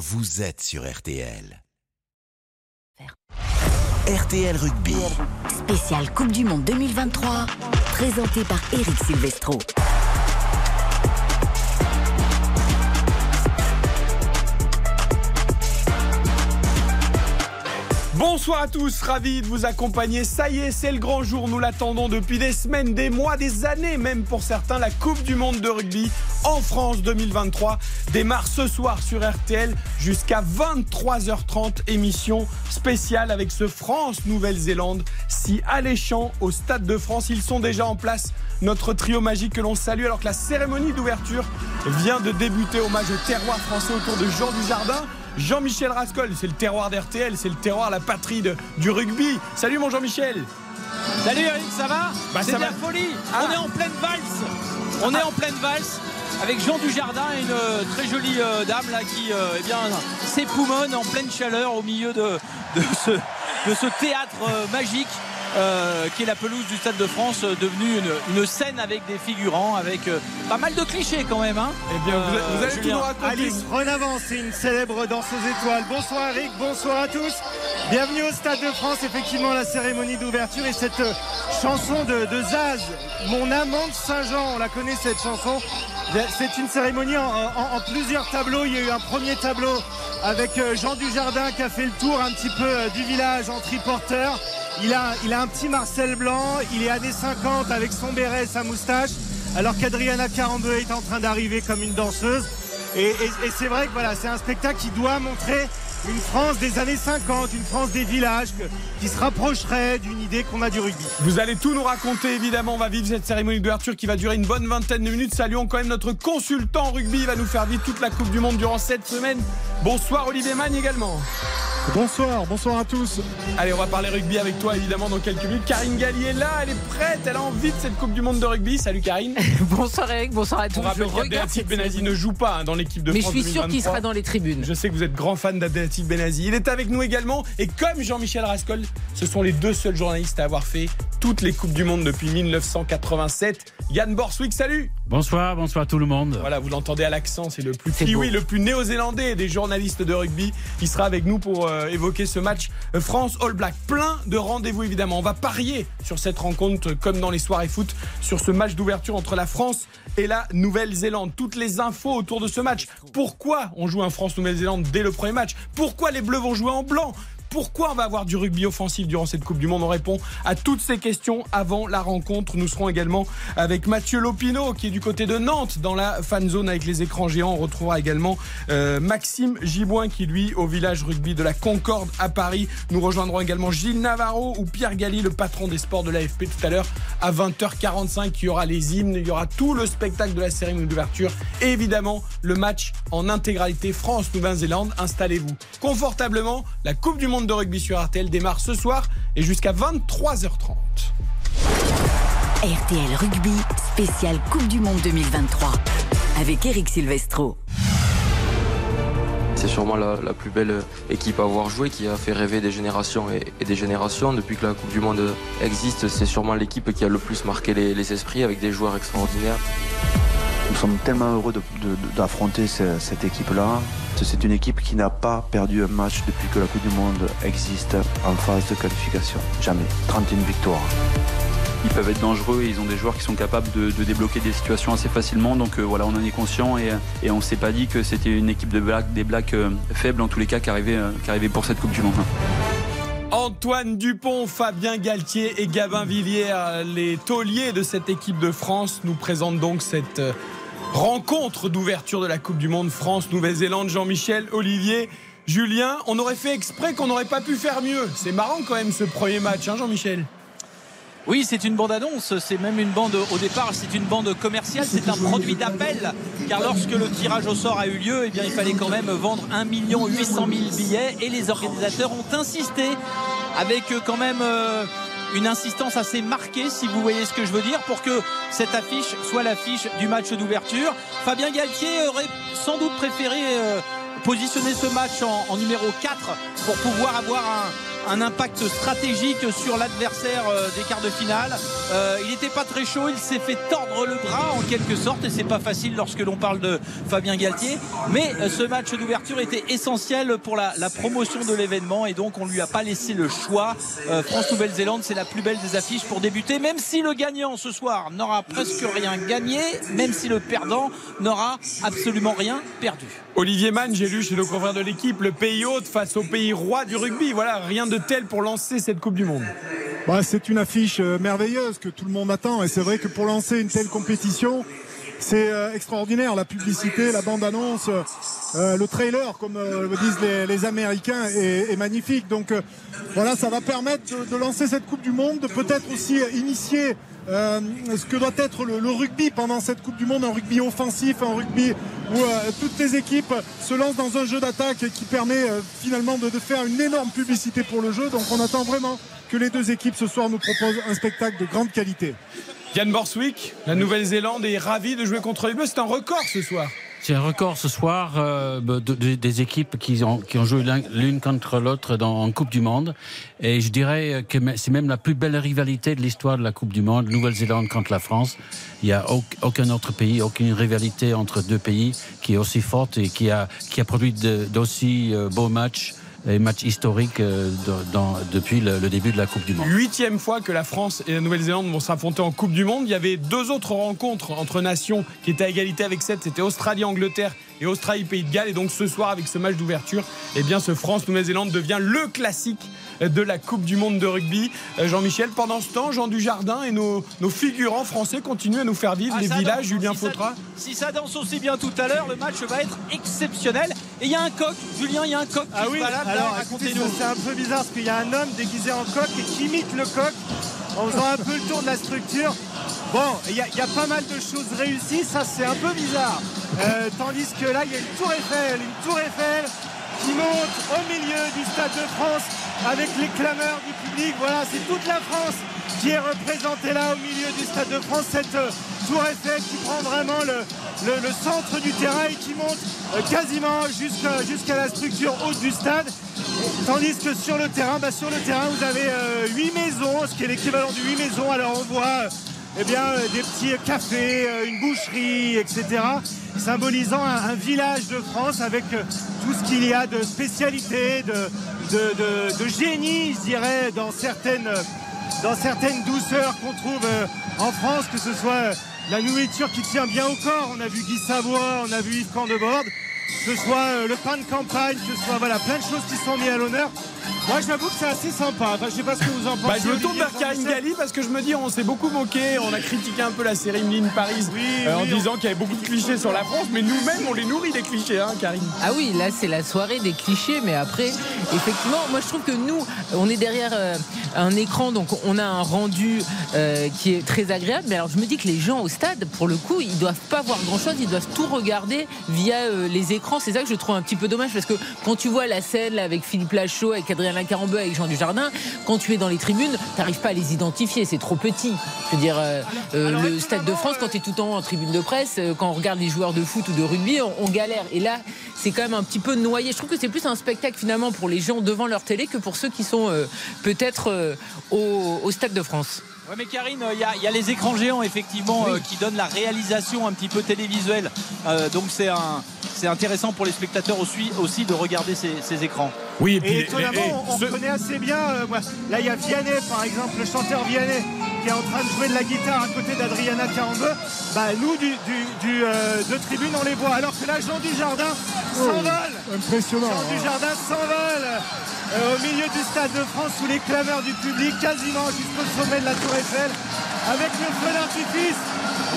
vous êtes sur RTL. RTL Rugby. Spécial Coupe du Monde 2023, présenté par Eric Silvestro. Bonsoir à tous, ravi de vous accompagner. Ça y est, c'est le grand jour. Nous l'attendons depuis des semaines, des mois, des années, même pour certains. La Coupe du Monde de rugby en France 2023 démarre ce soir sur RTL jusqu'à 23h30. Émission spéciale avec ce France-Nouvelle-Zélande, si alléchant au Stade de France. Ils sont déjà en place. Notre trio magique que l'on salue alors que la cérémonie d'ouverture vient de débuter. Hommage au terroir français autour de Jean Dujardin. Jean-Michel Rascol, c'est le terroir d'RTL, c'est le terroir, la patrie du rugby. Salut mon Jean-Michel Salut Eric, ça va bah, C'est de va. la folie Ah. On est en pleine valse On est en pleine valse avec Jean Dujardin et une euh, très jolie euh, dame là qui euh, eh bien s'époumonne en pleine chaleur au milieu de, de, ce, de ce théâtre euh, magique euh, qui est la pelouse du Stade de France, euh, devenue une, une scène avec des figurants, avec euh, pas mal de clichés quand même. Hein Eh bien, vous, Euh, vous allez tout nous raconter. Alice Renavant, c'est une célèbre danseuse étoile. Bonsoir Eric, bonsoir à tous. Bienvenue au Stade de France, effectivement la cérémonie d'ouverture et cette euh, chanson de, de Zaz, Mon amant de Saint-Jean, on la connaît cette chanson. C'est une cérémonie en, en- en plusieurs tableaux. Il y a eu un premier tableau avec Jean Dujardin qui a fait le tour un petit peu du village en triporteur. Il a, il a un petit Marcel Blanc, il est années 50 avec son béret et sa moustache, alors qu'Adriana Carambeu est en train d'arriver comme une danseuse. Et, et- c'est vrai que voilà, c'est un spectacle qui doit montrer une France des années 50, une France des villages qui se rapprocherait d'une idée qu'on a du rugby. Vous allez tout nous raconter, évidemment. On va vivre cette cérémonie d'ouverture qui va durer une bonne vingtaine de minutes. Saluons quand même notre consultant rugby. Il va nous faire vivre toute la Coupe du Monde durant cette semaine. Bonsoir Olivier Magne également. Bonsoir, bonsoir à tous. Allez, on va parler rugby avec toi évidemment dans quelques minutes. Karine Galli est là, elle est prête, elle a envie de cette Coupe du Monde de rugby. Salut Karine. Bonsoir Eric, bonsoir à tous. On rappelle Je cette Benazi ne joue pas hein, dans l'équipe de Mais je France suis sûr qu'il 2023. sera dans les tribunes. Je sais que vous êtes grand fan d'Abdelhatif Benazi. Il est avec nous également. Et comme Jean-Michel Rascol, ce sont les deux seuls journalistes à avoir fait toutes les Coupes du Monde depuis 1987. Yann Borswick, salut Bonsoir, bonsoir tout le monde. Voilà, vous l'entendez à l'accent, c'est le plus kiwi, le plus néo-zélandais des journalistes de rugby. Il sera avec nous pour euh, évoquer ce match euh, France-All Black. Plein de rendez-vous évidemment. On va parier sur cette rencontre, euh, comme dans les soirées foot, sur ce match d'ouverture entre la France et la Nouvelle-Zélande. Toutes les infos autour de ce match. Pourquoi on joue un France-Nouvelle-Zélande dès le premier match? Pourquoi les Bleus vont jouer en blanc? Pourquoi on va avoir du rugby offensif durant cette Coupe du Monde On répond à toutes ces questions avant la rencontre. Nous serons également avec Mathieu Lopino qui est du côté de Nantes dans la fan zone avec les écrans géants. On retrouvera également euh, Maxime Giboin qui lui au village rugby de la Concorde à Paris. Nous rejoindrons également Gilles Navarro ou Pierre Galli, le patron des sports de l'AFP tout à l'heure à 20h45. Il y aura les hymnes, il y aura tout le spectacle de la cérémonie d'ouverture et évidemment le match en intégralité France-Nouvelle-Zélande. Installez-vous confortablement. La Coupe du Monde de rugby sur RTL démarre ce soir et jusqu'à 23h30. RTL Rugby, spécial Coupe du Monde 2023. Avec Eric Silvestro. C'est sûrement la, la plus belle équipe à avoir joué qui a fait rêver des générations et, et des générations. Depuis que la Coupe du Monde existe, c'est sûrement l'équipe qui a le plus marqué les, les esprits avec des joueurs extraordinaires. Nous sommes tellement heureux d'affronter ce- cette équipe-là. C'est une équipe qui n'a pas perdu un match depuis que la Coupe du Monde existe en phase de qualification? Jamais. 31 victoires. ils peuvent être dangereux et ils ont des joueurs qui sont capables de, de débloquer des situations assez facilement. Donc euh, voilà, on en est conscient et, et on s'est pas dit que c'était une équipe de black, des blacks euh, faibles en tous les cas qui arrivait, euh, qui arrivait pour cette Coupe du Monde. Antoine Dupont, Fabien Galtier et Gabin Villiers, les tauliers de cette équipe de France, nous présentent donc cette euh, rencontre d'ouverture de la Coupe du Monde France-Nouvelle-Zélande. Jean-Michel, Olivier, Julien, on aurait fait exprès qu'on n'aurait pas pu faire mieux. C'est marrant quand même ce premier match, hein, Jean-Michel Oui, c'est une bande annonce, c'est même une bande au départ, c'est une bande commerciale, c'est un produit d'appel. Car lorsque le tirage au sort a eu lieu, eh il fallait quand même vendre 1 800 000 billets et les organisateurs ont insisté avec euh, quand même euh, une insistance assez marquée, si vous voyez ce que je veux dire, pour que cette affiche soit l'affiche du match d'ouverture. Fabien Galtier aurait sans doute préféré euh, positionner ce match en, en numéro 4 pour pouvoir avoir un impact stratégique sur l'adversaire euh, des quarts de finale. Euh, il n'était pas très chaud, il s'est fait tordre le bras en quelque sorte et c'est pas facile lorsque l'on parle de Fabien Galtier. Mais euh, ce match d'ouverture était essentiel pour la, promotion de l'événement et donc on lui a pas laissé le choix. France-Nouvelle-Zélande, c'est la plus belle des affiches pour débuter, même si le gagnant ce soir n'aura presque rien gagné, même si le perdant n'aura absolument rien perdu. Olivier Mann, j'ai lu chez nos confrères de l'équipe, le pays hôte face au pays roi du rugby. Voilà, rien tel pour lancer cette Coupe du Monde. Bah, c'est une affiche euh, merveilleuse que tout le monde attend. Et c'est vrai que pour lancer une telle compétition, c'est euh, extraordinaire. La publicité, la bande-annonce, euh, le trailer, comme le disent les, Américains, est, magnifique. Donc voilà, ça va permettre de, de lancer cette Coupe du Monde, de peut-être aussi initier euh, ce que doit être le, rugby pendant cette Coupe du Monde, un rugby offensif, un rugby où euh, toutes les équipes se lancent dans un jeu d'attaque qui permet euh, finalement de, de faire une énorme publicité pour le jeu. Donc on attend vraiment que les deux équipes ce soir nous proposent un spectacle de grande qualité. Yann Borswick, la Nouvelle-Zélande est ravie de jouer contre les Bleus. C'est un record ce soir. C'est un record ce soir euh, de- de- des équipes qui ont, qui ont joué l'un- l'une contre l'autre en Coupe du Monde. Et je dirais que c'est même la plus belle rivalité de l'histoire de la Coupe du Monde, Nouvelle-Zélande contre la France. Il n'y a au- aucun autre pays, aucune rivalité entre deux pays qui est aussi forte et qui a, qui a produit d'aussi euh, beaux matchs et matchs historiques euh, depuis le, début de la Coupe du Monde. Huitième fois que la France et la Nouvelle-Zélande vont s'affronter en Coupe du Monde. Il y avait deux autres rencontres entre nations qui étaient à égalité avec 7. C'était Australie-Angleterre et Australie-Pays de Galles. Et donc ce soir, avec ce match d'ouverture, eh bien ce France-Nouvelle-Zélande devient le classique de la Coupe du Monde de rugby. Euh, Jean-Michel, pendant ce temps, Jean Dujardin et nos, nos figurants français continuent à nous faire vivre Ah, les villages. danse. Julien Si ça- Fautra. Si ça danse aussi bien tout à l'heure, le match va être exceptionnel. Et il y a un coq, Julien, il y a un coq qui Ah se oui, balade là, alors racontez-nous. c'est un peu bizarre parce qu'il y a un homme déguisé en coq et qui imite le coq en faisant un peu le tour de la structure. Bon, il y, a- pas mal de choses réussies, ça c'est un peu bizarre. Euh, tandis que là, il y a une tour Eiffel, une tour Eiffel qui monte au milieu du Stade de France avec les clameurs du public. Voilà, c'est toute la France qui est représentée là au milieu du Stade de France. Cette euh, tour Eiffel qui prend vraiment le, centre du terrain et qui monte euh, quasiment jusqu'à la structure haute du stade. Tandis que sur le terrain, bah, sur le terrain, vous avez euh, 8 maisons, ce qui est l'équivalent de 8 maisons. Alors on voit euh, eh bien, euh, des petits cafés, euh, une boucherie, etc. Symbolisant un, village de France avec euh, tout ce qu'il y a de spécialité, de, génie, je dirais, dans certaines, euh, douceurs qu'on trouve euh, en France, que ce soit euh, la nourriture qui tient bien au corps. On a vu Guy Savoie, on a vu Yves Candebord que ce soit euh, le pain de campagne, que ce soit voilà, plein de choses qui sont mises à l'honneur. Moi, j'avoue que c'est assez sympa. Enfin, je sais pas ce que vous en pensez. Bah, je me tourne vers Karine. Galli parce que je me dis, on s'est beaucoup moqué, on a critiqué un peu la série Mine Paris Oui, euh, en on- disant qu'il y avait beaucoup de clichés sur la France, mais nous-mêmes, on les nourrit des clichés, hein, Karine. Ah oui, là c'est la soirée des clichés, mais après, effectivement, moi je trouve que nous, on est derrière euh, un écran, donc on a un rendu euh, qui est très agréable. Mais alors je me dis que les gens au stade, pour le coup, ils doivent pas voir grand chose, ils doivent tout regarder via euh, les écrans. C'est ça que je trouve un petit peu dommage parce que quand tu vois la scène là, avec Philippe Lachaud, avec Adrien Lacarambeu, avec Jean Dujardin, quand tu es dans les tribunes, t'arrives pas à les identifier, c'est trop petit. Je veux dire, euh, euh, alors, le Stade de France, quand tu es tout le temps en tribune de presse, euh, quand on regarde les joueurs de foot ou de rugby, on, on galère. Et là, c'est quand même un petit peu noyé. Je trouve que c'est plus un spectacle finalement pour les gens devant leur télé que pour ceux qui sont euh, peut-être euh, au, au Stade de France. Ouais, mais Karine, il y, a- il y a les écrans géants effectivement euh, qui donnent la réalisation un petit peu télévisuelle. Euh, donc c'est un, c'est intéressant pour les spectateurs aussi, aussi de regarder ces, ces écrans. Oui, Et étonnamment, on, on connaît assez bien. euh, là, il y a Vianney, par exemple, le chanteur Vianney, qui est en train de jouer de la guitare à côté d'Adriana Carambeu. Bah, nous, du, du- du, euh, de tribune, on les voit. Alors que là, Jean Dujardin s'envole. Impressionnant. Jean hein. Dujardin s'envole euh, au milieu du Stade de France sous les clameurs du public, quasiment jusqu'au sommet de la Tour Eiffel, avec le feu d'artifice,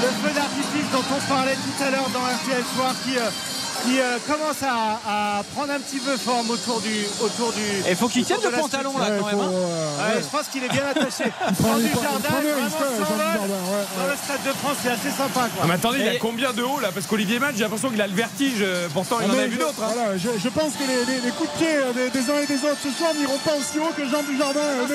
le feu d'artifice dont on parlait tout à l'heure dans RTL Soir, qui, euh, qui euh, commence à, à prendre un petit peu forme autour du, autour du. Et faut qu'il tienne le pantalon là quand même. hein. Ouais, je pense qu'il est bien attaché. prend- du Jardin, vraiment s'envole dans le Stade de France, c'est assez sympa. Quoi. Ah, mais attendez, il y a combien de haut là? Parce qu'Olivier Mann, j'ai l'impression qu'il a le vertige. euh, Pourtant, il Ah, en a vu je- d'autres. hein. voilà, je, je pense que les, les- les coups de pied euh, des, des uns et des autres ce soir n'iront pas aussi haut que Jean Dujardin. euh,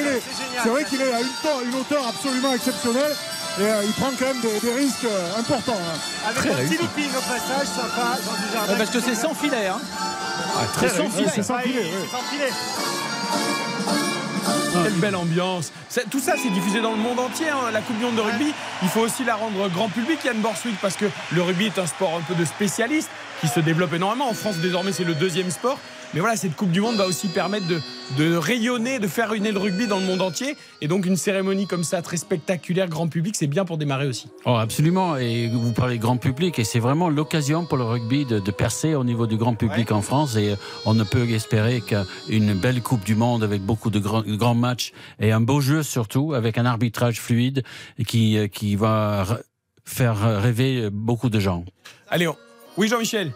c'est- vrai qu'il est à une hauteur absolument exceptionnelle et euh, il prend quand même des, des risques euh, importants. hein. Avec un petit looping au passage, sympa, Jardin. Parce que c'est sans filet. Hein. très c'est sans filet. c'est sans Ah, filet, c'est sans filet. Quelle belle ambiance. Tout ça, c'est diffusé dans le monde entier. Hein. La Coupe du Monde de rugby, il faut aussi la rendre grand public, Yann Borswick, parce que le rugby est un sport un peu de spécialiste qui se développe énormément. En France, désormais, c'est le deuxième sport. Mais voilà, cette Coupe du Monde va aussi permettre de, rayonner, de faire une le rugby dans le monde entier. Et donc, une cérémonie comme ça, très spectaculaire, grand public, c'est bien pour démarrer aussi. Oh, absolument. Et vous parlez grand public, et c'est vraiment l'occasion pour le rugby de, percer au niveau du grand public en France. Et on ne peut espérer qu'une belle Coupe du Monde avec beaucoup de grands, matchs et un beau jeu surtout, avec un arbitrage fluide qui, qui va faire rêver beaucoup de gens. Allez, oui Jean-Michel.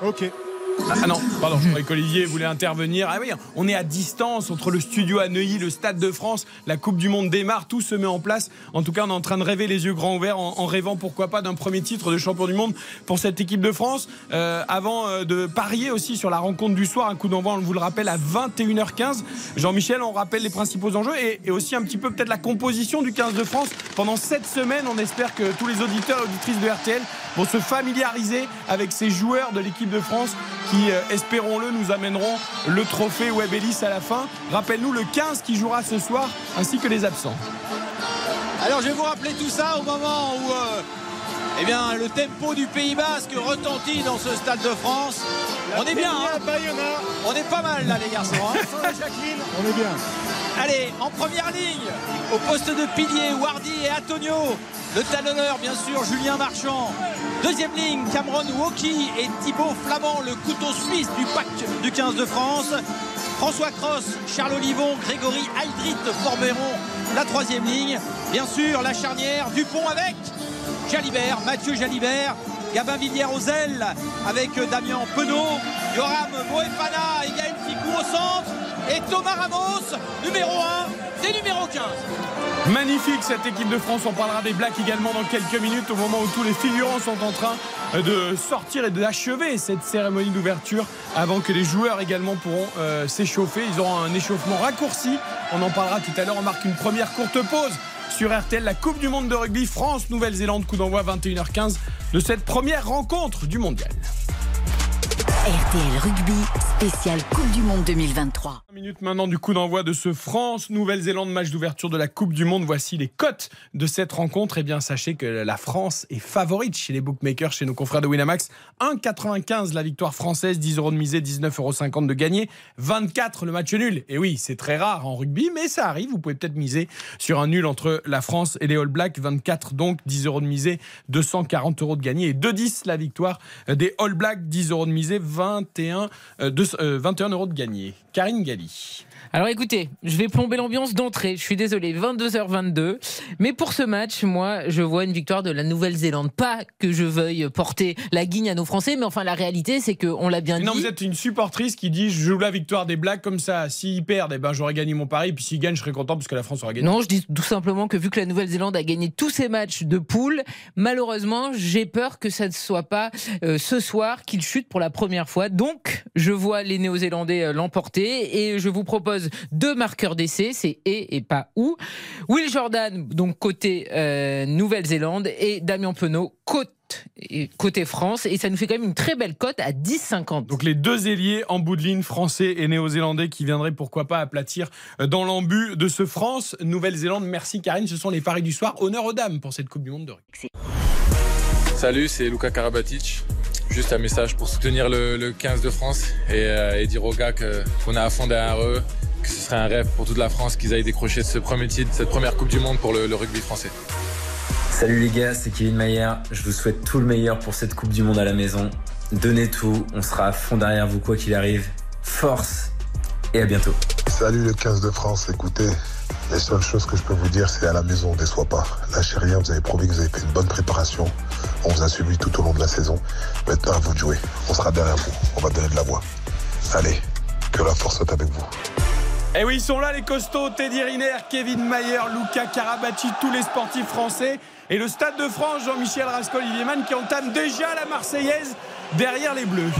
Ok. Ah non, pardon, je croyais qu'Olivier voulait intervenir. Ah on est à distance entre le studio à Neuilly, le Stade de France, la Coupe du Monde démarre, tout se met en place. En tout cas, on est en train de rêver les yeux grands ouverts, en, rêvant pourquoi pas d'un premier titre de champion du monde pour cette équipe de France. Euh, avant euh, de parier aussi sur la rencontre du soir, un coup d'envoi, on vous le rappelle, à 21h15. Jean-Michel, on rappelle les principaux enjeux et, aussi un petit peu peut-être la composition du 15 de France. Pendant cette semaine, on espère que tous les auditeurs et auditrices de RTL vont se familiariser avec ces joueurs de l'équipe de France qui, euh, espérons-le, nous amèneront le trophée Web Ellis à la fin. Rappelle-nous le 15 qui jouera ce soir, ainsi que les absents. Alors je vais vous rappeler tout ça au moment où euh, eh bien, le tempo du Pays Basque retentit dans ce Stade de France. on est bien, hein on est pas mal là les garçons. Hein. on est bien. Allez, en première ligne, au poste de pilier, Wardy et Antonio. Le talonneur, bien sûr, Julien Marchand. Deuxième ligne, Cameron Woki et Thibaut Flamand, le couteau suisse du pack du 15 de France. François Cross, Charles Olivon, Grégory Aldrit formeront la troisième ligne. Bien sûr, la charnière, Dupont avec Jalibert, Mathieu Jalibert, Gabin Villiers aux ailes avec Damien Penaud, Yoram Moefana et Gaël Ficou au centre et Thomas Ramos, numéro 1 et numéro 15. Magnifique cette équipe de France. On parlera des Blacks également dans quelques minutes au moment où tous les figurants sont en train de sortir et d'achever cette cérémonie d'ouverture avant que les joueurs également pourront euh, s'échauffer. Ils auront un échauffement raccourci. On en parlera tout à l'heure. On marque une première courte pause sur RTL, la Coupe du Monde de rugby France-Nouvelle-Zélande, coup d'envoi 21h15 de cette première rencontre du mondial. RTL Rugby, spécial Coupe du Monde 2023. Minute maintenant du coup d'envoi de ce France-Nouvelle-Zélande, match d'ouverture de la Coupe du Monde. Voici les cotes de cette rencontre. Eh bien, sachez que la France est favorite chez les bookmakers, chez nos confrères de Winamax. 1,95 la victoire française, 10 euros de misée, 19,50 euros de gagné, 24 le match nul. Et oui, c'est très rare en rugby, mais ça arrive. Vous pouvez peut-être miser sur un nul entre la France et les All Blacks. 24 donc, 10 euros de misée, 240 euros de gagné et 2,10 la victoire des All Blacks, 10 euros de misée, 21, 21 euh, euh, euros de gagné. Karine Galli. Alors écoutez, je vais plomber l'ambiance d'entrée. Je suis désolé, 22h22. Mais pour ce match, moi, je vois une victoire de la Nouvelle-Zélande. Pas que je veuille porter la guigne à nos Français, mais enfin, la réalité, c'est qu'on l'a bien dit. Non, vous êtes une supportrice qui dit je joue la victoire des Blacks comme ça. S'ils perdent, eh ben, j'aurais gagné mon pari. Puis s'ils gagnent, je serais content parce que la France aura gagné. Non, je dis tout simplement que vu que la Nouvelle-Zélande a gagné tous ses matchs de poule, malheureusement, j'ai peur que ça ne soit pas euh, ce soir qu'il chute pour la première fois. Donc, je vois les Néo-Zélandais euh, l'emporter et je vous propose deux marqueurs d'essai, c'est et et pas ou. Will Jordan, donc côté euh, Nouvelle-Zélande, et Damien Penaud, côté côté France et ça nous fait quand même une très belle cote à 10,50. Donc les deux ailiers en bout de ligne français et néo-zélandais qui viendraient pourquoi pas aplatir euh, dans l'embu de ce France Nouvelle-Zélande. Merci Karine, ce sont les paris du soir. Honneur aux dames pour cette Coupe du monde de rugby. Salut, c'est Luca Karabatic. Juste un message pour soutenir le, 15 de France et, euh, dire aux gars qu'on a à fond derrière eux, que ce serait un rêve pour toute la France qu'ils aillent décrocher ce premier titre, cette première Coupe du Monde pour le, rugby français. Salut les gars, c'est Kevin Mayer. Je vous souhaite tout le meilleur pour cette Coupe du Monde à la maison. Donnez tout, on sera à fond derrière vous quoi qu'il arrive. Force et à bientôt. Salut le 15 de France, écoutez, les seules choses que je peux vous dire, c'est à la maison, ne déçois pas. Lâchez rien, vous avez prouvé que vous avez fait une bonne préparation. On vous a suivi tout au long de la saison. Maintenant, à vous de jouer. On sera derrière vous. On va donner de la voix. Allez, que la force soit avec vous. Et eh oui, ils sont là les costauds, Teddy Riner, Kevin Mayer, Luca Carabacci, tous les sportifs français. Et le Stade de France, Jean-Michel Rascol, Olivier qui entame déjà la Marseillaise derrière les Bleus.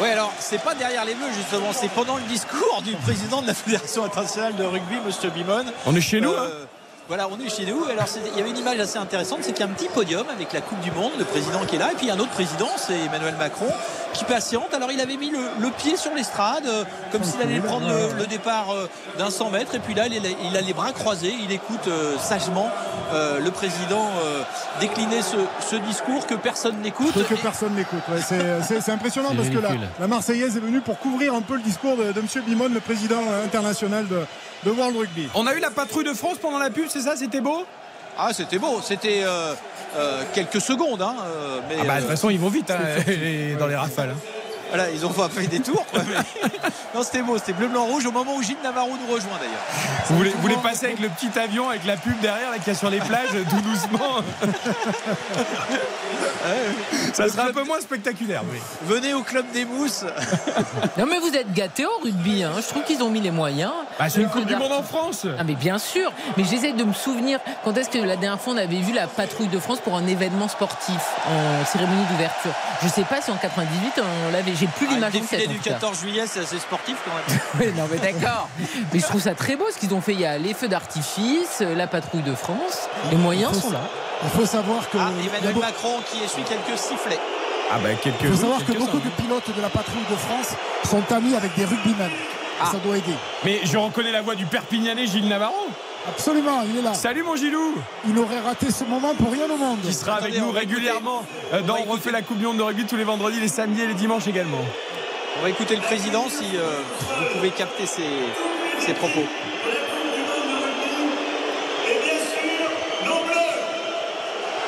Oui, alors c'est pas derrière les Bleus justement, c'est pendant le discours du président de la Fédération internationale de rugby, Monsieur Bimon. On est chez nous. Euh, hein voilà, on est chez nous. Alors, il y avait une image assez intéressante, c'est qu'il y a un petit podium avec la Coupe du Monde, le président qui est là, et puis un autre président, c'est Emmanuel Macron. qui patiente. Alors il avait mis le, le pied sur l'estrade, euh, comme s'il allait prendre le, le départ euh, d'un 100 mètres. Et puis là, il, est- il a les bras croisés. Il écoute euh, sagement euh, le président euh, décliner ce, ce discours que personne n'écoute. Que personne n'écoute. ouais. C'est- impressionnant parce que la, Marseillaise est venue pour couvrir un peu le discours de, de M. Bimon, le président international de, de World Rugby. On a eu la patrouille de France pendant la pub, c'est ça C'était beau? Ah, c'était beau. C'était euh, euh, quelques secondes. Hein, euh, mais, Ah bah, De toute façon, ils vont vite hein, dans les rafales. hein. Voilà, ils ont fait des tours. quoi, mais- non, c'était beau. C'était bleu, blanc, rouge au moment où Gilles Navarro nous rejoint d'ailleurs. Vous voulez, vous voulez passer avec le petit avion, avec la pub derrière, là, qu'il y a sur les plages, tout doucement Ça sera un peu moins spectaculaire. oui. Venez au club des mousses. Non mais vous êtes gâtés au rugby, hein. je trouve qu'ils ont mis les moyens. Bah, c'est une Coupe du Monde en France. Ah mais bien sûr, mais j'essaie de me souvenir quand est-ce que la dernière fois on avait vu la patrouille de France pour un événement sportif en cérémonie d'ouverture? Je sais pas si en 98 on l'avait, j'ai plus Ah, l'image en tête. du tout cas. 14 juillet, c'est assez sportif quand même. Oui, non mais d'accord. Mais je trouve ça très beau ce qu'ils ont fait. Il y a les feux d'artifice, la patrouille de France, les moyens sont là. Il faut savoir que. Ah, Emmanuel beau- Macron qui essuie quelques sifflets. Ah bah quelques Il faut savoir que beaucoup de pilotes de la patrouille de France sont amis avec des rugbymen. Ah. Ça doit aider. Mais je reconnais la voix du Perpignanais Gilles Navarro. Absolument, il est là. Salut mon Gilou Il aurait raté ce moment pour rien au monde. Qui sera avec nous régulièrement euh, dans On refait la Coupe du Monde de rugby tous les vendredis, les samedis et les dimanches également. On va écouter le président si euh, vous pouvez capter ses, ses propos.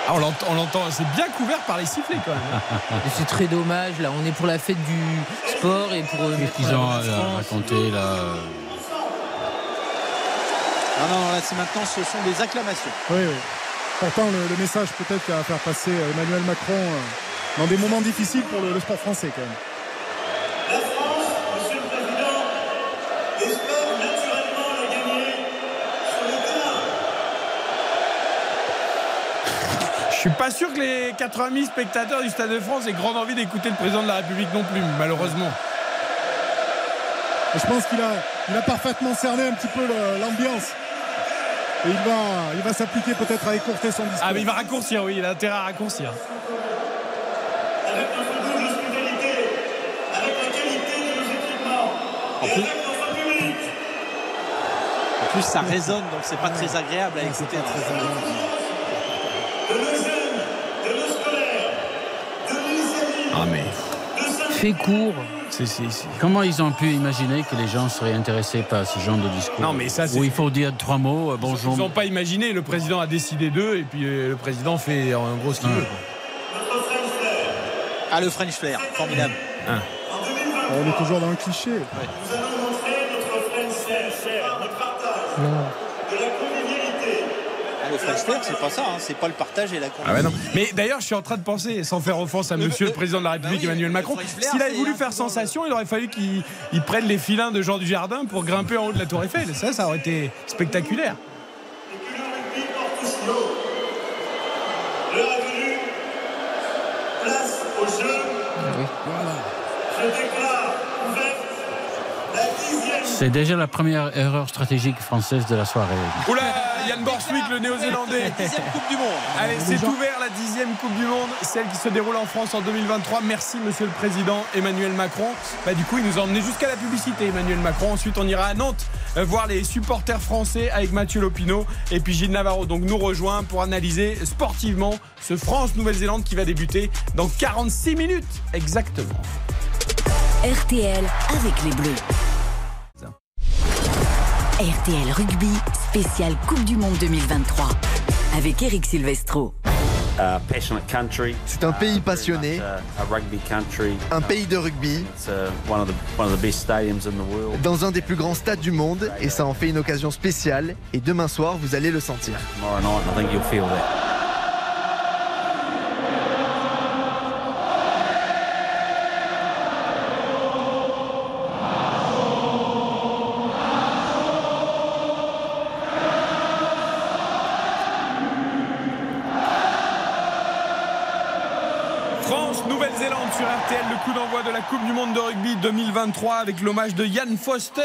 Ah, on l'entend, on l'entend, c'est bien couvert par les sifflets quand même. C'est très dommage. Là, on est pour la fête du sport et pour. euh, Qu'est-ce qu'ils ont à raconter là? Non, non, non, là, c'est maintenant, ce sont des acclamations. Oui, oui. Pourtant, le, le message peut-être qu'à faire passer euh, Emmanuel Macron euh, dans des moments difficiles pour le, le sport français quand même. Je suis pas sûr que les 80 000 spectateurs du Stade de France aient grande envie d'écouter le président de la République non plus, malheureusement. Je pense qu'il a, il a parfaitement cerné un petit peu le- l'ambiance. Et il va, il va s'appliquer peut-être à écourter son discours. Ah mais il va raccourcir, oui, il a intérêt à raccourcir. En plus, en plus, ça résonne, donc c'est pas très agréable à écouter. Ah mais. Fait court. Comment ils ont pu imaginer que les gens seraient intéressés par ce genre de discours Non, mais ça, c'est- Où il faut dire trois mots, euh, bonjour. Ils n'ont pas imaginé, le président a décidé d'eux et puis euh, le président fait en gros ce qu'il veut. Ah, le French Flair, formidable. On est toujours dans le cliché. Ah, le French Flair, c'est pas ça, hein, c'est pas le partage et la Ah non. Mais d'ailleurs, je suis en train de penser, sans faire offense à monsieur le président de la République Emmanuel Macron, s'il avait voulu faire sensation, il aurait fallu qu'il il prenne les filins de Jean du Jardin pour grimper en haut de la Tour Eiffel. Ça, ça aurait été spectaculaire. Je déclare ouverte la dixième. C'est déjà la première erreur stratégique française de la soirée. Oula, Yann Borswick, le néo-zélandais. Dixième Coupe du Monde. Allez, c'est ouvert la dixième Coupe du Monde, celle qui se déroule en France en 2023. Merci, Monsieur le Président Emmanuel Macron. Bah, du coup, il nous a emmené jusqu'à la publicité, Emmanuel Macron. Ensuite, on ira à Nantes euh, voir les supporters français avec Mathieu Lopino et puis Gilles Navarro. Donc, nous rejoint pour analyser sportivement ce France-Nouvelle-Zélande qui va débuter dans 46 minutes exactement. RTL avec les Bleus. RTL Rugby, spécial Coupe du Monde 2023. Avec Eric Silvestro. C'est un pays passionné, un pays de rugby, dans un des plus grands stades du monde, et ça en fait une occasion spéciale. Et demain soir, vous allez le sentir. La Coupe du Monde de rugby 2023 avec l'hommage de Yann Foster,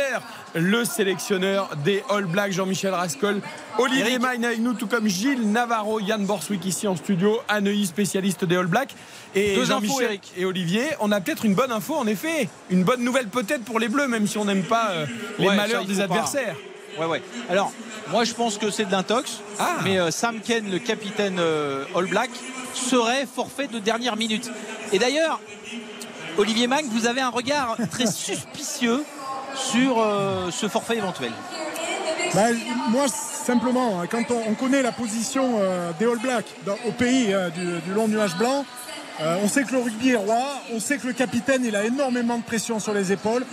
le sélectionneur des All Blacks, Jean-Michel Rascol. Olivier Magne avec nous, tout comme Gilles Navarro, Yann Borswick ici en studio, Aneuilly, spécialiste des All Blacks. Et Deux infos, Jean-Michel Eric. et Olivier, on a peut-être une bonne info en effet. Une bonne nouvelle peut-être pour les Bleus, même si on n'aime pas euh, les Ouais, malheurs ça, des pas. adversaires. Ouais, ouais. Alors, moi, je pense que c'est de l'intox. Ah. Mais euh, Sam Ken, le capitaine euh, All Black, serait forfait de dernière minute. Et d'ailleurs, Olivier Mag, vous avez un regard très suspicieux sur euh, ce forfait éventuel. Bah, moi, simplement, hein, quand on, on connaît la position euh, des All Blacks au pays euh, du, long nuage blanc, on sait que le rugby est roi, on sait que le capitaine, il a énormément de pression sur les épaules.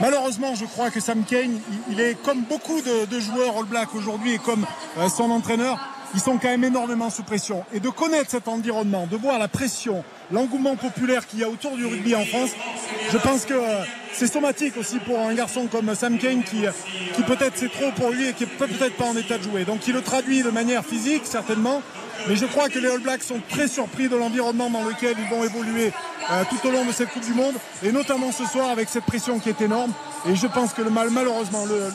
Malheureusement, je crois que Sam Kane, il, est comme beaucoup de, de joueurs All Blacks aujourd'hui et comme son entraîneur, ils sont quand même énormément sous pression. Et de connaître cet environnement, de voir la pression, l'engouement populaire qu'il y a autour du rugby en France, je pense que euh, c'est somatique aussi pour un garçon comme Sam Kane qui, euh, qui peut-être c'est trop pour lui et qui est peut-être pas en état de jouer. Donc il le traduit de manière physique, certainement. Mais je crois que les All Blacks sont très surpris de l'environnement dans lequel ils vont évoluer euh, tout au long de cette Coupe du Monde, et notamment ce soir avec cette pression qui est énorme. Et je pense que le mal, malheureusement, le,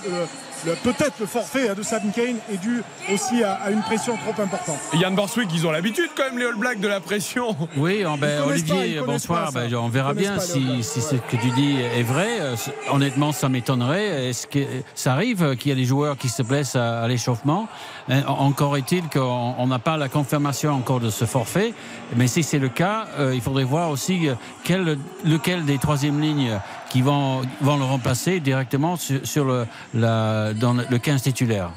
peut-être le forfait de Sam Kane est dû aussi à, à une pression trop importante. Et Yann Borswick, ils ont l'habitude quand même les All Blacks de la pression. Oui, oh, ben, pas, Olivier, bonsoir. pas. Ben, on verra bien pas les All si, ce que tu dis est vrai. Euh, Honnêtement, ça m'étonnerait. Est-ce que ça arrive euh, qu'il y a des joueurs qui se blessent à, à l'échauffement? Hein, Encore est-il qu'on on n'a pas la confirmation encore de ce forfait. Mais si c'est le cas, euh, il faudrait voir aussi euh, quel, lequel des troisième lignes qui vont, vont le remplacer directement sur, sur le, la, dans le 15 titulaire.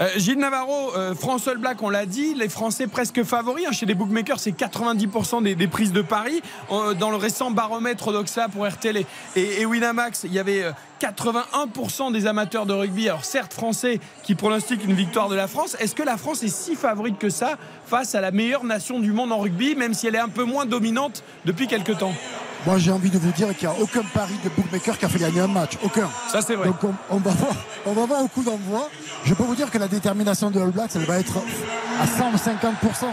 Euh, Gilles Navarro, euh, All Black, on l'a dit, les Français presque favoris. hein, chez les bookmakers, c'est 90% des, prises de paris. Euh, dans le récent baromètre Odoxa pour RTL et, Winamax, il y avait euh, 81% des amateurs de rugby, alors certes français, qui pronostiquent une victoire de la France. Est-ce que la France est si favorite que ça face à la meilleure nation du monde en rugby, même si elle est un peu moins dominante depuis quelques temps? Moi, j'ai envie de vous dire qu'il n'y a aucun pari de bookmaker qui a fait gagner un match. Aucun. Ça, c'est vrai. Donc, on, on va voir, on va voir au coup d'envoi. Je peux vous dire que la détermination de All Blacks, elle va être à 150%.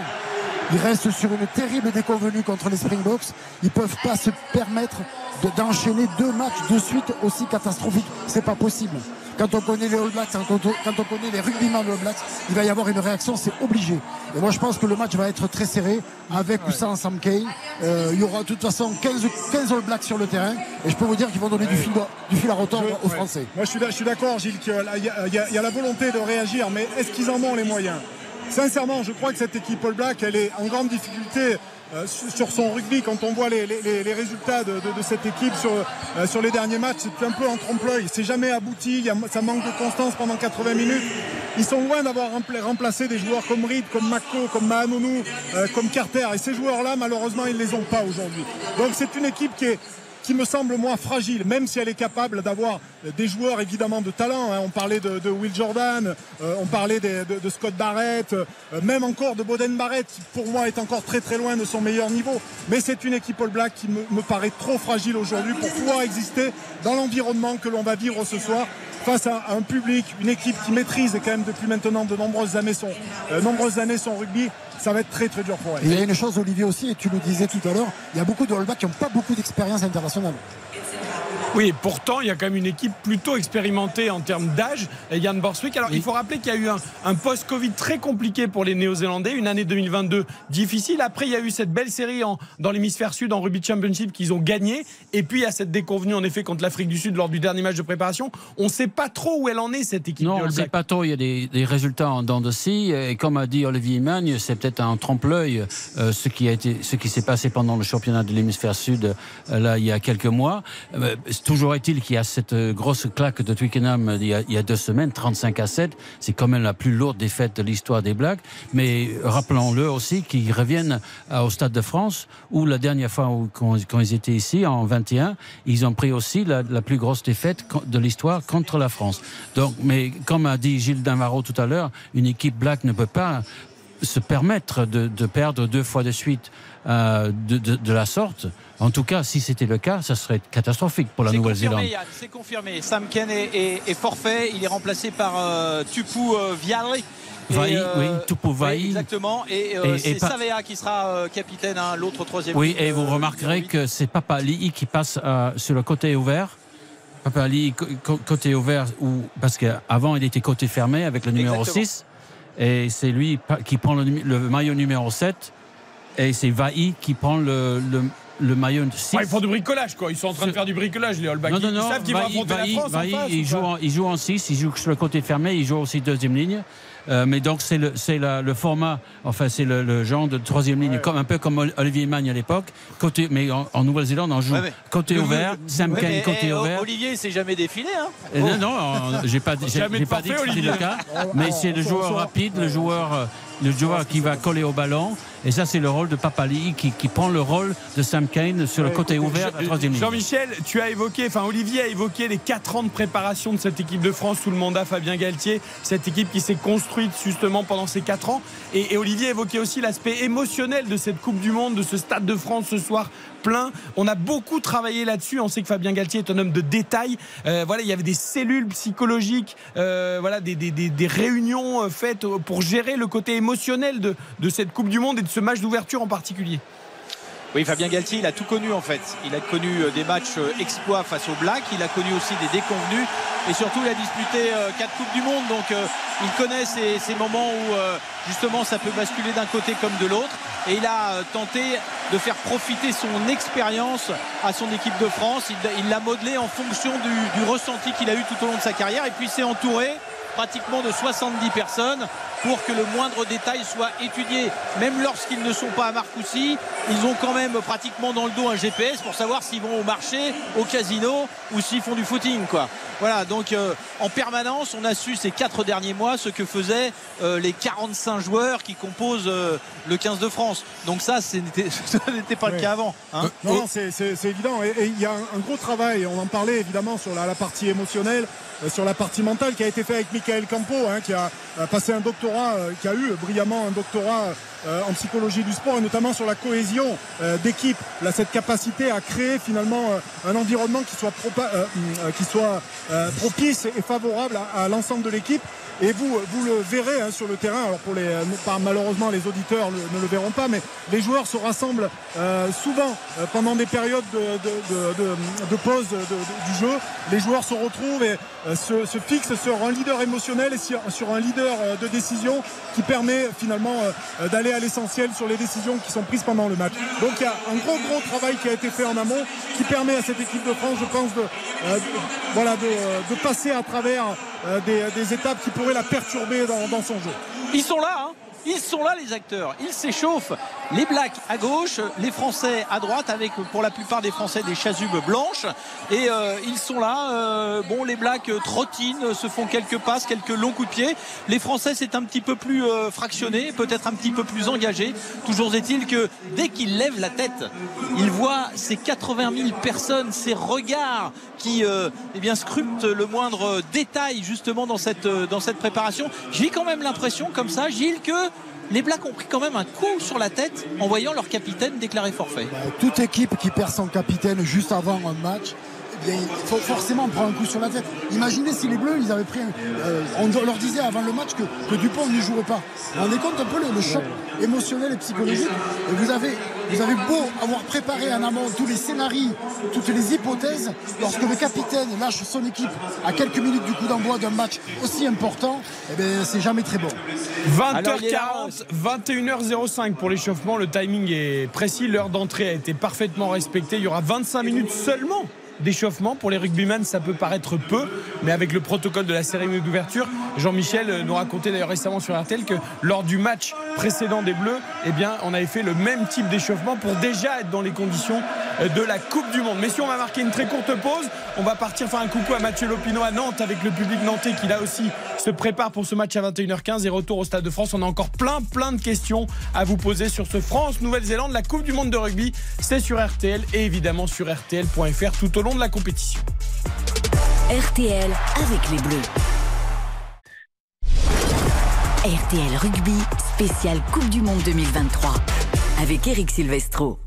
Ils restent sur une terrible déconvenue contre les Springboks. Ils ne peuvent pas se permettre de- d'enchaîner deux matchs de suite aussi catastrophiques. C'est pas possible. Quand on connaît les All Blacks, quand on, quand on connaît les rugbyman de All Blacks, il va y avoir une réaction, c'est obligé. Et moi, je pense que le match va être très serré, avec ou sans Sam Kane. Euh, il y aura de toute façon 15, 15 All Blacks sur le terrain. Et je peux vous dire qu'ils vont donner du fil, du fil à retordre aux Ouais. Français. Moi, je suis, d'accord, Gilles, qu'il y, a- y y la volonté de réagir, mais est-ce qu'ils en ont les moyens? Sincèrement, je crois que cette équipe All Black, elle est en grande difficulté sur sur son rugby. Quand on voit les, résultats de, cette équipe sur, euh, sur les derniers matchs, c'est un peu en trompe-l'œil. C'est jamais abouti, ça manque de constance pendant 80 minutes. Ils sont loin d'avoir rempla- remplacé des joueurs comme Reed, comme Mako, comme Mahanonou, euh, comme Carter. Et ces joueurs-là, malheureusement, ils ne les ont pas aujourd'hui. Donc c'est une équipe qui est qui me semble moins fragile, même si elle est capable d'avoir des joueurs évidemment de talent. hein. On parlait de, Will Jordan, euh, on parlait de, Scott Barrett, euh, même encore de Boden Barrett, qui pour moi est encore très très loin de son meilleur niveau. Mais c'est une équipe All Black qui me, paraît trop fragile aujourd'hui pour pouvoir exister dans l'environnement que l'on va vivre ce soir face à un public, une équipe qui maîtrise quand même depuis maintenant de nombreuses années euh, nombreuses années son rugby. Ça va être très très dur pour elle. Il y a une chose, Olivier aussi, et tu le disais tout à l'heure, il y a beaucoup de All qui n'ont pas beaucoup d'expérience internationale. Oui, et pourtant, il y a quand même une équipe plutôt expérimentée en termes d'âge. Yann Borswick. Alors, il faut rappeler qu'il y a eu un, un post-Covid très compliqué pour les Néo-Zélandais, une année 2022 difficile. Après, il y a eu cette belle série en- dans l'hémisphère sud en Rugby Championship qu'ils ont gagné. Et puis, il y a cette déconvenue, en effet, contre l'Afrique du Sud lors du dernier match de préparation. On ne sait pas trop où elle en est, cette équipe. Non, on ne sait pas trop. Il y a des, des résultats en dents de scie. Et comme a dit Olivier Magne, c'est peut-être un trompe-l'œil euh, ce qui a été, ce qui s'est passé pendant le championnat de l'hémisphère sud euh, là il y a quelques mois. Euh, toujours est-il qu'il y a cette euh, grosse claque de Twickenham euh, il y a, deux semaines, 35 à 7. C'est quand même la plus lourde défaite de l'histoire des Blacks. Mais rappelons-le aussi qu'ils reviennent euh, au Stade de France où la dernière fois où, quand, ils étaient ici en 21, ils ont pris aussi la, plus grosse défaite de l'histoire contre la France. Donc, mais comme a dit Gilles Damaro tout à l'heure, une équipe black ne peut pas se permettre de perdre deux fois de suite euh, de, de, de, la sorte. En tout cas, si c'était le cas, ça serait catastrophique pour la Nouvelle-Zélande. C'est confirmé. Sam Ken est, est, est, forfait. Il est remplacé par euh, Tupu euh, Vialri. Vaï, oui, Tupu. Oui, exactement. Et, euh, c'est Savea qui sera euh, capitaine, hein, l'autre troisième. Oui, et vous remarquerez que c'est Papa Lee qui passe euh, sur le côté ouvert. Papa Lee, côté ouvert, où, parce qu'avant il était côté fermé avec le numéro exactement. 6. Et c'est lui qui prend le, le, maillot numéro 7. Et c'est Vaï qui prend le, le le maillot 6. Ouais, ils font du bricolage, quoi. Ils sont en train de faire du bricolage, les All Blacks. Non, non, non. Ils savent qu'ils vont affronter la France Vaï, en face, il, joue en, il joue en 6, il joue sur le côté fermé, il joue aussi deuxième ligne. Euh, mais donc c'est le, c'est le format, enfin c'est le, le, genre de troisième ligne, ouais. comme un peu comme Olivier Magne à l'époque. Côté, mais en, en Nouvelle-Zélande, on joue ouais, côté ouvert, Sam ouais, Kane côté et, ouvert. Olivier, c'est jamais défilé. Hein et non, non, j'ai pas, j'ai, j'ai pas dit que c'était le cas. Mais c'est le joueur rapide, le joueur, le joueur qui va coller au ballon. Et ça, c'est le rôle de Papali qui, qui, prend le rôle de Sam Kane sur le côté ouvert de la troisième ligne. Jean-Michel, tu as évoqué, enfin Olivier a évoqué les 4 ans de préparation de cette équipe de France sous le mandat Fabien Galtier, cette équipe qui s'est construite justement pendant ces 4 ans. Et, et Olivier évoquait aussi l'aspect émotionnel de cette Coupe du Monde, de ce Stade de France ce soir On a beaucoup travaillé là-dessus. On sait que Fabien Galtier est un homme de détail. Euh, voilà, il y avait des cellules psychologiques, euh, voilà, des, réunions faites pour gérer le côté émotionnel de, de cette Coupe du Monde et de ce match d'ouverture en particulier. Oui, Fabien Galtier, il a tout connu en fait. Il a connu des matchs exploits face aux Blacks, il a connu aussi des déconvenus et surtout il a disputé quatre Coupes du Monde. Donc il connaît ces, ces moments où justement ça peut basculer d'un côté comme de l'autre. Et il a tenté de faire profiter son expérience à son équipe de France. Il l'a modelé en fonction du, ressenti qu'il a eu tout au long de sa carrière. Et puis s'est entouré pratiquement de 70 personnes pour que le moindre détail soit étudié. Même lorsqu'ils ne sont pas à Marcoussis, ils ont quand même pratiquement dans le dos un GPS pour savoir s'ils vont au marché, au casino ou s'ils font du footing. Quoi. Voilà, donc euh, en permanence, on a su ces quatre derniers mois ce que faisaient euh, les 45 joueurs qui composent euh, le 15 de France. Donc ça, ce n'était pas oui. le cas avant. Hein non, non c'est évident. Et il y a un, un, gros travail, on en parlait évidemment sur la, la partie émotionnelle, sur la partie mentale qui a été fait avec Michael Campo, hein, qui a passé un doctorat, euh, qui a eu brillamment un doctorat euh, en psychologie du sport et notamment sur la cohésion euh, d'équipe, cette capacité à créer finalement un environnement qui soit, propice et favorable à l'ensemble de l'équipe. Et vous, vous le verrez hein, sur le terrain. Alors pour les, pas, malheureusement les auditeurs ne le verront pas, mais les joueurs se rassemblent euh, souvent euh, pendant des périodes de, pause du jeu. Les joueurs se retrouvent et euh, se, fixent sur un leader émotionnel et sur, sur un leader de décision qui permet finalement d'aller à l'essentiel sur les décisions qui sont prises pendant le match. Donc il y a un gros gros travail qui a été fait en amont qui permet à cette équipe de France, je pense, de, voilà, de, passer à travers des, des étapes qui pourraient la perturber dans, dans, son jeu. Ils sont là, hein ils sont là les acteurs, ils s'échauffent. Les Blacks à gauche, les Français à droite, avec pour la plupart des Français des chasubes blanches. Et euh, ils sont là. Euh, bon, les Blacks trottinent, se font quelques passes, quelques longs coups de pied. Les Français, c'est un petit peu plus euh, fractionné, peut-être un petit peu plus engagé. Toujours est-il que dès qu'ils lèvent la tête, ils voient ces 80 000 personnes, ces regards qui eh bien, scrutent le moindre détail justement dans cette, dans cette préparation. J'ai quand même l'impression comme ça, Gilles, que les Blacks ont pris quand même un coup sur la tête en voyant leur capitaine déclarer forfait. Bah, toute équipe qui perd son capitaine juste avant un match, eh bien, il faut forcément prendre un coup sur la tête. Imaginez si les Bleus, ils avaient pris. Euh, on leur disait avant le match que, que Dupont ne jouerait pas. Vous vous rendez compte un peu le, le choc émotionnel et psychologique Et vous avez, vous avez beau avoir préparé en amont tous les scénarios, toutes les hypothèses, lorsque le capitaine lâche son équipe à quelques minutes du coup d'envoi d'un match aussi important, eh bien, c'est jamais très bon. 20h40, 21h05 pour l'échauffement. Le timing est précis. L'heure d'entrée a été parfaitement respectée. Il y aura 25 minutes seulement d'échauffement. Pour les rugbymen, ça peut paraître peu, mais avec le protocole de la cérémonie d'ouverture, Jean-Michel nous racontait d'ailleurs récemment sur RTL que lors du match précédent des Bleus, eh bien, on avait fait le même type d'échauffement pour déjà être dans les conditions de la Coupe du Monde. Messieurs, on va marquer une très courte pause. On va partir faire un coucou à Mathieu Lopino à Nantes avec le public nantais qui là aussi se prépare pour ce match à 21h15 et retour au Stade de France. On a encore plein plein de questions à vous poser sur ce France-Nouvelle-Zélande. La Coupe du Monde de rugby, c'est sur RTL et évidemment sur RTL.fr tout au long de la compétition. RTL avec les Bleus. RTL Rugby, spécial Coupe du Monde 2023. Avec Eric Silvestro.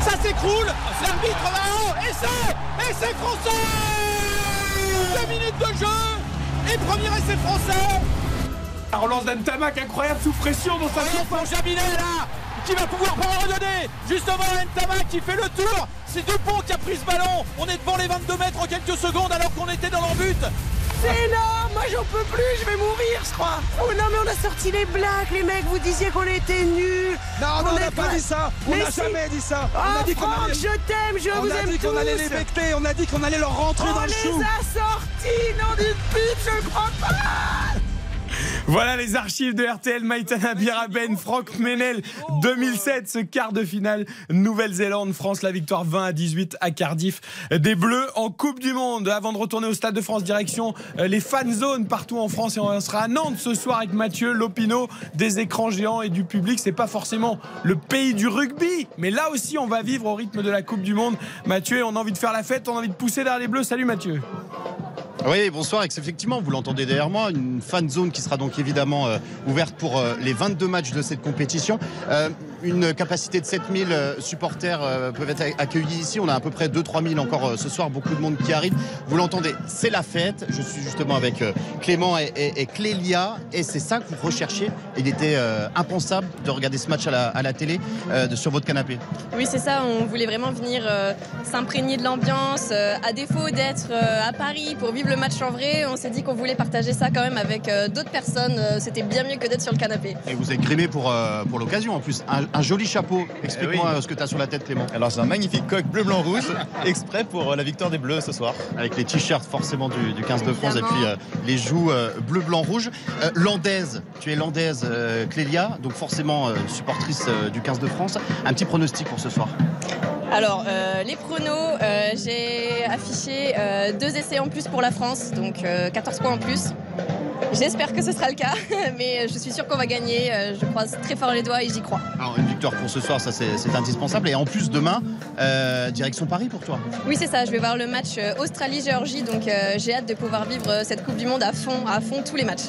Ça s'écroule L'arbitre va haut Et c'est Et c'est français Deux minutes de jeu Et premier essai français Roland Ntamak, incroyable sous pression dans sa pour Jaminet là qui va pouvoir pas redonner justement Ntamak qui fait le tour c'est Dupont qui a pris ce ballon on est devant les 22 mètres en quelques secondes alors qu'on était dans leur but c'est énorme, moi j'en peux plus, je vais mourir, je crois. Oh non, mais on a sorti les blagues, les mecs, vous disiez qu'on était nuls. Non, non, on n'a pas dit ça. On n'a jamais dit ça. Oh, on a dit qu'on Franck, allait... je t'aime, je on vous a aime dit qu'on allait les becter, on a dit qu'on allait leur rentrer on dans le les chou. a sortis, non d'une pute, je le crois pas. Voilà les archives de RTL Maïtana Biraben, Franck Menel 2007, ce quart de finale Nouvelle-Zélande, France, la victoire 20 à 18 à Cardiff des Bleus en Coupe du Monde. Avant de retourner au Stade de France, direction euh, les fan zones partout en France et on sera à Nantes ce soir avec Mathieu Lopino, des écrans géants et du public. C'est pas forcément le pays du rugby, mais là aussi on va vivre au rythme de la Coupe du Monde. Mathieu, on a envie de faire la fête, on a envie de pousser derrière les Bleus. Salut Mathieu. Oui, bonsoir. Effectivement, vous l'entendez derrière moi, une fan zone qui sera donc évidemment euh, ouverte pour euh, les 22 matchs de cette compétition. Euh, une capacité de 7000 supporters euh, peuvent être accueillis ici. On a à peu près 2-3 000 encore euh, ce soir, beaucoup de monde qui arrive. Vous l'entendez, c'est la fête. Je suis justement avec euh, Clément et, et, et, Clélia et c'est ça que vous recherchiez. Il était euh, impensable de regarder ce match à la, à la télé de, sur votre canapé. Oui, c'est ça. On voulait vraiment venir euh, s'imprégner de l'ambiance. à défaut d'être euh, à Paris pour vivre le match en vrai, on s'est dit qu'on voulait partager ça quand même avec euh, d'autres personnes. C'était bien mieux que d'être sur le canapé. Et vous êtes grimé pour, euh, pour l'occasion en plus. Un, un joli chapeau. Explique-moi Eh oui. ce que tu as sur la tête, Clément. Alors, c'est un magnifique coq bleu-blanc-rouge, exprès pour euh, la victoire des Bleus ce soir. Avec les t-shirts forcément du, du 15 de France et puis euh, les joues euh, bleu-blanc-rouge. Euh, landaise, tu es landaise, euh, Clélia, donc forcément euh, supportrice euh, du 15 de France. Un petit pronostic pour ce soir Alors, euh, les pronos, euh, j'ai affiché euh, deux essais en plus pour la France, donc euh, 14 points en plus. J'espère que ce sera le cas, mais je suis sûre qu'on va gagner. Euh, Je croise très fort les doigts et j'y crois. Alors une victoire pour ce soir, ça c'est indispensable. Et en plus demain, euh, direction Paris pour toi. Oui, c'est ça. Je vais voir le match euh, Australie-Géorgie, donc euh, j'ai hâte de pouvoir vivre cette Coupe du Monde à fond, à fond tous les matchs.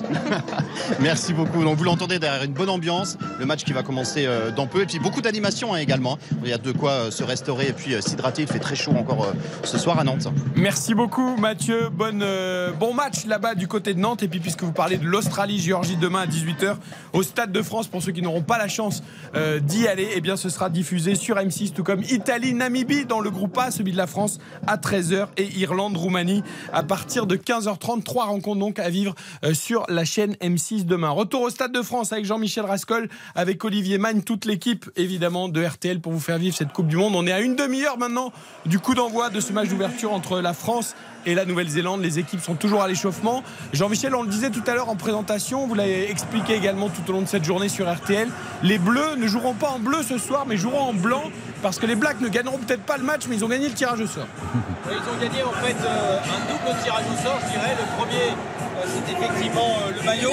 Merci beaucoup. Donc vous l'entendez derrière une bonne ambiance, le match qui va commencer euh, dans peu et puis beaucoup d'animation hein, également. Il y a de quoi euh, se restaurer et puis euh, s'hydrater. Il fait très chaud encore euh, ce soir à Nantes. Merci beaucoup Mathieu. Bonne, euh, bon match là-bas du côté de Nantes. Et puis puisque vous parlez de l'Australie-Géorgie demain à 18h au Stade de France, pour ceux qui n'auront pas la chance euh, d'y aller, eh bien ce sera diffusé sur M6, tout comme Italie-Namibie dans le groupe A, celui de la France à 13h et Irlande-Roumanie à partir de 15h30. Trois rencontres donc à vivre euh, sur la chaîne M6 demain. Retour au Stade de France avec Jean-Michel Rascol, avec Olivier Magne, toute l'équipe évidemment de RTL pour vous faire vivre cette Coupe du Monde. On est à une demi-heure maintenant du coup d'envoi de ce match d'ouverture entre la France la Nouvelle-Zélande. Les équipes sont toujours à l'échauffement. Jean-Michel, on le disait tout à l'heure en présentation, vous l'avez expliqué également tout au long de cette journée sur RTL. Les Bleus ne joueront pas en bleu ce soir, mais joueront en blanc parce que les Blacks ne gagneront peut-être pas le match, mais ils ont gagné le tirage au sort. Ils ont gagné en fait euh, un double tirage au sort, je dirais. Le premier, euh, c'est effectivement euh, le maillot.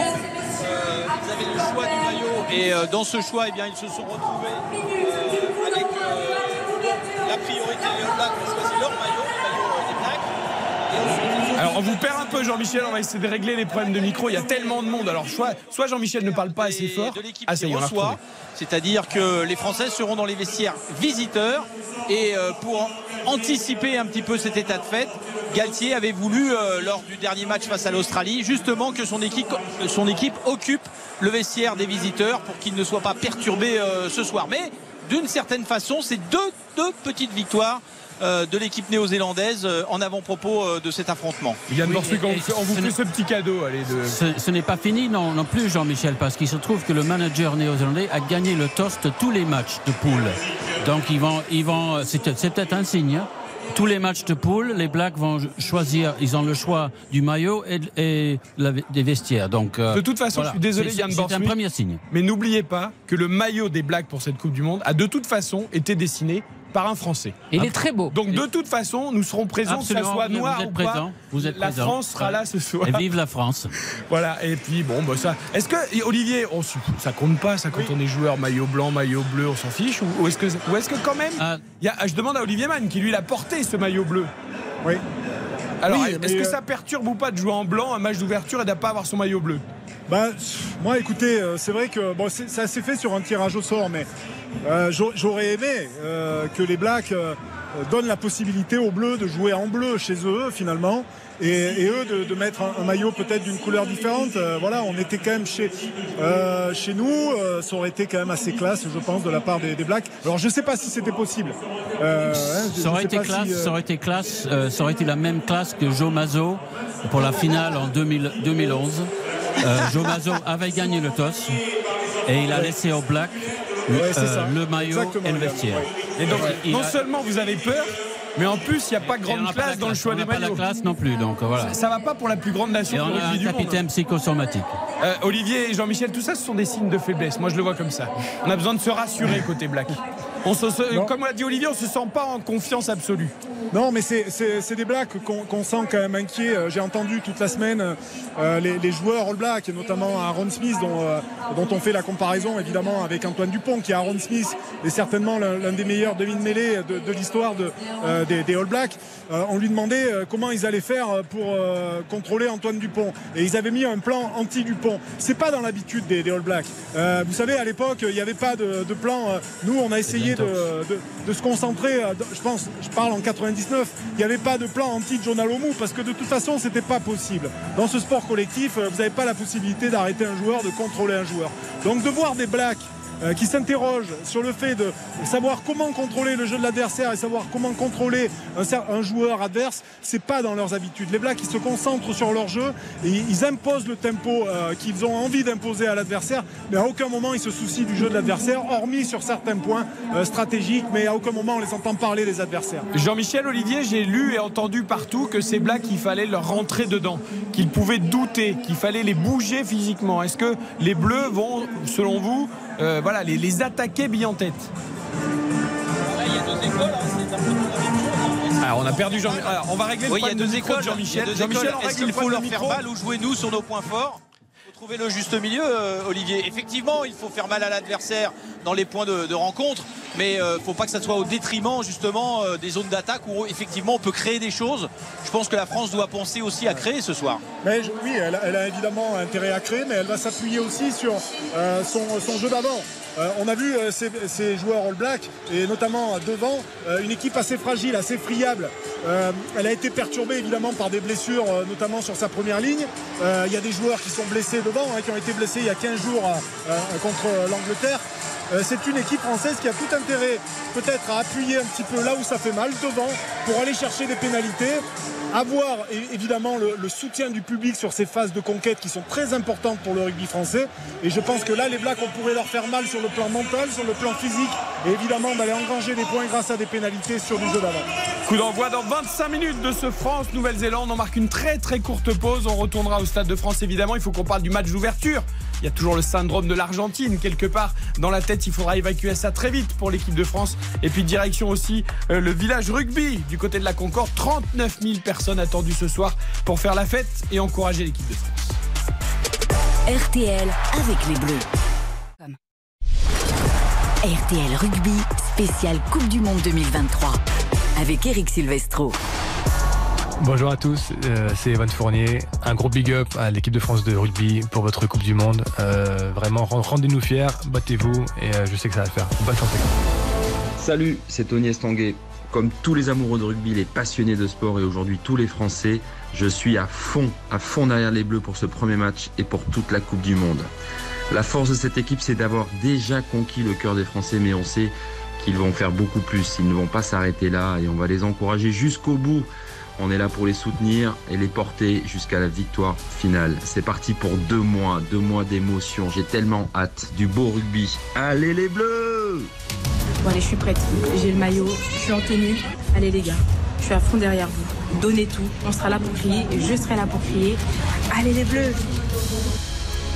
Ils avaient le choix du maillot et dans ce choix, eh bien, ils se sont retrouvés avec la priorité. All Blacks ont choisi leur maillot, le maillot euh, des Blacks. Et ensuite, ils ont Alors on vous perd un peu Jean-Michel, on va essayer de régler les problèmes de micro, il y a tellement de monde. Alors soit, soit Jean-Michel ne parle pas assez fort. de Ah ça y reçoit. C'est-à-dire que les Français seront dans les vestiaires visiteurs. Et euh, pour anticiper un petit peu cet état de fait, Galtier avait voulu, euh, lors du dernier match face à l'Australie, justement que son équipe, son équipe occupe le vestiaire des visiteurs pour qu'il ne soit pas perturbé euh, ce soir. Mais d'une certaine façon, c'est deux, deux petites victoires de l'équipe néo-zélandaise euh, en avant-propos euh, de cet affrontement. Yann Oui, on, vous fait- on vous ce fait n'est- ce petit cadeau. Allez, de... Ce, ce n'est pas fini non, non plus, Jean-Michel, parce qu'il se trouve que le manager néo-zélandais a gagné le toast tous les matchs de poule. Donc ils vont, ils vont, c'est peut-être c'est peut-être un signe. hein. Tous les matchs de poule, les Blacks vont choisir, ils ont le choix du maillot et, et la- des vestiaires. Donc, euh, De toute façon, voilà. je suis désolé, C'est- Yann C'est un premier signe. Mais n'oubliez pas que le maillot des Blacks pour cette Coupe du Monde a de toute façon été dessiné par un Français. Il est très beau. Donc de toute façon, nous serons présents, que ça Absolument, soit noir vous êtes ou pas. présent, vous êtes la présent. France sera là ce soir. Et vive la France. Voilà, et puis bon, bah ça. Est-ce que, Olivier, on ça compte pas, ça, quand on est joueur maillot blanc, maillot bleu, on s'en fiche Ou, ou est-ce que, ou est-ce que quand même. Ah. il y a- je demande à Olivier Mann, qui lui l'a porté ce maillot bleu. Oui. Alors, Oui, est-ce que euh, ça perturbe ou pas de jouer en blanc un match d'ouverture et de pas avoir son maillot bleu? Bah, moi, écoutez, euh, c'est vrai que bon, ça s'est fait sur un tirage au sort, mais euh, j'au- j'aurais aimé euh, que les Blacks euh, donnent la possibilité aux Bleus de jouer en bleu chez eux, finalement. Et, et eux de, de mettre un, un maillot peut-être d'une couleur différente. Voilà, on était quand même chez, chez nous. ça aurait été quand même assez classe, je pense, de la part des, des Blacks. Alors, je sais pas si c'était possible. Hein, Ça aurait été si, classe, ça aurait été classe, ça aurait été la même classe que Joe Mazzo pour la finale en 2000 2011. Euh, Joe Mazzo avait gagné le toss et il a laissé au Black Ouais, c'est euh, ça. le maillot Exactement, et le vestiaire. Et donc, Il non a- seulement vous avez peur, mais en plus, il n'y a pas grande pas classe la dans le choix on des n'a pas la maillots. classe non plus, donc voilà. Ça, ça va pas pour la plus grande nation Et on a un monde. capitaine psychosomatique. Euh, Olivier et Jean-Michel, tout ça, ce sont des signes de faiblesse. Moi, je le vois comme ça. On a besoin de se rassurer côté Black. On se, se- comme l'a dit Olivier, on se sent pas en confiance absolue. Non, mais c'est- des blacks qu'on sent quand même inquiets. Euh, J'ai entendu toute la semaine euh, les, les joueurs All Black, et notamment Aaron Smith, dont, euh, dont on fait la comparaison évidemment avec Antoine Dupont, qui est Aaron Smith est certainement l'un des meilleurs demi-mêlées de, de l'histoire de, euh, des, des All Blacks. Euh, on lui demandait euh, comment ils allaient faire pour euh, contrôler Antoine Dupont. Et ils avaient mis un plan anti-Dupont. C'est pas dans l'habitude des, des All Blacks. Vous savez, à l'époque, il n'y avait pas de, de plan. Nous, on a essayé de, de- de se concentrer. Je pense, je parle en 99. Il n'y avait pas de plan anti-John Alomou parce que de toute façon, c'était pas possible. Dans ce sport collectif, vous n'avez pas la possibilité d'arrêter un joueur, de contrôler un joueur. Donc de voir des blacks euh, qui s'interrogent sur le fait de savoir comment contrôler le jeu de l'adversaire et savoir comment contrôler un joueur adverse, c'est pas dans leurs habitudes. Les Blacks, ils se concentrent sur leur jeu et ils imposent le tempo euh, qu'ils ont envie d'imposer à l'adversaire, mais à aucun moment ils se soucient du jeu de l'adversaire, hormis sur certains points euh, stratégiques, mais à aucun moment on les entend parler des adversaires. Jean-Michel Olivier, j'ai lu et entendu partout que ces Blacks, il fallait leur rentrer dedans, qu'ils pouvaient douter, qu'il fallait les bouger physiquement. Est-ce que les Bleus vont, selon vous, euh, voilà, les, les attaquer bille en tête Alors, on a perdu Jean. Alors, on va régler le Oui, il y a deux de écoles. Jean-Michel. Jean-Michel, Est-ce qu'il faut leur faire mal ou jouer nous sur nos points forts? Trouver le juste milieu, euh, Olivier. Effectivement, il faut faire mal à l'adversaire dans les points de, rencontre, mais il ne faut pas que ça soit au détriment justement euh, des zones d'attaque où effectivement on peut créer des choses. Je pense que la France doit penser aussi à créer ce soir. Mais oui, elle, a- évidemment intérêt à créer, mais elle va s'appuyer aussi sur euh, son, jeu d'avant. Euh, on a vu euh, ces, ces joueurs All Black, et notamment euh, devant, euh, une équipe assez fragile, assez friable. Euh, elle a été perturbée évidemment par des blessures, euh, notamment sur sa première ligne. Euh, Il y a des joueurs qui sont blessés hein, qui ont été blessés il y a 15 jours euh, euh, contre l'Angleterre. Euh, c'est une équipe française qui a tout intérêt peut-être à appuyer un petit peu là où ça fait mal, devant, pour aller chercher des pénalités. Avoir évidemment le, le soutien du public sur ces phases de conquête qui sont très importantes pour le rugby français. Et je pense que là, les Blacks, on pourrait leur faire mal sur le plan mental, sur le plan physique, et évidemment d'aller engranger des points grâce à des pénalités sur du jeu d'avant. Coup d'envoi dans 25 minutes de ce France-Nouvelle-Zélande. On marque une très très courte pause. On retournera au Stade de France évidemment. Il faut qu'on parle du match d'ouverture. Il y a toujours le syndrome de l'Argentine quelque part dans la tête. Il faudra évacuer ça très vite pour l'équipe de France. Et puis direction aussi euh, le village rugby du côté de la Concorde. 39 000 personnes attendues ce soir pour faire la fête et encourager l'équipe de France. RTL avec les Bleus. RTL Rugby, spécial Coupe du Monde 2023. Avec Eric Silvestro. Bonjour à tous, euh, c'est Evan Fournier. Un gros big up à l'équipe de France de rugby pour votre Coupe du Monde. Euh, vraiment, rend- rendez-nous fiers, battez-vous et euh, je sais que ça va le faire. Bonne gars. Salut, c'est Tony Estanguet. Comme tous les amoureux de rugby, les passionnés de sport et aujourd'hui tous les Français, je suis à fond, à fond derrière les Bleus pour ce premier match et pour toute la Coupe du Monde. La force de cette équipe, c'est d'avoir déjà conquis le cœur des Français, mais on sait qu'ils vont faire beaucoup plus. Ils ne vont pas s'arrêter là et on va les encourager jusqu'au bout. On est là pour les soutenir et les porter jusqu'à la victoire finale. C'est parti pour deux mois, deux mois d'émotion. J'ai tellement hâte du beau rugby. Allez les Bleus Bon allez, je suis prête. J'ai le maillot, je suis en tenue. Allez les gars, je suis à fond derrière vous. Donnez tout. On sera là pour crier et je serai là pour crier. Allez les bleus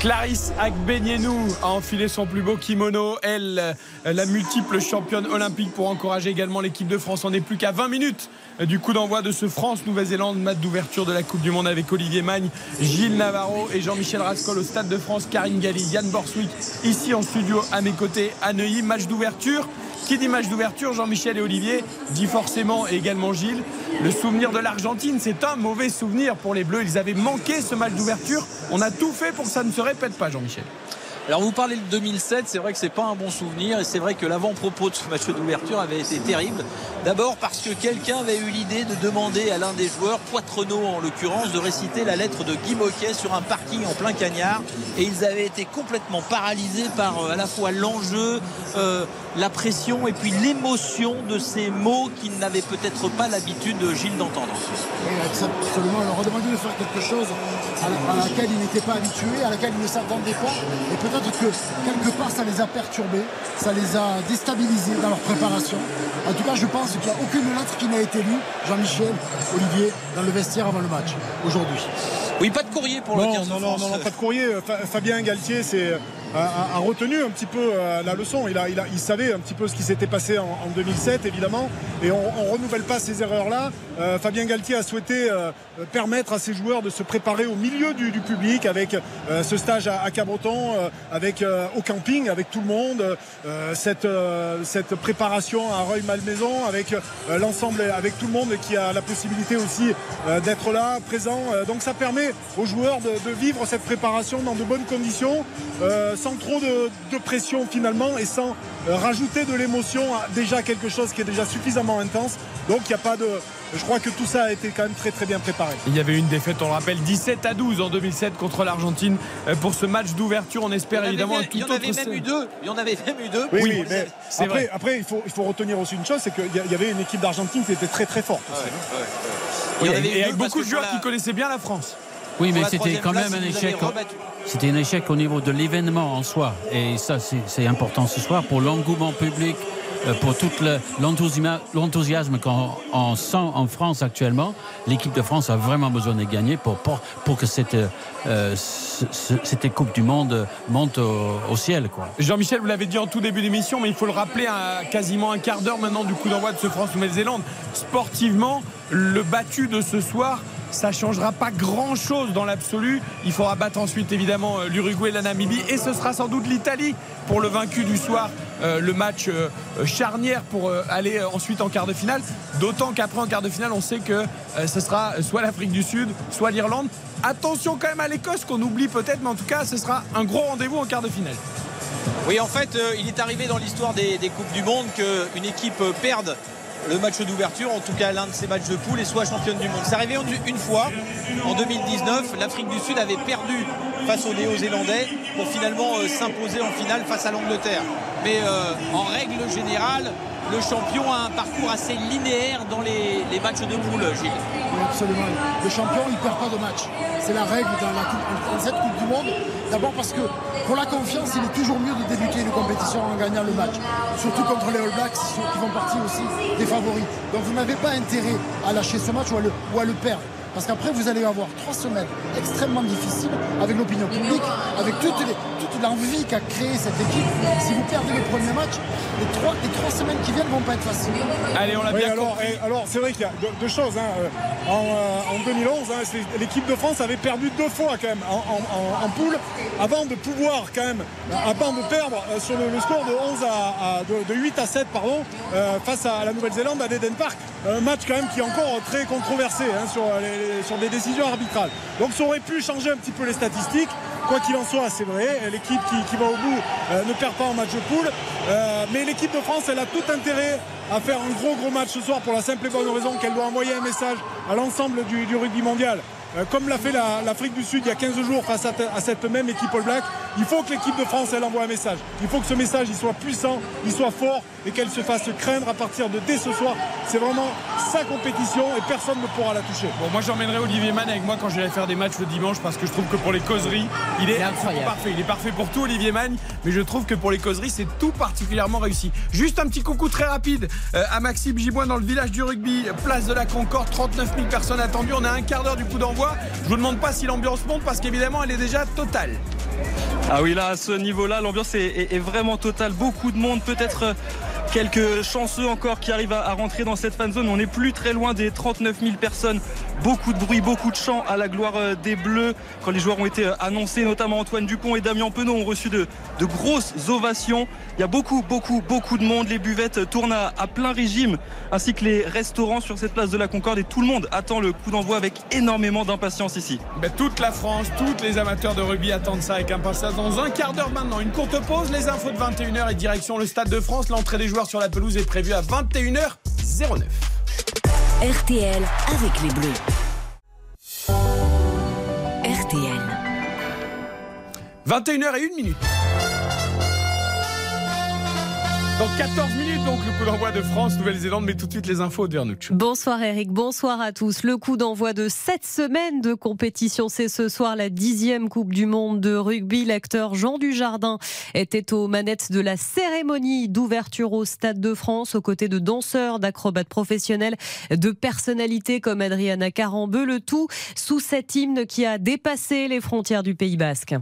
Clarisse Agbenienou a enfilé son plus beau kimono. Elle, la multiple championne olympique pour encourager également l'équipe de France. On n'est plus qu'à 20 minutes du coup d'envoi de ce France-Nouvelle-Zélande, match d'ouverture de la Coupe du Monde avec Olivier Magne, Gilles Navarro et Jean-Michel Rascol au Stade de France, Karine Galli, Yann Borswick ici en studio à mes côtés à Neuilly. Match d'ouverture Qui dit match d'ouverture, Jean-Michel et Olivier, dit forcément et également Gilles, le souvenir de l'Argentine, c'est un mauvais souvenir pour les Bleus. Ils avaient manqué ce match d'ouverture. On a tout fait pour que ça ne se répète pas, Jean-Michel. Alors vous parlez de 2007, c'est vrai que c'est pas un bon souvenir et c'est vrai que l'avant-propos de ce match d'ouverture avait été terrible. D'abord parce que quelqu'un avait eu l'idée de demander à l'un des joueurs, Poitrenaud en l'occurrence, de réciter la lettre de Guy Moquet sur un parking en plein cagnard et ils avaient été complètement paralysés par euh, à la fois l'enjeu, euh, la pression et puis l'émotion de ces mots qu'ils n'avaient peut-être pas l'habitude, Gilles, d'entendre. Absolument. On leur a demandé de faire quelque chose à laquelle ils n'étaient pas habitués, à laquelle ils ne s'attendaient pas. Et peut-être que quelque part, ça les a perturbés, ça les a déstabilisés dans leur préparation. En tout cas, je pense qu'il n'y a aucune lettre qui n'a été lue, Jean-Michel, Olivier, dans le vestiaire avant le match, aujourd'hui. Oui, pas de courrier pour le non, 15 de non, non, non, non, pas de courrier. Fa- Fabien Galtier c'est, a, retenu un petit peu euh, la leçon. Il, a, il, savait un petit peu ce qui s'était passé en, en 2007, évidemment. Et on ne renouvelle pas ces erreurs-là. Euh, Fabien Galtier a souhaité euh, permettre à ses joueurs de se préparer au milieu du, public avec ce stage à, à Cabreton, avec, au camping, avec tout le monde. cette, cette préparation à Reuil-Malmaison, avec l'ensemble, avec tout le monde qui a la possibilité aussi d'être là, présent. Donc ça permet aux joueurs de, vivre cette préparation dans de bonnes conditions, sans trop de, de pression finalement et sans euh, rajouter de l'émotion à déjà quelque chose qui est déjà suffisamment intense. Donc il n'y a pas de. Je crois que tout ça a été quand même très très bien préparé. Il y avait eu une défaite, on le rappelle, 17 à 12 en 2007 contre l'Argentine euh, pour ce match d'ouverture. On espère évidemment un tout il y en autre avait même eu deux. Il y en avait même eu deux. Oui, mais c'est après, vrai. après il, faut, il faut retenir aussi une chose, c'est qu'il y avait une équipe d'Argentine qui était très très forte. aussi. Oui, Il y en avait et avec beaucoup de joueurs la- qui connaissaient bien la France. Oui, mais c'était quand place, même un échec. C'était un échec au niveau de l'événement en soi. Et ça, c'est important ce soir pour l'engouement public, euh, pour tout le- l'enthousiasme qu'on on sent en France actuellement. L'équipe de France a vraiment besoin de gagner pour, pour, pour que cette, euh, ce- ce- cette Coupe du Monde monte au, au ciel. Quoi. Jean-Michel, vous l'avez dit en tout début d'émission, mais il faut le rappeler à quasiment un quart d'heure maintenant du coup d'envoi de ce France-Nouvelle-Zélande. Sportivement, le battu de ce soir, ça changera pas grand-chose dans l'absolu. Il faudra battre ensuite évidemment euh, l'Uruguay, la Namibie, et ce sera sans doute l'Italie pour le vaincu du soir. euh, le match euh, charnière pour aller ensuite en quart de finale. D'autant qu'après en quart de finale, on sait que ce sera soit l'Afrique du Sud, soit l'Irlande. Attention quand même à l'Écosse qu'on oublie peut-être, mais en tout cas, ce sera un gros rendez-vous en quart de finale. Oui, en fait, il est arrivé dans l'histoire des, Coupes du Monde qu'une équipe perde le match d'ouverture, en tout cas l'un de ses matchs de poule, et soit championne du monde. C'est arrivé une fois, en 2019, l'Afrique du Sud avait perdu face aux Néo-Zélandais pour finalement euh, s'imposer en finale face à l'Angleterre. Mais euh, en règle générale, le champion a un parcours assez linéaire dans les, les matchs de poule, Gilles. Oui, absolument. Le champion, il ne perd pas de match. C'est la règle dans, la coupe- cette Coupe du Monde. D'abord parce que pour la confiance, il est toujours mieux de débuter une compétition en gagnant le match. Surtout contre les All Blacks qui font partie aussi des favoris. Donc vous n'avez pas intérêt à lâcher ce match ou à le perdre. Parce qu'après, vous allez avoir trois semaines extrêmement difficiles avec l'opinion publique, avec toute, les- toute l'envie qu'a créé cette équipe. Si vous perdez le premier match, les trois, les trois semaines qui viennent vont pas être faciles. Allez, on l'a Oui, bien alors, compris. et- alors c'est vrai qu'il y a deux, deux choses. hein. Euh, En, euh, en 2011, hein, c'est- l'équipe de France avait perdu deux fois quand même en, en- en- en poule avant de pouvoir quand même, euh, avant de perdre euh, sur le, le score de 11 à, à- de, de 8 à 7 pardon, euh, face à la Nouvelle-Zélande à l'Eden Park. Un match quand même qui est encore très controversé hein, sur, euh, sur des décisions arbitrales. Donc ça aurait pu changer un petit peu les statistiques. Quoi qu'il en soit, c'est vrai, l'équipe qui, va au bout euh, ne perd pas en match de poule. Euh, mais l'équipe de France, elle a tout intérêt à faire un gros gros match ce soir pour la simple et bonne raison qu'elle doit envoyer un message à l'ensemble du rugby mondial. Euh, comme l'a fait la- l'Afrique du Sud il y a 15 jours face à, à cette même équipe All Black, il faut que l'équipe de France elle envoie un message. Il faut que ce message il soit puissant, il soit fort et qu'elle se fasse craindre à partir de dès ce soir. C'est vraiment sa compétition et personne ne pourra la toucher. Bon, moi j'emmènerai Olivier Mann avec moi quand je vais faire des matchs le dimanche parce que je trouve que pour les causeries, il est, parfait. Il est parfait pour tout, Olivier Magne, mais je trouve que pour les causeries, c'est tout particulièrement réussi. Juste un petit coucou très rapide euh, à Maxime Giboin dans le village du rugby, place de la Concorde, 39 000 personnes attendues. On a un quart d'heure du coup d'envoi. Je vous demande pas si l'ambiance monte parce qu'évidemment, elle est déjà totale. Ah oui, là, à ce niveau-là, l'ambiance est, est- vraiment totale. Beaucoup de monde, peut-être euh, quelques chanceux encore qui arrivent à rentrer dans cette fan zone. On n'est plus très loin des 39 000 personnes beaucoup de bruit, beaucoup de chants à la gloire euh, des Bleus quand les joueurs ont été euh, annoncés, notamment Antoine Dupont et Damien Penaud ont reçu de, grosses ovations. Il y a beaucoup, beaucoup, beaucoup de monde. Les buvettes tournent à, plein régime, ainsi que les restaurants sur cette place de la Concorde et tout le monde attend le coup d'envoi avec énormément d'impatience ici. Toute la France, tous les amateurs de rugby attendent ça avec impatience. Dans un quart d'heure maintenant, une courte pause, les infos de 21h et direction le Stade de France. L'entrée des joueurs sur la pelouse est prévue à 21h09. RTL avec les Bleus. RTL. 21h et 1 minute. Dans 14 minutes, donc, le coup d'envoi de France-Nouvelle-Zélande, mais tout de suite les infos de Vernucci. Bonsoir Eric, bonsoir à tous. Le coup d'envoi de cette semaine de compétition, c'est ce soir la dixième Coupe du Monde de rugby. L'acteur Jean Dujardin était aux manettes de la cérémonie d'ouverture au Stade de France, aux côtés de danseurs, d'acrobates professionnels, de personnalités comme Adriana Carambeu, le tout sous cet hymne qui a dépassé les frontières du Pays Basque.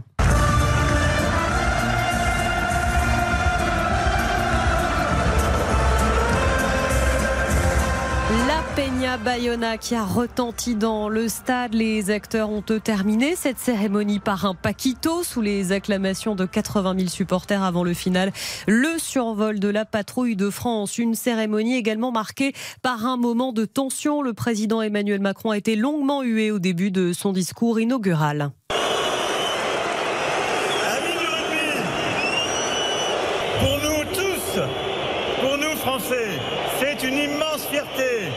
La Bayona qui a retenti dans le stade. Les acteurs ont terminé cette cérémonie par un paquito sous les acclamations de 80 000 supporters avant le final. Le survol de la patrouille de France. Une cérémonie également marquée par un moment de tension. Le président Emmanuel Macron a été longuement hué au début de son discours inaugural. Pour nous tous, pour nous Français, c'est une immense fierté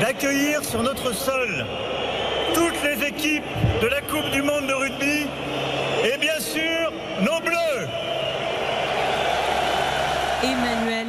d'accueillir sur notre sol toutes les équipes de la Coupe du Monde de rugby et bien sûr nos Bleus.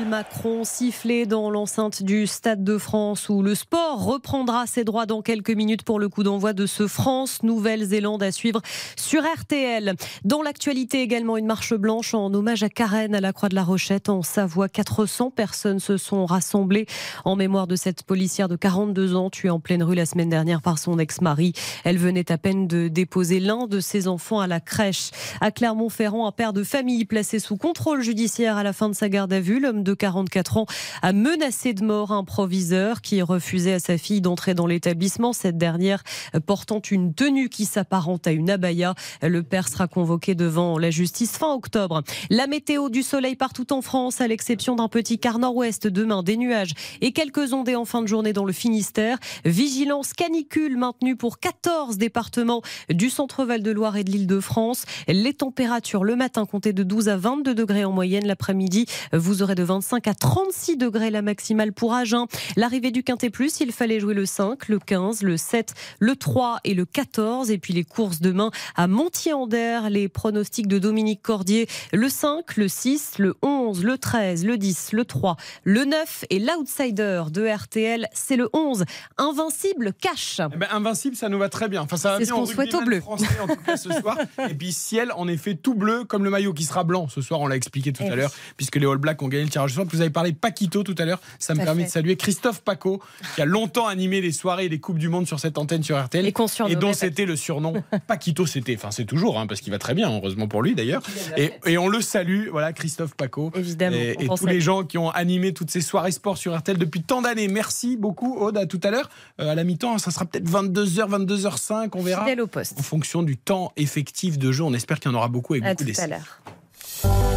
Macron sifflé dans l'enceinte du Stade de France où le sport reprendra ses droits dans quelques minutes pour le coup d'envoi de ce France-Nouvelle-Zélande à suivre sur RTL. Dans l'actualité également, une marche blanche en hommage à Karen à la Croix de la Rochette en Savoie. 400 personnes se sont rassemblées en mémoire de cette policière de 42 ans tuée en pleine rue la semaine dernière par son ex-mari. Elle venait à peine de déposer l'un de ses enfants à la crèche. À Clermont-Ferrand, un père de famille placé sous contrôle judiciaire à la fin de sa garde à vue. L'homme de 44 ans a menacé de mort un proviseur qui refusait à sa fille d'entrer dans l'établissement. Cette dernière portant une tenue qui s'apparente à une abaya. Le père sera convoqué devant la justice fin octobre. La météo du soleil partout en France, à l'exception d'un petit quart nord-ouest. Demain, des nuages et quelques ondées en fin de journée dans le Finistère. Vigilance canicule maintenue pour 14 départements du centre-val de Loire et de l'île de France. Les températures le matin comptez de 12 à 22 degrés en moyenne. L'après-midi, vous aurez de 25 à 36 degrés la maximale pour Agen. L'arrivée du Quintet Plus, il fallait jouer le 5, le 15, le 7, le 3 et le 14. Et puis les courses demain à Montier-en-Der, les pronostics de Dominique Cordier, le 5, le 6, le 11, le 13, le 10, le 3, le 9 et l'outsider de RTL, c'est le 11. Invincible cash. Eh ben, invincible, ça nous va très bien. Enfin, ça va C'est ce qu'on au souhaite français, en tout cas ce soir. Et puis ciel, en effet, tout bleu, comme le maillot qui sera blanc ce soir. On l'a expliqué tout Eh à oui. l'heure, puisque les All Blacks ont gagné le tirage au sort. Vous avez parlé Paquito tout à l'heure. Ça me permet fait. de saluer Christophe Paco, qui a longtemps animé les soirées et les coupes du monde sur cette antenne sur RTL, Et surnommait dont c'était le surnom Paquito. C'était, enfin, c'est toujours, hein, parce qu'il va très bien, heureusement pour lui d'ailleurs. Et, et on le salue, voilà, Christophe Paco. Évidemment, Et, et tous les gens qui ont animé toutes ces soirées sport sur RTL depuis tant d'années. Merci beaucoup, Aude. À tout à l'heure. Euh, à la mi-temps, ça sera peut-être 22h, 22h05, on verra. Fidèle au poste. En fonction du temps effectif de jeu, on espère qu'il y en aura beaucoup et À beaucoup tout à l'heure.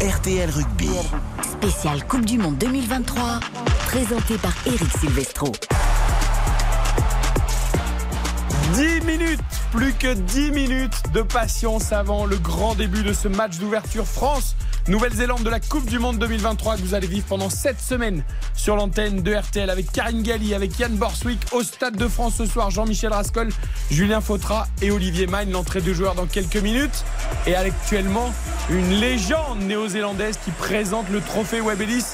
RTL. Rugby. Spécial Coupe du Monde 2023. Présenté par Eric Silvestro. 10 minutes, plus que 10 minutes de patience avant le grand début de ce match d'ouverture France. Nouvelle-Zélande de la Coupe du Monde 2023 que vous allez vivre pendant 7 semaines sur l'antenne de RTL avec Karine Galli, avec Yann Borswick au Stade de France ce soir, Jean-Michel Rascol, Julien Fautra et Olivier Magne, l'entrée de joueurs dans quelques minutes. Et actuellement, une légende néo-zélandaise qui présente le trophée Webb Ellis.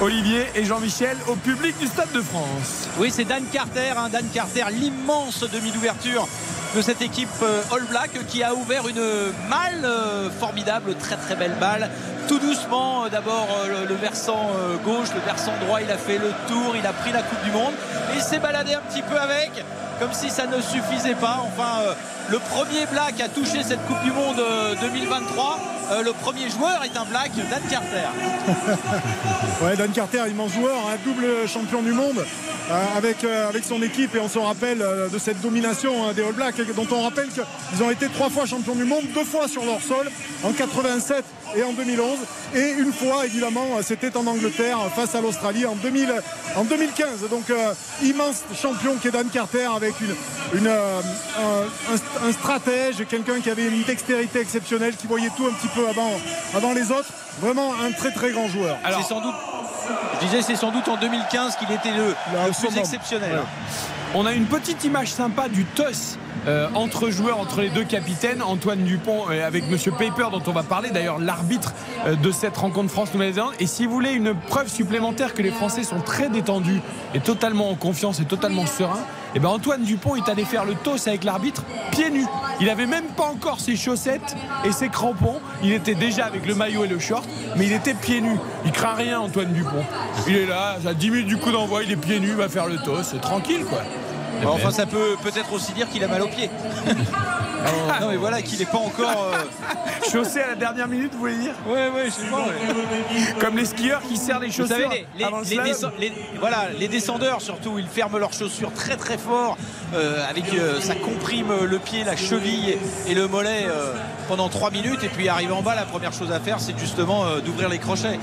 Olivier et Jean-Michel au public du Stade de France. Oui, c'est Dan Carter, hein, Dan Carter, l'immense demi d'ouverture de cette équipe euh, All Black qui a ouvert une malle euh, formidable, très très belle balle tout doucement. D'abord le, versant gauche, le versant droit, il a fait le tour, il a pris la Coupe du Monde et il s'est baladé un petit peu avec, comme si ça ne suffisait pas. Enfin, le premier black a touché cette Coupe du Monde 2023. Euh, le premier joueur est un black, Dan Carter. ouais, Dan Carter, immense joueur, un double champion du monde euh, avec, euh, avec son équipe. Et on se rappelle euh, de cette domination hein, des All Blacks, dont on rappelle qu'ils ont été trois fois champions du monde, deux fois sur leur sol, en 87 et en 2011. Et une fois, évidemment, c'était en Angleterre face à l'Australie en, 2000, en 2015. Donc, immense champion qui est Dan Carter avec une, une un, un, stratège, quelqu'un qui avait une dextérité exceptionnelle, qui voyait tout un petit peu avant, avant les autres. Vraiment un très très grand joueur. Alors, c'est sans doute je disais, c'est sans doute en 2015 qu'il était le, le plus exceptionnel. On a une petite image sympa du TOS euh, entre joueurs, entre les deux capitaines, Antoine Dupont et avec Monsieur Paper dont on va parler, d'ailleurs l'arbitre euh, de cette rencontre France-Nouvelle-Zélande. Et si vous voulez une preuve supplémentaire que les Français sont très détendus et totalement en confiance et totalement sereins, et eh ben Antoine Dupont est allé faire le toss avec l'arbitre pieds nus. Il avait même pas encore ses chaussettes et ses crampons. Il était déjà avec le maillot et le short, mais il était pieds nus. Il craint rien Antoine Dupont. Il est là, à 10 minutes du coup d'envoi, il est pieds nus, il va faire le toss, tranquille quoi. Enfin, ça peut peut-être aussi dire qu'il a mal aux pieds. non, mais voilà, qu'il n'est pas encore. Euh, Chaussé à la dernière minute, vous voulez dire Ouais, ouais, je sais pas. Comme les skieurs qui serrent les chaussures. Vous savez, les, voilà, les descendeurs surtout, ils ferment leurs chaussures très très fort. Euh, avec euh, ça comprime le pied, la cheville et le mollet pendant 3 minutes. Et puis arrivé en bas, la première chose à faire, c'est justement d'ouvrir les crochets.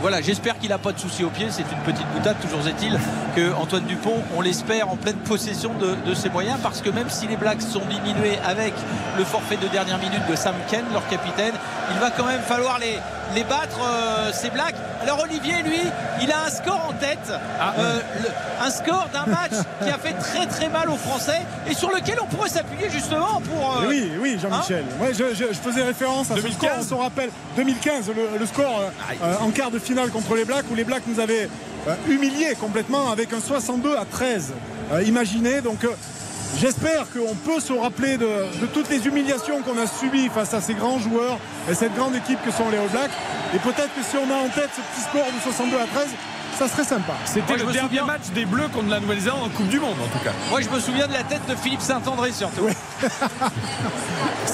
voilà, j'espère qu'il n'a pas de soucis au pied. C'est une petite boutade. Toujours est-il que Antoine Dupont, on l'espère en pleine possession de, de ses moyens parce que même si les Blacks sont diminués avec le forfait de dernière minute de Sam Ken, leur capitaine. Il va quand même falloir les, les battre, euh, ces Blacks. Alors Olivier, lui, il a un score en tête. Ah. Euh, un score d'un match qui a fait très très mal aux Français et sur lequel on pourrait s'appuyer justement pour... Euh, oui, oui, Jean-Michel. Hein je, faisais référence à 2015. ce score, on se rappelle. 2015, le, score en quart de finale contre les Blacks, où les Blacks nous avaient humiliés complètement avec un 62 à 13. Imaginez, donc J'espère qu'on peut se rappeler de, toutes les humiliations qu'on a subies face à ces grands joueurs et cette grande équipe que sont les All Blacks. Et peut-être que si on a en tête ce petit score de 62 à 13, ça serait sympa. C'était le dernier match des Bleus contre la Nouvelle-Zélande en Coupe du Monde en tout cas. Moi je me souviens de la tête de Philippe Saint-André surtout.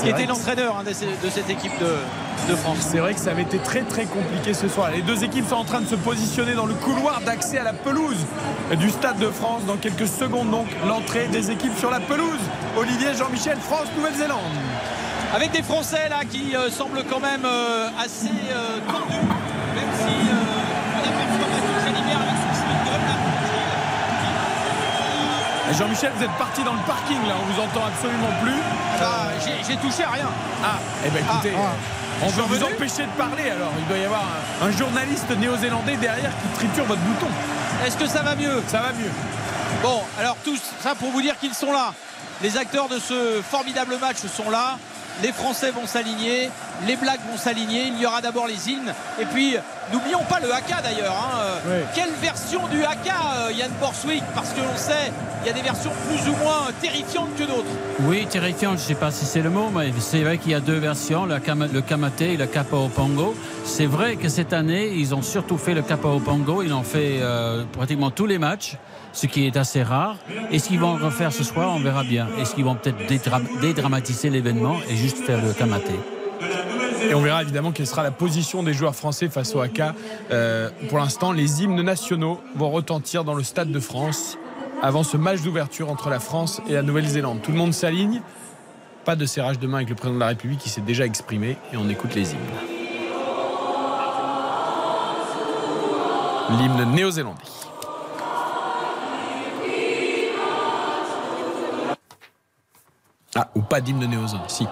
qui était l'entraîneur hein, de, cette équipe de, France. C'est vrai que ça avait été très très compliqué ce soir. Les deux équipes sont en train de se positionner dans le couloir d'accès à la pelouse du Stade de France dans quelques secondes. Donc l'entrée des équipes sur la pelouse. Olivier Jean-Michel, France, Nouvelle-Zélande. Avec des Français là qui euh, semblent quand même euh, assez euh, tendus, Jean-Michel, vous êtes parti dans le parking là, on vous entend absolument plus. Ah, j'ai touché à rien. Ah, eh ben écoutez, ah. on veut vous empêcher de parler alors. Il doit y avoir un, journaliste néo-zélandais derrière qui triture votre bouton. Est-ce que ça va mieux? Ça va mieux. Bon, alors tout ça pour vous dire qu'ils sont là. Les acteurs de ce formidable match sont là les Français vont s'aligner, les Blacks vont s'aligner, il y aura d'abord les hymnes, et puis n'oublions pas le haka d'ailleurs. Hein. Quelle version du haka, euh, Yann Borswick Parce que l'on sait, il y a des versions plus ou moins terrifiantes que d'autres. Oui, terrifiantes, je ne sais pas si c'est le mot, mais c'est vrai qu'il y a deux versions, le, kamate et le kapa pongo. C'est vrai que cette année, ils ont surtout fait le kapa pongo, ils ont fait euh, pratiquement tous les matchs ce qui est assez rare. Et ce qu'ils vont refaire ce soir, on verra bien. Est-ce qu'ils vont peut-être dédramatiser l'événement et juste faire le kamaté? Et on verra évidemment quelle sera la position des joueurs français face au AK. Euh, pour l'instant, les hymnes nationaux vont retentir dans le Stade de France avant ce match d'ouverture entre la France et la Nouvelle-Zélande. Tout le monde s'aligne. Pas de serrage de main avec le président de la République qui s'est déjà exprimé et on écoute les hymnes. L'hymne néo-zélandais. Ah, ou pas d'hymne néozone, si.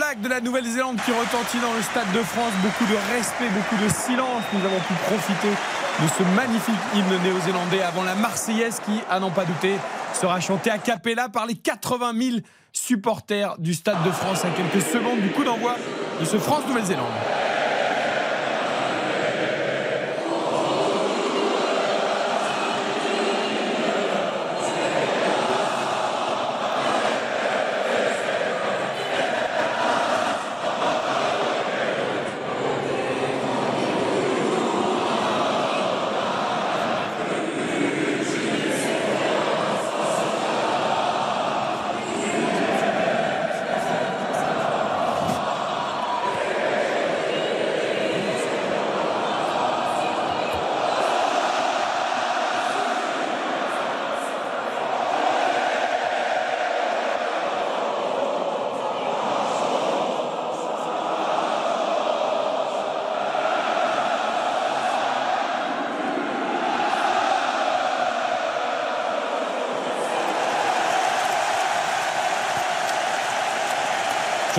Blacks de la Nouvelle-Zélande qui retentit dans le stade de France. Beaucoup de respect, beaucoup de silence. Nous avons pu profiter de ce magnifique hymne néo-zélandais avant la Marseillaise qui, à n'en pas douter, sera chantée à Capella par les 80 000 supporters du stade de France à quelques secondes du coup d'envoi de ce France-Nouvelle-Zélande.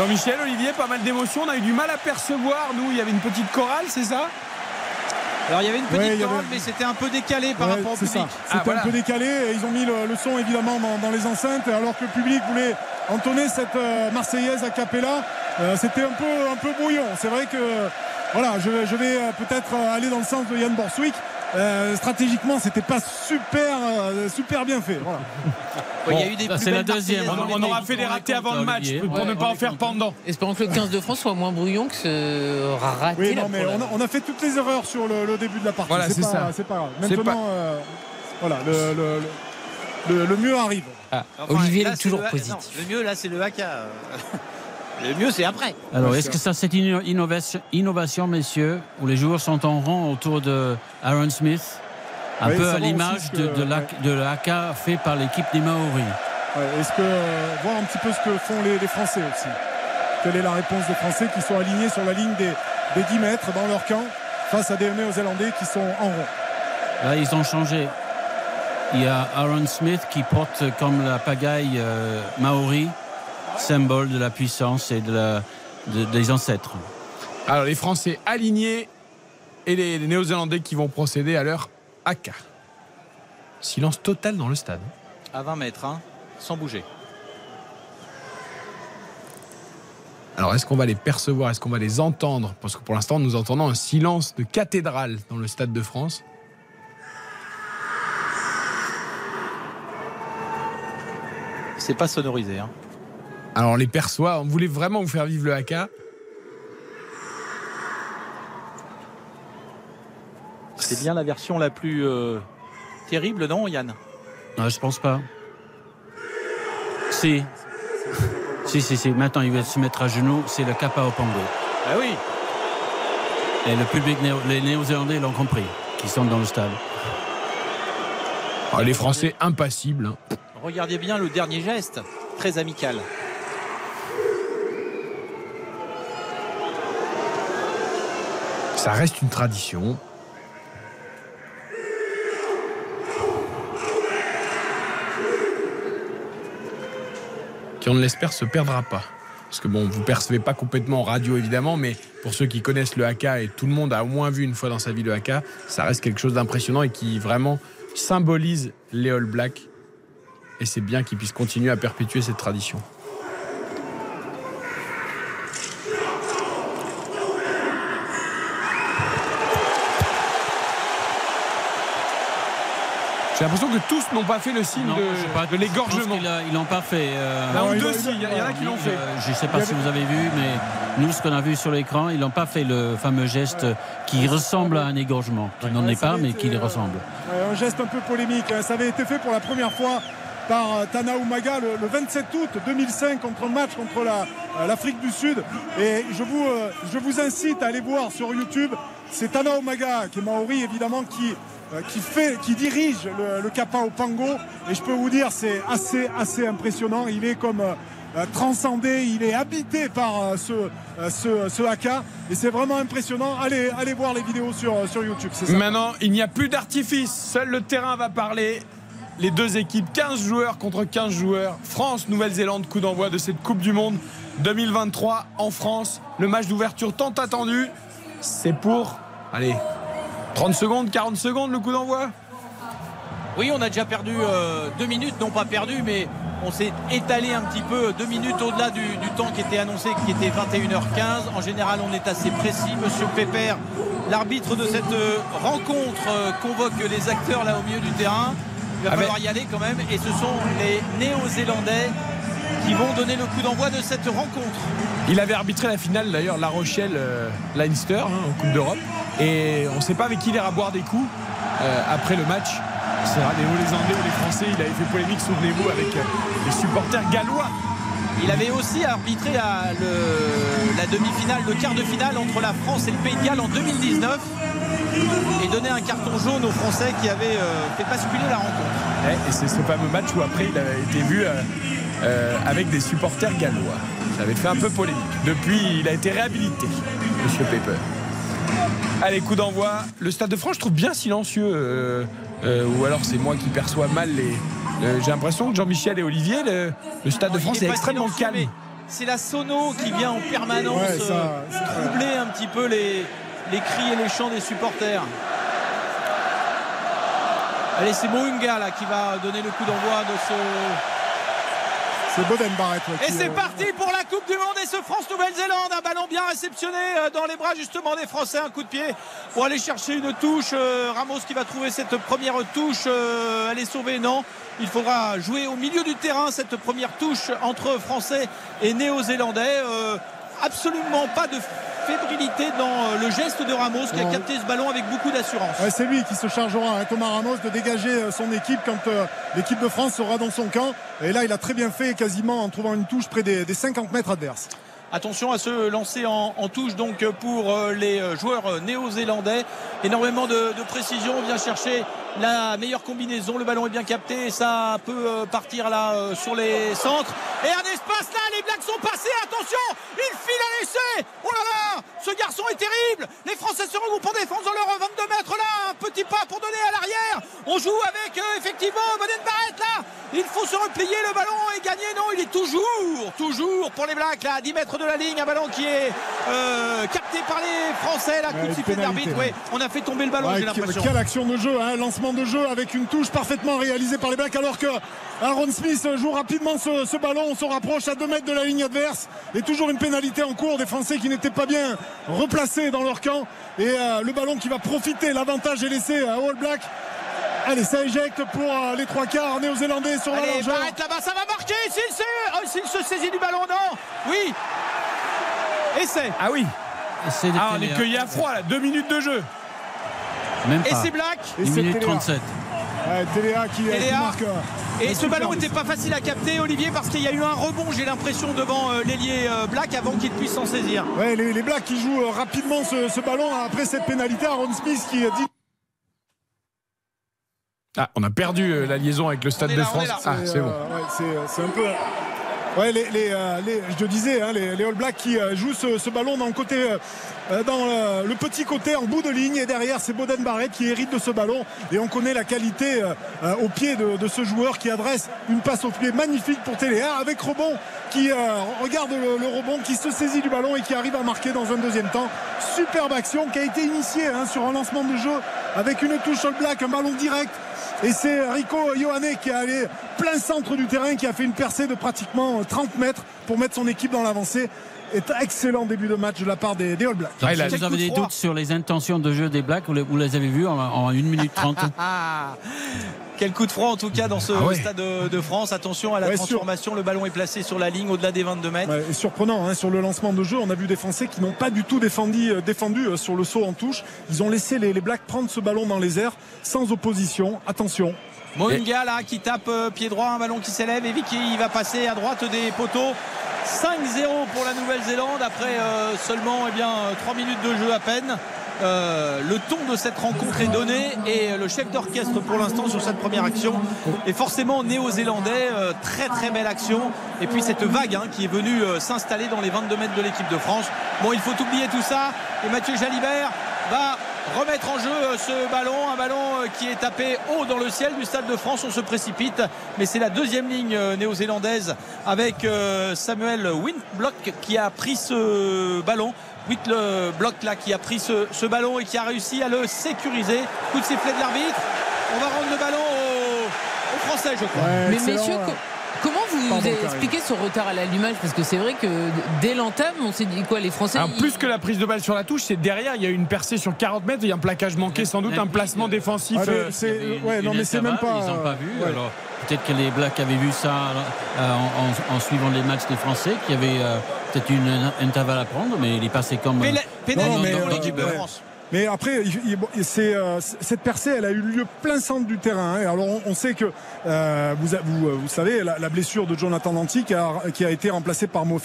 Jean-Michel, Olivier, pas mal d'émotions. On a eu du mal à percevoir. Nous, il y avait une petite chorale, c'est ça? Alors il y avait une petite Ouais, chorale, avait- mais c'était un peu décalé par Ouais, rapport au c'est public. ça. C'était un peu décalé. et Ils ont mis le, le son évidemment dans, dans les enceintes, alors que le public voulait entonner cette euh, Marseillaise à Capella. Euh, C'était un peu, un peu brouillon. C'est vrai que voilà, je, vais- je vais euh, peut-être aller dans le sens de Yann Borswick. Euh, stratégiquement, c'était pas super, super bien fait. Voilà. Ouais, il y a eu des ça, plus c'est la deuxième. Marseillaises On, aura fait des ratés avant le match Olivier. pour Ouais, ne pas en faire pendant. Espérons que le 15 de France soit moins brouillon que ce raté. Oui, non, mais on a, on a fait toutes les erreurs sur le, le début de la partie. Voilà, c'est pas, ça. C'est pas grave. Maintenant, euh, voilà, le, le- le- le- le mieux arrive. Enfin, Olivier là, est toujours le- positif. non, le mieux, là, c'est le haka. Le mieux, c'est après. Alors, est-ce que ça, c'est une inno- innovation, innovation, messieurs, où les joueurs sont en rang autour de Aaron Smith? Un peu à l'image de, de, la- fait par l'équipe des Maoris. Ouais, Est-ce que euh, voir un petit peu ce que font les, les Français aussi Quelle est la réponse des Français qui sont alignés sur la ligne des, des 10 mètres dans leur camp face à des Néo-Zélandais qui sont en rond Là, ils ont changé. Il y a Aaron Smith qui porte comme la pagaille euh, maori, symbole de la puissance et de la, de- des ancêtres. Alors les Français alignés et les, les Néo-Zélandais qui vont procéder à leur haka. Silence total dans le stade. À 20 mètres, hein, sans bouger. Alors est-ce qu'on va les percevoir Est-ce qu'on va les entendre? Parce que pour l'instant nous entendons un silence de cathédrale dans le stade de France. C'est pas sonorisé. Hein. Alors on les perçoit, on voulait vraiment vous faire vivre le haka. C'est bien la version la plus euh, terrible, non, Yann? Non, je pense pas. Si. Si, si, si. Maintenant, il va se mettre à genoux. C'est le Kappa au Pongo. Ah oui. Et le public, néo- les Néo-Zélandais l'ont compris, qui sont dans le stade. Ah, les Français impassibles. hein. Regardez bien le dernier geste, très amical. Ça reste une tradition. Qui, on l'espère, se perdra pas. Parce que bon, vous percevez pas complètement en radio évidemment, mais pour ceux qui connaissent le haka et tout le monde a au moins vu une fois dans sa vie le haka, ça reste quelque chose d'impressionnant et qui vraiment symbolise les All Blacks. Et c'est bien qu'ils puissent continuer à perpétuer cette tradition. J'ai l'impression que tous n'ont pas fait le signe Non, de, je sais pas, de l'égorgement. Ils l'ont pas fait. euh, Un ou Non, deux, il- si, il y, en a qui l'ont fait. Je ne sais pas si vous avez vu, mais nous, ce qu'on a vu sur l'écran, ils n'ont pas fait le fameux geste qui ressemble à un égorgement. Qui n'en Ouais, est pas, mais qui y euh, ressemble. Un geste un peu polémique. hein. Ça avait été fait pour la première fois par euh, Tana Umaga le, le 27 août 2005 contre un match contre la- euh, l'Afrique du Sud. Et je vous, je vous incite à aller voir sur YouTube. C'est Tana Umaga, qui est maori évidemment, qui, qui, fait, qui dirige le, le Kappa au Pango. Et je peux vous dire, c'est assez, assez impressionnant. Il est comme euh, euh, transcendé, il est habité par euh, ce, euh, ce, ce haka. Et c'est vraiment impressionnant. Allez, allez voir les vidéos sur, euh, sur YouTube. Maintenant, il n'y a plus d'artifice. Seul le terrain va parler. Les deux équipes, 15 joueurs contre 15 joueurs. France, Nouvelle-Zélande, coup d'envoi de cette Coupe du Monde 2023 en France. Le match d'ouverture tant attendu, c'est pour, allez, 30 secondes, 40 secondes le coup d'envoi Oui, on a déjà perdu euh, deux minutes, non pas perdu, mais on s'est étalé un petit peu deux minutes au-delà du, du temps qui était annoncé, qui était 21h15. En général, on est assez précis. Monsieur Pépère, l'arbitre de cette euh, rencontre, euh, convoque les acteurs là au milieu du terrain. Il va Ah ben- falloir y aller quand même. Et ce sont les Néo-Zélandais qui vont donner le coup d'envoi de cette rencontre. Il avait arbitré la finale d'ailleurs, La Rochelle, euh, Leinster hein, en Coupe d'Europe. Et on ne sait pas avec qui il ira boire des coups euh, après le match. Sera les Hollandais ou les Français. Il avait fait polémique, souvenez-vous, avec euh, les supporters gallois. Il avait aussi arbitré la, le- la demi-finale, le quart de finale entre la France et le Pays de Galles en 2019 et donné un carton jaune aux Français qui avaient euh, fait basculer la rencontre. Et c'est ce fameux match où après il avait été vu euh, euh, avec des supporters gallois. Ça avait fait un peu polémique. Depuis, il a été réhabilité, Monsieur Pepper. Allez, coup d'envoi. Le Stade de France, je trouve bien silencieux. euh, euh, ou alors c'est moi qui perçois mal les. euh, J'ai l'impression que Jean-Michel et Olivier, le, le Stade de France est extrêmement calme. C'est la sono qui vient en permanence Ouais, ça, euh, troubler un petit peu les, les cris et les chants des supporters. Allez, c'est Mounga là qui va donner le coup d'envoi de ce C'est Boden Barrett. ouais, Et c'est euh, parti pour la Coupe du Monde et ce France-Nouvelle-Zélande. Un ballon bien réceptionné euh, dans les bras justement des Français. Un coup de pied pour aller chercher une touche. Euh, Ramos qui va trouver cette première touche. Elle est sauvée, non. Il faudra jouer au milieu du terrain cette première touche entre Français et Néo-Zélandais. Absolument pas de fébrilité dans euh, le geste de Ramos qui a capté ce ballon avec beaucoup d'assurance. Ouais, c'est lui qui se chargera, hein, Thomas Ramos, de dégager euh, son équipe quand euh, l'équipe de France sera dans son camp. Et là, il a très bien fait, quasiment en trouvant une touche près des, des 50 mètres adverses. Attention à se lancer en, touche donc pour euh, les euh, joueurs euh, néo-zélandais. Énormément de, précision. On vient chercher la meilleure combinaison. Le ballon est bien capté. Ça peut partir là sur les centres. Et un espace là. Les Blacks sont passés. Attention. Il file à l'essai. Oh là là. Ce garçon est terrible. Les Français se regroupent en défense dans leur 22 mètres là. Un petit pas pour donner à l'arrière. On joue avec effectivement Boden Barrett là. Il faut se replier. Le ballon est gagné. Non, il est toujours, toujours pour les Blacks là. À 10 mètres de la ligne. Un ballon qui est euh, capté par les Français. La coup de sifflet d'arbitre. ouais. On a fait tomber le ballon. Ouais, J'ai quelle- l'impression. quelle action de jeu, hein, lancement de jeu avec une touche parfaitement réalisée par les Blacks alors que Aaron Smith joue rapidement ce, ce ballon, on se rapproche à 2 mètres de la ligne adverse et toujours une pénalité en cours des Français qui n'étaient pas bien replacés dans leur camp et euh, le ballon qui va profiter, l'avantage est laissé à All Black. Allez, ça éjecte pour euh, les trois quarts néo-zélandais sur la Allez, largeur. Là-bas, ça va marquer. S'il se, oh, s'il se saisit du ballon, non. Oui. Essai. Ah oui. Ah, on est cueilli à froid là. Deux minutes de jeu. Même Et c'est Black. Et Une c'est minute Téléa. 37. Ouais, Téléa qui, qui Téléa. marque. euh, Et ce ballon n'était pas facile à capter, Olivier, parce qu'il y a eu un rebond, j'ai l'impression, devant euh, l'ailier euh, Black avant qu'il puisse s'en saisir. Ouais, les, les Blacks qui jouent euh, rapidement ce, ce ballon après cette pénalité. Aaron Smith qui euh, dit Ah, on a perdu euh, la liaison avec le Stade de là, France. Ah, c'est euh, bon. ouais, c'est- c'est un peu. Ouais, les, les, euh, les- je te disais, hein, les, les All Blacks qui euh, jouent ce, ce ballon dans le côté, euh, euh, dans euh, le petit côté en bout de ligne et derrière c'est Boden Barrett qui hérite de ce ballon et on connaît la qualité euh, euh, au pied de, ce joueur qui adresse une passe au pied magnifique pour Téléa avec rebond qui euh, regarde le, le rebond qui se saisit du ballon et qui arrive à marquer dans un deuxième temps. Superbe action qui a été initiée hein, sur un lancement de jeu avec une touche All Black, un ballon direct et c'est Rico Ioane qui est allé plein centre du terrain, qui a fait une percée de pratiquement 30 mètres pour mettre son équipe dans l'avancée. Un excellent début de match de la part des, des All Blacks. Donc, Ah, vous avez des doutes sur les intentions de jeu des Blacks, vous les, vous les avez vus en, en 1 minute 30 Ah, quel coup de froid en tout cas dans ce Ah ouais. stade de, de France. Attention à la Ouais, sûr. transformation, le ballon est placé sur la ligne au-delà des 22 mètres. Ouais, et surprenant hein, sur le lancement de jeu, on a vu des Français qui n'ont pas du tout défendu, euh, défendu euh, sur le saut en touche. Ils ont laissé les, les Blacks prendre ce ballon dans les airs sans opposition. Attention, Mounga là qui tape euh, pied droit, un ballon qui s'élève et Vicky va passer à droite des poteaux. 5-0 pour la Nouvelle-Zélande après euh, seulement eh bien, 3 minutes de jeu à peine. Euh, le ton de cette rencontre est donné et le chef d'orchestre pour l'instant sur cette première action est forcément néo-zélandais. Euh, très très belle action. Et puis cette vague hein, qui est venue euh, s'installer dans les 22 mètres de l'équipe de France. Bon, il faut oublier tout ça. Et Mathieu Jalibert va remettre en jeu euh, ce ballon, un ballon euh, qui est tapé haut dans le ciel du Stade de France. On se précipite, mais c'est la deuxième ligne euh, néo-zélandaise avec Samuel Windblock qui a pris ce ballon. Whitlock là qui a pris ce, ce ballon et qui a réussi à le sécuriser. Coup de sifflet de l'arbitre. On va rendre le ballon aux, aux Français, je crois. Mais messieurs, comment vous Pardon, Karine. expliquez ce retard à l'allumage Parce que c'est vrai que dès l'entame, on s'est dit quoi Les Français. Alors, ils- plus que la prise de balle sur la touche, c'est derrière, il y a eu une percée sur 40 mètres, il y a un plaquage manqué, sans doute un placement défensif. Ah, euh, c'est- une- ouais, non, mais c'est même pas. Ils n'ont pas vu. ouais. Alors peut-être que les Blacks avaient vu ça euh, en, en- en suivant les matchs des Français, qu'il y avait euh, peut-être une un intervalle à prendre, mais il est passé comme. Pénal- euh, pénalty dans- mais, dans- pour dans- l'équipe de ouais. Mais après, il- il- c'est, euh, cette percée, elle a eu lieu plein centre du terrain. hein. Alors, on, on sait que euh, vous, vous, euh, vous savez la, la blessure de Jonathan Danti qui a, qui a été remplacée par Mo-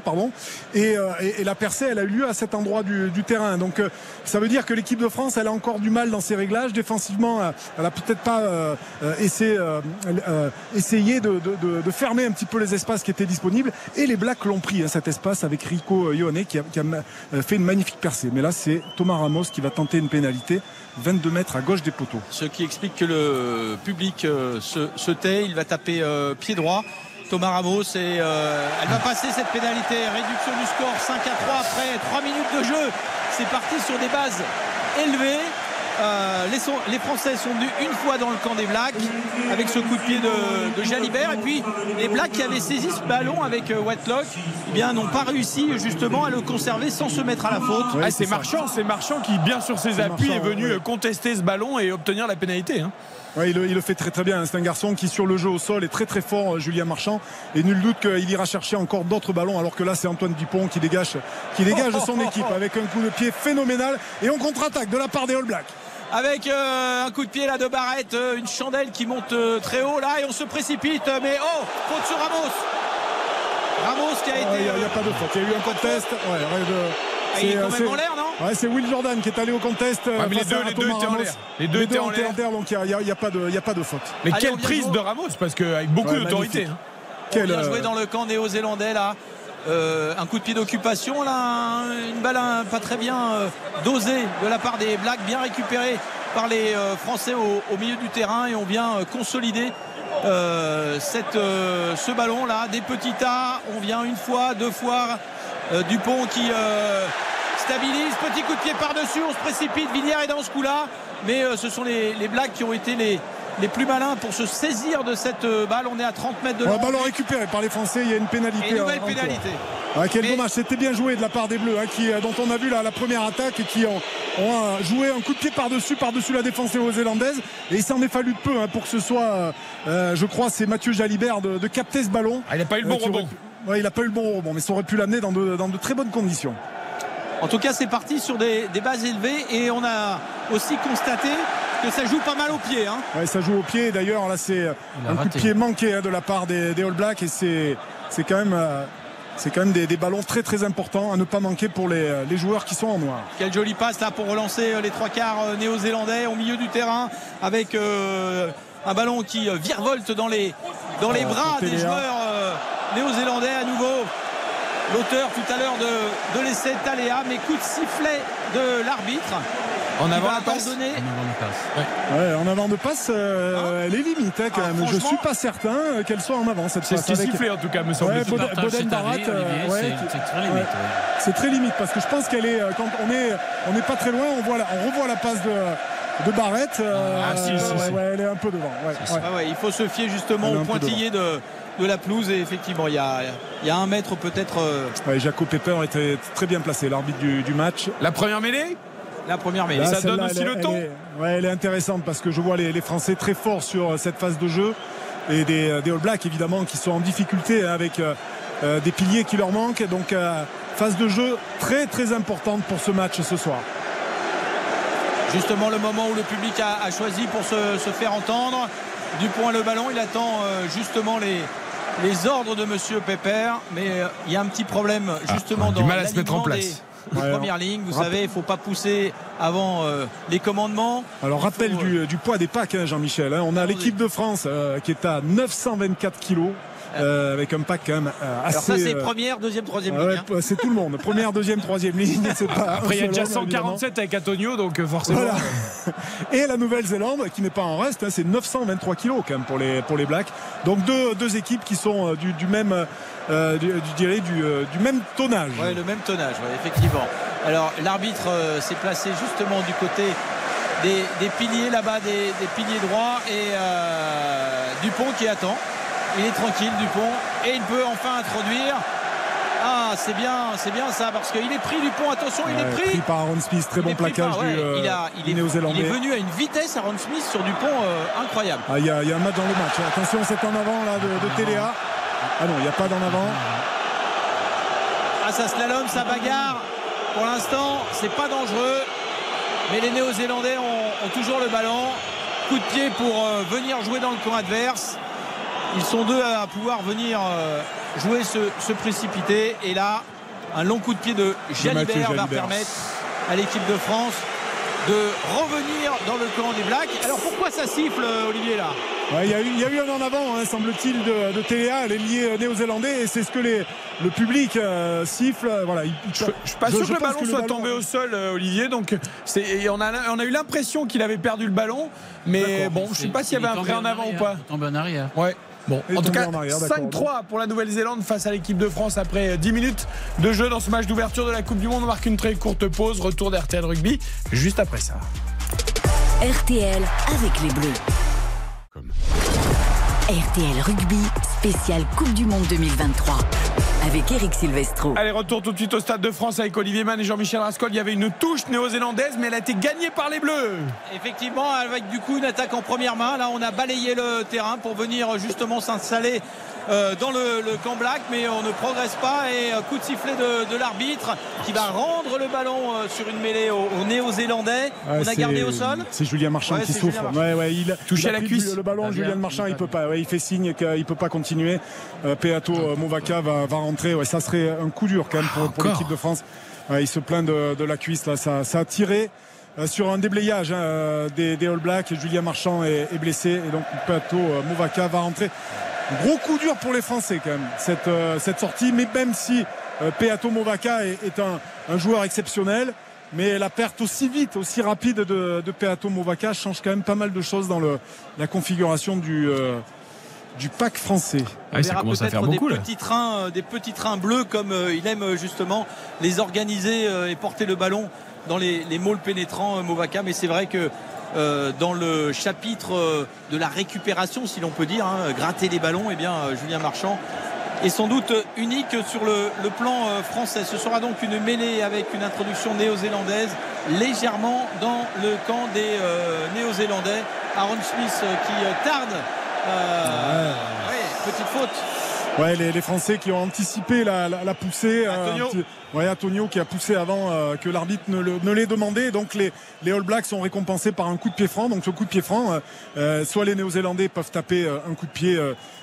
pardon. Et, euh, et, la percée, elle a eu lieu à cet endroit du, du terrain. Donc, euh, ça veut dire que l'équipe de France, elle a encore du mal dans ses réglages défensivement. euh, Elle a peut-être pas essayé, essayé de, de- de- de fermer un petit peu les espaces qui étaient disponibles. Et les Blacks l'ont pris hein, cet espace avec Rico Ione qui a, qui a fait une magnifique percée. Mais là, c'est Thomas Ramos qui va tenter une pénalité 22 mètres à gauche des poteaux. Ce qui explique que le public euh, se, tait. Il va taper euh, pied droit. Thomas Ramos et euh, elle va passer cette pénalité. Réduction du score 5 à 3 après 3 minutes de jeu. C'est parti sur des bases élevées. Euh, les, Français sont venus une fois dans le camp des Blacks avec ce coup de pied de, de Jalibert et puis les Blacks qui avaient saisi ce ballon avec euh, eh bien n'ont pas réussi justement à le conserver sans se mettre à la faute. Ah, c'est Marchand, c'est Marchand qui, bien sur ses appuis, Marchand, est venu ouais. euh, contester ce ballon et obtenir la pénalité. hein. Ouais, il, le, il le fait très très bien. C'est un garçon qui sur le jeu au sol est très très fort, euh, Julien Marchand. Et nul doute qu'il ira chercher encore d'autres ballons, alors que là c'est Antoine Dupont qui dégage, qui dégage son équipe avec un coup de pied phénoménal. Et on contre-attaque de la part des All Blacks. Avec euh, un coup de pied là de Barrette, euh, une chandelle qui monte euh, très haut là et on se précipite. Mais oh, faute sur Ramos. Ramos qui a Il été. n'y a, y a pas de faute. Il y a eu un contest. Ouais, ouais, de- Ah, il est c'est, quand même en l'air, non? Ouais, c'est Will Jordan qui est allé au contest. Ouais, mais les deux- les étaient en Ramos. l'air. Les deux étaient en l'air. en l'air, donc il n'y a, y a pas de, y a pas de faute. Mais Allez, quelle prise de Ramos, parce qu'avec beaucoup Ouais, d'autorité. hein. On Quel, vient jouer dans le camp néo-zélandais là. Euh, un coup de pied d'occupation là, un- une balle hein, pas très bien euh, dosée de la part des Blacks, bien récupérée par les euh, Français au, milieu du terrain et on vient consolider ce ballon là, des petits tas. On vient une fois, deux fois, Dupont qui stabilise, petit coup de pied par-dessus, on se précipite, Villiers est dans ce coup-là, mais euh, ce sont les Blacks qui ont été les, les plus malins pour se saisir de cette euh, balle. On est à 30 mètres de Ouais, long. ballon récupéré par les Français. Il y a une pénalité. Et nouvelle en pénalité. Ah, quel Mais- dommage, c'était bien joué de la part des Bleus, hein, qui, euh, dont on a vu la, la première attaque et qui ont, ont, euh, joué un coup de pied par-dessus, par-dessus la défense néo-zélandaise. Et il s'en est fallu de peu hein, pour que ce soit, euh, je crois, c'est Mathieu Jalibert de, de capter ce ballon. Ah, il n'a pas eu le bon Euh, aurait rebond. ouais, il n'a pas eu le bon rebond, mais ça aurait pu l'amener dans de, dans de très bonnes conditions. En tout cas, c'est parti sur des, des bases élevées et on a aussi constaté que ça joue pas mal au pied. hein. Ouais, ça joue au pied. D'ailleurs, là, c'est a un coup de pied manqué hein, de la part des, des All Blacks et c'est c'est quand même. euh, c'est quand même des, des ballons très très importants à ne pas manquer pour les, les joueurs qui sont en noir. Quelle jolie passe là pour relancer euh, les trois quarts euh, néo-zélandais au milieu du terrain avec euh, un ballon qui euh, virevolte dans les, dans les bras des joueurs euh, néo-zélandais à nouveau. L'auteur tout à l'heure de, de l'essai Taléa, mais coup de sifflet de l'arbitre. En avant va la passe abandonner. En avant de passe. Ouais. Ouais, en avant de passe, euh, elle est limite hein, quand Ah, même. Je suis pas certain euh, qu'elle soit en avant cette C'est ce passe. qui est avec- sifflé en tout cas, me Ouais, cet Barat, avis, euh, ouais, c'est- très ouais. limite. ouais. C'est très limite parce que je pense qu'elle est quand on est on n'est pas très loin, on voit la- on revoit la passe de de Barrett. euh, Ah, si, si, ouais, si. ouais, elle est un peu devant. ouais, ouais. Ah ouais, il faut se fier justement au pointillé de, de la pelouse et effectivement il y a, il y a un mètre peut-être euh, Ouais, Jaco Pepper était très bien placé, l'arbitre du, du match. La première mêlée? la première Là, ça donne aussi elle le ton. Elle est, ouais, elle est intéressante parce que je vois les, les Français très forts sur euh, cette phase de jeu et des, euh, des All Blacks évidemment qui sont en difficulté hein, avec euh, des piliers qui leur manquent. Donc euh, phase de jeu très très importante pour ce match ce soir. justement le moment où le public a, a choisi pour se, se, faire entendre. Dupont a le ballon, il attend euh, justement les, les ordres de Monsieur Pépère, mais euh, il y a un petit problème justement ah, dans du mal à se mettre en place. Des, les ouais, premières lignes. Vous savez, il ne faut pas pousser avant euh, les commandements. Alors, rappel faut, du, du, poids des packs, hein, Jean-Michel. Hein. On a l'équipe de France euh, qui est à 924 kilos. Euh, avec un pack quand même assez. Alors ça c'est première, deuxième, troisième ligne. Hein. C'est tout le monde. Première, deuxième, troisième ligne. Pas Après il y a déjà 147 avec Antonio, donc euh, forcément. Voilà. Et la Nouvelle-Zélande qui n'est pas en reste, hein, c'est 923 kilos quand même pour les pour les Blacks. Donc deux, deux équipes qui sont euh, du, du, même, euh, du, du, dirais du, du, même tonnage. Ouais, le même tonnage, ouais, effectivement. Alors l'arbitre s'est placé justement du côté des, des piliers là-bas, des, des, piliers droits et Dupont qui attend. Il est tranquille Dupont et il peut enfin introduire. Ah c'est bien, c'est bien ça parce qu'il est pris Dupont. Attention, il ouais, est pris. pris par Aaron Smith, très bon plaquage par, ouais, du, euh, il, a, il, est, néo-zélandais. il est venu à une vitesse Aaron Smith sur Dupont euh, incroyable. Ah, il, y a, il y, a un match dans le match. Attention, c'est en avant là de, de Téléa. Ah non, il n'y a pas d'en avant. Ah ça slalom, ça bagarre. Pour l'instant, c'est pas dangereux. Mais les Néo-Zélandais ont, ont, toujours le ballon. Coup de pied pour euh, venir jouer dans le camp adverse. Ils sont deux à pouvoir venir jouer, se, se précipiter. Et là, un long coup de pied de Jalibert va permettre à l'équipe de France de revenir dans le camp des Blacks. Alors pourquoi ça siffle, Olivier, là? Il ouais, y, y, a eu un en avant, hein, semble-t-il, de, de Téléa, l'ailier néo-zélandais, et c'est ce que les, le public euh, siffle. Voilà, il, je, je suis pas je, sûr que le ballon que soit le ballon... tombé au sol, euh, Olivier. Donc, on a, on a eu l'impression qu'il avait perdu le ballon, mais bon, je sais pas s'il y avait un prêt en avant arrière, ou pas. Tombé en arrière. Ouais. Bon, en tout cas, 5-3 pour la Nouvelle-Zélande face à l'équipe de France après 10 minutes de jeu dans ce match d'ouverture de la Coupe du Monde. On marque une très courte pause. Retour d'RTL Rugby juste après ça. RTL avec les Bleus. Comme. RTL Rugby spécial Coupe du Monde 2023 avec Eric Silvestro. Allez, retour tout de suite au Stade de France avec Olivier Mann et Jean-Michel Rascol. Il y avait une touche néo-zélandaise, mais elle a été gagnée par les Bleus. Effectivement, avec du coup une attaque en première main. Là, on a balayé le terrain pour venir justement s'installer dans le, le, camp black, mais on ne progresse pas. Et euh, coup de sifflet de, de l'arbitre qui va rendre le ballon euh, sur une mêlée aux au néo-zélandais. Ouais, on a gardé au sol. C'est Julien Marchand ouais, qui souffre. Ouais, ouais, il touché il à la cuisse. Le ballon, Julien Marchand, il peut pas. il fait signe qu'il peut pas continuer. Peato Movaka va, va rentrer. Ouais, ça serait un coup dur quand même pour, pour l'équipe de France. il se plaint de, de, la cuisse là. Ça, ça a tiré sur un déblayage hein, des, des, All Blacks. Julien Marchand est, est blessé et donc Peato Movaka va rentrer. Gros coup dur pour les Français quand même cette, euh, cette sortie, mais même si euh, Peato Movaka est, est un, un, joueur exceptionnel, mais la perte aussi vite, aussi rapide de, de Peato Movaka change quand même pas mal de choses dans le, la configuration du, euh, du pack français. Ah, ça commence à faire beaucoup des petits trains, des petits trains bleus comme il aime justement les organiser et porter le ballon dans les, les môles pénétrants Movaka, mais c'est vrai que euh, dans le chapitre euh, de la récupération, si l'on peut dire, hein, gratter les ballons, et eh bien euh, Julien Marchand est sans doute unique sur le, le plan euh, français. Ce sera donc une mêlée avec une introduction néo-zélandaise légèrement dans le camp des euh, néo-zélandais. Aaron Smith qui tarde. Ouais. Ouais, petite faute. Ouais, les, les, Français qui ont anticipé la, la, la poussée. Antonio. Euh, ouais, Antonio qui a poussé avant euh, que l'arbitre ne, le, ne l'ait demandé. Donc les, les, All Blacks sont récompensés par un coup de pied franc. Donc ce coup de pied franc, euh, soit les Néo-Zélandais peuvent taper un coup de pied,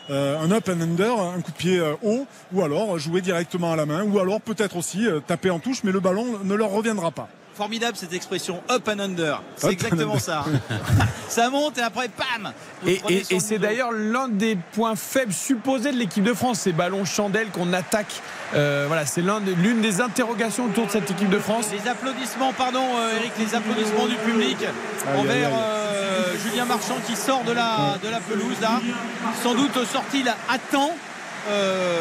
un up and under, un coup de pied haut, ou alors jouer directement à la main, ou alors peut-être aussi taper en touche, mais le ballon ne leur reviendra pas formidable cette expression up and under. C'est exactement ça. ça monte et après, pam Et, et, et c'est d'ailleurs l'un des points faibles supposés de l'équipe de France, ces ballons chandelles qu'on attaque. Euh, voilà, c'est l'une des interrogations autour de cette équipe de France. Les applaudissements, pardon euh, Eric, les applaudissements du public envers. Euh, Julien Marchand qui sort de la, de la pelouse là. Sans doute sorti là à temps. Euh,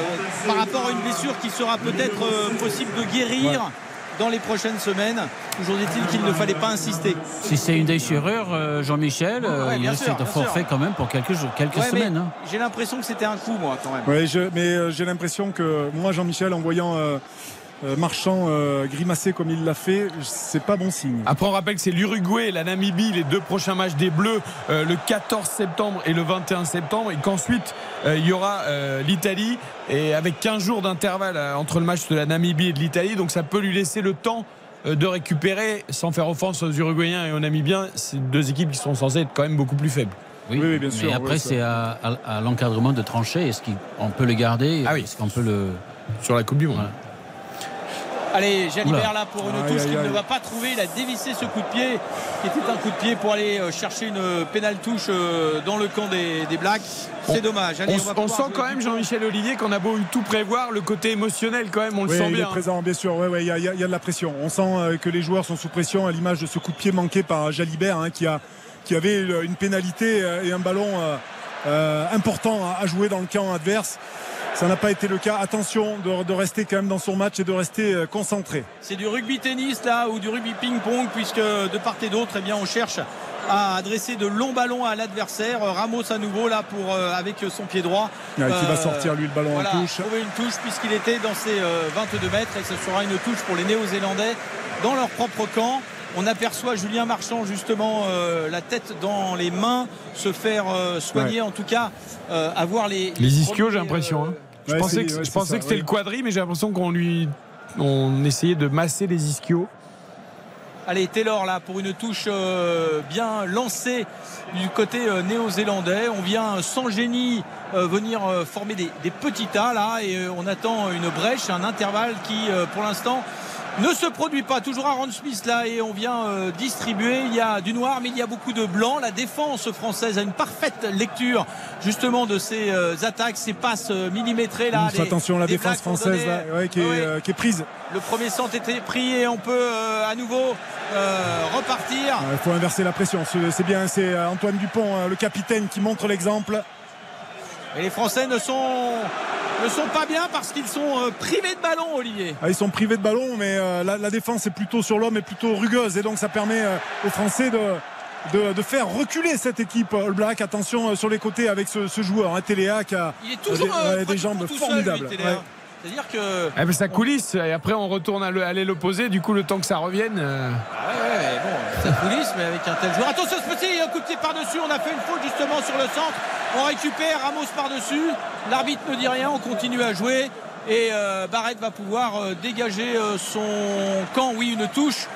par rapport à une blessure qui sera peut-être euh, possible de guérir ouais dans les prochaines semaines. Toujours est-il qu'il ne fallait pas insister. Si c'est une déchirure, euh, Jean-Michel, euh, ouais, il risque de forfait quand même pour quelques, jours, quelques ouais, semaines. Hein. J'ai l'impression que c'était un coup, moi, quand même. Oui, mais euh, j'ai l'impression que moi, Jean-Michel, en voyant. Euh, Marchand euh, grimacer comme il l'a fait, c'est pas bon signe. Après, on rappelle que c'est l'Uruguay et la Namibie, les deux prochains matchs des Bleus, euh, le 14 septembre et le 21 septembre, et qu'ensuite euh, il y aura l'Italie, et avec 15 jours d'intervalle entre le match de la Namibie et de l'Italie, donc ça peut lui laisser le temps euh, de récupérer sans faire offense aux Uruguayens et aux Namibiens. C'est deux équipes qui sont censées être quand même beaucoup plus faibles. Oui, Oui, oui, bien sûr, Mais après, c'est à, à- à l'encadrement de trancher. Est-ce qu'on peut le garder Ah oui. Est-ce qu'on peut le. Sur la Coupe du Monde. Voilà. Allez, Jalibert là pour une Aïe, touche qu'il ne va pas trouver. Il a dévissé ce coup de pied qui était un coup de pied pour aller euh, chercher une pénale touche euh, dans le camp des, des Blacks. C'est dommage. Allez, On, on va on pouvoir sent quand même. Jean-Michel Olivier, qu'on a beau tout prévoir, le côté émotionnel quand même, on le Oui, sent il bien. est présent, bien sûr. Ouais, ouais, il y, a, il y a- il y a de la pression. On sent euh, que les joueurs sont sous pression à l'image de ce coup de pied manqué par Jalibert, hein, qui, a, qui avait une pénalité euh, et un ballon euh, euh, important à, à jouer dans le camp adverse. Ça n'a pas été le cas. Attention de, de rester quand même dans son match et de rester euh, concentré. C'est du rugby tennis là ou du rugby ping-pong puisque de part et d'autre, eh bien, on cherche à adresser de longs ballons à l'adversaire. Ramos à nouveau là pour euh, avec son pied droit. Ouais, qui va Euh, sortir lui le ballon voilà, en touche. trouver une touche puisqu'il était dans ses euh, 22 mètres et ce sera une touche pour les Néo-Zélandais dans leur propre camp. On aperçoit Julien Marchand justement euh, la tête dans les mains se faire euh, soigner en tout cas euh, avoir les Les ischios, j'ai l'impression. hein. Je Ouais, pensais que, ouais, je c'est pensais ça, que c'était oui. le quadri, mais j'ai l'impression qu'on lui. On essayait de masser les ischios. Allez, Taylor là pour une touche euh, bien lancée du côté euh, néo-zélandais. On vient sans génie euh, venir euh, former des, des petits tas là et euh, on attend une brèche, un intervalle qui euh, pour l'instant ne se produit pas. Toujours Aaron Smith là et on vient euh, distribuer. Il y a du noir mais il y a beaucoup de blanc. La défense française a une parfaite lecture justement de ces euh, attaques, ces passes euh, millimétrées là. Des- attention la défense française là, ouais, qui, est, Ouais, ouais. euh, qui est prise. Le premier centre était pris et on peut euh, à nouveau euh, repartir. Il faut inverser la pression. C'est bien, c'est Antoine Dupont, le capitaine, qui montre l'exemple. Et les Français ne sont, ne sont pas bien parce qu'ils sont euh, privés de ballon, Olivier. Ah, ils sont privés de ballon, mais euh, la, la défense est plutôt sur l'homme et plutôt rugueuse. Et donc ça permet euh, aux Français de, de, de faire reculer cette équipe All Black. Attention euh, sur les côtés avec ce, ce joueur, hein, Téléa, qui a Il est toujours des, euh, jambes tout seul, formidables. lui, Téléa. Ouais. C'est-à-dire que. Eh ben, ça coulisse et après on retourne à opposée. Du coup, le temps que ça revienne. euh, Ah ouais, ouais, mais bon, ça coulisse, mais avec un tel joueur. Attention, ce petit coup de pied par-dessus. On a fait une faute justement sur le centre. On récupère Ramos par-dessus. L'arbitre ne dit rien. On continue à jouer. Et euh, Barrett va pouvoir euh, dégager euh, son camp. Oui, une touche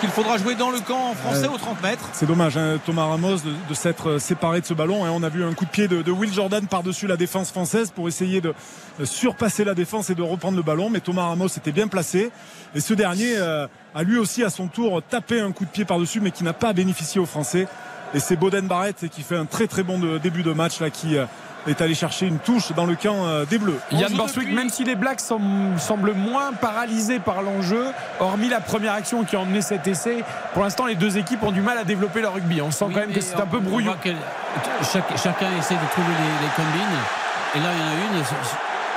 qu'il faudra jouer dans le camp français Ouais. aux 30 mètres. C'est dommage, hein, Thomas Ramos, de, de s'être euh, séparé de ce ballon. hein. On a vu un coup de pied de, de Will Jordan par-dessus la défense française pour essayer de euh, surpasser la défense et de reprendre le ballon. Mais Thomas Ramos était bien placé. Et ce dernier euh, a lui aussi, à son tour, tapé un coup de pied par-dessus, mais qui n'a pas bénéficié aux Français. Et c'est Boden Barrett qui fait un très très bon de- début de match là, qui euh, est allé chercher une touche dans le camp euh, des Bleus. Yann Borswick, même si les Blacks sem- semblent moins paralysés par l'enjeu, hormis la première action qui a emmené cet essai, pour l'instant les deux équipes ont du mal à développer leur rugby. On sent quand même que c'est un peu On brouillon. voit que chaque- chacun essaie de trouver les, les combines. Et là, il y en a une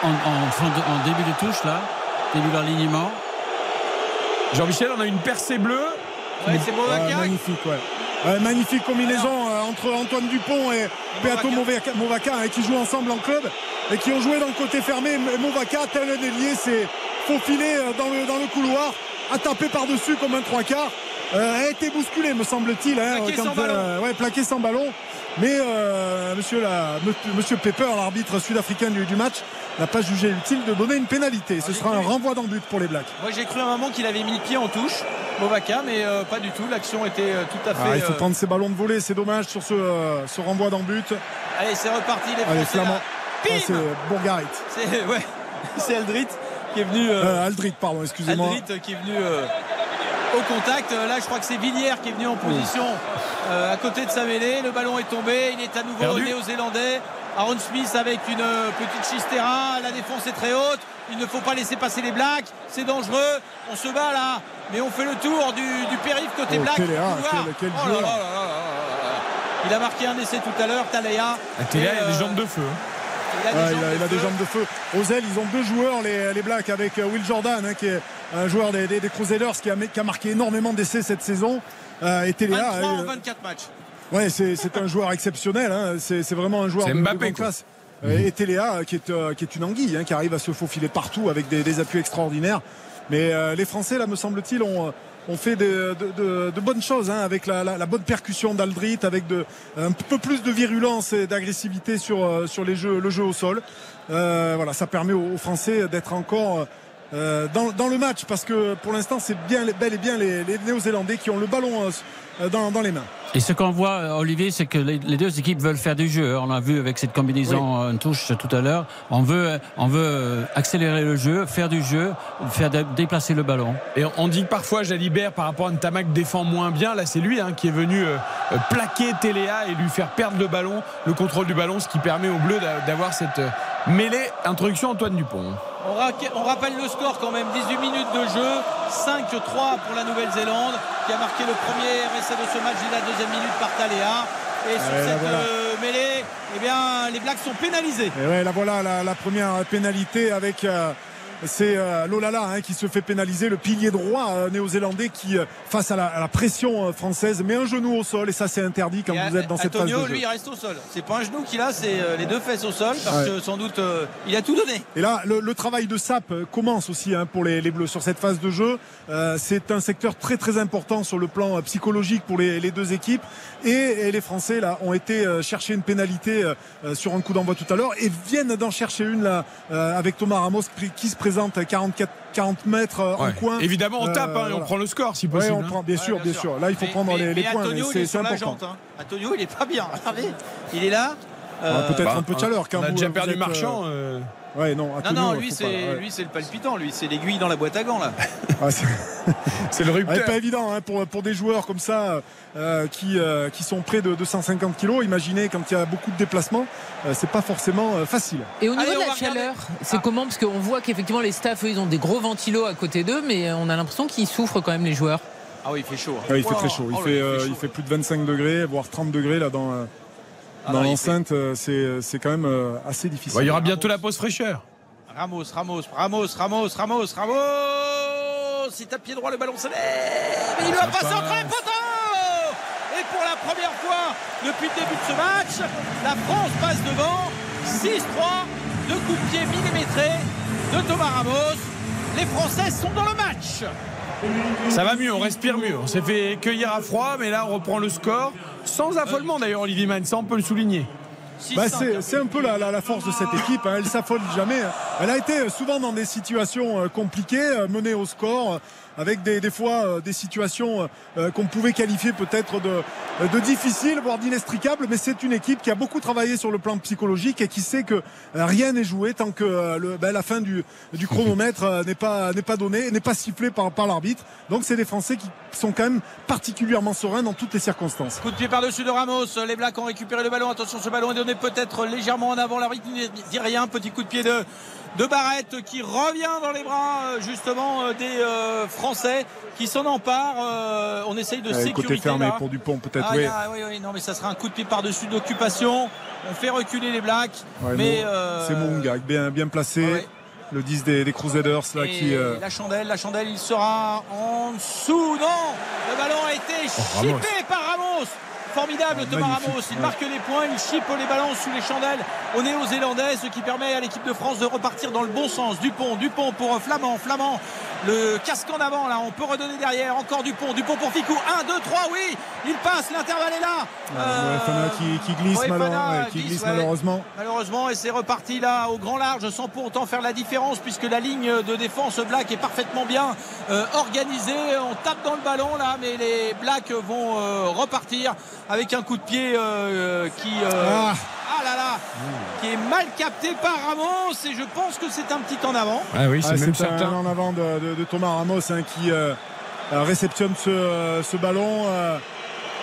en, début de touche, là, début d'alignement. Jean-Michel, on a une percée bleue. Ouais, c'est. Ouais, magnifique, ouais. Ouais, magnifique combinaison euh, entre Antoine Dupont et Beato Movaca, Movaca, hein, qui jouent ensemble en club et qui ont joué dans le côté fermé. Movaca, tel un ailier, s'est faufilé euh, dans le, dans le couloir, a tapé par-dessus comme un trois quarts. Euh, a été bousculé, me semble-t-il, hein, Plaqué sans ballon. ouais, plaqué sans ballon. Mais euh, monsieur, la, monsieur Pepper, l'arbitre sud-africain du, du match, n'a pas jugé utile de donner une pénalité. Ce sera un renvoi dans but pour les Blacks. Moi j'ai cru à un moment qu'il avait mis le pied en touche, Movaca, mais euh, pas du tout. L'action était euh, tout à fait. Ah, il faut euh, prendre ses ballons de volée, c'est dommage sur ce, ce renvoi dans but. Allez, c'est reparti les Allez, Français. Flamand. là. Ah, c'est Bourgarit. C'est ouais, Aldrit qui est venu. Aldrit, pardon, excusez-moi. Aldrit qui est venu au contact. Euh, Là, je crois que c'est Villiers qui est venu en position euh, à côté de sa mêlée. Le ballon est tombé. Il est à nouveau néo-zélandais. Aaron Smith avec une euh, petite chistera. La défense est très haute. Il ne faut pas laisser passer les Blacks. C'est dangereux. On se bat là. Mais on fait le tour du, du périph' côté Oh, Black. Quel- quel Oh là là là. Il a marqué un essai tout à l'heure, télé, Et, il a des euh, jambes de feu. hein. Il a des Ouais, jambes il, a, de il a des feu. jambes de feu. Aux ailes, ils ont deux joueurs, les, les Blacks, avec euh, Will Jordan, hein, qui est un joueur des, des, des Crusaders qui a, qui a marqué énormément d'essais cette saison. Euh, et Téléa, 23 en euh, 24 matchs. ouais, c'est c'est un joueur exceptionnel. hein. C'est c'est vraiment un joueur C'est de, de Mbappé, classe. Et Téléa, qui est, euh, qui est une anguille, hein, qui arrive à se faufiler partout avec des, des appuis extraordinaires. Mais euh, les Français, là, me semble-t-il, ont, ont fait de, bonnes choses hein, avec la, bonne percussion d'Aldrit, avec un peu plus de virulence et d'agressivité sur, euh, sur les jeux, le jeu au sol. Euh, voilà, ça permet aux, Français d'être encore euh, dans, le match parce que pour l'instant c'est bien bel et bien les, Néo-Zélandais qui ont le ballon euh, dans les mains. Et ce qu'on voit, euh, Olivier, c'est que les, deux équipes veulent faire du jeu. On l'a vu avec cette combinaison Oui. en touche tout à l'heure. On veut, on veut euh, accélérer le jeu, faire du jeu, faire dé- déplacer le ballon. Et on dit que parfois Jalibert par rapport à Ntamak défend moins bien. Là c'est lui hein, qui est venu euh, euh, plaquer Téléa et lui faire perdre le ballon, le contrôle du ballon, ce qui permet aux Bleus d'a- d'avoir cette euh, mêlée. Introduction Antoine Dupont. On, ra- on rappelle le score quand même 18 minutes de jeu 5-3 pour la Nouvelle-Zélande qui a marqué le premier essai de ce match et la deuxième minute par Taléa et sur cette voilà. euh, mêlée eh bien, les Blacks sont pénalisés Et ouais, là voilà la, la première pénalité avec euh, c'est euh, Lolala hein, qui se fait pénaliser, le pilier droit euh, néo-zélandais qui, euh, face à la, à la pression euh, française, met un genou au sol et ça c'est interdit quand Et vous êtes dans cette phase Antonio de jeu. lui il reste au sol c'est pas un genou qu'il a c'est euh, les deux fesses au sol parce Ouais. que sans doute euh, il a tout donné Et là, le, le travail de SAP commence aussi hein, pour les, les Bleus sur cette phase de jeu. Euh, c'est un secteur très très important sur le plan euh, psychologique pour les, les deux équipes. Et, et les Français là ont été euh, chercher une pénalité euh, euh, sur un coup d'envoi tout à l'heure et viennent d'en chercher une là avec Thomas Ramos qui, se présente à 44 40 mètres en Ouais. coin. Évidemment on Euh, tape hein, et on voilà. prend le score si Ouais, possible. on hein. prend, bien sûr, bien sûr. Là, il faut Mais- prendre mais- les, les mais points, Antonio, mais il c'est est c'est sur la important. jante, hein. Antonio il est pas bien regardez il est là Euh, Peut-être bah, un peu de chaleur quand on a vous, déjà vous perdu êtes, Marchand, euh, Ouais, non, non non lui c'est ouais. lui c'est le palpitant lui c'est l'aiguille dans la boîte à gants là Ah, c'est- le Ouais, pas évident hein, pour, pour des joueurs comme ça euh, qui, euh, qui sont près de 250 kilos. Imaginez quand il y a beaucoup de déplacements, euh, c'est pas forcément euh, facile. Et au niveau Allez, de la chaleur, c'est comment? Parce qu'on voit qu'effectivement les staffs, eux, ils ont des gros ventilos à côté d'eux, mais on a l'impression qu'ils souffrent quand même les joueurs. ah oui il fait chaud hein. Ouais, il fait très chaud. Il, oh fait, euh, chaud. il fait plus de 25 degrés, voire 30 degrés là dans, euh, Ah dans non, il l'enceinte. euh, C'est, c'est quand même euh, assez difficile. Bah, il y aura bientôt la pause fraîcheur. Ramos, Ramos, Ramos, Ramos, Ramos, Ramos. C'est à pied droit le ballon se lève. Et il va passer en crème poteau. Et pour la première fois depuis le début de ce match, la France passe devant. 6-3, deux coups de pied millimétrés de Thomas Ramos. Les Français sont dans le match. Ça va mieux, on respire mieux. On s'est fait cueillir à froid, mais là on reprend le score. Sans affolement d'ailleurs, Olivier Mann, ça on peut le souligner. Bah, c'est, un peu la, la- la force de cette équipe. hein. Elle s'affole jamais. Elle a été souvent dans des situations euh, compliquées, euh, menées au score, avec des, fois euh, des situations euh, qu'on pouvait qualifier peut-être de, euh, difficiles, voire d'inextricables. Mais c'est une équipe qui a beaucoup travaillé sur le plan psychologique et qui sait que euh, rien n'est joué tant que euh, ben, la fin du, chronomètre euh, n'est pas, donnée, n'est pas sifflée par, par l'arbitre. Donc c'est des Français qui sont quand même particulièrement sereins dans toutes les circonstances. Coup de pied par-dessus de Ramos. Les Blacks ont récupéré le ballon. Attention, ce ballon est donné peut-être légèrement en avant. L'arbitre ne dit rien. Petit coup de pied de, de Barrette qui revient dans les bras euh, justement euh, des euh, Français qui s'en emparent. Euh, on essaye de Ouais, sécurité. côté fermé là. pour Dupont peut-être. Ah, oui. oui, oui, non, mais ça sera un coup de pied par-dessus d'occupation. On fait reculer les Blacks. Ouais, mais Mo- euh, c'est Mounga, bien, bien placé. ouais. Le 10 des, des Crusaders là et qui. la chandelle, la chandelle, il sera en dessous. Non, le ballon a été Oh, chippé par Ramos. Formidable Ah, Thomas magnifique, Ramos, il ouais. marque les points, il chippe les ballons sous les chandelles aux Néo-Zélandais, ce qui permet à l'équipe de France de repartir dans le bon sens. Dupont, Dupont pour Flamand, Flamand, le casque en avant là, on peut redonner derrière, encore Dupont, Dupont pour Ficou, 1, 2, 3, oui, il passe, l'intervalle est là. Euh, Moefana qui, qui glisse, Moefana malheure- ouais, qui glisse, glisse ouais. malheureusement. Malheureusement, et c'est reparti là au grand large sans pour autant faire la différence puisque la ligne de défense Black est parfaitement bien euh, organisée. On tape dans le ballon là, mais les Blacks vont euh, repartir avec un coup de pied euh, qui. euh, Ah. ah là là, qui est mal capté par Ramos et je pense que c'est un petit en avant. Ah oui, c'est Ah, même un en avant de, de- de Thomas Ramos hein, qui euh, réceptionne ce, ce ballon euh,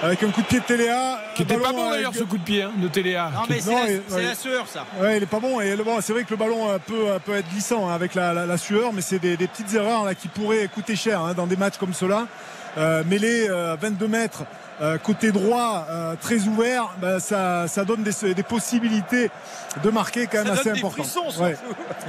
avec un coup de pied de Téléa. Qui Un était pas bon d'ailleurs avec- ce coup de pied hein, de Téléa. Non mais c'est la, ouais. sueur ça. Ouais, il est pas bon. Et le- bon, c'est vrai que le ballon peut, peut être glissant hein, avec la, la- la sueur, mais c'est des, des petites erreurs là, qui pourraient coûter cher hein, dans des matchs comme cela. Euh, mêlé euh, 22 mètres, euh, côté droit, euh, très ouvert, bah, ça, ça donne des, des possibilités de marquer quand même Ça assez donne des important. Ouais.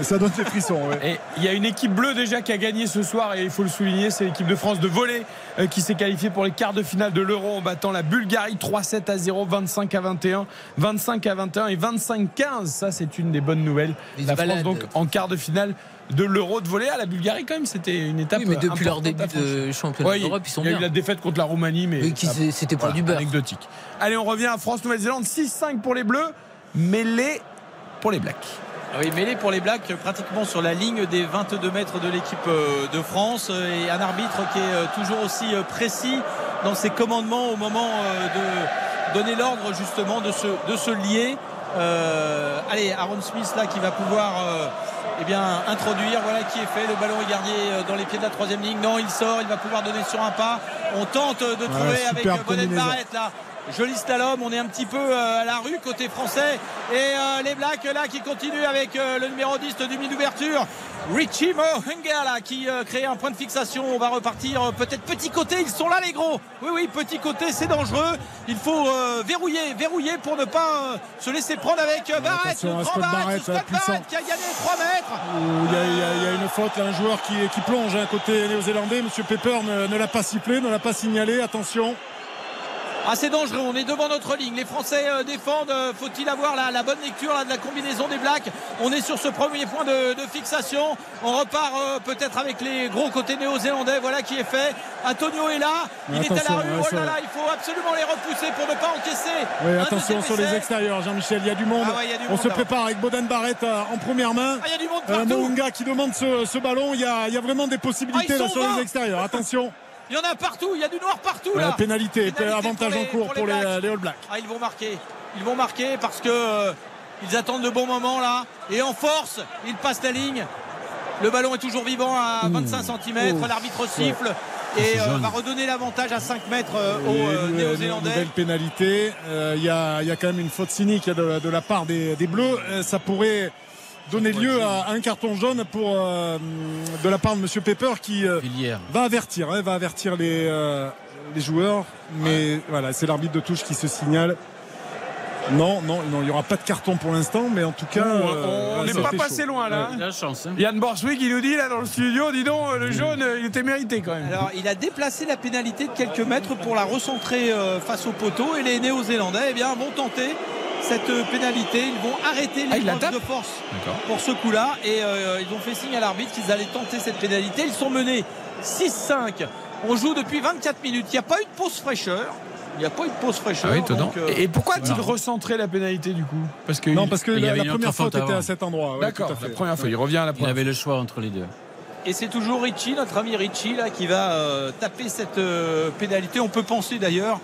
Ça donne des frissons. ouais. Et il y a une équipe bleue déjà qui a gagné ce soir et il faut le souligner, c'est l'équipe de France de volley euh, qui s'est qualifiée pour les quarts de finale de l'Euro en battant la Bulgarie 3-7 à 0, 25 à 21, 25 à 21 et 25-15. Ça c'est une des bonnes nouvelles. Ils La France donc en quart de finale de l'Euro de volley à la Bulgarie quand même, c'était une étape. Oui, mais depuis leur début de championnat Ouais, d'Europe, ils sont il y a bien. eu la défaite contre la Roumanie, mais c'était pour voilà, du beurre. anecdotique. Allez, on revient à France-Nouvelle-Zélande, 6-5 pour les Bleus, mêlée pour les Blacks. Oui, mêlée pour les Blacks, pratiquement sur la ligne des 22 mètres de l'équipe euh, de France. Et un arbitre qui est toujours aussi précis dans ses commandements au moment de donner l'ordre justement de se, de se lier. allez, Aaron Smith là qui va pouvoir eh bien, introduire. Voilà qui est fait. Le ballon est gardé dans les pieds de la troisième ligne. Non, il sort. Il va pouvoir donner sur un pas. On tente de trouver avec Bonnet Barrett là Joli slalom, on est un petit peu euh, à la rue côté français. Et euh, les Blacks là qui continuent avec euh, le numéro 10 de demi d'ouverture. Richie Mohunger là qui crée un point de fixation. On va repartir peut-être petit côté. Ils sont là les gros. Oui oui petit côté c'est dangereux. Il faut verrouiller, verrouiller pour ne pas se laisser prendre avec Barrett. Scott Barrett, qui a gagné 3 mètres. Il y, a, une faute, un joueur qui, plonge un côté néo-zélandais. Monsieur Pepper ne, ne l'a pas sifflé, ne l'a pas signalé. Attention assez dangereux. On est devant notre ligne. Les Français euh, défendent. Euh, faut-il avoir la, bonne lecture de la combinaison des Blacks? On est sur ce premier point de, fixation. On repart euh, peut-être avec les gros côtés néo-zélandais. Voilà qui est fait. Antonio est là. Il est à la rue. Oh là là, il faut absolument les repousser pour ne pas encaisser. Oui, attention sur les extérieurs, Jean-Michel. Il y a du monde. Ah On se prépare avec Boden Barrett en première main. Ah, il y a du monde partout. qui demande ce, ballon. Il y, a, vraiment des possibilités ah, là sur les extérieurs. Attention. Il y en a partout, il y a du noir partout là. pénalité, avantage en cours pour, les, All Blacks. Ah, ils vont marquer. Ils vont marquer parce que euh, ils attendent le bon moment là. Et en force, ils passent la ligne. Le ballon est toujours vivant à 25 cm. L'arbitre siffle. Et euh, va redonner l'avantage à 5 mètres euh, aux Néo-Zélandais. Nouvelle pénalité. Il y, a, quand même une faute cynique de, la part des, des Bleus. ça pourrait donner lieu à un carton jaune pour euh, de la part de Monsieur Pepper qui euh, va avertir, hein, va avertir les, euh, les joueurs. Mais voilà, c'est l'arbitre de touche qui se signale. Non, non, non, il n'y aura pas de carton pour l'instant, mais en tout cas. on n'est pas passé loin là. La chance. Hein. Yann Borswick, il nous dit là dans le studio, dis donc, le jaune, il était mérité quand même. Alors, il a déplacé la pénalité de quelques mètres pour la recentrer face au poteau et les Néo-Zélandais eh bien, vont tenter cette pénalité. Ils vont arrêter les ah, de force pour ce coup-là. Et euh, ils ont fait signe à l'arbitre qu'ils allaient tenter cette pénalité. Ils sont menés 6-5. On joue depuis 24 minutes. Il n'y a pas eu de pause fraîcheur. Il n'y a pas eu de pause fraîcheur. Ah euh, et pourquoi a-t-il recentré la pénalité du coup? Parce que Non, parce que la, première faute était à cet endroit. D'accord, la première fois. Il revient à la première. Il avait le choix entre les deux. Et c'est toujours Richie, notre ami Richie, là, qui va euh, taper cette pénalité. On peut penser d'ailleurs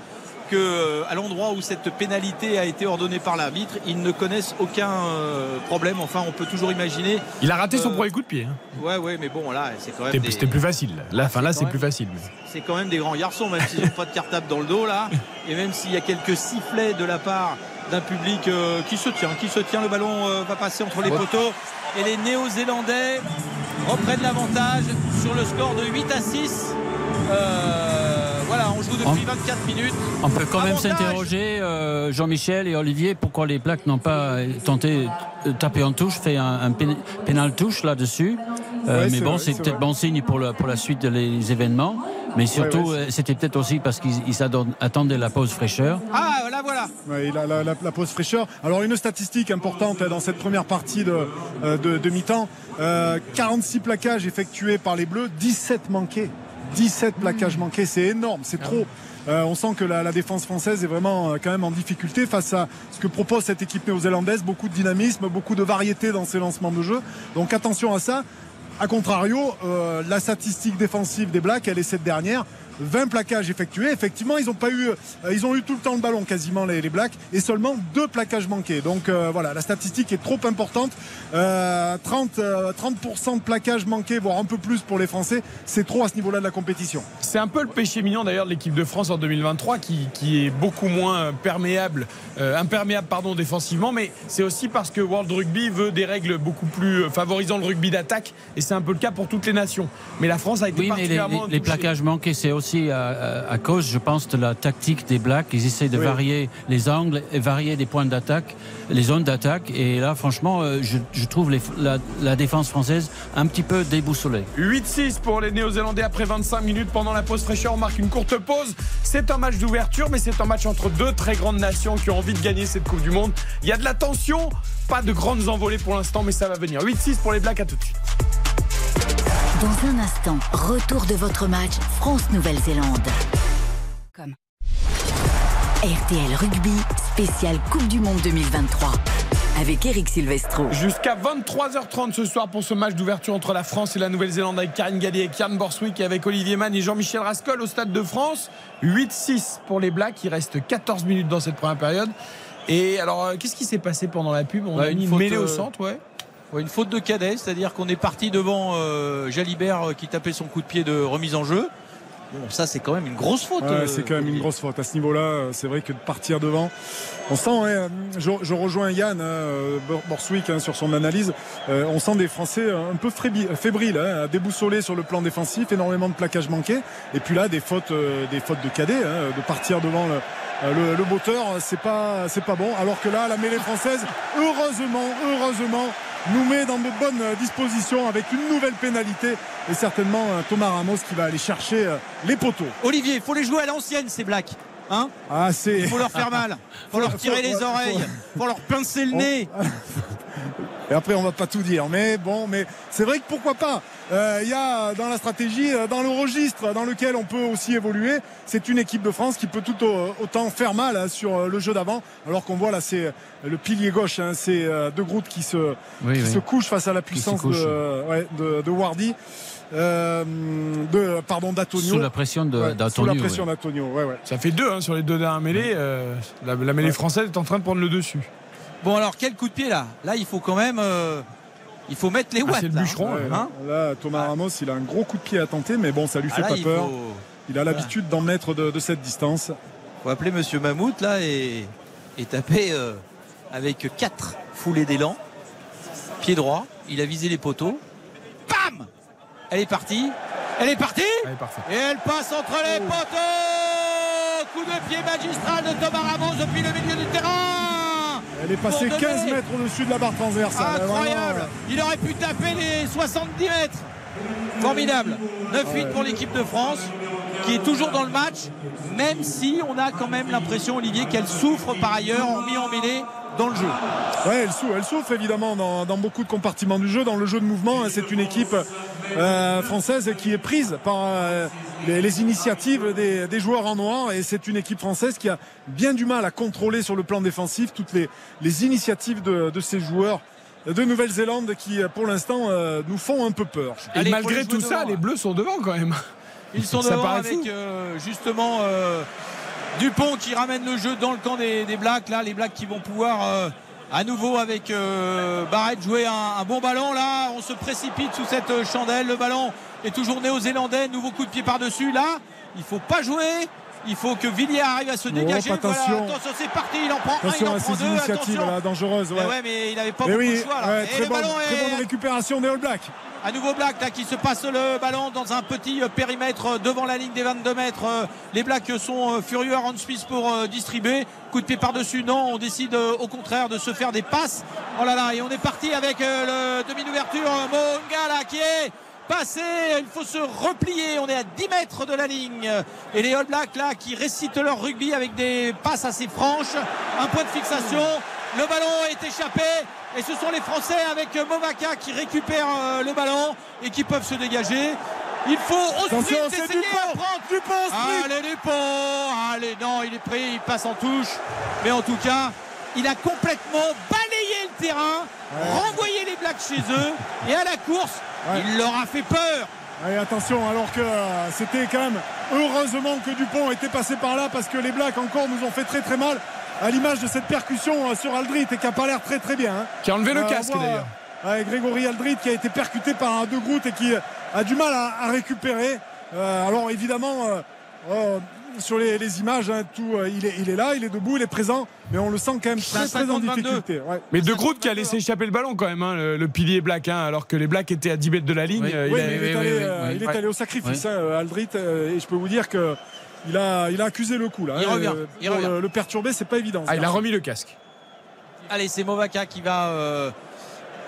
qu'à euh, l'endroit où cette pénalité a été ordonnée par l'arbitre, ils ne connaissent aucun euh, problème. Enfin, on peut toujours imaginer. Il a raté son euh, premier coup de pied. Hein. Ouais, ouais, mais bon, là, c'est quand même. C'était plus facile. Là, enfin, là, c'est plus facile. C'est quand même des grands garçons, même s'ils n'ont pas de cartable dans le dos, là. Et même s'il y a quelques sifflets de la part d'un public qui se tient, qui se tient, le ballon va passer entre les poteaux. Et les Néo-Zélandais reprennent l'avantage sur le score de 8 à 6. Voilà, on joue depuis 24 minutes. On peut quand même s'interroger, euh, Jean-Michel et Olivier, pourquoi les plaques n'ont pas tenté de taper en touche, fait un, pénal touche là-dessus. Euh, mais bon, c'est peut-être bon signe pour, pour la suite des événements. Mais surtout, euh, c'était peut-être aussi parce qu'ils attendaient la pause fraîcheur. Ah, là voilà. la, la, pause fraîcheur. Alors une statistique importante dans cette première partie de, de, de mi-temps 46 plaquages effectués par les Bleus, 17 manqués. 17 plaquages manqués, c'est énorme, c'est trop. Euh, on sent que la, défense française est vraiment euh, quand même en difficulté face à ce que propose cette équipe néo-zélandaise. Beaucoup de dynamisme, beaucoup de variété dans ses lancements de jeu. Donc attention à ça. A contrario, euh, la statistique défensive des Blacks, elle est cette dernière. 20 plaquages effectués. Effectivement, ils ont pas eu, euh, ils ont eu tout le temps le ballon quasiment les, les Blacks et seulement deux plaquages manqués. Donc euh, voilà, la statistique est trop importante. 30, euh, 30% de plaquages manqués, voire un peu plus pour les Français, c'est trop à ce niveau-là de la compétition. C'est un peu le péché mignon d'ailleurs de l'équipe de France en 2023 qui, qui est beaucoup moins perméable, imperméable pardon défensivement, mais c'est aussi parce que World Rugby veut des règles beaucoup plus favorisant le rugby d'attaque et c'est un peu le cas pour toutes les nations. Mais la France a été particulièrement les, les plaquages manqués, c'est aussi aussi à, cause, je pense, de la tactique des Blacks. Ils essaient de varier les angles et varier des points d'attaque, les zones d'attaque. Et là, franchement, euh, je, trouve la, défense française un petit peu déboussolée. 8-6 pour les Néo-Zélandais après 25 minutes. Pendant la pause fraîcheur, on marque une courte pause. C'est un match d'ouverture, mais c'est un match entre deux très grandes nations qui ont envie de gagner cette Coupe du Monde. Il y a de la tension, pas de grandes envolées pour l'instant, mais ça va venir. 8-6 pour les Blacks, à tout de suite. Dans un instant, retour de votre match France-Nouvelle-Zélande. RTL Rugby, spécial Coupe du Monde 2023. Avec Eric Silvestro. Jusqu'à 23h30 ce soir pour ce match d'ouverture entre la France et la Nouvelle-Zélande avec Karine Gallier et Kian Borswick et avec Olivier Mann et Jean-Michel Rascol au Stade de France. 8-6 pour les Blacks. Il reste 14 minutes dans cette première période. Et alors, euh, qu'est-ce qui s'est passé pendant la pub? On Bah, a une une faute, mêlée au euh, centre, ouais. Ouais, une faute de cadet, c'est-à-dire qu'on est parti devant euh, Jalibert euh, qui tapait son coup de pied de remise en jeu. Bon, ça c'est quand même une grosse faute. Ouais, euh, c'est quand même une grosse faute à ce niveau-là. C'est vrai que de partir devant, on sent. je, je rejoins Yann hein, Bor- Borswick hein, sur son analyse. Euh, on sent des Français un peu fébriles, hein, à déboussoler sur le plan défensif, énormément de plaquages manqués. Et puis là, des fautes, euh, des fautes de cadet, de partir devant le. Le, le moteur, c'est pas, c'est pas bon. Alors que là, la mêlée française, heureusement, heureusement, nous met dans de bonnes euh, dispositions avec une nouvelle pénalité et certainement euh, Thomas Ramos qui va aller chercher euh, les poteaux. Olivier, il faut les jouer à l'ancienne ces Blacks. Hein Ah, c'est. Il faut leur faire mal. Il faut leur tirer les Faut- oreilles. Il faut leur pincer le nez. Et après, on va pas tout dire. Mais bon, mais c'est vrai que pourquoi pas Euh, Il y a dans la stratégie, euh, dans le registre dans lequel on peut aussi évoluer, c'est une équipe de France qui peut tout au- autant faire mal hein, sur euh, le jeu d'avant. Alors qu'on voit là, c'est le pilier gauche, hein, c'est De Groot qui se, Oui, qui oui. se couche face à la puissance couche. de, ouais, de, de Wardy. Euh, de pardon d'Antonio Sous la pression de- Ouais, sous d'Antonio, la pression ouais. d'Antonio ouais, ouais. Ça fait deux hein, sur les deux dernières mêlées. euh, la, la mêlée française est en train de prendre le dessus. Bon alors quel coup de pied là? Là il faut quand même euh, il faut mettre les watts. c'est le là, bûcheron, hein. Ouais, Hein là, Thomas Ramos, il a un gros coup de pied à tenter, mais bon, ça lui Ah fait là, pas il peur. faut- Il a l'habitude d'en mettre de, de cette distance. faut appeler Monsieur Mammouth là et, et taper euh, avec quatre foulées d'élan. Pied droit, il a visé les poteaux. Bam Elle est partie. Elle est partie. Et elle passe entre les poteaux. Coup de pied magistral de Thomas Ramos depuis le milieu du terrain. Elle est passée Pour 15 donner- mètres au-dessus de la barre transversale. Incroyable. Vraiment, Il aurait pu taper les 70 mètres. Formidable. 9-8 pour l'équipe de France qui est toujours dans le match même si on a quand même l'impression Olivier qu'elle souffre par ailleurs en mis en mêlée dans le jeu. Ouais, elle, souffre, elle souffre évidemment dans, dans beaucoup de compartiments du jeu, dans le jeu de mouvement. hein. C'est une équipe euh, française qui est prise par euh, les, les initiatives des, des joueurs en noir et c'est une équipe française qui a bien du mal à contrôler sur le plan défensif toutes les, les initiatives de, de ces joueurs de Nouvelle-Zélande qui pour l'instant euh, nous font un peu peur. Et Allez, malgré tout ça, devant, les. Bleus sont devant quand même. Ils sont Ça devant avec euh, justement euh, Dupont qui ramène le jeu dans le camp des, Blacks. Là, les Blacks qui vont pouvoir euh, à nouveau avec euh, Barrett jouer un, un bon ballon. Là, on se précipite sous cette euh, chandelle. Le ballon est toujours néo-zélandais. Nouveau coup de pied par-dessus. Là, il faut pas jouer. Il faut que Villiers arrive à se dégager. Oh, attention. Voilà, attention, c'est parti. Il en prend un, il Attention en à prend ces deux. initiatives Attention. là, dangereuses. Mais ouais. mais il n'avait pas Mais beaucoup oui, de choix. Là. ouais, Et très, le bonne, ballon très est bonne récupération des All Blacks. à nouveau Black là, qui se passe le ballon dans un petit euh, périmètre euh, devant la ligne des 22 mètres. Euh, Les Blacks sont furieux à Ron Smith pour distribuer. Coup de pied par-dessus, non. On décide au contraire de se faire des passes. Oh là là, et on est parti avec le demi d'ouverture. Monga là qui est passé. Il faut se replier. On est à 10 mètres de la ligne. Et les All Blacks là qui récitent leur rugby avec des passes assez franches. Un point de fixation. Le ballon est échappé et ce sont les Français avec Movaka qui récupèrent euh, le ballon et qui peuvent se dégager. Il faut au sprint c'est essayer Dupont. prendre Dupont. Allez Dupont Allez non il est pris, il passe en touche. Mais en tout cas, il a complètement balayé le terrain, renvoyé les Blacks chez eux et à la course, Ouais. il leur a fait peur. Allez, attention, alors que euh, c'était quand même heureusement que Dupont était passé par là parce que les Blacks encore nous ont fait très très mal à l'image de cette percussion euh, sur Aldrit et qui a pas l'air très très bien. hein. Qui a enlevé le Euh, casque d'ailleurs. ouais, Grégory Aldrit qui a été percuté par un De Groot et qui a du mal à, à récupérer. Euh, alors évidemment, euh, euh, sur les, les images, hein, tout, euh, il, est, il est là, il est debout, il est présent, mais on le sent quand même très très en 50-22. difficulté. ouais. Mais De Groot qui a laissé échapper le ballon quand même, hein, le, le pilier black, hein, alors que les Blacks étaient à 10 mètres de la ligne. Oui. euh, Oui, il a- mais il est, allé, oui, euh, oui. il est Ouais. allé au sacrifice, hein, Aldrit, euh, et je peux vous dire que il a, il a accusé le coup là. Il hein, revient, euh, il pour revient. Le, le perturber, c'est pas évident. Ah, il a remis le casque. Allez, c'est Movaka qui va euh,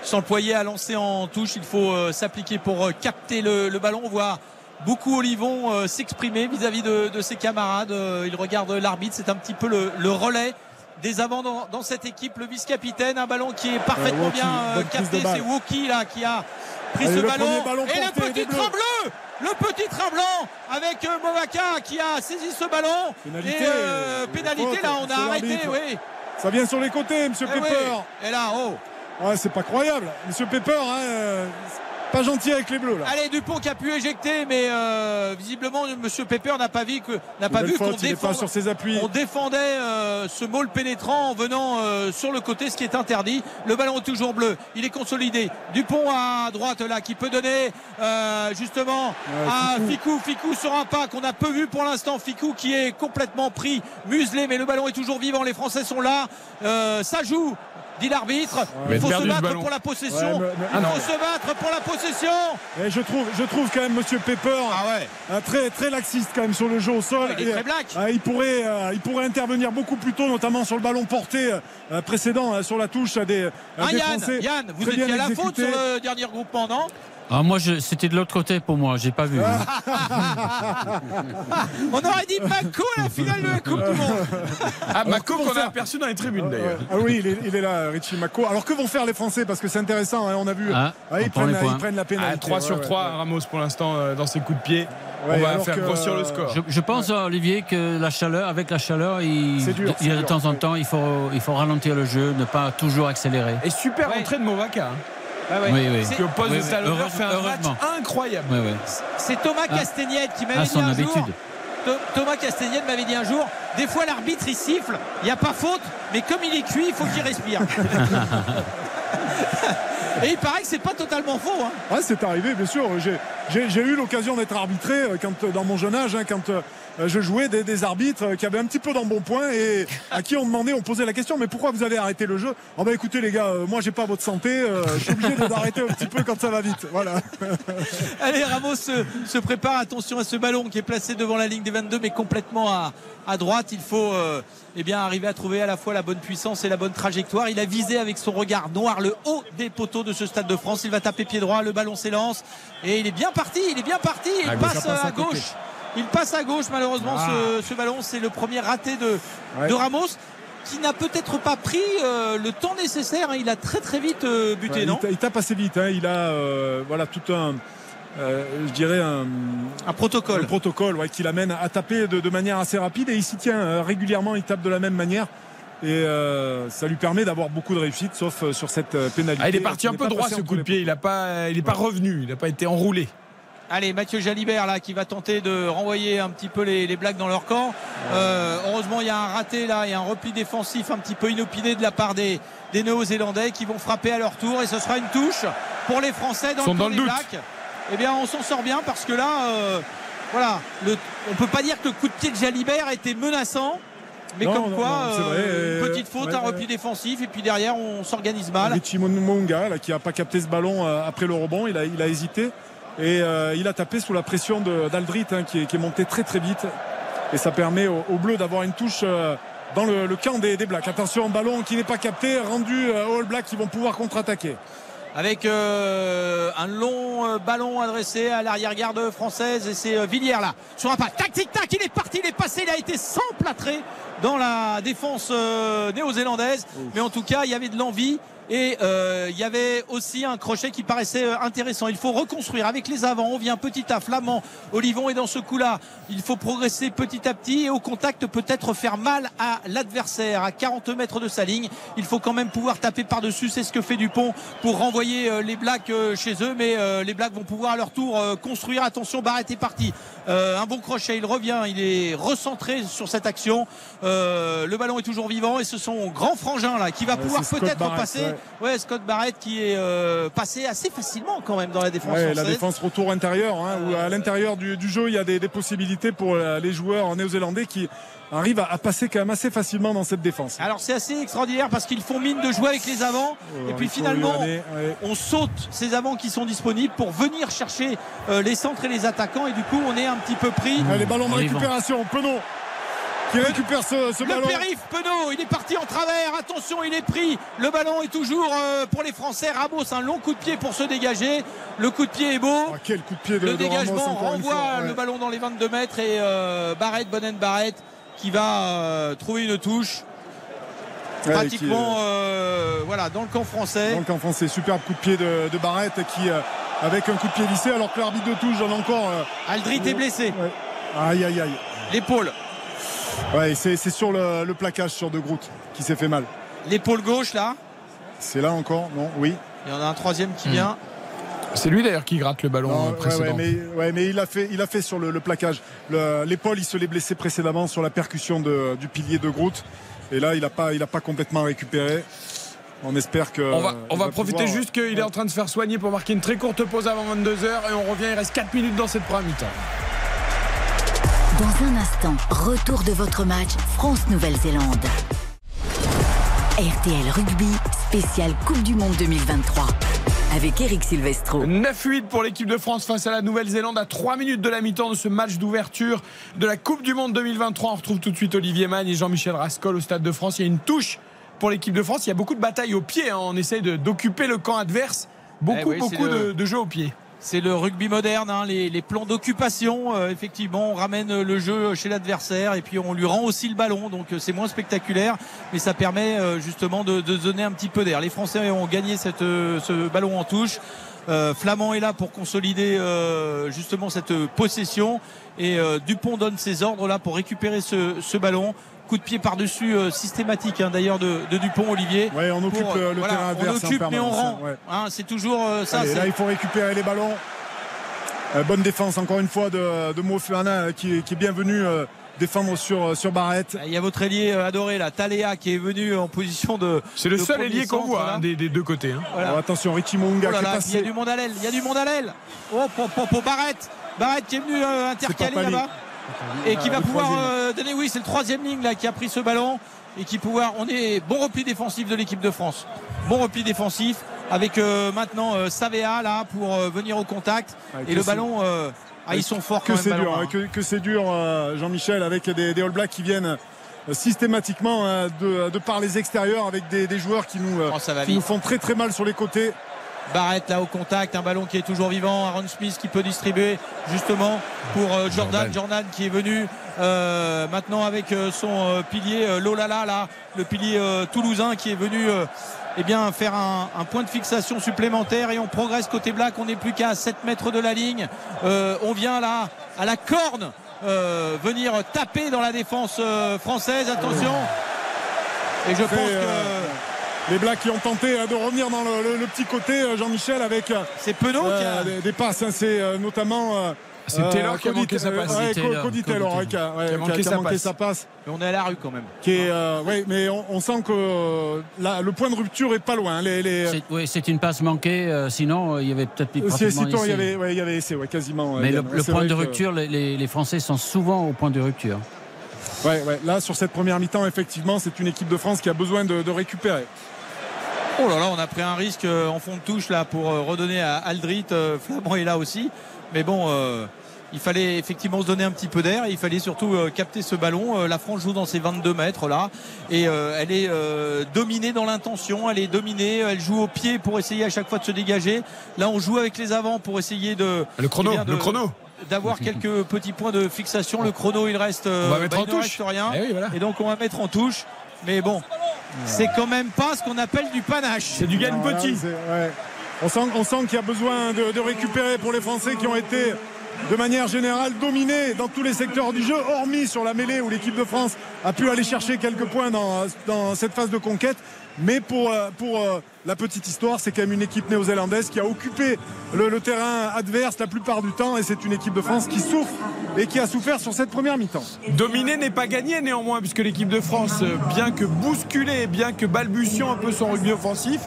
s'employer à lancer en touche. Il faut euh, s'appliquer pour euh, capter le, le ballon. On voit beaucoup Olivon euh, s'exprimer vis-à-vis de, de ses camarades. Euh, il regarde l'arbitre. C'est un petit peu le, le relais des avants dans, dans cette équipe. Le vice-capitaine, un ballon qui est parfaitement bien euh, capté. C'est Woki là qui a pris Allez, ce ballon. Et le petit Bleus. trembleux le petit train blanc avec euh, Movaca qui a saisi ce ballon. Pénalité, et euh, pénalité là, on a arrêté, oui. Ça vient sur les côtés, monsieur Eh oui. Pepper. Et là, oh. Ouais, c'est pas croyable. Monsieur Pepper, hein, pas gentil avec les bleus là. Allez, Dupont qui a pu éjecter, mais euh, visiblement, Monsieur Pepper n'a pas vu que n'a pas Nouvelle vu qu'on faute, il est pas défend- sur ses appuis. on défendait euh, ce môle pénétrant en venant euh, sur le côté, ce qui est interdit. Le ballon est toujours bleu, il est consolidé. Dupont à droite là, qui peut donner justement à Ficou. Ficou sur un pas qu'on a peu vu pour l'instant. Ficou qui est complètement pris, muselé, mais le ballon est toujours vivant. Les Français sont là, ça joue. Dit l'arbitre, il faut se battre pour la possession. Ouais, mais- mais- il Ah faut se battre pour la possession. Et je trouve, je trouve quand même Monsieur Pepper un très très laxiste quand même sur le jeu au sol. Il est Et, très black. euh, il pourrait, euh, il pourrait intervenir beaucoup plus tôt, notamment sur le ballon porté euh, précédent euh, sur la touche des, euh, des Yann, Français. Yann, vous étiez à la faute sur le dernier regroupement, non? Ah, moi, je- c'était de l'autre côté pour moi, j'ai pas vu. On aurait dit Mako à la finale de la Coupe du Monde. Ah, Mako qu'on a aperçu dans les tribunes d'ailleurs. Ah oui, il est, il est là, Richie Mako. Alors que vont faire les Français? Parce que c'est intéressant, hein, on a vu. Ah, Ah, ils, on prennent, ils la pénalité. Ah, 3 sur ouais, 3 ouais. Ramos pour l'instant euh, dans ses coups de pied. Ouais, On va faire grossir le euh, score. Je, je pense, Olivier, que la chaleur, avec la chaleur, il, dur, il y a c'est de dur, temps en temps, il faut, il faut ralentir le jeu, ne pas toujours accélérer. Et super entrée de Movaca. hein. Oui, oui. Poste Oui, de talonneur fait un match incroyable. Oui, oui. C'est Thomas Ah. Castagnette qui m'avait À dit son un habitude. jour. Tho- Thomas Castagnette m'avait dit un jour, des fois l'arbitre il siffle, il n'y a pas faute, mais comme il est cuit, il faut qu'il respire. Et il paraît que c'est pas totalement faux. hein. Ah, c'est arrivé, bien sûr. J'ai eu l'occasion d'être arbitré euh, quand, euh, dans mon jeune âge, hein, quand euh, je jouais des, des arbitres euh, qui avaient un petit peu d'embonpoint et à qui on demandait, on posait la question, mais pourquoi vous allez arrêter le jeu? Oh bah écoutez les gars, euh, moi j'ai pas votre santé, euh, je suis obligé de- d'arrêter un petit peu quand ça va vite. Voilà. Allez, Ramos se, se prépare. Attention à ce ballon qui est placé devant la ligne des 22, mais complètement à, à droite. Il faut euh, eh bien, arriver à trouver à la fois la bonne puissance et la bonne trajectoire. Il a visé avec son regard noir le haut des poteaux de ce Stade de France. Il va taper pied droit. Le ballon s'élance. Et il est bien parti. Il est bien parti. Il gauche, passe à à côté. Il passe à gauche, malheureusement, Ah. ce, ce ballon. C'est le premier raté de, Ouais. de Ramos. Qui n'a peut-être pas pris euh, le temps nécessaire. hein. Il a très très vite euh, buté, Ouais, non? il, ta- il tape assez vite. hein. Il a euh, voilà tout un, euh, je dirais un, Un protocole. un protocole ouais, qui l'amène à taper de, de manière assez rapide et il s'y tient euh, régulièrement. Il tape de la même manière. Et euh, ça lui permet d'avoir beaucoup de réussite, sauf euh, sur cette pénalité. Ah, il est parti un n'est peu droit ce coup de pied. Il n'a pas, il est pas revenu. Il n'a pas été enroulé. Allez, Mathieu Jalibert là qui va tenter de renvoyer un petit peu les, les blagues dans leur camp. Euh, heureusement, il y a un raté là, il y a un repli défensif un petit peu inopiné de la part des, des Néo-Zélandais qui vont frapper à leur tour et ce sera une touche pour les Français dans Ils sont le camp dans le des doute. Blacks. Eh bien, on s'en sort bien parce que là, euh, voilà, le, on peut pas dire que le coup de pied de Jalibert était menaçant. Mais Non, comme non, quoi, non, c'est vrai, euh, une petite faute, ouais, un ouais. repli défensif et puis derrière on s'organise mal. Richie Monga là, qui n'a pas capté ce ballon après le rebond, il a, il a hésité et euh, il a tapé sous la pression d'Aldrit hein, qui, est, qui est monté très très vite. Et ça permet aux au Bleus d'avoir une touche euh, dans le, le camp des, des Blacks. Attention, ballon qui n'est pas capté, rendu euh, aux All Blacks qui vont pouvoir contre-attaquer. avec euh, un long euh, ballon adressé à l'arrière-garde française et c'est euh, Villiers là. Sur un pas. Tac tic tac il est parti il est passé il a été s'emplâtrer dans la défense néo-zélandaise. Mais en tout cas il y avait de l'envie et euh, il y avait aussi un crochet qui paraissait euh, intéressant. Il faut reconstruire avec les avants. On vient petit à Flamand. Olivon est dans ce coup-là. Il faut progresser petit à petit et au contact peut-être faire mal à l'adversaire à 40 mètres de sa ligne. Il faut quand même pouvoir taper par-dessus. C'est ce que fait Dupont pour renvoyer euh, les Blacks euh, chez eux. Mais les Blacks vont pouvoir à leur tour construire. Attention, Barrett est parti. Euh, un bon crochet. Il revient. Il est recentré sur cette action. Euh, le ballon est toujours vivant et ce sont grand frangin là qui va pouvoir peut-être passer. ouais. Ouais, Scott Barrett qui est euh, passé assez facilement quand même dans la défense Ouais, la défense retour intérieur, hein, où à l'intérieur du, du jeu, il y a des, des possibilités pour euh, les joueurs néo-zélandais qui arrivent à, passer quand même assez facilement dans cette défense. Alors c'est assez extraordinaire parce qu'ils font mine de jouer avec les avants Oh, et puis finalement lui aller, ouais. on saute ces avants qui sont disponibles pour venir chercher euh, les centres et les attaquants et du coup on est un petit peu pris. Les ballons de récupération, Penaud qui récupère ce, ce Le ballon. périph Penaud, il est parti en travers. Attention, il est pris. Le ballon est toujours euh, pour les Français. Ramos, un long coup de pied pour se dégager. Le coup de pied est beau. Ah, quel coup de pied de, le de dégagement Ramos, renvoie fois, ouais. le ballon dans les 22 mètres et euh, Barrett, Bonnen Barrett qui va euh, trouver une touche. Ouais, Pratiquement qui, euh, voilà, dans le camp français. Donc en français, superbe coup de pied de, de Barrett qui, avec un coup de pied vissé alors que l'arbitre de touche donne encore. Aldrit est blessé. ouais. Aïe aïe aïe. L'épaule. Ouais, c'est c'est sur le, le plaquage sur De Groot qui s'est fait mal. L'épaule gauche là. C'est là encore Non, oui. Il y en a un troisième Hmm. qui vient. C'est lui d'ailleurs qui gratte le ballon Non, euh, ouais, précédent. ouais, mais, ouais, mais il a fait, il a fait sur le, le plaquage. Le- L'épaule, il se l'est blessé précédemment sur la percussion de- du pilier de Groot. Et là, il n'a pas, il a pas complètement récupéré. On espère que. On va, on il va profiter pouvoir- juste qu'il est en train de se faire soigner pour marquer une très courte pause avant 22h et on revient, il reste 4 minutes dans cette première mi-temps. Dans un instant, retour de votre match France-Nouvelle-Zélande. RTL Rugby, spécial Coupe du Monde 2023. Avec Eric Silvestro. 9-8 pour l'équipe de France face à la Nouvelle-Zélande à 3 minutes de la mi-temps de ce match d'ouverture de la Coupe du Monde 2023. On retrouve tout de suite Olivier Magne et Jean-Michel Rascol au Stade de France. Il y a une touche pour l'équipe de France. Il y a beaucoup de batailles au pied. hein. On essaye d'occuper le camp adverse. Beaucoup, Eh oui, beaucoup le- de, de jeux au pied. C'est le rugby moderne, hein, les, plans d'occupation. euh, effectivement, on ramène le jeu chez l'adversaire et puis on lui rend aussi le ballon. Donc euh, c'est moins spectaculaire, mais ça permet euh, justement de, donner un petit peu d'air. Les Français ont gagné ce ballon en touche. Flamand est là pour consolider justement cette possession et Dupont donne ses ordres là pour récupérer ce ballon. Coup de pied par-dessus euh, systématique hein, d'ailleurs de, de Dupont Olivier. Ouais, on occupe Pour, le, le voilà, terrain on adverse en occupe mais on rend. ouais. Hein, c'est toujours euh, ça. Allez, là, il faut récupérer les ballons. Euh, bonne défense encore une fois de, de Mofana euh, qui, est- qui est bienvenu euh, défendre sur, sur Barrette. Il y a votre ailier euh, adoré là, Taléa qui est venu en position de. C'est le de seul ailier qu'on voit hein, des, des deux côtés. hein. Voilà. Alors, attention, Richie Munga Oh là qui est là, passé. il y a du monde à l'aile, il y a du monde à l'aile. Oh, pour, pour, pour Barrett, Barrett qui est venu euh, intercaler là-bas et qui Ah, va pouvoir euh, donner. Oui, c'est le troisième ligne là qui a pris ce ballon et qui pouvoir. On est bon repli défensif de l'équipe de France. Bon repli défensif avec euh, maintenant euh, Savea là pour venir au contact Ouais, et le ballon. ah, ils sont forts que quand même. c'est ballon, dur, hein. hein, que, que c'est dur, Jean-Michel, avec des, des All Blacks qui viennent systématiquement de, de par les extérieurs avec des, des joueurs qui nous, Oh, qui nous font très très mal sur les côtés. Barrett là au contact, un ballon qui est toujours vivant, Aaron Smith qui peut distribuer justement pour euh, Jordan, Jordan. Qui est venu euh, maintenant avec euh, son euh, pilier euh, Lolala là, le pilier euh, toulousain qui est venu euh, eh bien faire un, un point de fixation supplémentaire. Et on progresse côté black, on n'est plus qu'à 7 mètres de la ligne, Euh, on vient là à la corne euh, venir taper dans la défense euh, française, attention. Et je pense que euh, les Blacks qui ont tenté euh, de revenir dans le, le- le petit côté, euh, Jean-Michel, avec euh, c'est Penaud qui a- des, des passes. hein, c'est euh, notamment. euh, C'est Taylor qui a Cody- manqué sa passe. euh, ouais, Taylor, Cody Taylor, Taylor. ouais, qui a, ouais, Qui a manqué qui a sa manqué passe. sa passe. Mais on est à la rue quand même. Qui est, euh, ouais, mais on, on sent que euh, là, le point de rupture est pas loin. Les, les, C'est oui, c'est une passe manquée. euh, sinon, euh, il y avait peut-être plus si, pratiquement si, toi, il y essai. avait, ouais, il y avait essai, ouais, quasiment. Mais euh, le, C'est point de que- rupture, les, les- les Français sont souvent au point de rupture. Ouais, ouais. Là, sur cette première mi-temps, effectivement, c'est une équipe de France qui a besoin de, de récupérer. Oh là là, on a pris un risque euh, en fond de touche là pour euh, redonner à Aldrit. Euh, Flamand est là aussi. Mais bon, euh, il fallait effectivement se donner un petit peu d'air il fallait surtout euh, capter ce ballon. Euh, la France joue dans ses 22 mètres là et euh, elle est euh, dominée dans l'intention. Elle est dominée. Elle joue au pied pour essayer à chaque fois de se dégager. Là, on joue avec les avants pour essayer de. Le chrono, eh bien, de- le chrono. D'avoir quelques petits points de fixation. Le chrono, il reste. On va mettre bah, en il ne touche. reste rien. Eh oui, voilà. Et donc, on va mettre en touche. Mais bon, c'est quand même pas ce qu'on appelle du panache. C'est du gagne petit. ouais. On sent, on sent qu'il y a besoin de, de récupérer pour les Français qui ont été de manière générale dominés dans tous les secteurs du jeu, hormis sur la mêlée où l'équipe de France a pu aller chercher quelques points dans, dans cette phase de conquête. Mais pour, euh, pour euh, la petite histoire, c'est quand même une équipe néo-zélandaise qui a occupé le, le terrain adverse la plupart du temps et c'est une équipe de France qui souffre et qui a souffert sur cette première mi-temps. Dominer n'est pas gagné néanmoins puisque l'équipe de France, euh, bien que bousculée, bien que balbutiant un peu son rugby offensif,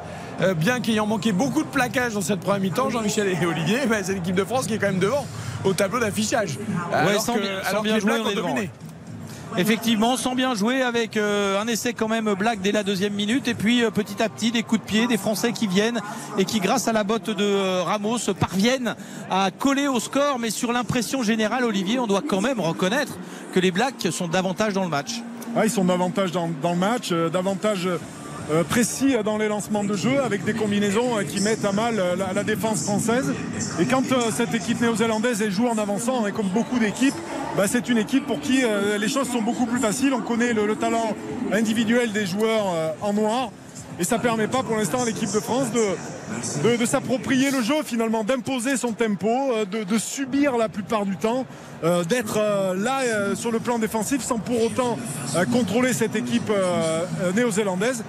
bien qu'ayant manqué beaucoup de plaquages dans cette première mi-temps, Jean-Michel et Olivier, bah, c'est l'équipe de France qui est quand même devant au tableau d'affichage. Alors sans que, bien- sans alors que bien les jouer, Blacks on ont est devant, dominé. ouais. Effectivement, sans bien jouer avec euh, un essai quand même black dès la deuxième minute. Et puis euh, petit à petit des coups de pied des Français qui viennent et qui grâce à la botte de euh, Ramos parviennent à coller au score. Mais sur l'impression générale Olivier on doit quand même reconnaître que les Blacks sont davantage dans le match. Ils sont davantage dans, le match, davantage précis dans les lancements de jeu avec des combinaisons euh, qui mettent à mal euh, la, défense française. Et quand euh, cette équipe néo-zélandaise joue en avançant, et comme beaucoup d'équipes, bah, c'est une équipe pour qui euh, les choses sont beaucoup plus faciles. On connaît le, le talent individuel des joueurs euh, en noir. Et ça permet pas pour l'instant à l'équipe de France de, s'approprier le jeu finalement, d'imposer son tempo, euh, de, subir la plupart du temps, euh, d'être euh, là sur le plan défensif sans pour autant contrôler cette équipe néo-zélandaise.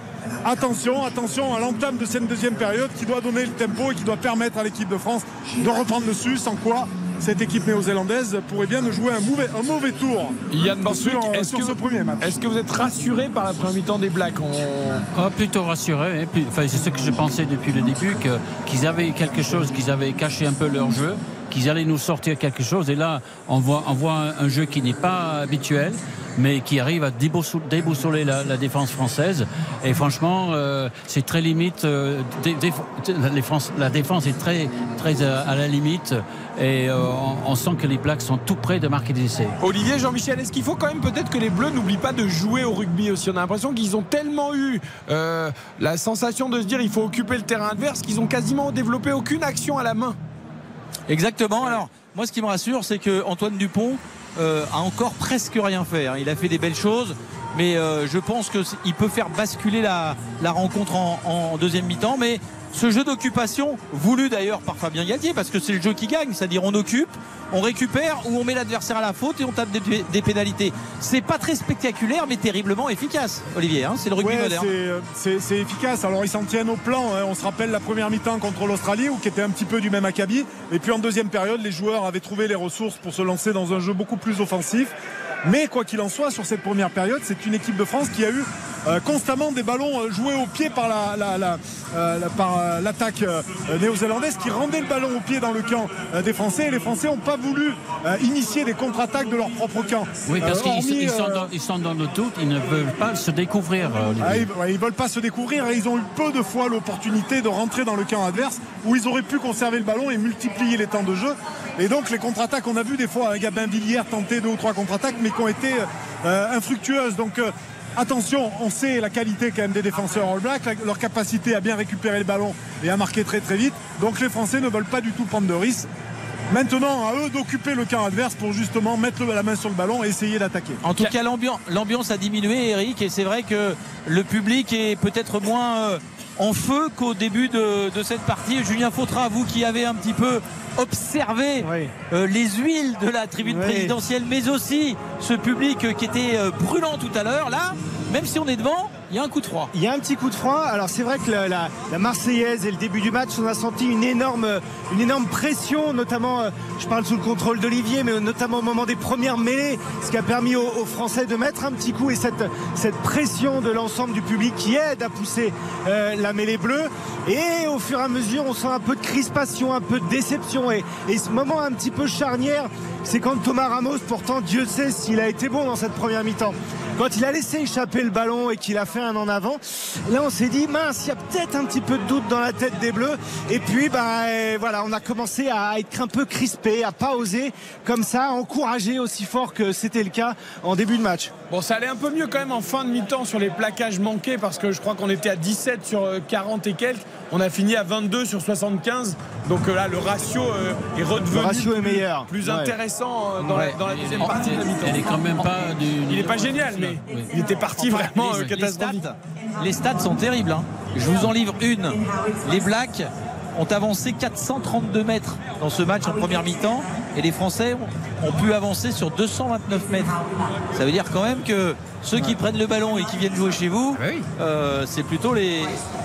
Attention, attention à l'entame de cette deuxième période qui doit donner le tempo et qui doit permettre à l'équipe de France de reprendre dessus, sans quoi cette équipe néo-zélandaise pourrait bien nous jouer un mauvais, un mauvais tour. Yann est-ce sur que, ce premier match. est-ce que vous êtes rassuré par la première mi-temps des Blacks On- Ah, plutôt rassuré. hein. Enfin, c'est ce que je pensais depuis le début, que- qu'ils avaient quelque chose, qu'ils avaient caché un peu leur jeu, qu'ils allaient nous sortir quelque chose. Et là, on voit, un, jeu qui n'est pas habituel, mais qui arrive à déboussoler la, défense française. Et franchement, euh, c'est très limite. euh, la défense est très, à la limite. Et euh, on, sent que les Blacks sont tout près de marquer des essais. Olivier, Jean-Michel, est-ce qu'il faut quand même peut-être que les Bleus n'oublient pas de jouer au rugby aussi? On a l'impression qu'ils ont tellement eu la sensation de se dire il faut occuper le terrain adverse qu'ils ont quasiment développé aucune action à la main. Exactement. Alors, moi, ce qui me rassure, c'est que Antoine Dupont euh, a encore presque rien fait. hein. Il a fait des belles choses, mais euh, je pense qu'il peut faire basculer la, rencontre en, en deuxième mi-temps. Mais ce jeu d'occupation, voulu d'ailleurs par Fabien Galtier, parce que c'est le jeu qui gagne, c'est-à-dire on occupe, on récupère ou on met l'adversaire à la faute et on tape des, des pénalités. C'est pas très spectaculaire, mais terriblement efficace, Olivier. hein. c'est le rugby Ouais, moderne. c'est, euh, c'est efficace. Alors ils s'en tiennent au plan. hein. On se rappelle la première mi-temps contre l'Australie, où qui était un petit peu du même acabit. Et puis en deuxième période, les joueurs avaient trouvé les ressources pour se lancer dans un jeu beaucoup plus offensif. Mais quoi qu'il en soit, sur cette première période, c'est une équipe de France qui a eu euh, constamment des ballons euh, joués au pied par la, la- la- euh, la- par l'attaque néo-zélandaise qui rendait le ballon au pied dans le camp des Français. Et les Français n'ont pas voulu initier des contre-attaques de leur propre camp. Oui, parce qu'ils ils sont, dans, ils sont dans le doute, ils ne veulent pas se découvrir. ah, ils, ouais, ils veulent pas se découvrir et ils ont eu peu de fois l'opportunité de rentrer dans le camp adverse où ils auraient pu conserver le ballon et multiplier les temps de jeu. Et donc les contre-attaques, on a vu des fois un Gabin Villiers tenter deux ou trois contre-attaques mais qui ont été euh, infructueuses. Donc euh, attention, on sait la qualité quand même des défenseurs All Black, la- leur capacité à bien récupérer le ballon et à marquer très très vite. Donc les Français ne veulent pas du tout prendre de risques. Maintenant, à eux d'occuper le camp adverse pour justement mettre la main sur le ballon et essayer d'attaquer. En tout cas, l'ambiance, l'ambiance a diminué, Eric, et c'est vrai que le public est peut-être moins euh, en feu qu'au début de, de cette partie. Julien Fautra, vous qui avez un petit peu observé euh, les huiles de la tribune Oui. présidentielle, mais aussi ce public qui était euh, brûlant tout à l'heure, là, même si on est devant, il y a un coup de froid. Il y a un petit coup de froid. Alors c'est vrai que la, la- la Marseillaise et le début du match, on a senti une énorme, pression, notamment, euh, je parle sous le contrôle d'Olivier, mais notamment au moment des premières mêlées, ce qui a permis aux, Français de mettre un petit coup et cette, pression de l'ensemble du public qui aide à pousser euh, la mêlée bleue. Et au fur et à mesure, on sent un peu de crispation, un peu de déception. Et ce moment un petit peu charnière, c'est quand Thomas Ramos, pourtant Dieu sait s'il a été bon dans cette première mi-temps, quand il a laissé échapper le ballon et qu'il a fait un en avant, là on s'est dit mince, il y a peut-être un petit peu de doute dans la tête des Bleus. Et puis bah euh, voilà, on a commencé à être un peu crispé, à pas oser comme ça, encourager aussi fort que c'était le cas en début de match. Bon, ça allait un peu mieux quand même en fin de mi-temps sur les plaquages manqués parce que je crois qu'on était à 17 sur euh, 40 et quelques. On a fini à 22 sur 75. Donc euh, là, le ratio euh, est redevenu Le ratio est plus- meilleur. plus Ouais. intéressant euh, dans, Ouais. la, dans la deuxième est- partie de la mi-temps. elle est quand même pas du- Il n'est pas génial, mais il était parti Enfin, vraiment les- euh, les catastrophique. stats, les stats sont terribles. hein. Je vous en livre une. Les Blacks ont avancé 432 mètres dans ce match en première mi-temps et les Français ont, ont pu avancer sur 229 mètres. Ça veut dire quand même que ceux qui prennent le ballon et qui viennent jouer chez vous, euh, c'est plutôt les,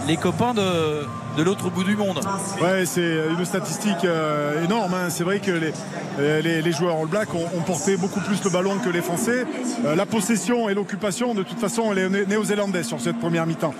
les copains de, de l'autre bout du monde. Ouais, c'est une statistique euh, énorme. hein. C'est vrai que les, euh, les, les joueurs All Black ont, ont porté beaucoup plus le ballon que les Français. Euh, la possession et l'occupation, de toute façon, elle est né- néo-zélandais sur cette première mi-temps.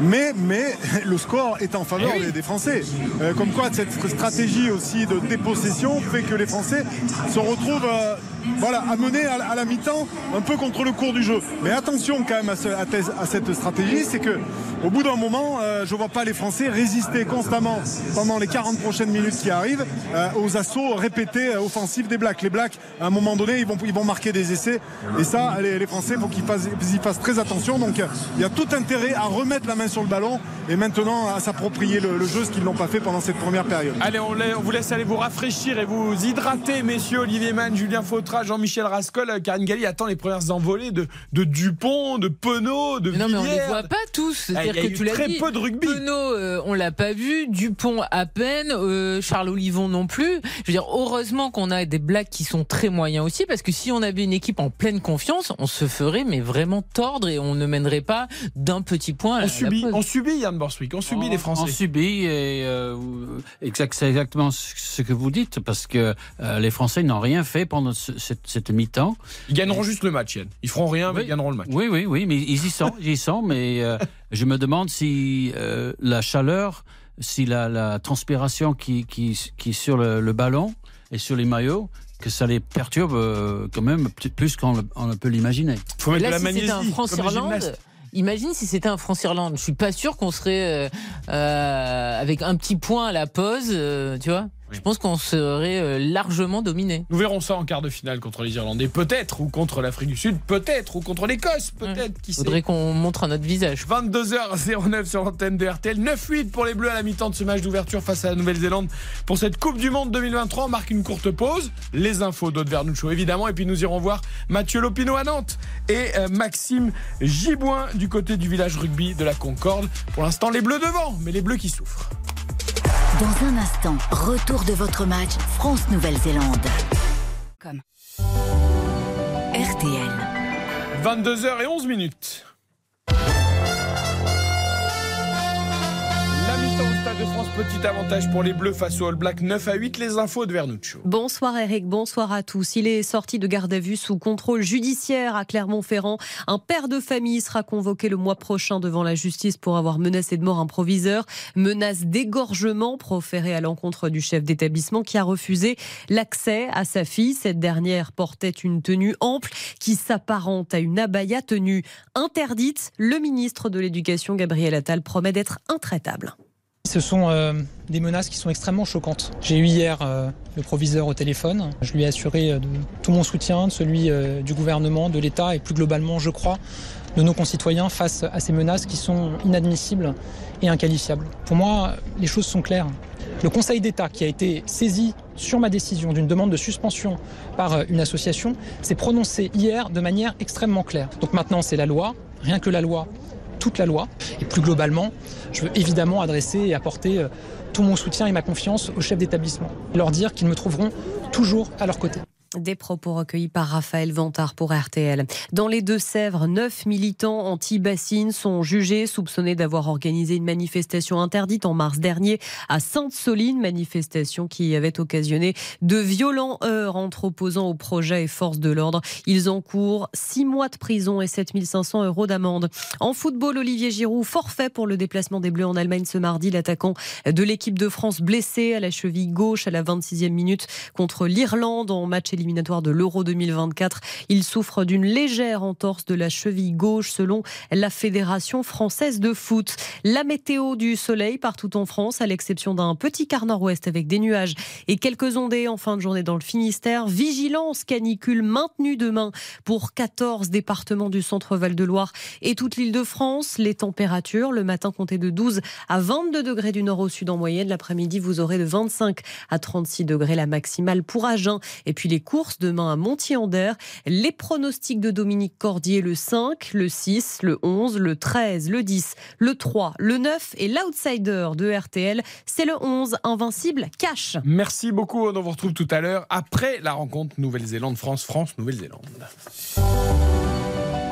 Mais, mais le score est en faveur Eh des, des Français. Euh, comme quoi, cette stratégie aussi de dépossession fait que les Français se retrouvent euh, voilà, amenés à, à la mi-temps un peu contre le cours du jeu. Mais attention quand même à, ce- à thèse- à cette stratégie, c'est que au bout d'un moment, euh, je ne vois pas les Français résister constamment pendant les 40 prochaines minutes qui arrivent euh, aux assauts répétés offensifs des Blacks. Les Blacks, à un moment donné, ils vont, ils vont marquer des essais. Et ça, les, les Français, il faut qu'ils fassent- ils y fassent très attention. Donc il y a tout intérêt à remettre la main sur le ballon et maintenant à s'approprier le, le jeu, ce qu'ils n'ont pas fait pendant cette première période. Allez, on, vous laisse aller vous rafraîchir et vous hydrater, messieurs Olivier Mann, Julien racontera Jean-Michel Rascol. euh, Karine Galli attend les premières envolées de, de Dupont, de Penaud, de Mais non, mais on les Villiers. voit pas tous. Ah, il y a C'est-à-dire que eu tu l'as très dit. peu de rugby. Penaud, euh, on l'a pas vu. Dupont à peine. euh, Charles Olivon non plus. Je veux dire, heureusement qu'on a des blagues qui sont très moyens aussi, parce que si on avait une équipe en pleine confiance, on se ferait mais vraiment tordre et on ne mènerait pas d'un petit point. à la- On la subit, on subit Yann Borswick, on subit les Français. On subit et euh, exact, c'est exactement ce que vous dites parce que euh, les Français n'ont rien fait pendant ce- cette, cette mi-temps. Ils gagneront juste le match, Yann. Ils feront rien, mais ils gagneront le match. Oui, oui, oui, mais ils y sont, ils y sont. Mais euh, je me demande si euh, la chaleur, si la, la transpiration qui, qui, qui est sur le, le ballon et sur les maillots, que ça les perturbe quand même plus qu'on le- on ne peut l'imaginer. Faut Là, si c'était un France-Irlande, imagine si c'était un France-Irlande. Je suis pas sûr qu'on serait euh, euh, avec un petit point à la pause, euh, tu vois. Je pense qu'on serait euh, largement dominé. Nous verrons ça en quart de finale contre les Irlandais, peut-être, ou contre l'Afrique du Sud, peut-être, ou contre l'Écosse, peut-être. Sait. Faudrait qu'on montre à notre visage. 22h09 sur l'antenne de RTL. 9-8 pour les Bleus à la mi-temps de ce match d'ouverture face à la Nouvelle-Zélande pour cette Coupe du Monde 2023. On marque une courte pause. Les infos d'Aude Vernuccio, évidemment. Et puis nous irons voir Mathieu Lopino à Nantes et euh, Maxime Gibouin du côté du village rugby de la Concorde. Pour l'instant, les Bleus devant, mais les Bleus qui souffrent. Dans un instant, retour de votre match France-Nouvelle-Zélande. Comme. RTL. 22h11 minutes. De France, petit avantage pour les Bleus face aux All Blacks. 9 à 8, les infos de Vernuccio. Bonsoir Eric, bonsoir à tous. Il est sorti de garde à vue sous contrôle judiciaire à Clermont-Ferrand. Un père de famille sera convoqué le mois prochain devant la justice pour avoir menacé de mort un proviseur. Menace d'égorgement proférée à l'encontre du chef d'établissement qui a refusé l'accès à sa fille. Cette dernière portait une tenue ample qui s'apparente à une abaya tenue interdite. Le ministre de l'Éducation, Gabriel Attal, promet d'être intraitable. Ce sont euh, des menaces qui sont extrêmement choquantes. J'ai eu hier euh, le proviseur au téléphone. Je lui ai assuré euh, tout mon soutien, de celui du gouvernement, de l'État et plus globalement, je crois, de nos concitoyens face à ces menaces qui sont inadmissibles et inqualifiables. Pour moi, les choses sont claires. Le Conseil d'État, qui a été saisi sur ma décision d'une demande de suspension par une association, s'est prononcé hier de manière extrêmement claire. Donc maintenant, c'est la loi, rien que la loi, la loi. Et plus globalement, je veux évidemment adresser et apporter euh, tout mon soutien et ma confiance aux chefs d'établissement. Leur dire qu'ils me trouveront toujours à leur côté. Des propos recueillis par Raphaël Vantard pour RTL. Dans les Deux-Sèvres, neuf militants anti-bassines sont jugés, soupçonnés d'avoir organisé une manifestation interdite en mars dernier à Sainte-Soline, manifestation qui avait occasionné de violents heurts entre opposants au projet et forces de l'ordre. Ils encourent six mois de prison et 7500 euros d'amende. En football, Olivier Giroud, forfait pour le déplacement des Bleus en Allemagne ce mardi. L'attaquant de l'équipe de France blessé à la cheville gauche à la 26e minute contre l'Irlande en match éliminatoire de l'Euro 2024. Il souffre d'une légère entorse de la cheville gauche selon la Fédération française de foot. La météo du soleil partout en France, à l'exception d'un petit quart nord-ouest avec des nuages et quelques ondées en fin de journée dans le Finistère. Vigilance canicule maintenue demain pour 14 départements du centre Val-de-Loire et toute l'île de France. Les températures, le matin comptez de 12 à 22 degrés du nord au sud en moyenne. L'après-midi, vous aurez de 25 à 36 degrés la maximale pour Agen. Et puis les courses demain à Montier-en-Der. Les pronostics de Dominique Cordier le 5, le 6, le 11, le 13, le 10, le 3, le 9 et l'outsider de RTL, c'est le 11, Invincible Cash. Merci beaucoup. On vous retrouve tout à l'heure après la rencontre Nouvelle-Zélande-France, France-Nouvelle-Zélande.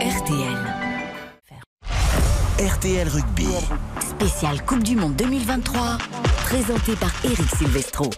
RTL. RTL Rugby. Spécial Coupe du Monde 2023, présenté par Eric Silvestro.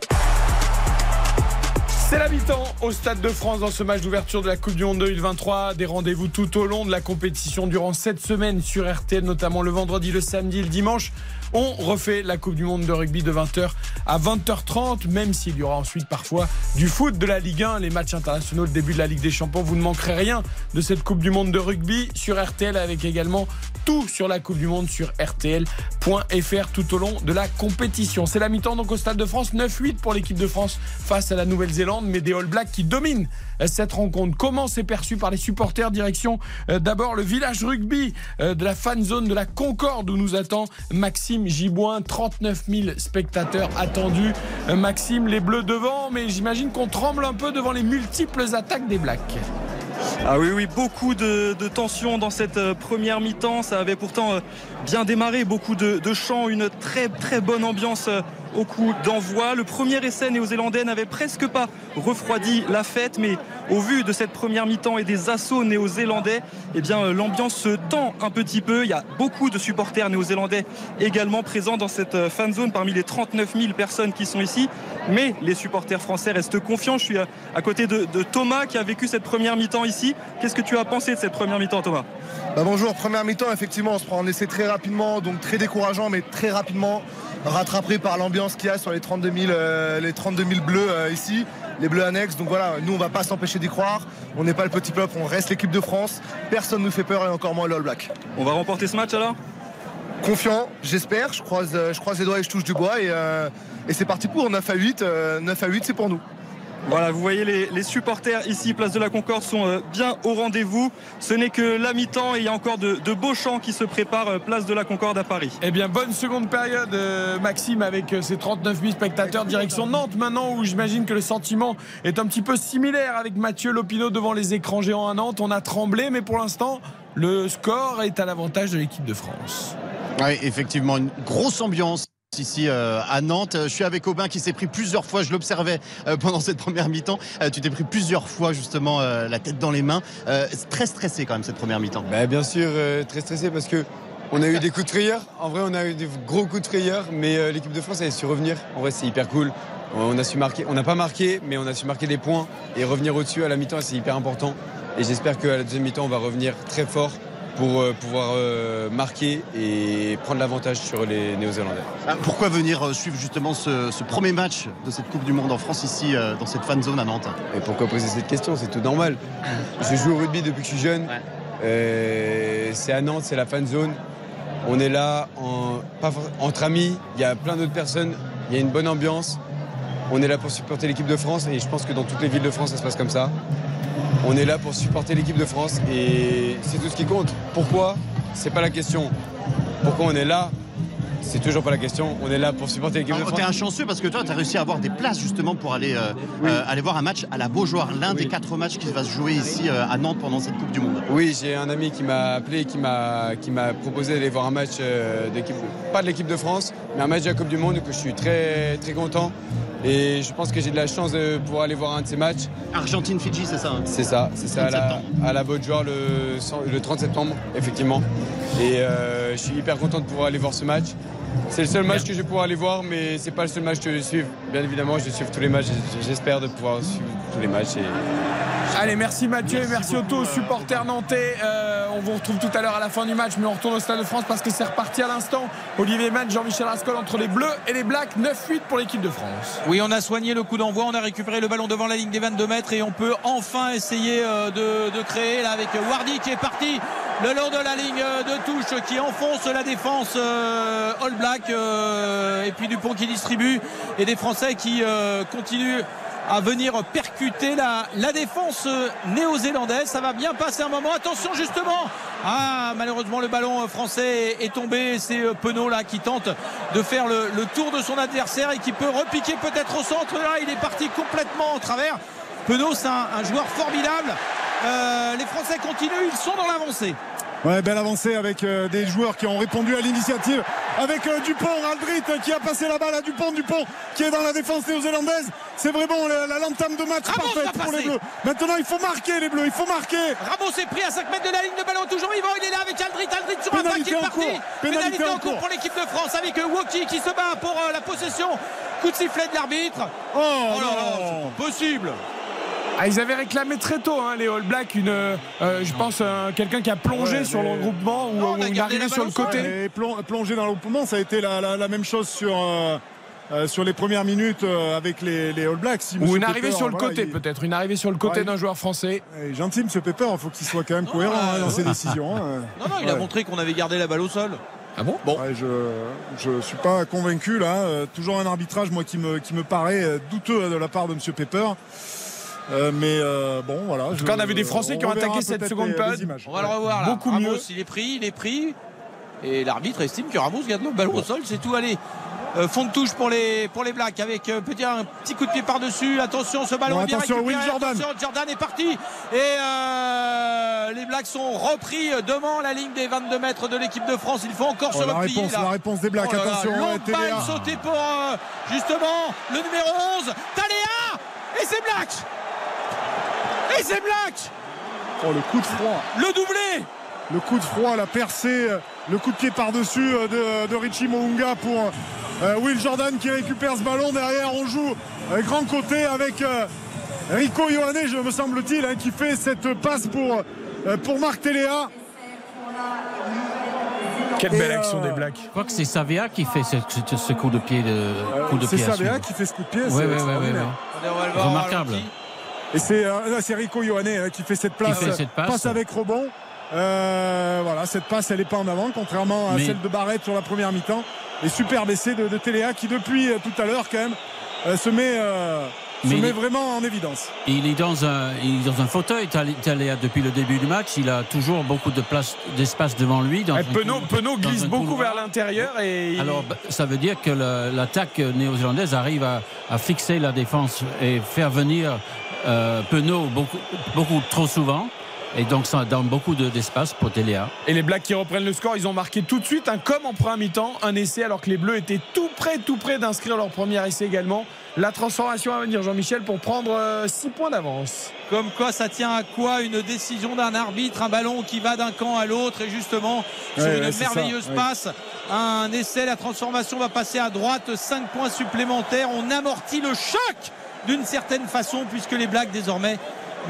C'est mi-temps au Stade de France dans ce match d'ouverture de la Coupe du Monde 2023. Des rendez-vous tout au long de la compétition durant cette semaine sur RTL, notamment le vendredi, le samedi, le dimanche. On refait la Coupe du Monde de rugby de 20h à 20h30, même s'il y aura ensuite parfois du foot, de la Ligue 1, les matchs internationaux, le début de la Ligue des Champions. Vous ne manquerez rien de cette Coupe du Monde de rugby sur RTL avec également tout sur la Coupe du Monde sur RTL.fr tout au long de la compétition. C'est la mi-temps donc au Stade de France, 9-8 pour l'équipe de France face à la Nouvelle-Zélande. Mais des All Blacks qui dominent cette rencontre. Comment c'est perçu par les supporters? Direction d'abord le village rugby de la fan zone de la Concorde où nous attend Maxime Giboin. 39 000 spectateurs attendus. Maxime, les Bleus devant, mais j'imagine qu'on tremble un peu devant les multiples attaques des Blacks. Ah oui, oui, beaucoup de, tension dans cette euh, première mi-temps. Ça avait pourtant euh, bien démarré, beaucoup de, chants, une très très bonne ambiance euh, au coup d'envoi. Le premier essai néo-zélandais n'avait presque pas refroidi la fête, mais au vu de cette première mi-temps et des assauts néo-zélandais, eh bien l'ambiance se tend un petit peu. Il y a beaucoup de supporters néo-zélandais également présents dans cette fan zone parmi les 39 000 personnes qui sont ici. Mais les supporters français restent confiants. Je suis à côté de Thomas qui a vécu cette première mi-temps ici. Qu'est-ce que tu as pensé de cette première mi-temps, Thomas? Bah bonjour, première mi-temps, effectivement, on se prend en essai très rapidement, donc très décourageant, mais très rapidement rattrapé par l'ambiance qu'il y a sur les 32 000, euh, les 32 000 bleus euh, ici, les bleus annexes. Donc voilà, nous on va pas s'empêcher d'y croire. On n'est pas le petit peuple, on reste l'équipe de France. Personne nous fait peur et encore moins le All Black. On va remporter ce match alors? Confiant, j'espère. Je croise, euh, je croise les doigts et je touche du bois et, et c'est parti pour 9 à 8. 9 à 8, c'est pour nous. Voilà, vous voyez les, supporters ici, place de la Concorde, sont euh, bien au rendez-vous. Ce n'est que la mi-temps et il y a encore de, beaux chants qui se préparent, euh, place de la Concorde à Paris. Eh bien, bonne seconde période, euh, Maxime, avec ses 39 000 spectateurs, direction Nantes maintenant, où j'imagine que le sentiment est un petit peu similaire avec Mathieu Lopineau devant les écrans géants à Nantes. On a tremblé, mais pour l'instant, le score est à l'avantage de l'équipe de France. Oui, effectivement, une grosse ambiance ici euh, à Nantes. Je suis avec Aubin qui s'est pris plusieurs fois, je l'observais euh, pendant cette première mi-temps, euh, tu t'es pris plusieurs fois justement la tête dans les mains. très stressé quand même cette première mi-temps. Bah, bien sûr, très stressé parce que on a eu des coups de frayeur. En vrai, on a eu des gros coups de frayeur, mais l'équipe de France a su revenir. En vrai, c'est hyper cool. On a su marquer, on n'a pas marqué, mais on a su marquer des points et revenir au-dessus à la mi-temps, c'est hyper important. Et j'espère qu'à la deuxième mi-temps, on va revenir très fort pour euh, pouvoir euh, marquer et prendre l'avantage sur les Néo-Zélandais. Ah, pourquoi venir euh, suivre justement ce, premier match de cette Coupe du Monde en France ici dans cette fan zone à Nantes? Et pourquoi poser cette question? C'est tout normal. Je joue au rugby depuis que je suis jeune. c'est à Nantes, c'est la fan zone. On est là entre amis, il y a plein d'autres personnes, il y a une bonne ambiance. On est là pour supporter l'équipe de France et je pense que dans toutes les villes de France, ça se passe comme ça. On est là pour supporter l'équipe de France et c'est tout ce qui compte. Pourquoi? C'est pas la question. Pourquoi on est là? C'est toujours pas la question. On est là pour supporter l'équipe de France. T'es un chanceux parce que toi, tu as réussi à avoir des places justement pour aller, euh, euh, aller voir un match à la Beaujoire, l'un des quatre matchs qui va se jouer ici euh, à Nantes pendant cette Coupe du Monde. Oui, j'ai un ami qui m'a appelé, qui m'a, qui m'a proposé d'aller voir un match d'équipe, pas de l'équipe de France, mais un match de la Coupe du Monde que je suis très, très content. Et je pense que j'ai de la chance de pouvoir aller voir un de ces matchs. Argentine-Fidji, c'est ça hein C'est ça, c'est ça, à la, à la Beaujoire le, le 30 septembre, effectivement. Et je suis hyper content de pouvoir aller voir ce match. C'est le seul match que je vais pouvoir aller voir, mais c'est pas le seul match que je vais suivre. Bien évidemment, je vais suivre tous les matchs. J'espère de pouvoir suivre tous les matchs. Allez, merci Mathieu, merci, merci Otto, supporter nantais. Euh, on vous retrouve tout à l'heure à la fin du match, mais on retourne au Stade de France parce que c'est reparti à l'instant. Olivier Match, Jean-Michel Rascol entre les Bleus et les Blacks, 9-8 pour l'équipe de France. Oui, on a soigné le coup d'envoi, on a récupéré le ballon devant la ligne des 22 mètres et on peut enfin essayer euh, de, créer là avec Wardy qui est parti le long de la ligne de touche qui enfonce la défense euh, All Black et puis Dupont qui distribue et des Français qui continuent à venir percuter la, défense néo-zélandaise. Ça va bien passer un moment. Attention justement. Ah malheureusement le ballon français est tombé. C'est euh, Penaud là qui tente de faire le, tour de son adversaire et qui peut repiquer peut-être au centre. Là il est parti complètement en travers. Penaud c'est un, joueur formidable. Euh, les Français continuent, ils sont dans l'avancée. Ouais, belle avancée avec euh, des joueurs qui ont répondu à l'initiative. Avec euh, Dupont, Aldrit qui a passé la balle à Dupont, Dupont qui est dans la défense néo-zélandaise. C'est vraiment la, la lentame de match parfaite pour les Bleus. Maintenant, il faut marquer les Bleus, il faut marquer. Ramos est pris à 5 mètres de la ligne de ballon, toujours vivant. Il est là avec Aldrit, Aldrit sur un pas qui est parti. Pénalité, en cours pour l'équipe de France avec Woki qui se bat pour la possession. Coup de sifflet de l'arbitre. Oh, oh là là, possible. Ah, ils avaient réclamé très tôt, hein, les All Blacks, une, euh, je pense, euh, quelqu'un qui a plongé sur le regroupement ou, une arrivée sur le côté. Et plonger dans le regroupement, ça a été la, même chose sur. Euh, sur les premières minutes avec les, All Blacks. Ou une arrivée sur le côté, peut-être. Une arrivée sur le côté d'un joueur français. gentil, M. Pepper, il faut qu'il soit quand même cohérent hein, dans ses décisions. Hein. Non, non, il a montré qu'on avait gardé la balle au sol. Ah bon? Bon. Ouais, je ne suis pas convaincu là. Euh, toujours un arbitrage moi qui me, qui me paraît euh, douteux de la part de M. Pepper. Euh, mais euh, bon voilà. En tout cas, on a vu des Français qui ont attaqué cette seconde période. On va le revoir là. Beaucoup Ramos, mieux. il est pris, il est pris. Et l'arbitre estime que Ramos garde le ballon au sol, c'est tout. Allez. Euh, fond de touche pour les, pour les Blacks avec euh, petit, un petit coup de pied par-dessus. Attention, ce ballon Non, est bien attention, récupéré. Jordan. Attention, Jordan est parti. Et euh, les Blacks sont repris devant la ligne des 22 mètres de l'équipe de France. Il faut encore Oh, se la replier. réponse, là. la réponse des Blacks. Oh attention, longue balle sautée pour euh, justement le numéro 11, Taléa. Et c'est Blacks. Et c'est Blacks. Oh, le coup de froid. Le doublé. Le coup de froid, la percée, euh, le coup de pied par-dessus euh, de, de Richie Mounga pour euh, Will Jordan qui récupère ce ballon. Derrière, on joue euh, grand côté avec euh, Rico Ioane, je me semble-t-il, hein, qui fait cette passe pour, euh, pour Marc Téléa. Quelle belle euh, action des Blacks. Je crois que c'est Savia qui fait ce, ce- ce coup de pied de coup de C'est Savea qui fait ce coup de pied. Ouais, c'est ouais, ouais, Remarquable. Et c'est euh, Rico Ioane hein, qui fait cette place, fait cette passe. avec rebond. Euh, voilà, cette passe, elle n'est pas en avant, contrairement à Mais- celle de Barrett sur la première mi-temps. Et superbe essai de, de Téléa qui, depuis euh, tout à l'heure, quand même, euh, se, met, euh, se vraiment en évidence. Il est dans un, il est dans un fauteuil, Tal- Taléa, depuis le début du match. Il a toujours beaucoup de place, d'espace devant lui. Dans Eh, Penaud, glisse beaucoup couloir. vers l'intérieur et il- Alors, bah, ça veut dire que l'attaque néo-zélandaise arrive à, à fixer la défense et faire venir euh, Penaud beaucoup, beaucoup trop souvent. Et donc, ça donne beaucoup de- d'espace pour Téléa. Et les Blacks qui reprennent le score, ils ont marqué tout de suite, un comme en première mi-temps, un essai, alors que les Bleus étaient tout près, tout près d'inscrire leur premier essai également. La transformation à venir, Jean-Michel, pour prendre 6 points d'avance. Comme quoi, ça tient à quoi une décision d'un arbitre, un ballon qui va d'un camp à l'autre et justement sur Ouais, une ouais, merveilleuse ça, ouais. passe, un essai, la transformation va passer à droite, 5 points supplémentaires. On amortit le choc d'une certaine façon puisque les Blacks désormais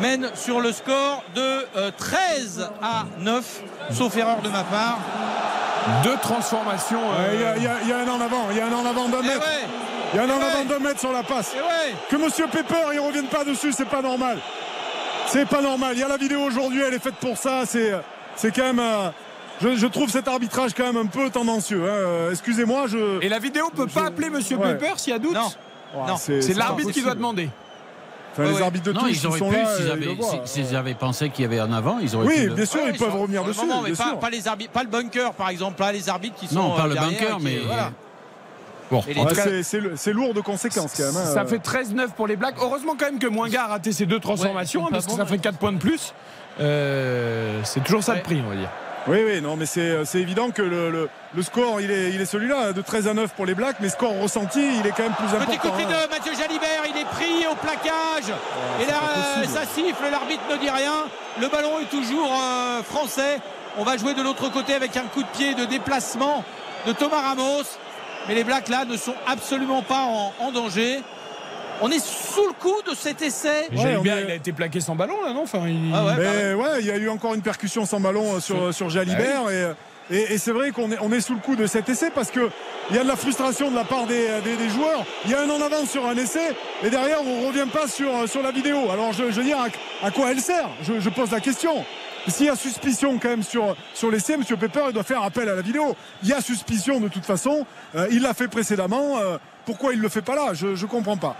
mènent sur le score de euh, 13 à 9, sauf erreur de ma part. Deux transformations. euh, Ouais, Il y, a- y y un en avant, il y a un en avant d'un Eh mètre. ouais, Il y a un en Eh ouais. avant d'un mètre sur la passe. eh ouais. Que Monsieur Pepper, il revienne pas dessus, c'est pas normal. C'est pas normal. Il y a la vidéo aujourd'hui, elle est faite pour ça. C'est, c'est quand même. euh, je, je trouve cet arbitrage quand même un peu tendancieux. hein. Euh, Excusez-moi, je. Et la vidéo peut Je- pas appeler Monsieur Ouais. Pepper s'il y a doute Non. Non. C'est l'arbitre qui doit demander. Enfin, Ouais, les arbitres de Non, touche, ils ils auraient sont pu, là. s'ils euh, avaient, si- s'ils avaient pensé qu'il y avait un avant, ils auraient Oui, pu le- bien sûr, Ouais, ils peuvent revenir dessus. moment, mais pas, les arbitres, pas le bunker par exemple, pas les arbitres qui sont Non, pas euh, le bunker, mais- voilà. Bon, en Ouais, c'est, lourd de conséquences quand même. hein. ça fait 13-9 pour les Blacks. Heureusement quand même que Moinga a raté ses deux transformations, hein, parce que ça fait 4 points de plus. Euh, c'est toujours ça de prix, on va dire. Oui, oui, non, mais c'est, c'est évident que le, le- le score, il est, il est celui-là, de 13 à 9 pour les Blacks, mais score ressenti, il est quand même plus important. Petit coup de hein. de Mathieu Jalibert, il est pris au plaquage. et là, possible. ça siffle, l'arbitre ne dit rien. Le ballon est toujours euh, français. On va jouer de l'autre côté avec un coup de pied de déplacement de Thomas Ramos. Mais les Blacks là ne sont absolument pas en, en danger. On est sous le coup de cet essai. Ouais, est- il a été plaqué sans ballon, là, non enfin, il- Ah ouais, bah Mais ouais, il y a eu encore une percussion sans ballon euh, sur, sur Jalibert. Ah et, et, et c'est vrai qu'on est, on est sous le coup de cet essai parce qu'il y a de la frustration de la part des, des- des joueurs. Il y a un en avant sur un essai et derrière on ne revient pas sur, sur la vidéo. Alors je, je veux dire, à, à quoi elle sert? Je, je pose la question. S'il y a suspicion quand même sur, sur l'essai, M. Pepper il doit faire appel à la vidéo. Il y a suspicion de toute façon. Euh, il l'a fait précédemment. Euh, pourquoi il ne le fait pas là? Je ne comprends pas.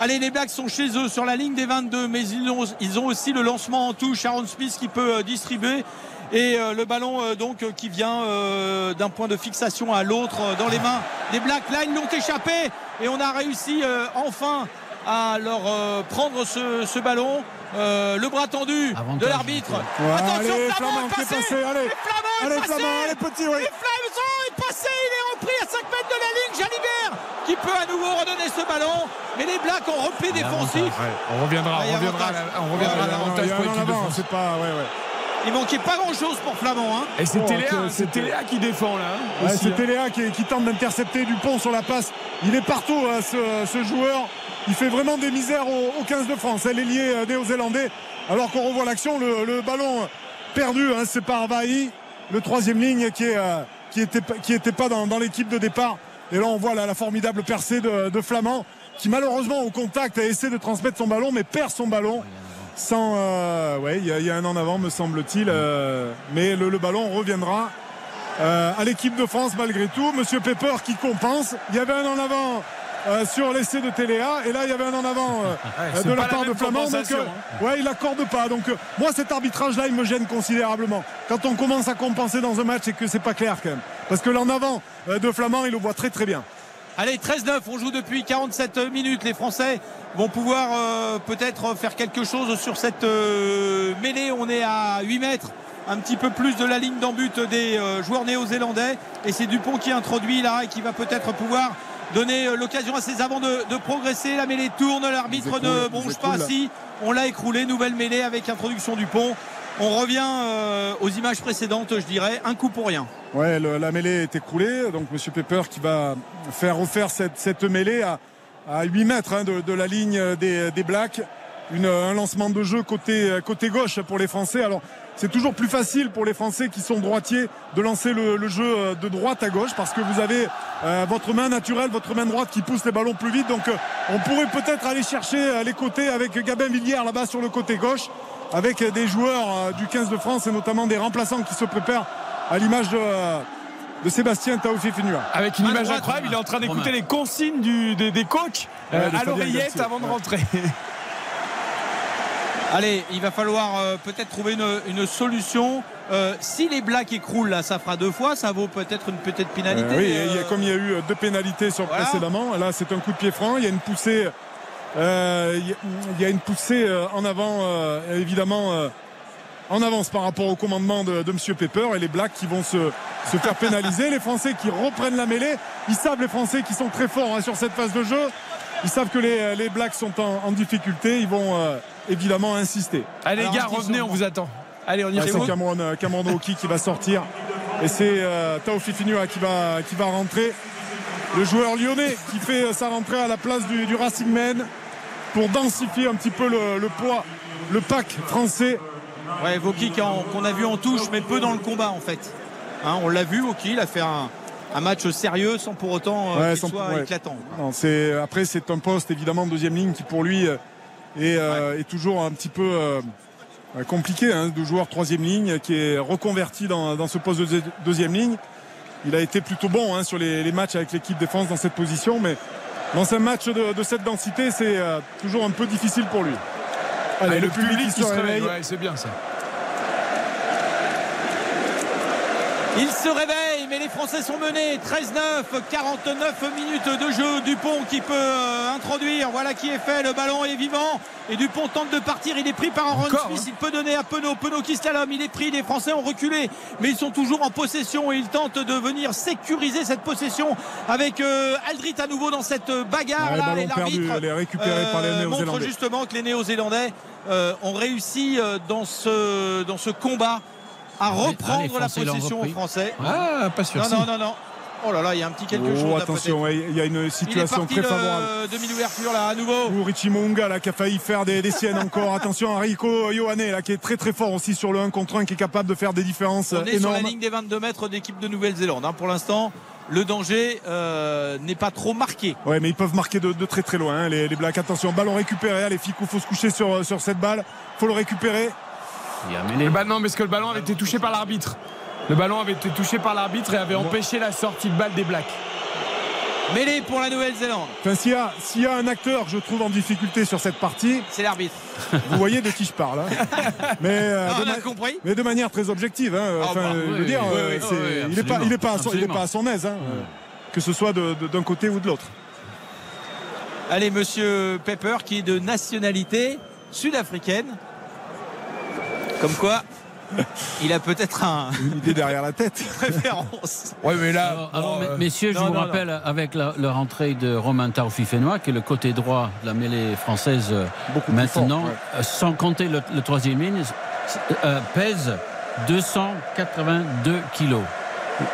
Allez, les Blacks sont chez eux sur la ligne des 22, mais ils ont, ils ont aussi le lancement en touche. Aaron Smith qui peut euh, distribuer. Et euh, le ballon euh, donc qui vient d'un point de fixation à l'autre dans les mains des Blacks. Là, ils l'ont échappé et on a réussi enfin à leur prendre ce, ce ballon. Euh, le bras tendu Avantage. de l'arbitre. Ouais, Attention, allez, Flamand Flamand est qui est passé. passé, allez. Flamand est Allez, passé. Flamand, allez, petit, oui. Et Flamand est passé, il est repris à 5 mètres de la ligne. Jalibert qui peut à nouveau redonner ce ballon. Mais les Blacks en repli défensif. On reviendra, Ah, il y a on reviendra, à on reviendra l'avantage pour l'équipe de France. C'est pas, ouais, ouais. Il manquait pas grand chose pour Flamand. Hein. Et c'est Oh, Téléa, qui défend là. hein, Ouais, c'est hein. Téléa qui, qui tente d'intercepter Dupont sur la passe. Il est partout, hein, ce, ce joueur. Il fait vraiment des misères au, au 15 de France. Elle est liée euh, néo-zélandais. Alors qu'on revoit l'action, le, le ballon perdu, hein, c'est par Vahi, le troisième ligne qui est, euh, qui était, pas- qui était pas dans, dans l'équipe de départ. Et là, on voit la, formidable percée de, Flamand, qui malheureusement au contact a essayé de transmettre son ballon, mais perd son ballon. Sans, euh, ouais, il y, a- un en avant, me semble-t-il. euh, mais le, le ballon reviendra euh, à l'équipe de France malgré tout. Monsieur Pepper qui compense. Il y avait un en avant. Euh, sur l'essai de Téléa et là il y avait un en avant euh, Ouais, c'est de la part de Flamand. Donc euh, ouais il n'accorde pas. Donc euh, moi cet arbitrage là il me gêne considérablement. Quand on commence à compenser dans un match et que c'est pas clair quand même. Parce que l'en avant euh, de Flamand il le voit très très bien. Allez, 13-9, on joue depuis 47 minutes. Les Français vont pouvoir euh, peut-être faire quelque chose sur cette euh, mêlée. On est à 8 mètres, un petit peu plus de la ligne d'embut des euh, joueurs néo-zélandais. Et c'est Dupont qui introduit là et qui va peut-être pouvoir donner euh, l'occasion à ses avants de, de progresser. La mêlée tourne, l'arbitre ne bronche pas. Si, on l'a écroulé. Nouvelle mêlée avec introduction Dupont. On revient euh, aux images précédentes, je dirais. Un coup pour rien. Ouais, le- la mêlée est écroulée. Donc, Monsieur Pepper qui va faire refaire cette, cette mêlée à, à 8 mètres hein, de, de la ligne des, des Blacks. Une- un lancement de jeu côté, côté gauche pour les Français. Alors, c'est toujours plus facile pour les Français qui sont droitiers de lancer le, le jeu euh, de droite à gauche parce que vous avez euh, votre main naturelle, votre main droite qui pousse les ballons plus vite. Donc, euh, on pourrait peut-être aller chercher euh, les côtés avec Gabin Villière là-bas sur le côté gauche avec des joueurs euh, du 15 de France et notamment des remplaçants qui se préparent à l'image de, euh, de Sébastien Taoufé Finua. Avec une image droite, incroyable, il est en train d'écouter les consignes du- des, des coachs euh, à l'oreillette avant de Ouais. rentrer. Allez, il va falloir euh, peut-être trouver une, une solution. Euh, si les Blacks écroulent, là, ça fera deux fois. Ça vaut peut-être une petite pénalité. Euh, oui, et il y a- comme il y a eu deux pénalités sur Voilà. précédemment, là c'est un coup de pied franc, il y a une poussée, il y a- une poussée en avant, évidemment en avance par rapport au commandement de, de Monsieur Pepper et les Blacks qui vont se, se faire pénaliser, les Français qui reprennent la mêlée, ils savent les Français qui sont très forts hein, sur cette phase de jeu, ils savent que les, les Blacks sont en, en difficulté, ils vont euh, évidemment insister. Allez, les Alors, gars, revenez, on vous attend. Allez, on y va. c'est Cameron, euh, Cameron Oki qui va sortir. Et c'est euh, Taofi Finua qui va, qui va rentrer. Le joueur lyonnais qui fait euh, sa rentrée à la place du, du Racing Man pour densifier un petit peu le, le poids, le pack français. Ouais, Voki qu'on a vu en touche, mais peu dans le combat en fait. Hein, on l'a vu, Voki, il a fait un, un match sérieux sans pour autant euh, Ouais, qu'il soit ouais. éclatant. Non, après, c'est un poste évidemment deuxième ligne qui pour lui est, euh, toujours un petit peu euh, compliqué. Hein, de joueur troisième ligne qui est reconverti dans, dans ce poste de deux- deuxième ligne. Il a été plutôt bon hein, sur les, les matchs avec l'équipe défense dans cette position, mais dans un match de, de cette densité, c'est euh, toujours un peu difficile pour lui. Allez, Allez, le, public, qui se réveille. Ouais, c'est bien ça. Il se réveille, mais les Français sont menés. 13-9, 49 minutes de jeu. Dupont qui peut euh, introduire. Voilà qui est fait. Le ballon est vivant. Et Dupont tente de partir. Il est pris par Aaron Encore, Smith. hein. Il peut donner à Penaud. Penaud qui slalom. Il est pris. Les Français ont reculé. Mais ils sont toujours en possession. Et ils tentent de venir sécuriser cette possession avec euh, Aldrit à nouveau dans cette bagarre. Ouais, là, et l'arbitre, elle est récupérée par les euh, montre justement que les Néo-Zélandais euh, ont réussi euh, dans ce, dans ce combat à Ah, reprendre la possession aux. Français. Ah, pas sûr. Non, si. non, non, non. Oh là là, il y a un petit quelque chose. Oh, là, attention, il y a une Il est situation parti très favorable. le demi-ouverture là à nouveau. Pour Richie Munga là, qui a failli faire des, des siennes encore. Attention à Rico Ioane là, qui est très très fort aussi sur le 1 contre 1, qui est capable de faire des différences On est sur la énormes. ligne des 22 mètres d'équipe de Nouvelle-Zélande. hein. Pour l'instant, le danger euh, n'est pas trop marqué. Ouais, mais ils peuvent marquer de, de très très loin, hein, les, les Blacks. Attention, ballon récupéré. Allez, Ficou, faut se coucher sur, sur cette balle. Faut le récupérer. Il y a mêlé. Bah non, parce que le ballon avait été touché par l'arbitre. Le ballon avait été touché par l'arbitre et avait empêché la sortie de balle des Blacks. Mêlée pour la Nouvelle-Zélande. Enfin, s'il y, a- s'il y a un acteur, je trouve, en difficulté sur cette partie, C'est l'arbitre. vous voyez de qui je parle. hein. Mais, euh, Ah, de on a ma- compris. mais de manière très objective. hein. Ah, Enfin, je veux oui, dire, oui, oui, c'est- oui, il n'est pas, il est pas, à son- il est absolument. pas à son aise, hein, euh, que ce soit de- de- d'un côté ou de l'autre. Allez, monsieur Pepper, qui est de nationalité sud-africaine. Comme quoi, il a peut-être un Une idée derrière la tête. préférence. Ouais, mais là. Alors, mes- euh, messieurs, je non, vous non, rappelle, avec la, la rentrée de Romain Taoufi-Fenois, qui est le côté droit de la mêlée française euh, Beaucoup plus maintenant, fort, ouais. euh, sans compter le, le troisième ligne, euh, pèse 282 kilos.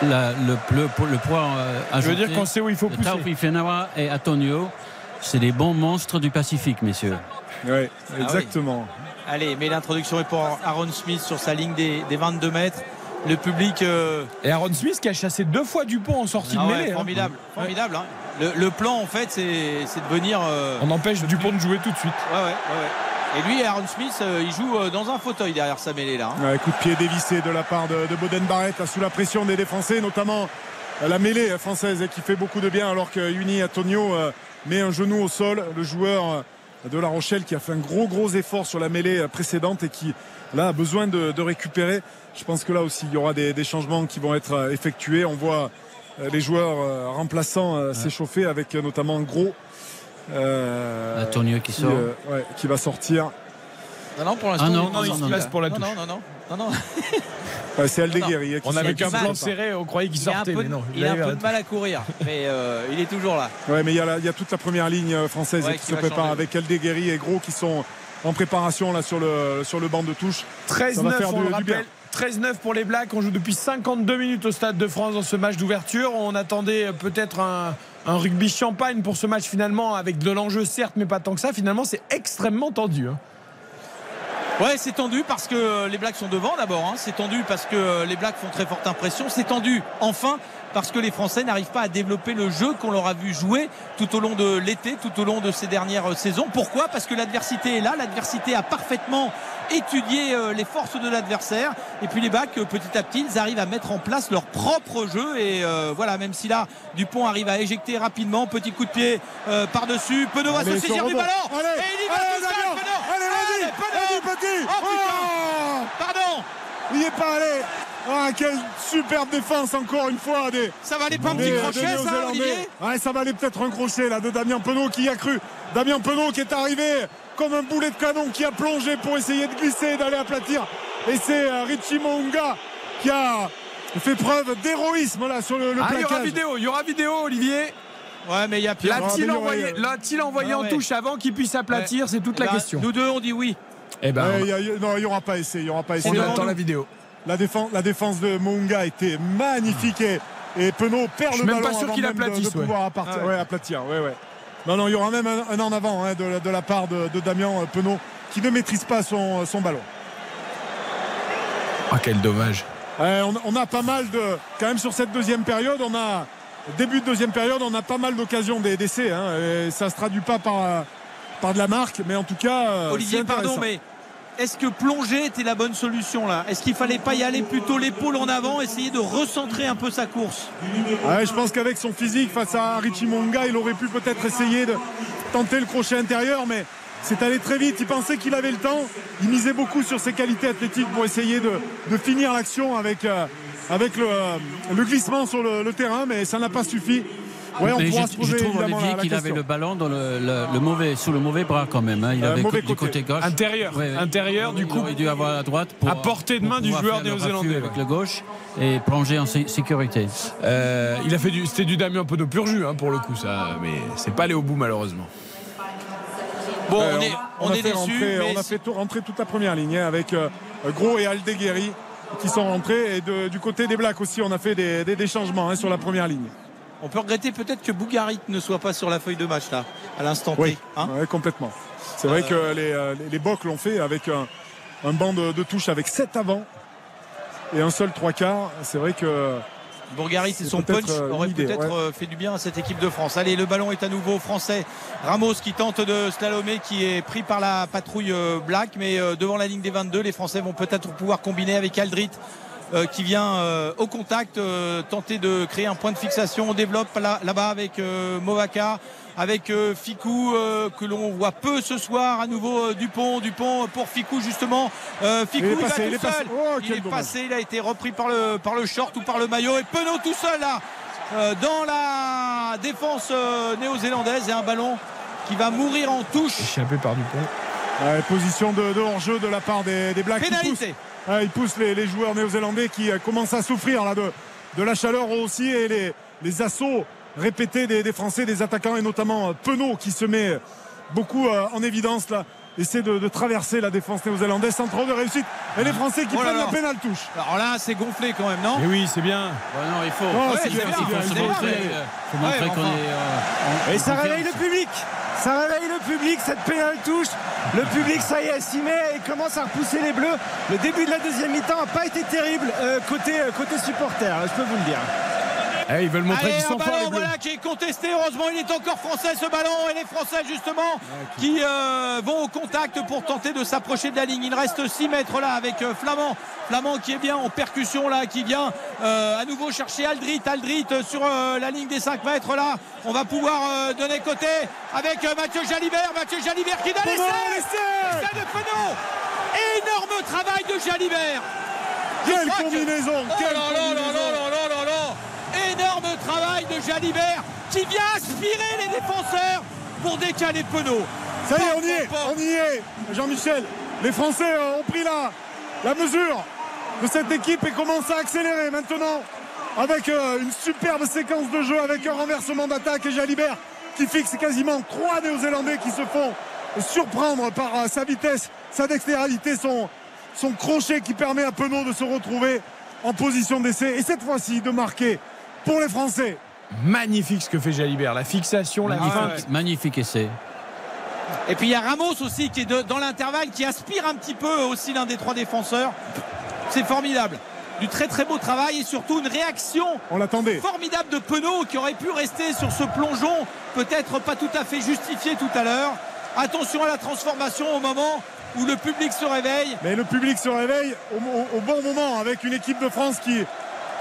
La- le, le- le poids euh, Je veux ajouté dire qu'on sait où il faut pousser. Taoufi-Fenois et Antonio, c'est des bons monstres du Pacifique, messieurs. Ouais, oui. exactement. Allez, mais l'introduction est pour Aaron Smith sur sa ligne des, des 22 mètres. Le public. euh, Et Aaron Smith qui a chassé deux fois Dupont en sortie ah de ouais, mêlée. hein. formidable, formidable. hein. Le, le plan, en fait, c'est de venir. euh, On empêche Dupont de jouer tout de suite. Ouais, ouais, ouais. Et lui, Aaron Smith, euh, il joue dans un fauteuil derrière sa mêlée là. hein. Ouais, coup de pied dévissé de la part de, de Boden Barrett là, sous la pression des défenseurs, notamment la mêlée française qui fait beaucoup de bien alors que Uni Antonio euh, met un genou au sol. Le joueur euh, de La Rochelle qui a fait un gros gros effort sur la mêlée euh, précédente et qui là a besoin de, de récupérer. Je pense que là aussi il y aura des, des changements qui vont être euh, effectués. On voit euh, les joueurs remplaçants s'échauffer avec notamment Gros. euh, Antonio qui sort. euh, ouais, qui va sortir. Non, non, pour l'instant, Ah non, il- non, il se place pour la Non, touche. non, Non, non, non, non. Ouais, c'est Aldeguerri. On avait qu'un plan serré, on croyait qu'il Il a un sortait, peu, mais non. il a un peu de mal à courir, mais euh, il est toujours là. Ouais, mais il y, a la- il y a toute la première ligne euh, française Ouais, qui, qui se prépare changer. avec Aldeguerri et Gros qui sont en préparation là sur le, sur le banc de touche. Ça va 13-9, faire on du- le rappelle. 13-9 pour les Blacks. On joue depuis 52 minutes au Stade de France dans ce match d'ouverture. On attendait euh, peut-être un, un rugby champagne pour ce match finalement, avec de l'enjeu certes, mais pas tant que ça. Finalement, c'est extrêmement tendu. hein. Ouais, c'est tendu parce que euh, les Blacks sont devant d'abord. hein. C'est tendu parce que euh, les Blacks font très forte impression. C'est tendu enfin parce que les Français n'arrivent pas à développer le jeu qu'on leur a vu jouer tout au long de l'été, tout au long de ces dernières euh, saisons. Pourquoi? Parce que l'adversité est là. L'adversité a parfaitement étudié les forces de l'adversaire. Et puis les Blacks, euh, petit à petit, ils arrivent à mettre en place leur propre jeu. Et euh, voilà, même si là, Dupont arrive à éjecter rapidement, petit coup de pied euh, par-dessus. Penaud va se saisir sur du ballon. Allez, et il y va allez, tout seul, Damien. Penaud. Allez, vas-y, Penaud. vas-y, petit. Oh. Oh Pardon Il n'y est pas allé. Ah, quelle superbe défense encore une fois des. Ça valait pas un petit des crochet, ça. Olivier Ouais, ça valait peut-être un crochet là de Damien Penaud qui y a cru. Damien Penaud qui est arrivé comme un boulet de canon qui a plongé pour essayer de glisser et d'aller aplatir. Et c'est euh, Richie Mounga qui a fait preuve d'héroïsme là sur le, le Ah, il y aura plaquage. vidéo, il y aura vidéo, Olivier. Ouais, mais il y a pire. L'a-t-il envoyé, aurait- l'a-t-il envoyé Ah en touche avant qu'il puisse aplatir? C'est toute la question. Nous deux, on dit oui. Eh ben, Ouais, y a- non, il n'y aura pas essai. Il y aura pas essai. on attend nous. la vidéo. La défense, la défense de Mounga était magnifique et, et Penaud perd Je le suis même ballon pas sûr qu'il de- aplatisse, de, ouais. pouvoir Ah ouais. ouais, aplatir. Ouais, ouais. Non, non, il y aura même un, un en avant hein, de, de la part de, de Damien Penaud qui ne maîtrise pas son, son ballon. Ah, quel dommage. Ouais, on, on a pas mal de, quand même sur cette deuxième période, on a début de deuxième période, on a pas mal d'occasions des- d'essais. Hein, ça se traduit pas par par de la marque, mais en tout cas. euh, Olivier, pardon, mais est-ce que plonger était la bonne solution là? Est-ce qu'il fallait pas y aller plutôt l'épaule en avant, essayer de recentrer un peu sa course? Je pense qu'avec son physique face à Richie Monga, il aurait pu peut-être essayer de tenter le crochet intérieur, mais c'est allé très vite. Il pensait qu'il avait le temps. Il misait beaucoup sur ses qualités athlétiques pour essayer de, finir l'action avec, euh, euh, le glissement sur le terrain, mais ça n'a pas suffi. Ouais, on Mais pourra je, se poser je trouve Olivier qu'il avait le ballon dans le, le- le mauvais, sous le mauvais bras quand même. hein. Il Euh, avait mauvais côté. côté gauche. Intérieur. Ouais, ouais. Intérieur, du Il coup. aurait dû avoir à droite pour, À portée de main du joueur néo-zélandais, avec le gauche et plonger en sé- sécurité. Euh, il a fait du, c'était du Damien Penaud pur jus hein, pour le coup, ça, mais c'est pas allé au bout malheureusement. Bon, Ouais, on est, on a est fait déçus, rentrer, mais on a fait tout- rentrer toute la première ligne hein, avec euh, Gros et Aldeguerri qui sont rentrés. Et de- du côté des Blacks aussi, on a fait des, des- des changements hein, sur la première ligne. On peut regretter peut-être que Bougarit ne soit pas sur la feuille de match là, à l'instant Oui, T. hein. ouais, complètement. C'est vrai que les, euh, les, les Bocs l'ont fait avec un, un banc de, de touche avec 7 avant et un seul trois quarts. C'est vrai que Bourgarit et son punch euh, auraient peut-être ouais. euh, fait du bien à cette équipe de France. Allez, le ballon est à nouveau français. Ramos qui tente de slalomer, qui est pris par la patrouille euh, Black, mais euh, devant la ligne des 22, les Français vont peut-être pouvoir combiner avec Aldrit. Euh, qui vient euh, au contact euh, tenter de créer un point de fixation. On développe là- là-bas avec Movaka avec euh, Ficou euh, que l'on voit peu ce soir à nouveau euh, Dupont Dupont pour Ficou justement. Ficou Il est il, passé, va il tout est passé. seul Oh, il est passé il a été repris par le, par le short ou par le maillot. Et Penaud tout seul là dans la défense néo-zélandaise. Et un ballon qui va mourir en touche. Échappé par Dupont. ouais, position de, de hors-jeu de la part des, des Blacks. pénalité Ouais, ils poussent les, joueurs néo-zélandais qui euh, commencent à souffrir de, la chaleur aussi et les, les assauts répétés des, des Français, des attaquants et notamment euh, Penaud qui se met beaucoup euh, en évidence là. Essaie de, de traverser la défense néo-zélandaise sans trop de réussite. Et les Français qui Oh là prennent là. la pénale touche. alors là c'est gonflé quand même non Et oui, c'est bien. Ouais, non, il faut, Oh, Ouais, c'est bien, il faut se montrer, mais- euh, faut Ouais, montrer mais qu'on enfin. est. euh, en- Et en ça réveille le public. Ça réveille le public, cette pénale touche. Le public, ça y est, s'y met et commence à repousser les bleus. Le début de la deuxième mi-temps n'a pas été terrible euh, côté, euh, côté supporter, je peux vous le dire. Eh, ils veulent montrer qu'ils sont forts, voilà, qui est contesté. Heureusement, il est encore français ce ballon. Et les Français, justement, qui euh, vont au contact pour tenter de s'approcher de la ligne. Il reste 6 mètres là avec euh, Flamand. Flamand qui est bien en percussion là, qui vient euh, à nouveau chercher Aldrit. Aldrit sur euh, la ligne des 5 mètres là. On va pouvoir donner côté avec Mathieu Jalibert. Mathieu Jalibert qui donne l'essai Essai de Penaud Énorme travail de Jalibert Quelle que- combinaison, Oh quelle là combinaison. là là là Énorme travail de Jalibert qui vient aspirer les défenseurs pour décaler Penaud. Ça y est, on y est, on y est. Jean-Michel, les Français euh, ont pris la, la mesure de cette équipe et commencent à accélérer maintenant avec euh, une superbe séquence de jeu avec un renversement d'attaque et Jalibert qui fixe quasiment trois Néo-Zélandais qui se font surprendre par euh, sa vitesse, sa dextérité, son, son crochet qui permet à Penaud de se retrouver en position d'essai et cette fois-ci de marquer pour les Français. Magnifique ce que fait Jalibert. La fixation, la Magnifique, magnifique essai. Et puis il y a Ramos aussi qui est de- dans l'intervalle, qui aspire un petit peu aussi l'un des trois défenseurs. C'est formidable. Du très très beau travail et surtout une réaction On l'attendait. formidable de Penaud qui aurait pu rester sur ce plongeon, peut-être pas tout à fait justifié tout à l'heure. Attention à la transformation au moment où le public se réveille. Mais le public se réveille au, au- au bon moment avec une équipe de France qui,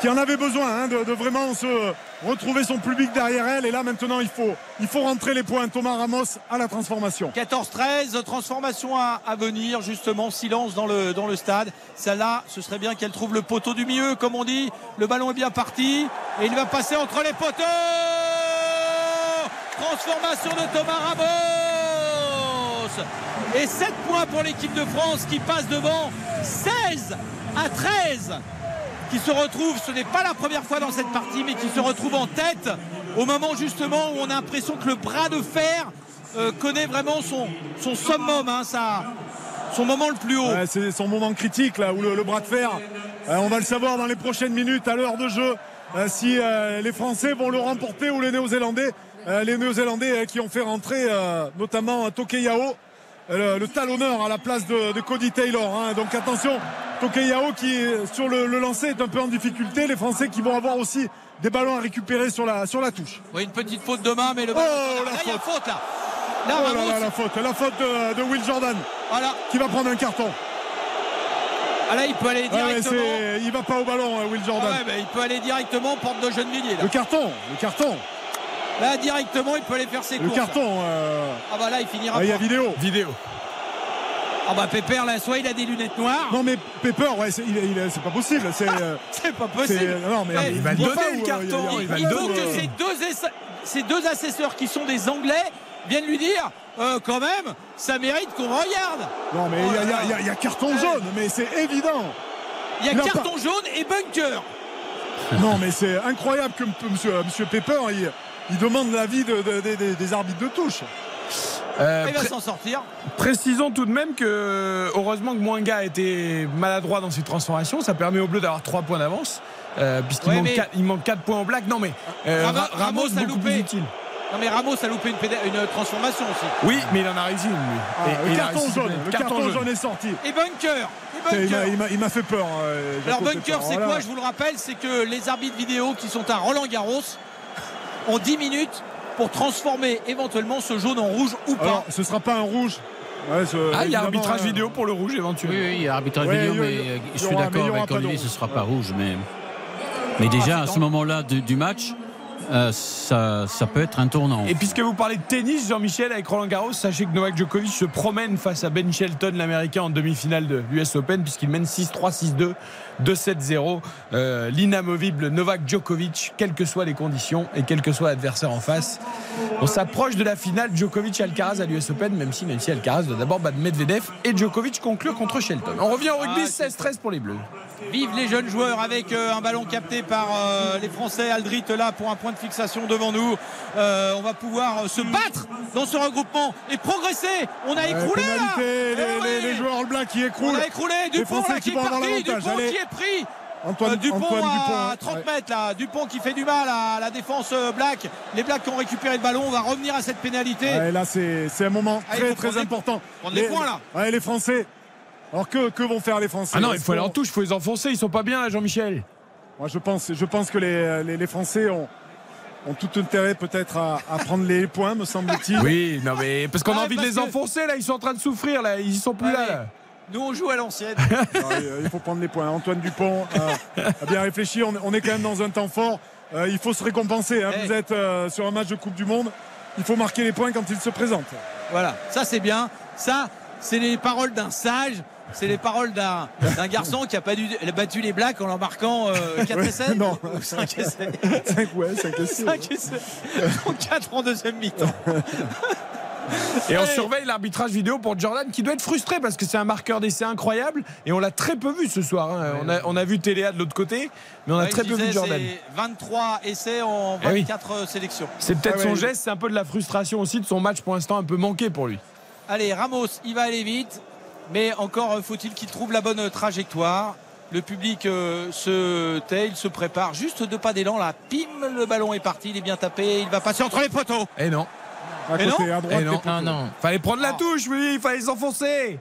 qui en avait besoin hein, de, vraiment se retrouver son public derrière elle. Et là maintenant il faut, il faut rentrer les points. Thomas Ramos à la transformation. 14-13, transformation à, à venir, justement, silence dans le, dans le stade. Celle-là, ce serait bien qu'elle trouve le poteau du milieu, comme on dit. Le ballon est bien parti et il va passer entre les poteaux. Transformation de Thomas Ramos. Et 7 points pour l'équipe de France qui passe devant 16 à 13 qui se retrouve, ce n'est pas la première fois dans cette partie, mais qui se retrouve en tête au moment justement où on a l'impression que le bras de fer euh, connaît vraiment son, son summum, hein, son moment le plus haut. C'est son moment critique là où le, bras de fer. euh, on va le savoir dans les prochaines minutes à l'heure de jeu euh, si les Français vont le remporter ou les Néo-Zélandais. Les Néo-Zélandais qui ont fait rentrer notamment Tokeyao, le, le talonneur à la place de, de Cody Taylor. hein. Donc attention, Tokeyao qui sur le, le lancer est un peu en difficulté. Les Français qui vont avoir aussi des ballons à récupérer sur la, sur la touche. Oui, une petite faute de main, mais le Oh, ballon. la là, il y a faute. faute là. Là, Oh là Ramos, là, la faute, la faute de, de Will Jordan voilà. qui va prendre un carton. Ah, là, il peut aller Ah ouais, directement. il va pas au ballon, euh, Will Ah Jordan. ouais, mais il peut aller directement porte de Gennevilliers. Là. Le carton, le carton, Là, directement, il peut aller faire ses le courses. carton. euh, Ah bah là, il finira ah, Il y a vidéo. Vidéo. Ah bah Pépère, là, soit il a des lunettes noires. Non mais Pepper, ouais, c'est il est- il est- c'est pas possible. C'est euh, C'est pas c'est- possible. non mais il va le donner, pas le euh, carton, il il va faut donner. que ces deux, essa- ces deux assesseurs qui sont des Anglais viennent lui dire euh, quand même, ça mérite qu'on regarde. Non mais il y a- y, y y carton jaune, mais c'est évident. Il y a carton jaune et bunker. Non mais c'est incroyable que M. monsieur, monsieur Pepper, il, il demande l'avis de- de- de- des- des arbitres de touche. Euh, Il va s'en sortir. Précisons tout de même que heureusement que Mwanga a été maladroit dans ses transformations. Ça permet aux Bleus d'avoir 3 points d'avance. euh, Puisqu'il Ouais, manque, mais- 4, il manque 4 points en black. Non mais euh, Ramos- Ra- Ramos, Ramos a beaucoup loupé. plus utile. Non mais Ramos a loupé une, transformation aussi. Oui, mais il en a réussi une. Ah, Et- le carton réussi jaune, le carton, jaune est sorti. Et bunker. Et Il m'a- bunker. il m'a- il m'a fait peur. euh, Alors bunker, c'est Voilà. quoi Je vous le rappelle, c'est que les arbitres vidéo qui sont à Roland Garros ont 10 minutes pour transformer éventuellement ce jaune en rouge ou pas. Alors, ce sera pas un rouge. Ouais, ce- Ah, il y a arbitrage euh, vidéo pour le rouge Oui, éventuellement. oui, il y a arbitrage Ouais, vidéo, mais euh, je suis mais il y d'accord avec Olivier, ce ne sera pas Ouais. rouge. Mais, mais déjà, à ce moment-là du, du match, euh, ça, ça peut être un tournant. Et puisque vous parlez de tennis, Jean-Michel, avec Roland Garros, sachez que Novak Djokovic se promène face à Ben Shelton, l'Américain, en demi-finale de l'US Open, puisqu'il mène 6-3, 6-2, 2-7-0. Euh, L'inamovible Novak Djokovic, quelles que soient les conditions et quel que soit l'adversaire en face. On s'approche de la finale Djokovic-Alcaraz à l'US Open, même si, même si Alcaraz doit d'abord battre Medvedev et Djokovic conclure contre Shelton. On revient au rugby, Ah, c'est 16-13 pour les Bleus. Vive les jeunes joueurs avec euh, un ballon capté par euh, les Français. Aldrit là pour un point de fixation devant nous. Euh, on va pouvoir se battre dans ce regroupement et progresser. On a écroulé là. pénalité, les, Eh les- oui. les joueurs Black qui On écroulent. a écroulé. Les Dupont là, qui qui est parti. Dupont Allez. qui est pris. Antoine, Euh, Dupont Antoine à Dupont. 30 ouais. mètres là. Dupont qui fait du mal à la défense Black. Les Blacks qui ont récupéré le ballon. On va revenir à cette pénalité. Ouais, là, c'est un moment Ah, très très les- important. prendre les points, là. Ouais, les Français. Alors que, que vont faire les Français Ah non, il faut aller en touche, il faut les enfoncer, ils sont pas bien là, Jean-Michel. Moi, je pense, je pense que les, les, les Français ont, ont tout intérêt peut-être à, à prendre les points, me semble-t-il. Oui, non mais parce qu'on a Ah, envie de les enfoncer là, ils sont en train de souffrir là, ils sont plus Ouais, là. Nous, on joue à l'ancienne. Non, il faut prendre les points. Antoine Dupont euh, a bien réfléchi. On, on est quand même dans un temps fort. Euh, il faut se récompenser. hein. Hey. Vous êtes euh, sur un match de Coupe du Monde. Il faut marquer les points quand il se présente. Voilà, ça c'est bien. Ça, c'est les paroles d'un sage. C'est les paroles d'un d'un garçon qui a pas dû, battu les Blacks en leur marquant euh, 4 et 7 Non. ou 5 et 7. 5 ouais, 5 et 6. 5 et 7. Donc 4 en deuxième mi-temps. Et on surveille l'arbitrage vidéo pour Jordan qui doit être frustré parce que c'est un marqueur d'essai incroyable et on l'a très peu vu ce soir. hein. On, a, on a vu Téléa de l'autre côté, mais on a Ouais, très peu vu Jordan. c'est 23 essais en Eh oui. 24 sélections. C'est peut-être Ah son geste, c'est un peu de la frustration aussi de son match pour l'instant un peu manqué pour lui. Allez, Ramos, il va aller vite, mais encore euh, faut-il qu'il trouve la bonne trajectoire. Le public euh, se tait, il se prépare. Juste deux pas d'élan, là, pim, le ballon est parti, il est bien tapé, il va passer entre les poteaux. Et non. À Mais côté, non. à droite. Eh non. les poteaux. Non, non. Fallait prendre la Ah. touche, oui, il fallait les enfoncer.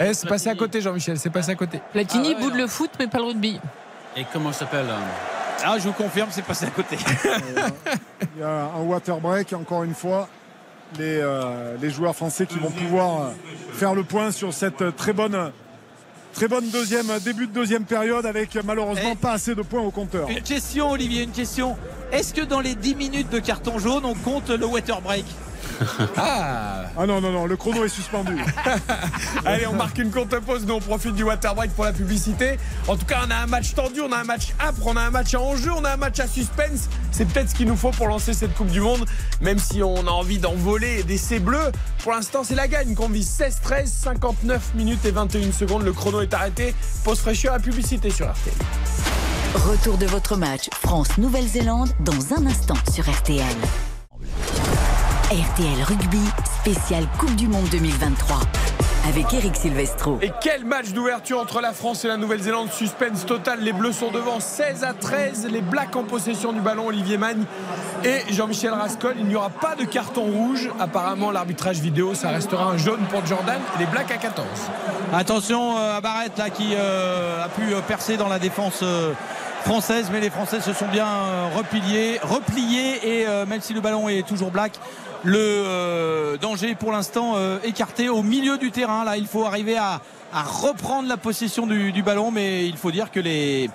Eh, c'est passé à côté, Jean-Michel, c'est passé à côté. Platini Ah ouais, bout de non. le foot, mais pas le rugby. Et comment ça s'appelle euh, Ah, je vous confirme, c'est passé à côté. Il y a un water break, encore une fois. Les, euh, les joueurs français qui vont pouvoir euh, faire le point sur cette euh, très bonne, très bonne deuxième, début de deuxième période avec malheureusement Eh. pas assez de points au compteur. Une question, Olivier, une question. Est-ce que dans les 10 minutes de carton jaune, on compte le water break? Ah Ah non, non, non, le chrono est suspendu. Allez, on marque une courte pause, nous on profite du water break pour la publicité. En tout cas, on a un match tendu, on a un match âpre, on a un match à enjeu, on a un match à suspense. C'est peut-être ce qu'il nous faut pour lancer cette Coupe du Monde, même si on a envie d'en voler des C bleus. Pour l'instant, c'est la gagne qu'on vise 16-13, 59 minutes et 21 secondes. Le chrono est arrêté. Pause fraîcheur à publicité sur RTL. Retour de votre match France-Nouvelle-Zélande dans un instant sur RTL. RTL Rugby, spécial Coupe du Monde 2023. Avec Eric Silvestro. Et quel match d'ouverture entre la France et la Nouvelle-Zélande. Suspense total. Les Bleus sont devant 16 à 13. Les Blacks en possession du ballon. Olivier Magne et Jean-Michel Rascol. Il n'y aura pas de carton rouge. Apparemment, l'arbitrage vidéo, ça restera un jaune pour Jordan. Les Blacks à 14. Attention euh, à Barrett là qui euh, a pu euh, percer dans la défense euh, française, mais les Français se sont bien repliés, repliés et euh, même si le ballon est toujours black, le euh, danger pour l'instant euh, écarté au milieu du terrain. Là, il faut arriver à, reprendre la possession du, ballon, mais il faut dire que les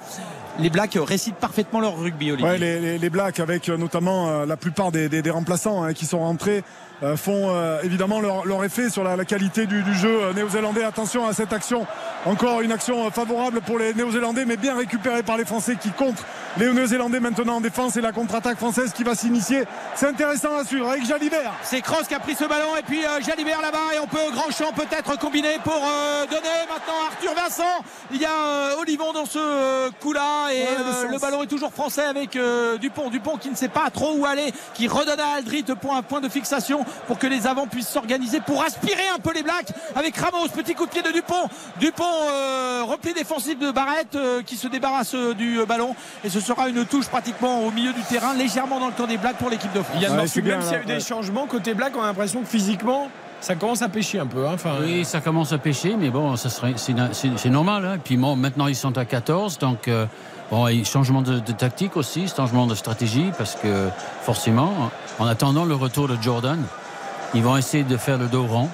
les Blacks récitent parfaitement leur rugby, Olivier. Ouais, les, les- Blacks, avec euh, notamment la plupart des, remplaçants hein, qui sont rentrés, font euh, évidemment leur, leur effet sur la, la qualité du, du jeu euh, néo-zélandais. Attention à cette action, encore une action euh, favorable pour les néo-zélandais, mais bien récupérée par les Français qui contre les néo-zélandais maintenant en défense et la contre-attaque française qui va s'initier. C'est intéressant à suivre avec Jalibert. C'est Cross qui a pris ce ballon et puis euh, Jalibert là-bas et on peut grand champ peut-être combiner pour euh, donner maintenant à Arthur Vincent. Il y a euh, Olivon dans ce euh, coup-là et Ouais, le euh, ballon est toujours français avec euh, Dupont. Dupont qui ne sait pas trop où aller, qui redonne à Aldrit pour un point de fixation pour que les avants puissent s'organiser pour aspirer un peu les Blacks avec Ramos. Petit coup de pied de Dupont. Dupont euh, repli défensif de Barrett euh, qui se débarrasse euh, du euh, ballon et ce sera une touche pratiquement au milieu du terrain légèrement dans le camp des Blacks pour l'équipe de France. Morsu, c'est bien, même s'il y a eu des ouais. changements côté Black, on a l'impression que physiquement, ça commence à pêcher un peu. hein. Enfin, Oui, ça commence à pêcher, mais bon, ça serait, c'est, c'est- c'est normal. hein. Puis bon, maintenant, ils sont à 14, donc euh, bon, et changement de, de tactique aussi, changement de stratégie, parce que forcément, en attendant le retour de Jordan, ils vont essayer de faire le dos rond.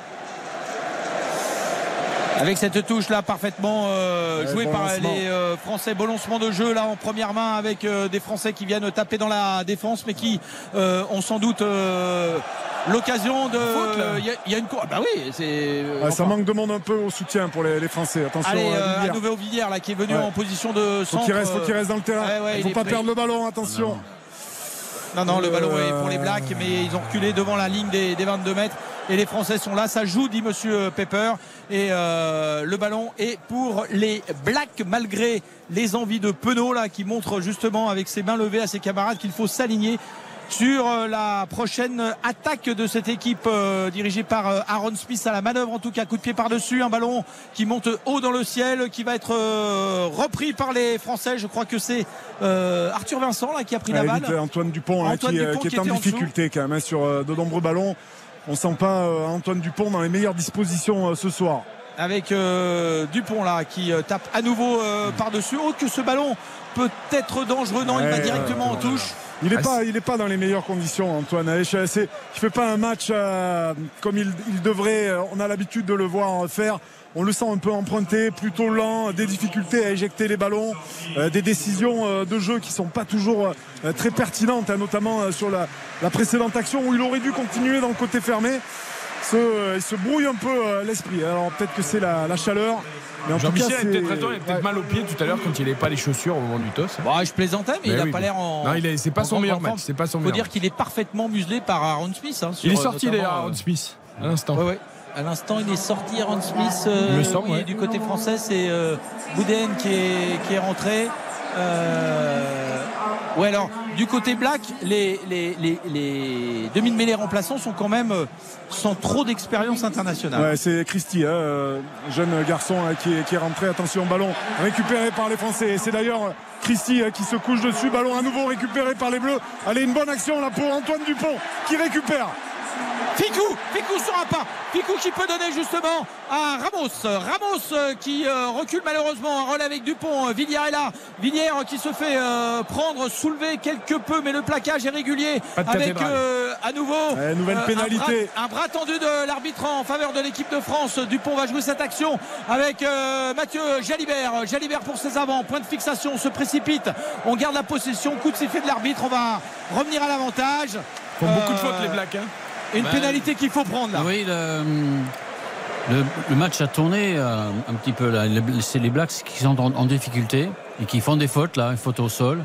Avec cette touche là parfaitement euh, Ouais, jouée bon par lancement. les euh, Français, bon lancement de jeu là en première main avec euh, des Français qui viennent taper dans la défense mais qui euh, ont sans doute euh, l'occasion de. Il y, a- il y a une cour. Bah oui, c'est. Ouais, ça manque de monde un peu au soutien pour les, les Français. Attention Allez, à Villiers. nouveau Villiers là qui est venu Ouais. en position de Faut centre. qu'il reste, faut qu'il reste dans le terrain. ouais, ouais, Il il faut est pas perdre le ballon, attention. Non, non, le Euh, ballon est pour les Blacks, mais ils ont reculé devant la ligne des, des 22 mètres. Et les Français sont là. Ça joue, dit Monsieur Pepper. Et euh, le ballon est pour les Blacks, malgré les envies de Penaud, là, qui montre justement avec ses mains levées à ses camarades qu'il faut s'aligner sur euh, la prochaine attaque de cette équipe euh, dirigée par euh, Aaron Smith à la manœuvre en tout cas coup de pied par dessus un ballon qui monte haut dans le ciel qui va être euh, repris par les Français je crois que c'est euh, Arthur Vincent là qui a pris la balle Antoine Dupont, hein, Antoine qui, Dupont qui qui est en difficulté quand même hein, sur de nombreux ballons. On sent pas Antoine Dupont dans les meilleures dispositions ce soir. avec euh, Dupont là qui tape à nouveau euh, par-dessus. Oh que ce ballon peut être dangereux. Non, il va directement ouais, en touche. Il n'est Ah, pas, il est pas dans les meilleures conditions, Antoine. Il ne fait pas un match euh, comme il, il devrait. Euh, On a l'habitude de le voir faire. On le sent un peu emprunté, plutôt lent, des difficultés à éjecter les ballons, euh, des décisions euh, de jeu qui sont pas toujours très pertinentes, hein, notamment sur la, la précédente action où il aurait dû continuer dans le côté fermé. Se, il se brouille un peu l'esprit. Alors peut-être que c'est la, la chaleur. Mais en tout cas, Jean-Michel a peut-être raison, il a peut-être ouais. mal au pied tout à l'heure quand il n'avait pas les chaussures au moment du toss. Bah, je plaisantais, mais, Mais il n'a oui, pas l'air en. Non, il est- c'est pas en son meilleur match, c'est pas son Faut dire match. qu'il est parfaitement muselé par Aaron Smith. hein, Il est sorti d'ailleurs, euh, Aaron Smith, à l'instant. Ouais, ouais. À l'instant, il est sorti, Aaron Smith. euh, Il me semble, oui, ouais. Du côté français, c'est euh, Bouden qui est, qui est rentré. Euh, Ouais, alors, du côté black, les, demi-mêlées remplaçants sont quand même euh, sans trop d'expérience internationale. C'est Christy, hein, euh, jeune garçon hein, qui, est, qui est rentré. Attention, ballon récupéré par les Français. Et c'est d'ailleurs Christy hein, qui se couche dessus. Ballon à nouveau récupéré par les Bleus. Allez, une bonne action là pour Antoine Dupont qui récupère. Ficou, Ficou sur un pas. Ficou qui peut donner justement à Ramos. Ramos euh, qui euh, recule malheureusement. Un relais avec Dupont. Euh, Villiers est là. Villiers euh, qui se fait prendre, soulever quelque peu, mais le plaquage est régulier. Avec euh, à nouveau Ouais, nouvelle un pénalité. bras- Un bras, tendu de l'arbitre en faveur de l'équipe de France. Dupont va jouer cette action avec euh, Mathieu Jalibert. Jalibert pour ses avants. Point de fixation. On se précipite. On garde la possession. Coup de sifflet de l'arbitre. On va revenir à l'avantage. Font beaucoup de fautes, les Blacks. hein. Une Ben, pénalité qu'il faut prendre là. Oui, le, le- le match a tourné euh, un petit peu là. C'est les Blacks qui sont en, en difficulté et qui font des fautes là, fautes au sol.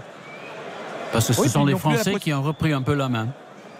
Parce que Oui, ce sont les la Français qui ont repris un peu la main.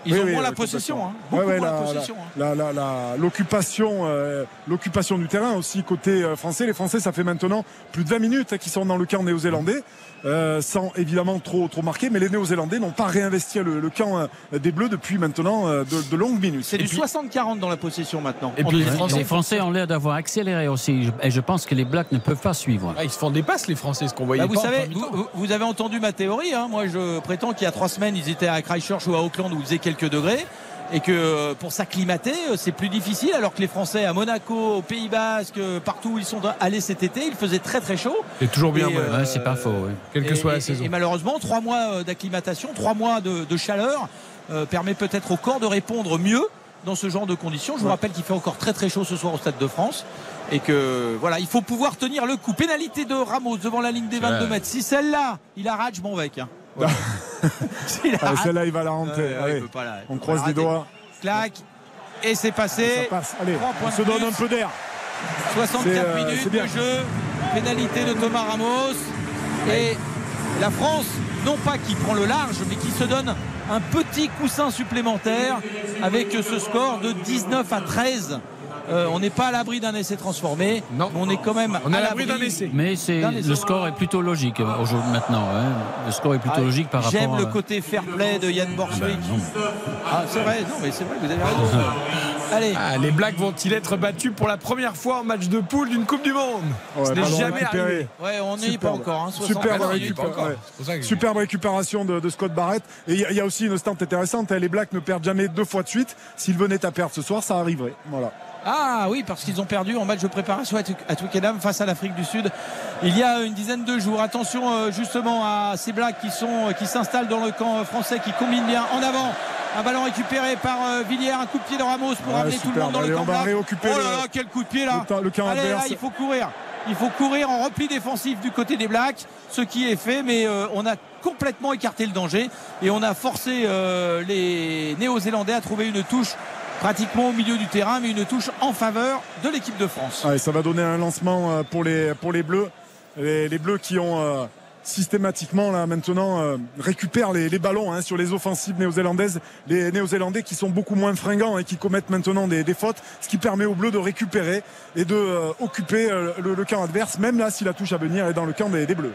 Ils Oui, ont oui, moins la possession. hein. Beaucoup Ouais, ouais, moins la la- possession. hein. la- la- la- L'occupation euh, l'occupation du terrain aussi côté euh, français. Les Français, ça fait maintenant plus de 20 minutes hein, qu'ils sont dans le camp néo-zélandais. Euh, sans évidemment trop trop marquer, mais les Néo-Zélandais n'ont pas réinvesti le, le camp euh, des Bleus depuis maintenant euh, de, de longues minutes. C'est du 60-40 dans la possession maintenant. Et puis, les. Français, ont l'air d'avoir accéléré aussi. Et je pense que les Blacks ne peuvent pas suivre. Ah, ils se font des passes, les Français, ce qu'on voyait Bah, vous pas savez, vous avez entendu ma théorie. hein. Moi, je prétends qu'il y a trois semaines, ils étaient à Christchurch ou à Auckland où il faisait quelques degrés. Et que euh, pour s'acclimater, euh, c'est plus difficile. Alors que les Français à Monaco, au Pays Basque, euh, partout où ils sont allés cet été, il faisait très très chaud. C'est toujours bien, ouais. euh, Ouais, c'est pas faux. ouais. Quelle que Et- soit et- la saison. Et malheureusement, trois mois d'acclimatation, trois mois de, de chaleur euh, permet peut-être au corps de répondre mieux dans ce genre de conditions. Je vous rappelle qu'il fait encore très très chaud ce soir au Stade de France et que voilà, il faut pouvoir tenir le coup. Pénalité de Ramos devant la ligne des 22 Ouais. mètres. Si celle-là, il a rate, je m'en vais. hein. Voilà. S'il a Allez, rate, Celle-là, il va la rentrer. Allez, il pas on croise les doigts. clac. Et c'est passé. Ça passe. Allez, on se donne plus. un peu d'air. 64 C'est, euh, minutes de jeu, pénalité de Thomas Ramos et la France, non pas qui prend le large, mais qui se donne un petit coussin supplémentaire avec ce score de 19 à 13. Euh, on n'est pas à l'abri d'un essai transformé, mais on est quand même On est à l'abri d'un essai. Mais c'est le score est plutôt logique euh, aujourd'hui maintenant. hein. Le score est plutôt Ah, logique par rapport. J'aime le à- côté fair play de Yann Borswick. Ben, ah, c'est vrai, non, mais c'est vrai, vous avez raison. Allez. Ah, les Blacks vont-ils être battus pour la première fois en match de poule d'une Coupe du Monde Ouais, Ce n'est jamais récupéré. arrivé. Ouais, on n'y est pas Superbe. encore. Hein, 60 Superbe, récup- ouais. Récupération de, de Scott Barrett. Et il y, a- il y a aussi une stat intéressante. hein, Les Blacks ne perdent jamais deux fois de suite. S'ils venaient à perdre ce soir, ça arriverait. Voilà. Ah oui, parce qu'ils ont perdu en match de préparation à Tw- à Twickenham face à l'Afrique du Sud il y a une dizaine de jours. Attention euh, justement à ces Blacks qui sont euh, qui s'installent dans le camp euh, français, qui combinent bien en avant. Un ballon récupéré par Villiers, un coup de pied de Ramos pour Ouais, amener tout le monde dans Allez, le camp black. Oh là là, quel coup de pied là le le Allez, là, il faut courir. Il faut courir en repli défensif du côté des Blacks, ce qui est fait, mais euh, on a complètement écarté le danger et on a forcé euh, les Néo-Zélandais à trouver une touche pratiquement au milieu du terrain, mais une touche en faveur de l'équipe de France. Ça va donner un lancement euh, pour les, pour les Bleus. Les, Bleus qui ont euh, systématiquement là maintenant euh, les, ballons hein, sur les offensives néo-zélandaises. Les Néo-Zélandais qui sont beaucoup moins fringants et qui commettent maintenant des, des fautes, ce qui permet aux Bleus de récupérer et de euh, occuper le, camp adverse, même là si la touche à venir est dans le camp des Bleus.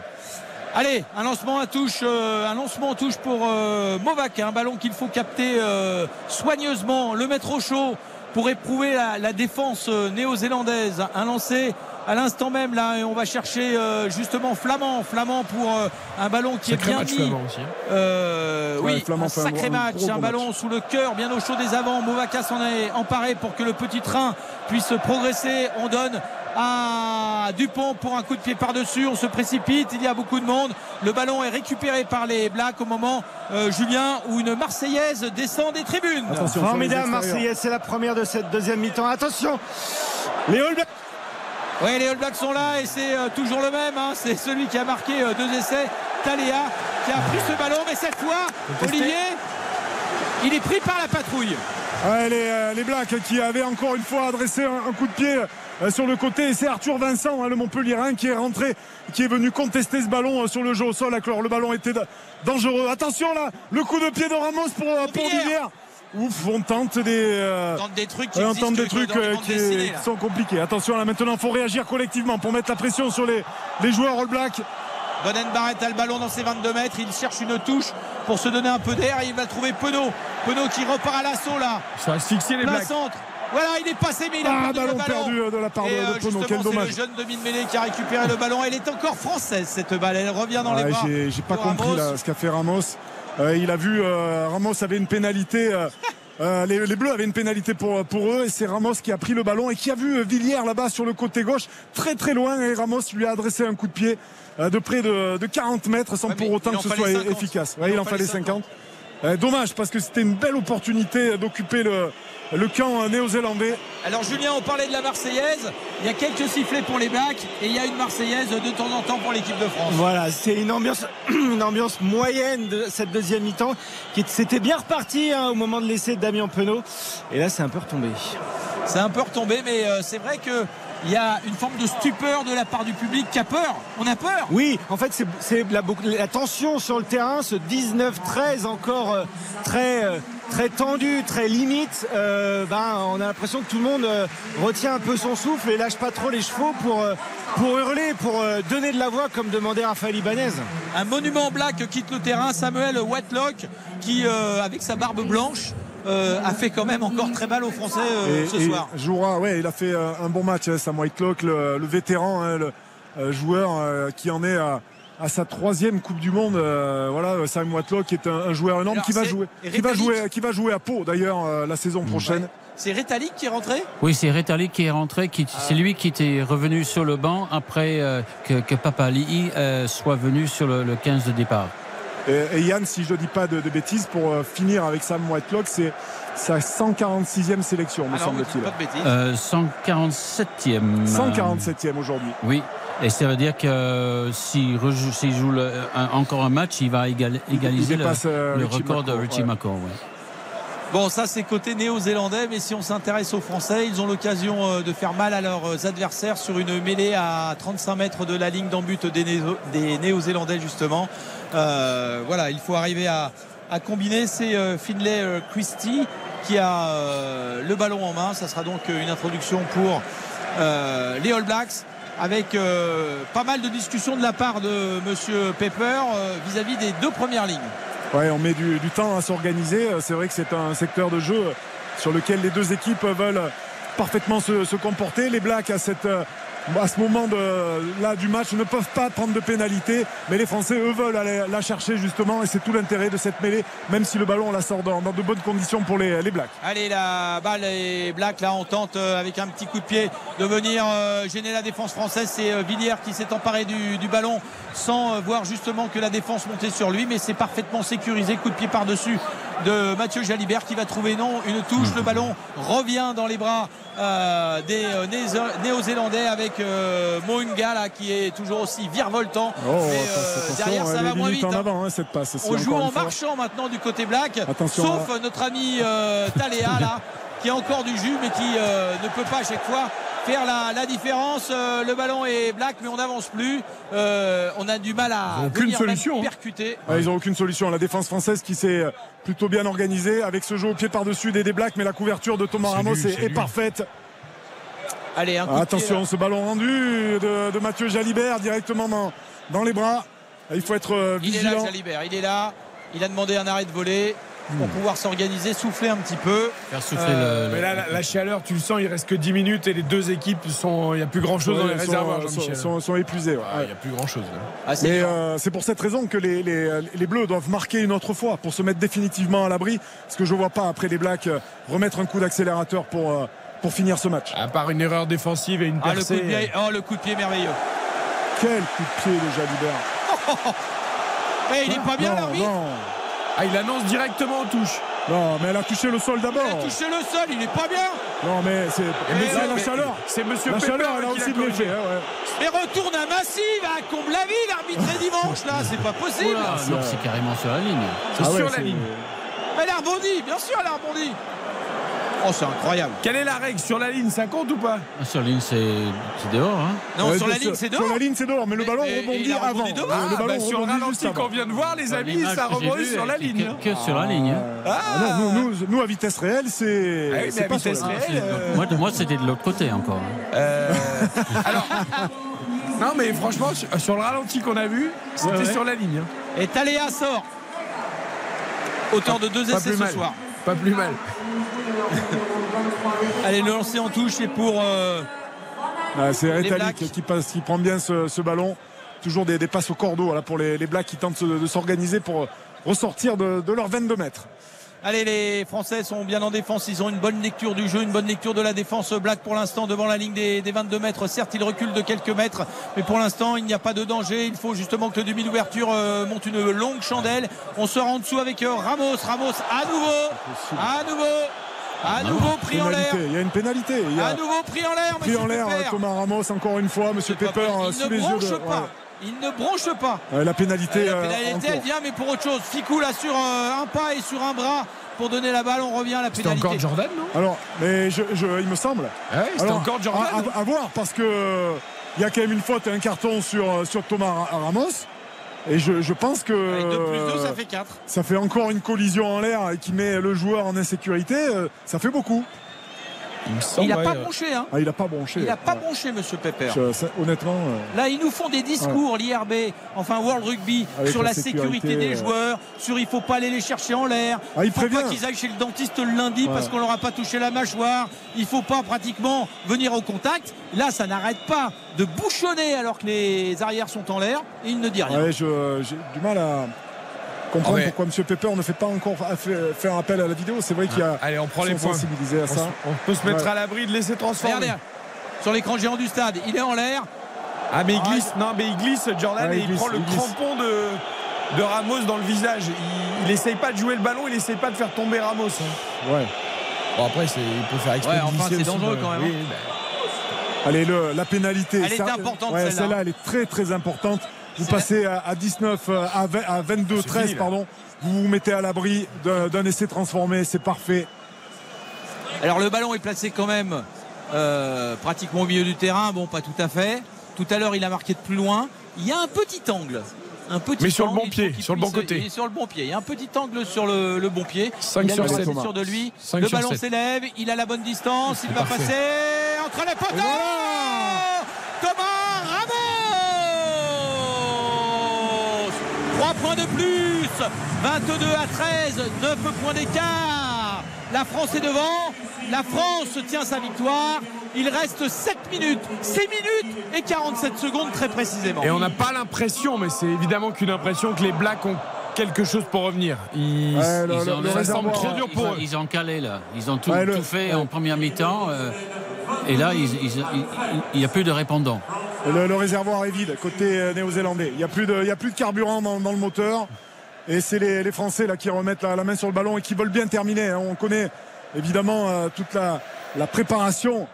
Allez, un lancement à touche, euh, un lancement en touche pour euh, Movac, un ballon qu'il faut capter euh, soigneusement, le mettre au chaud pour éprouver la, la défense euh, néo-zélandaise. Un lancé à l'instant même là, et on va chercher euh, justement Flamand, Flamand pour euh, un ballon qui Sacré est bien match, mis. Flamand aussi. Euh, Ouais, oui, Flamand un sacré un match, un ballon sous le cœur, bien au chaud des avants. Movaca s'en est emparé pour que le petit train puisse progresser. On donne à Dupont pour un coup de pied par-dessus. On se précipite, il y a beaucoup de monde. Le ballon est récupéré par les Blacks au moment, euh, Julien, où une Marseillaise descend des tribunes. Formidable Marseillaise, c'est la première de cette deuxième mi-temps. Attention, les All Blacks. Oui, les All Blacks sont là et c'est euh, toujours le même. hein. C'est celui qui a marqué euh, deux essais, Taléa, qui a pris ce ballon. Mais cette fois, Olivier, il est pris par la patrouille. Ouais, les, euh, les Blacks qui avaient encore une fois adressé un, un coup de pied sur le côté. Et c'est Arthur Vincent, hein, le Montpellierin, qui est rentré, qui est venu contester ce ballon euh, sur le jeu au sol. Alors le ballon était da- dangereux. Attention là, le coup de pied de Ramos pour, euh, pour Villiers. Ouf, on tente des, euh, On tente des trucs qui on tente des trucs les euh, qui, sont compliqués. Attention là, maintenant, il faut réagir collectivement pour mettre la pression sur les, les joueurs All Blacks. Bonen Barrett a le ballon dans ses 22 mètres. Il cherche une touche pour se donner un peu d'air. Il va trouver Penaud. Penaud qui repart à l'assaut là. Ça asphyxier les Plein Blacks. centre. Voilà, il est passé, mais il a Ah, perdu ballon le ballon. perdu euh, de la part de, Et, de euh, Quel c'est dommage. le jeune demi-mêlée qui a récupéré le ballon. Elle est encore française cette balle. Elle revient dans les bras. j'ai, pas compris là, ce qu'a fait Ramos. Euh, il a vu euh, Ramos avait une pénalité. euh, les, les Bleus avaient une pénalité pour, pour eux et c'est Ramos qui a pris le ballon et qui a vu Villiers là-bas sur le côté gauche très très loin et Ramos lui a adressé un coup de pied de près de, de 40 mètres sans Ouais, pour autant que ce soit 50. efficace. Ouais, il, en fallait 50. Euh, dommage parce que c'était une belle opportunité d'occuper le, le camp néo-zélandais. Alors Julien, on parlait de la Marseillaise. Il y a quelques sifflets pour les Blacks et il y a une Marseillaise de temps en temps pour l'équipe de France. Voilà, c'est une ambiance, une ambiance moyenne de cette deuxième mi-temps qui c'était bien reparti hein, au moment de l'essai de Damien Penaud. Et là, c'est un peu retombé. C'est un peu retombé, mais euh, c'est vrai que il y a une forme de stupeur de la part du public qui a peur. On a peur. Oui, en fait, c'est- la, tension sur le terrain, ce 19-13 encore euh, très, euh, très tendu, très limite. euh, ben, on a l'impression que tout le monde retient un peu son souffle et lâche pas trop les chevaux pour, pour hurler, pour donner de la voix, comme demandait Raphaël Ibanez. Un monument black quitte le terrain. Samuel Whitelock, qui avec sa barbe blanche euh, a fait quand même encore très mal aux Français euh, et, ce et soir. jouera, ouais, il a fait euh, un bon match, hein, Sam Whitelock, le, le vétéran, hein, le euh, joueur euh, qui en est à, à sa troisième Coupe du Monde. euh, voilà, Sam Whitelock est un, un joueur énorme Alors, qui va jouer, qui va jouer, qui va jouer à Pau d'ailleurs euh, la saison prochaine. C'est Rétalic qui est rentré? Oui, c'est Retali qui est rentré. qui- C'est lui qui était revenu sur le banc après euh, que, que Papa Lee euh, soit venu sur le, le 15 de départ. Et, et Yann, si je ne dis pas de, de bêtises, pour euh, finir avec Sam Whitelock, c'est sa 146e sélection, me semble-t-il. pas de bêtises. Euh, 147e. 147e aujourd'hui. Oui. Et ça veut dire que euh, s'il rejoue- s'il joue le- un- encore un match, il va égal- égaliser le, euh, record de Richie ouais. McCaw. ouais. Bon, ça c'est côté néo-zélandais, mais si on s'intéresse aux Français, ils ont l'occasion euh, de faire mal à leurs adversaires sur une mêlée à 35 mètres de la ligne d'en but des, Néo- des néo-zélandais justement. Euh, voilà, il faut arriver à, à combiner. C'est euh, Finlay euh, Christie qui a euh, le ballon en main. Ça sera donc euh, une introduction pour euh, les All Blacks. Avec euh, pas mal de discussions de la part de Monsieur Pepper euh, vis-à-vis des deux premières lignes. Ouais, on met du, temps à s'organiser. C'est vrai que c'est un secteur de jeu sur lequel les deux équipes veulent parfaitement se, se comporter. Les Blacks à, cette, à ce moment de, là du match ne peuvent pas prendre de pénalité, mais les Français eux veulent aller la chercher justement et c'est tout l'intérêt de cette mêlée, même si le ballon on la sort dans, de bonnes conditions pour les, les Blacks. Allez, la balle est black. Là, on tente euh, avec un petit coup de pied de venir euh, gêner la défense française. C'est euh, Villiers qui s'est emparé du, ballon sans voir justement que la défense montait sur lui. Mais c'est parfaitement sécurisé. Coup de pied par-dessus de Mathieu Jalibert qui va trouver non une touche. Le ballon revient dans les bras euh, des euh, Néo- Néo-Zélandais avec euh, Mounga là, qui est toujours aussi virevoltant. Oh, Mais, euh, derrière, ça va moins vite. en hein. avant hein, cette passe. On joue en marchant maintenant du côté black, Attention, sauf hein. notre ami Taléa là, qui a encore du jus, mais qui ne peut pas à chaque fois faire la, la différence. Euh, le ballon est black, mais on n'avance plus. Euh, on a du mal à aucune solution, hein. percuter. Ouais, ils n'ont aucune solution. La défense française qui s'est euh, plutôt bien organisée avec ce jeu au pied par-dessus des, des Blacks, mais la couverture de Thomas Ramos lui, est, parfaite. Allez, un coup de pied, Attention, ce ballon rendu de, de Mathieu Jalibert directement dans, dans les bras. Il faut être euh, Il est là, vigilant. Jalibert. Il est là. Il a demandé un arrêt de volée pour pouvoir s'organiser, souffler un petit peu. Faire souffler Euh, le- Mais là, la, la chaleur, tu le sens, il reste que 10 minutes et les deux équipes sont. Il n'y a plus grand chose dans Ouais, les sont- réservoirs, sont, Jean-Michel. sont- sont épuisés. ouais. Il n'y a plus grand chose. Ah, c'est Mais euh, c'est pour cette raison que les, les- les Bleus doivent marquer une autre fois pour se mettre définitivement à l'abri. Ce que je ne vois pas après les Blacks euh, remettre un coup d'accélérateur pour, euh, pour finir ce match. À part une erreur défensive et une Ah, le coup, percée. de pied, oh, le coup de pied merveilleux. Quel coup de pied de Jalibert. Eh, il est pas bien non, l'arbitre. Ah, il annonce directement aux touches. non, mais elle a touché le sol d'abord. Il a touché le sol, il est pas bien. Non, mais c'est mais la mais chaleur. c'est Monsieur La chaleur, elle a aussi corrigé. hein, ouais. Et retourne à Massive à Comble-la-Ville, arbitré dimanche là, c'est pas possible. Oula, non, c'est carrément sur la ligne. C'est Ah ouais, sur la ligne. Elle a rebondi, bien sûr, elle a rebondi. Oh, c'est incroyable. Quelle est la règle Sur la ligne, ça compte ou pas? Ah, Sur la ligne, c'est dehors. Hein. Non, Ouais, sur la sur- ligne, c'est Sur dehors. la ligne, c'est dehors, mais le ballon rebondit avant. Le- le Ah, ballon bah, Sur le ralenti qu'on vient de voir, les amis, L'image ça rebondit sur la que- ligne. hein. Que, que sur la ligne. hein. Ah non, nous, nous, nous, à vitesse réelle, c'est. Ah oui, mais c'est à pas sur vitesse réelle, euh, Moi, de- moi c'était de l'autre côté encore. hein. Euh, alors, non mais franchement, sur, sur le ralenti qu'on a vu, c'était Ouais, ouais. sur la ligne. Et Taléa sort. Auteur de deux essais ce soir. Pas plus mal. Allez, le lancer en touche et pour. euh, Ah, c'est Blacks. qui, passe, qui prend bien ce, ce ballon. Toujours des, des passes au cordeau pour les, les Blacks qui tentent de, de s'organiser pour ressortir de, de leurs 22 mètres. Allez, les Français sont bien en défense. Ils ont une bonne lecture du jeu, une bonne lecture de la défense. Black pour l'instant devant la ligne des, des 22 mètres. Certes, il recule de quelques mètres, mais pour l'instant, il n'y a pas de danger. Il faut justement que le demi d'ouverture euh, monte une longue chandelle. On sort en dessous avec euh, Ramos. Ramos à nouveau, à nouveau, à nouveau pris en l'air. Pénalité. Il y a une pénalité. Il y a À nouveau pris en l'air, pris en l'air Pepper. Thomas Ramos encore une fois. Monsieur Pepper euh, Il sous ne les yeux bronche de. pas. Il ne bronche pas. la pénalité. la euh, pénalité, en elle vient, mais pour autre chose. Ficou là sur euh, un pas et sur un bras pour donner la balle. On revient à la pénalité. encore Jordan, non? Alors, mais je, je- il me semble. Ah ouais, C'était encore Jordan. à, à- à voir parce que euh, il y a quand même une faute et un carton sur, euh, sur Thomas Ra- Ramos. Et je, je pense que Avec 2 plus 2, euh, ça fait 4. ça fait encore une collision en l'air et qui met le joueur en insécurité. euh, Ça fait beaucoup. Il n'a pas bronché, hein. Ah, il a pas bronché. Il n'a pas Ouais. bronché, monsieur Pepper. Honnêtement. euh, Là, ils nous font des discours, l'IRB, enfin World Rugby, Avec sur la la sécurité, sécurité, des euh. joueurs, sur il faut pas aller les chercher en l'air. Ah, il faut pas qu'ils aillent chez le dentiste le lundi parce qu'on leur a pas touché la mâchoire? Il faut pas pratiquement venir au contact. Là, ça n'arrête pas de bouchonner alors que les arrières sont en l'air et il ne dit rien. ouais, je- j'ai du mal à comprendre Ah ouais. pourquoi M. Pepper ne fait pas encore faire appel à la vidéo. C'est vrai qu'il y a. Allez, on prend les points. à On, ça. on peut se mettre Ouais. à l'abri de laisser transformer. Regardez, sur l'écran géant du stade, il est en l'air. Ah mais il glisse, non mais il glisse Jordan Ouais, et il prend le glisse. crampon de, de Ramos dans le visage. Il, il essaye pas de jouer le ballon, il essaye pas de faire tomber Ramos. hein. Ouais. Bon après il peut faire exprès Ouais, de enfin, c'est dangereux bah, quand même, oui, hein. bah, Allez, le- la pénalité. Elle était importante, ouais, celle-là. celle-là, elle est très très importante. Vous passez à, à 19, euh, à, 20 à 22, C'est 13, fini, là. pardon. Vous vous mettez à l'abri d'un essai transformé, c'est parfait. Alors le ballon est placé quand même euh, pratiquement au milieu du terrain. Bon, pas tout à fait. Tout à l'heure, il a marqué de plus loin. Il y a un petit angle. Un petit Mais sur le angle, bon il faut pied, sur le bon côté. Il est sur le bon pied. Il y a un petit angle sur le, le bon pied. 5 il a sur le bras 7. sûr de lui. 5 le sur ballon 7. s'élève. Il a la bonne distance. Il va parfait. passer entre les poteaux. Thomas 3 points de plus. 22 à 13 9 points d'écart. La France est devant. La France tient sa victoire. Il reste 7 minutes 6 minutes et 47 secondes très précisément. Et on n'a pas l'impression, mais c'est évidemment qu'une impression que les Blacks ont quelque chose pour revenn'y Ils, Ouais, ils le- en- le ça semble réservoir, trop dur Ils pour ont, eux. ils ont calé là. Ils ont tout, Ouais, le- tout fait ouais. en première mi-temps. euh, et là, il n'y a plus de répondants. Le, le réservoir est vide côté euh, néo-zélandais. Il n'y a, plus de- il y a plus de carburant dans, dans le moteur. Et c'est les, les Français là, qui remettent la, la main sur le ballon et qui veulent bien terminer. hein. On connaît évidemment euh, toute la, la préparation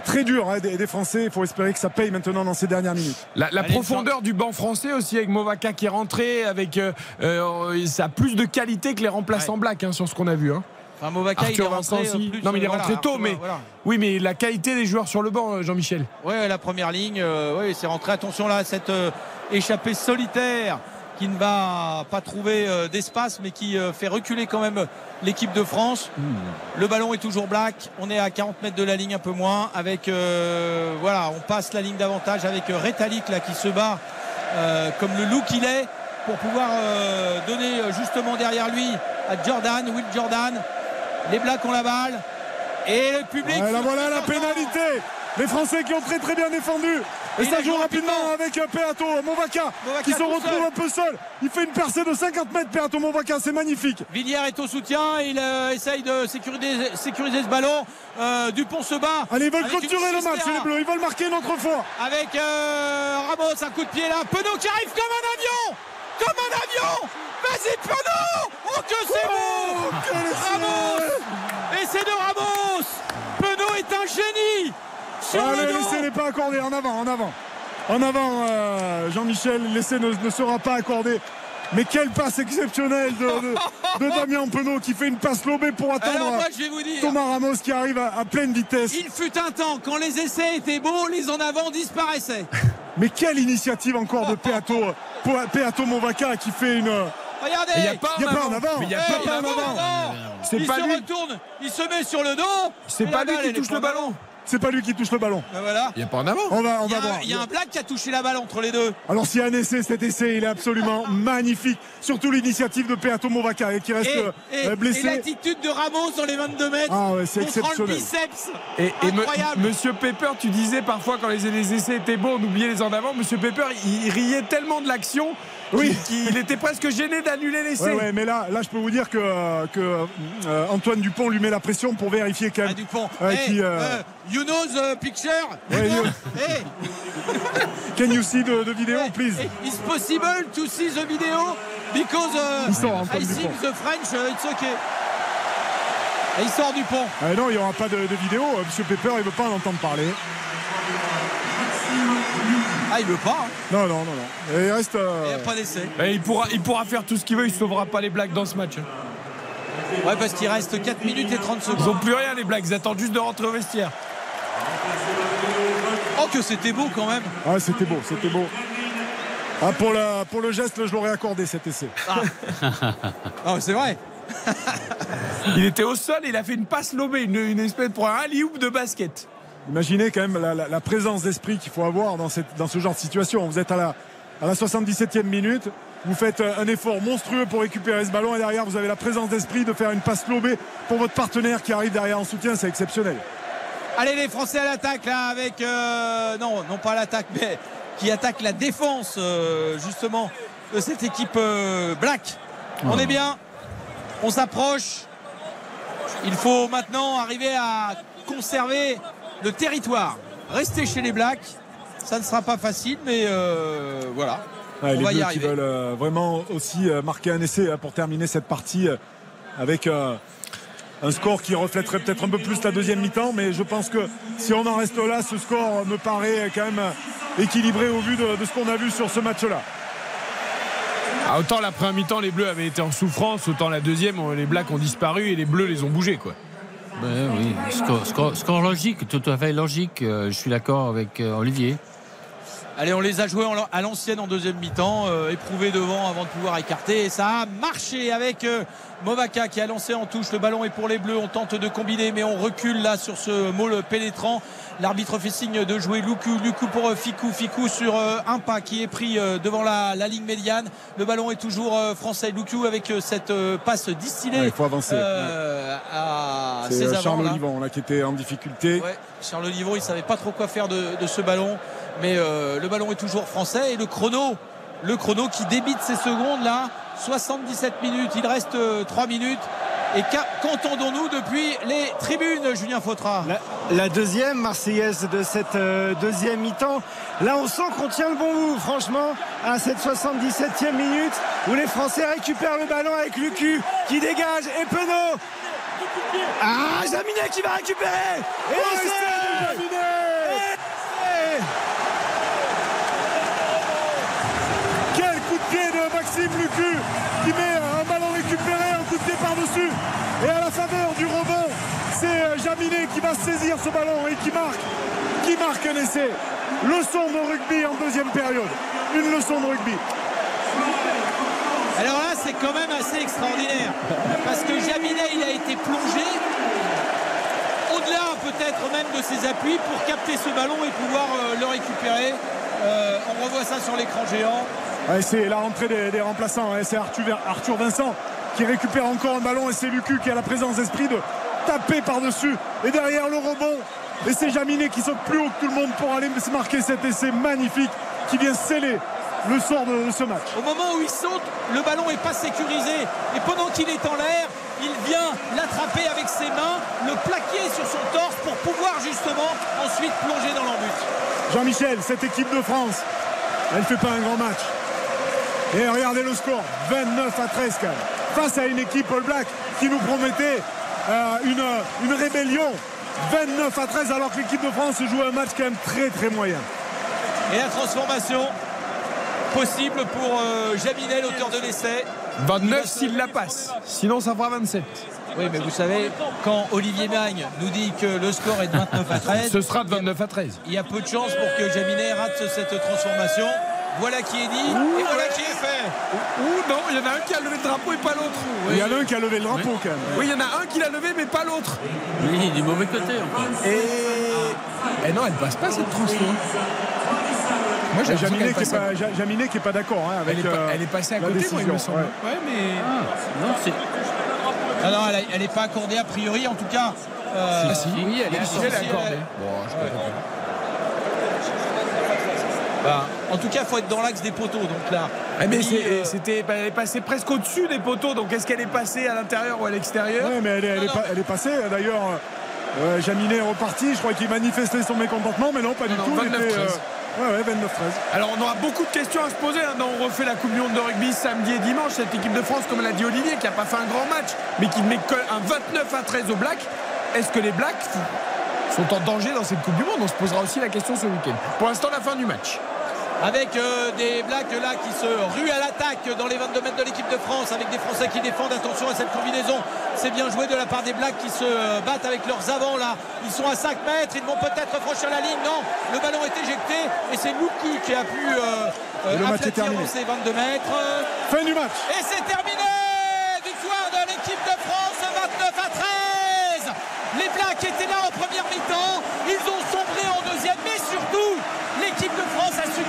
très dure hein, des, des Français. Il faut espérer que ça paye maintenant dans ces dernières minutes. La, la Allez, profondeur du banc français aussi avec Movaka qui est rentré avec euh, euh, ça a plus de qualité que les remplaçants Blacks hein, sur ce qu'on a vu. Hein. enfin il est Arthur Vincent rentré aussi. plus, non mais il est euh, voilà, rentré tôt, Arthur, mais voilà. oui mais la qualité des joueurs sur le banc, Jean-Michel. Ouais, la première ligne, euh, ouais, c'est rentré. Attention là, cette euh, échappée solitaire qui ne va pas trouver euh, d'espace, mais qui euh, fait reculer quand même l'équipe de France. Le ballon est toujours black. On est à 40 mètres de la ligne, un peu moins. Avec euh, voilà, on passe la ligne d'avantage avec Rétalik là qui se bat euh, comme le loup qu'il est pour pouvoir euh, donner justement derrière lui à Jordan, Will Jordan. Les Blacks ont la balle. Et le public. Là voilà la pénalité. Les Français qui ont très très bien défendu. Et, ça joue rapidement avec euh, Peato Monvaca Movaca qui se retrouve seul. un peu seul. Il fait une percée de 50 mètres, Peato Monvaca, c'est magnifique. Villiers est au soutien, il euh, essaye de sécuriser, sécuriser ce ballon. Euh, Dupont se bat. Allez, ils veulent clôturer le match, les Bleus, ils veulent marquer une autre fois. Avec euh, Ramos, un coup de pied là. Penaud qui arrive comme un avion Comme un avion Vas-y Penaud Oh que c'est beau Ramos Et c'est de Ramos Penaud est un génie Allez, dos. l'essai n'est pas accordé, en avant, en avant. En avant, euh, Jean-Michel, l'essai ne, ne sera pas accordé. Mais quelle passe exceptionnelle de, de, de Damien Penaud qui fait une passe lobée pour attendre Alors moi je vais vous dire Thomas Ramos qui arrive à, à pleine vitesse. Il fut un temps, quand les essais étaient beaux, les en avant disparaissaient. Mais quelle initiative encore de Peato, Peato Monvaca qui fait une. Regardez Il y a pas en avant. Il y a Eh, pas en avant. avant. C'est il pas se lui. retourne, il se met sur le dos. C'est pas lui qui touche le ballon. C'est pas lui qui touche le ballon. Ben voilà. Il n'y a pas en avant. On va, on Il y, va a, voir. un- il y a un black qui a touché la balle entre les deux. Alors s'il y a un essai, cet essai, il est absolument magnifique. Surtout l'initiative de Peato Monvaca qui reste Et, euh, et- euh, et blessé. l'attitude de Ramos dans les 22 mètres. Ah ouais, c'est montrant le exceptionnel. biceps. Et, et me- Incroyable. Monsieur Pepper, tu disais parfois quand les, les essais étaient bons, on oubliait les en avant. Monsieur Pepper, il, il riait tellement de l'action Oui. qu'il qu'il était presque gêné d'annuler l'essai. Ouais, ouais, mais là, là, je peux vous dire que, euh, que euh, Antoine Dupont lui met la pression pour vérifier quand même. Ah, Dupont. Ouais, Eh, qui, euh, euh, you know the picture? Ouais, you- Eh, Can you see the, the video, please? It's possible to see the video because uh, Il I think Dupont. the French uh, it's okay. Et il sort Dupont. Ah non, il n'y aura pas de, de vidéo. Euh, Monsieur Pepper, il veut pas en entendre parler. Ah, il veut pas. hein. Non, non, non, non. Et il reste. euh, Il n'y a pas d'essai. Et il, pourra, il pourra faire tout ce qu'il veut, il sauvera pas les blagues dans ce match. Ouais, parce qu'il reste 4 minutes et 30 Ils secondes. ont plus rien les blagues, ils attendent juste de rentrer au vestiaire. Oh, que c'était beau quand même. Ah, c'était beau, c'était beau. Ah, pour, la, pour le geste, je l'aurais accordé cet essai. Ah, c'est vrai. Il était au sol, il a fait une passe lobée, une, une espèce pour un alley-oop de basket. Imaginez quand même la, la- la présence d'esprit qu'il faut avoir dans, cette, dans ce genre de situation. Vous êtes à la, à la 77e minute, vous faites euh, un effort monstrueux pour récupérer ce ballon et derrière vous avez la présence d'esprit de faire une passe lobée pour votre partenaire qui arrive derrière en soutien, c'est exceptionnel. Allez, les Français à l'attaque là avec. euh, non, non pas à l'attaque, mais qui attaque la défense euh, justement de cette équipe euh, Black. On est bien. On s'approche. Il faut maintenant arriver à conserver le territoire. Rester chez les Blacks. Ça ne sera pas facile, mais euh, voilà. Ouais, on les va y Bleus qui veulent euh, vraiment aussi euh, marquer un essai euh, pour terminer cette partie euh, avec euh, un score qui reflèterait peut-être un peu plus la deuxième mi-temps, mais je pense que si on en reste là, ce score me paraît quand même équilibré au vu de, de ce qu'on a vu sur ce match-là. Ah, autant la première mi-temps, les Bleus avaient été en souffrance, autant la deuxième, les Blacks ont disparu et les Bleus les ont bougés. Quoi. Ben oui, score, score- logique, tout à fait logique. euh, je suis d'accord avec euh, Olivier. Allez, on les a joués à l'ancienne en deuxième mi-temps, euh, éprouvés devant avant de pouvoir écarter. Et ça a marché avec Movaca qui a lancé en touche. Le ballon est pour les Bleus. On tente de combiner, mais on recule là sur ce môle pénétrant. L'arbitre fait signe de jouer Luku. Luku pour euh, Ficou. Ficou sur euh, un pas qui est pris euh, devant la, la ligne médiane. Le ballon est toujours français. Luku avec cette passe distillée. Ouais, il faut avancer. euh, à C'est ses Charles. Olivon là, qui était en difficulté. Ouais, Charles Olivon, il savait pas trop quoi faire de, de ce ballon, mais euh, le ballon est toujours français et le chrono, le chrono qui débite ces secondes là, 77 minutes, il reste 3 minutes. Et qu'entendons-nous depuis les tribunes, Julien Fautra? La, la deuxième Marseillaise de cette euh, deuxième mi-temps. Là, on sent qu'on tient le bon bout, franchement, à cette 77e minute où les Français récupèrent le ballon avec Lucu qui dégage et Penaud. Ah, Jaminet qui va récupérer Et Oh, l'essai c'est Jaminet Et- Quel coup de pied de Maxime Lucu qui met un ballon récupéré, un coup de pied par-dessus. Et à la faveur du rebond, c'est euh, Jaminet qui va saisir ce ballon et qui marque, qui marque un essai. Leçon de rugby en deuxième période. Une leçon de rugby. Alors là, c'est quand même assez extraordinaire. Parce que Jaminet, il a été plongé au-delà peut-être même de ses appuis pour capter ce ballon et pouvoir euh, le récupérer. Euh, on revoit ça sur l'écran géant. Ouais, c'est la rentrée des, des remplaçants. C'est Arthur, Arthur Vincent qui récupère encore un ballon et c'est Lucu qui a la présence d'esprit de taper par-dessus. Et derrière le rebond Et c'est Jaminet qui saute plus haut que tout le monde pour aller se marquer cet essai magnifique qui vient sceller le sort de ce match. Au moment où il saute, le ballon n'est pas sécurisé. Et pendant qu'il est en l'air, il vient l'attraper avec ses mains, le plaquer sur son torse pour pouvoir justement ensuite plonger dans l'embut. Jean-Michel, cette équipe de France, elle ne fait pas un grand match. Et regardez le score, 29 à 13 quand même. Face à une équipe All Black qui nous promettait une, une rébellion. 29 à 13 alors que l'équipe de France joue un match quand même très très moyen. Et la transformation possible pour euh, Jaminet, l'auteur de l'essai. 29 s'il la passe. Sinon, ça fera 27. Oui, mais vous savez, quand Olivier Magne nous dit que le score est de 29 à 13, Ce sera de 29 à 13. il y a peu de chances pour que Jaminet rate cette transformation. Voilà qui est dit et voilà qui est fait. Ou non, il y en a un qui a levé le drapeau et pas l'autre. Il y en a un qui a levé le drapeau quand même. Oui, il y en a un qui l'a levé mais pas l'autre. Oui, du mauvais côté encore. Et... et non, elle passe pas cette transfo. Moi, j'ai Jaminet, qui est qu'elle pas, Ja- Jaminet qui est pas d'accord hein, avec Elle est, pas- euh, elle est passée à côté, moi, il me semble. ouais. Ouais, mais. Non, c'est. Ah non, elle n'est pas accordée a priori, en tout cas. euh, Ah, si, oui, elle est accordée. Bon, je sais pas pourquoi. Bah, en tout cas, il faut être dans l'axe des poteaux. Donc là, Ah, mais euh, c'était, elle est passée presque au-dessus des poteaux. Donc est-ce qu'elle est passée à l'intérieur ou à l'extérieur? Ouais, mais elle est, elle est pas- elle est passée. D'ailleurs, euh, Jaminet est reparti. Je crois qu'il manifestait son mécontentement, mais non, pas du Non, tout. non, il était, 29-13. euh, ouais, ouais, 29-13. Alors on aura beaucoup de questions à se poser. hein, on refait la Coupe du Monde de rugby samedi et dimanche. Cette équipe de France, comme l'a dit Olivier, qui n'a pas fait un grand match, mais qui met que un 29 à 13 aux Blacks. Est-ce que les Blacks sont en danger dans cette Coupe du Monde? On se posera aussi la question ce week-end. Pour l'instant, la fin du match. Avec euh, des Blacks là qui se ruent à l'attaque dans les 22 mètres de l'équipe de France, avec des Français qui défendent. Attention à cette combinaison. C'est bien joué de la part des Blacks qui se euh, battent avec leurs avants là. Ils sont à 5 mètres. Ils vont peut-être franchir la ligne. Non, le ballon est éjecté et c'est Louku qui a pu euh, Et le match est terminé. ces 22 mètres. Fin du match. Et c'est terminé Victoire de l'équipe de France 29 à 13 Les Blacks étaient là en première mi-temps, ils ont sombré en deuxième, mais surtout l'équipe de France a su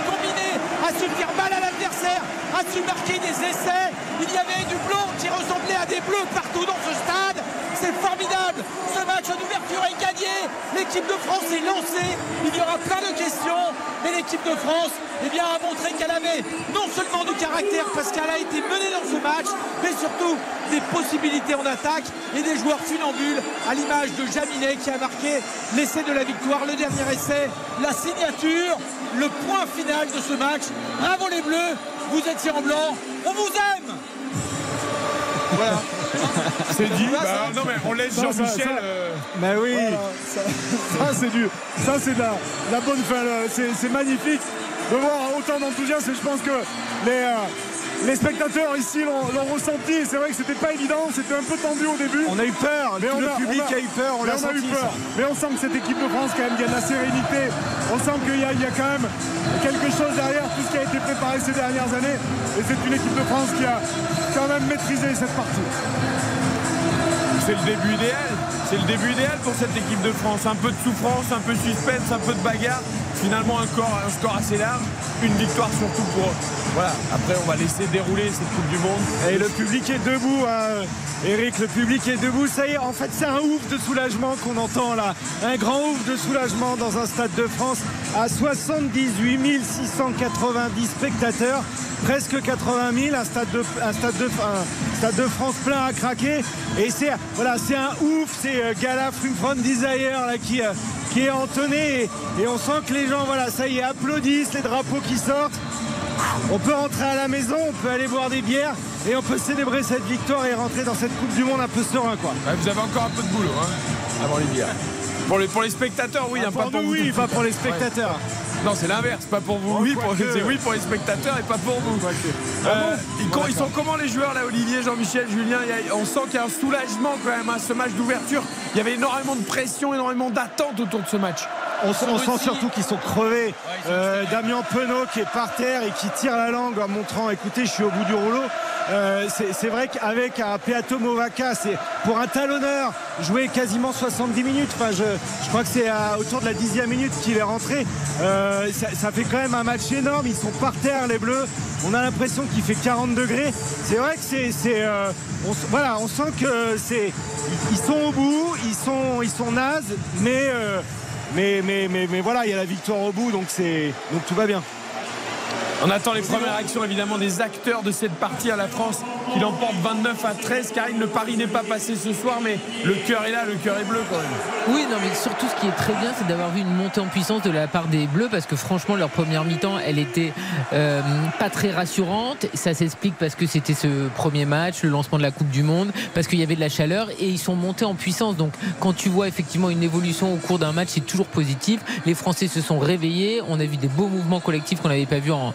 faire mal à l'adversaire, a su marquer des essais. Il y avait du blanc qui ressemblait à des bleus partout dans ce stade. C'est formidable. Ce match d'ouverture est gagné. L'équipe de France est lancée. Il y aura plein de questions. Mais l'équipe de France eh a montré qu'elle avait non seulement du caractère parce qu'elle a été menée dans ce match, mais surtout des possibilités en attaque et des joueurs funambules à l'image de Jaminet qui a marqué l'essai de la victoire, le dernier essai, la signature, le point final de ce match. Bravo les Bleus, vous étiez en blanc, on vous aime Voilà. C'est dit. Bah, ça non, mais on laisse Jean-Michel. euh, Bah oui. Voilà, ça, ça, c'est du, ça c'est de la, la bonne fin. le- C'est, c'est magnifique de voir autant d'enthousiasme. Et je pense que les, euh, les spectateurs ici l'ont, ressenti. C'est vrai que c'était pas évident, c'était un peu tendu au début. On a eu peur, Mais tout on le a- public on a- a, eu peur, on a eu peur. Mais on sent que cette équipe de France, quand même, il y a de la sérénité. On sent qu'il y a quand même quelque chose derrière tout ce qui a été préparé ces dernières années. Et c'est une équipe de France qui a quand même maîtrisé cette partie. C'est le début idéal. C'est le début idéal pour cette équipe de France. Un peu de souffrance, un peu de suspense, un peu de bagarre. Finalement, un, corps, score assez large. Une victoire surtout pour eux. Voilà. Après, on va laisser dérouler cette Coupe du Monde. Et le public est debout, hein. Eric, le public est debout. Ça y est, en fait, c'est un ouf de soulagement qu'on entend là. Un grand ouf de soulagement dans un stade de France à 78 690 spectateurs, presque 80 000, un stade de, France plein à craquer. Et c'est voilà, un ouf, c'est Gala From From Desire là, qui, euh, qui est entonné. Et, et on sent que les gens, voilà, ça y est, applaudissent, les drapeaux qui sortent. On peut rentrer à la maison, on peut aller boire des bières et on peut célébrer cette victoire et rentrer dans cette Coupe du Monde un peu serein quoi. Ouais, vous avez encore un peu de boulot hein, avant les bières. Pour les, pour les spectateurs, oui, Ah, hein, pour pas pour nous, vous. oui, pas pour les Ouais. Non, c'est l'inverse. Pas pour vous, oui. Pour, oui les spectateurs et pas pour vous. Ah Euh, ils, co- ils sont comment les joueurs là, Olivier, Jean-Michel, Julien? A- On sent qu'il y a un soulagement quand même à ce match d'ouverture. Il y avait énormément de pression, énormément d'attente autour de ce match. On, sent- on sent surtout qu'ils sont crevés. Euh, Damien Penaud qui est par terre et qui tire la langue en montrant écoutez, je suis au bout du rouleau. Euh, c'est c'est vrai qu'avec un Peato Movaca, c'est pour un talonneur jouer quasiment 70 minutes. Enfin, je, crois que c'est autour de la dixième minute qu'il est rentré. Euh, ça, fait quand même un match énorme. Ils sont par terre, les Bleus. On a l'impression qu'il fait 40 degrés. C'est vrai que c'est, c'est, euh, voilà, on sent que c'est, ils sont au bout, ils sont, ils sont nazes, mais mais, mais, mais, mais voilà, il y a la victoire au bout, donc, donc tout va bien. On attend les premières actions évidemment des acteurs de cette partie à la France qui l'emporte 29 à 13. Karine, le pari n'est pas passé ce soir, mais le cœur est là, le cœur est bleu quand même. Oui, non, mais surtout ce qui est très bien, c'est d'avoir vu une montée en puissance de la part des Bleus parce que franchement, leur première mi-temps, elle était euh, pas très rassurante. Ça s'explique parce que c'était ce premier match, le lancement de la Coupe du Monde, parce qu'il y avait de la chaleur et ils sont montés en puissance. Donc, quand tu vois effectivement une évolution au cours d'un match, c'est toujours positif. Les Français se sont réveillés. On a vu des beaux mouvements collectifs qu'on n'avait pas vu en,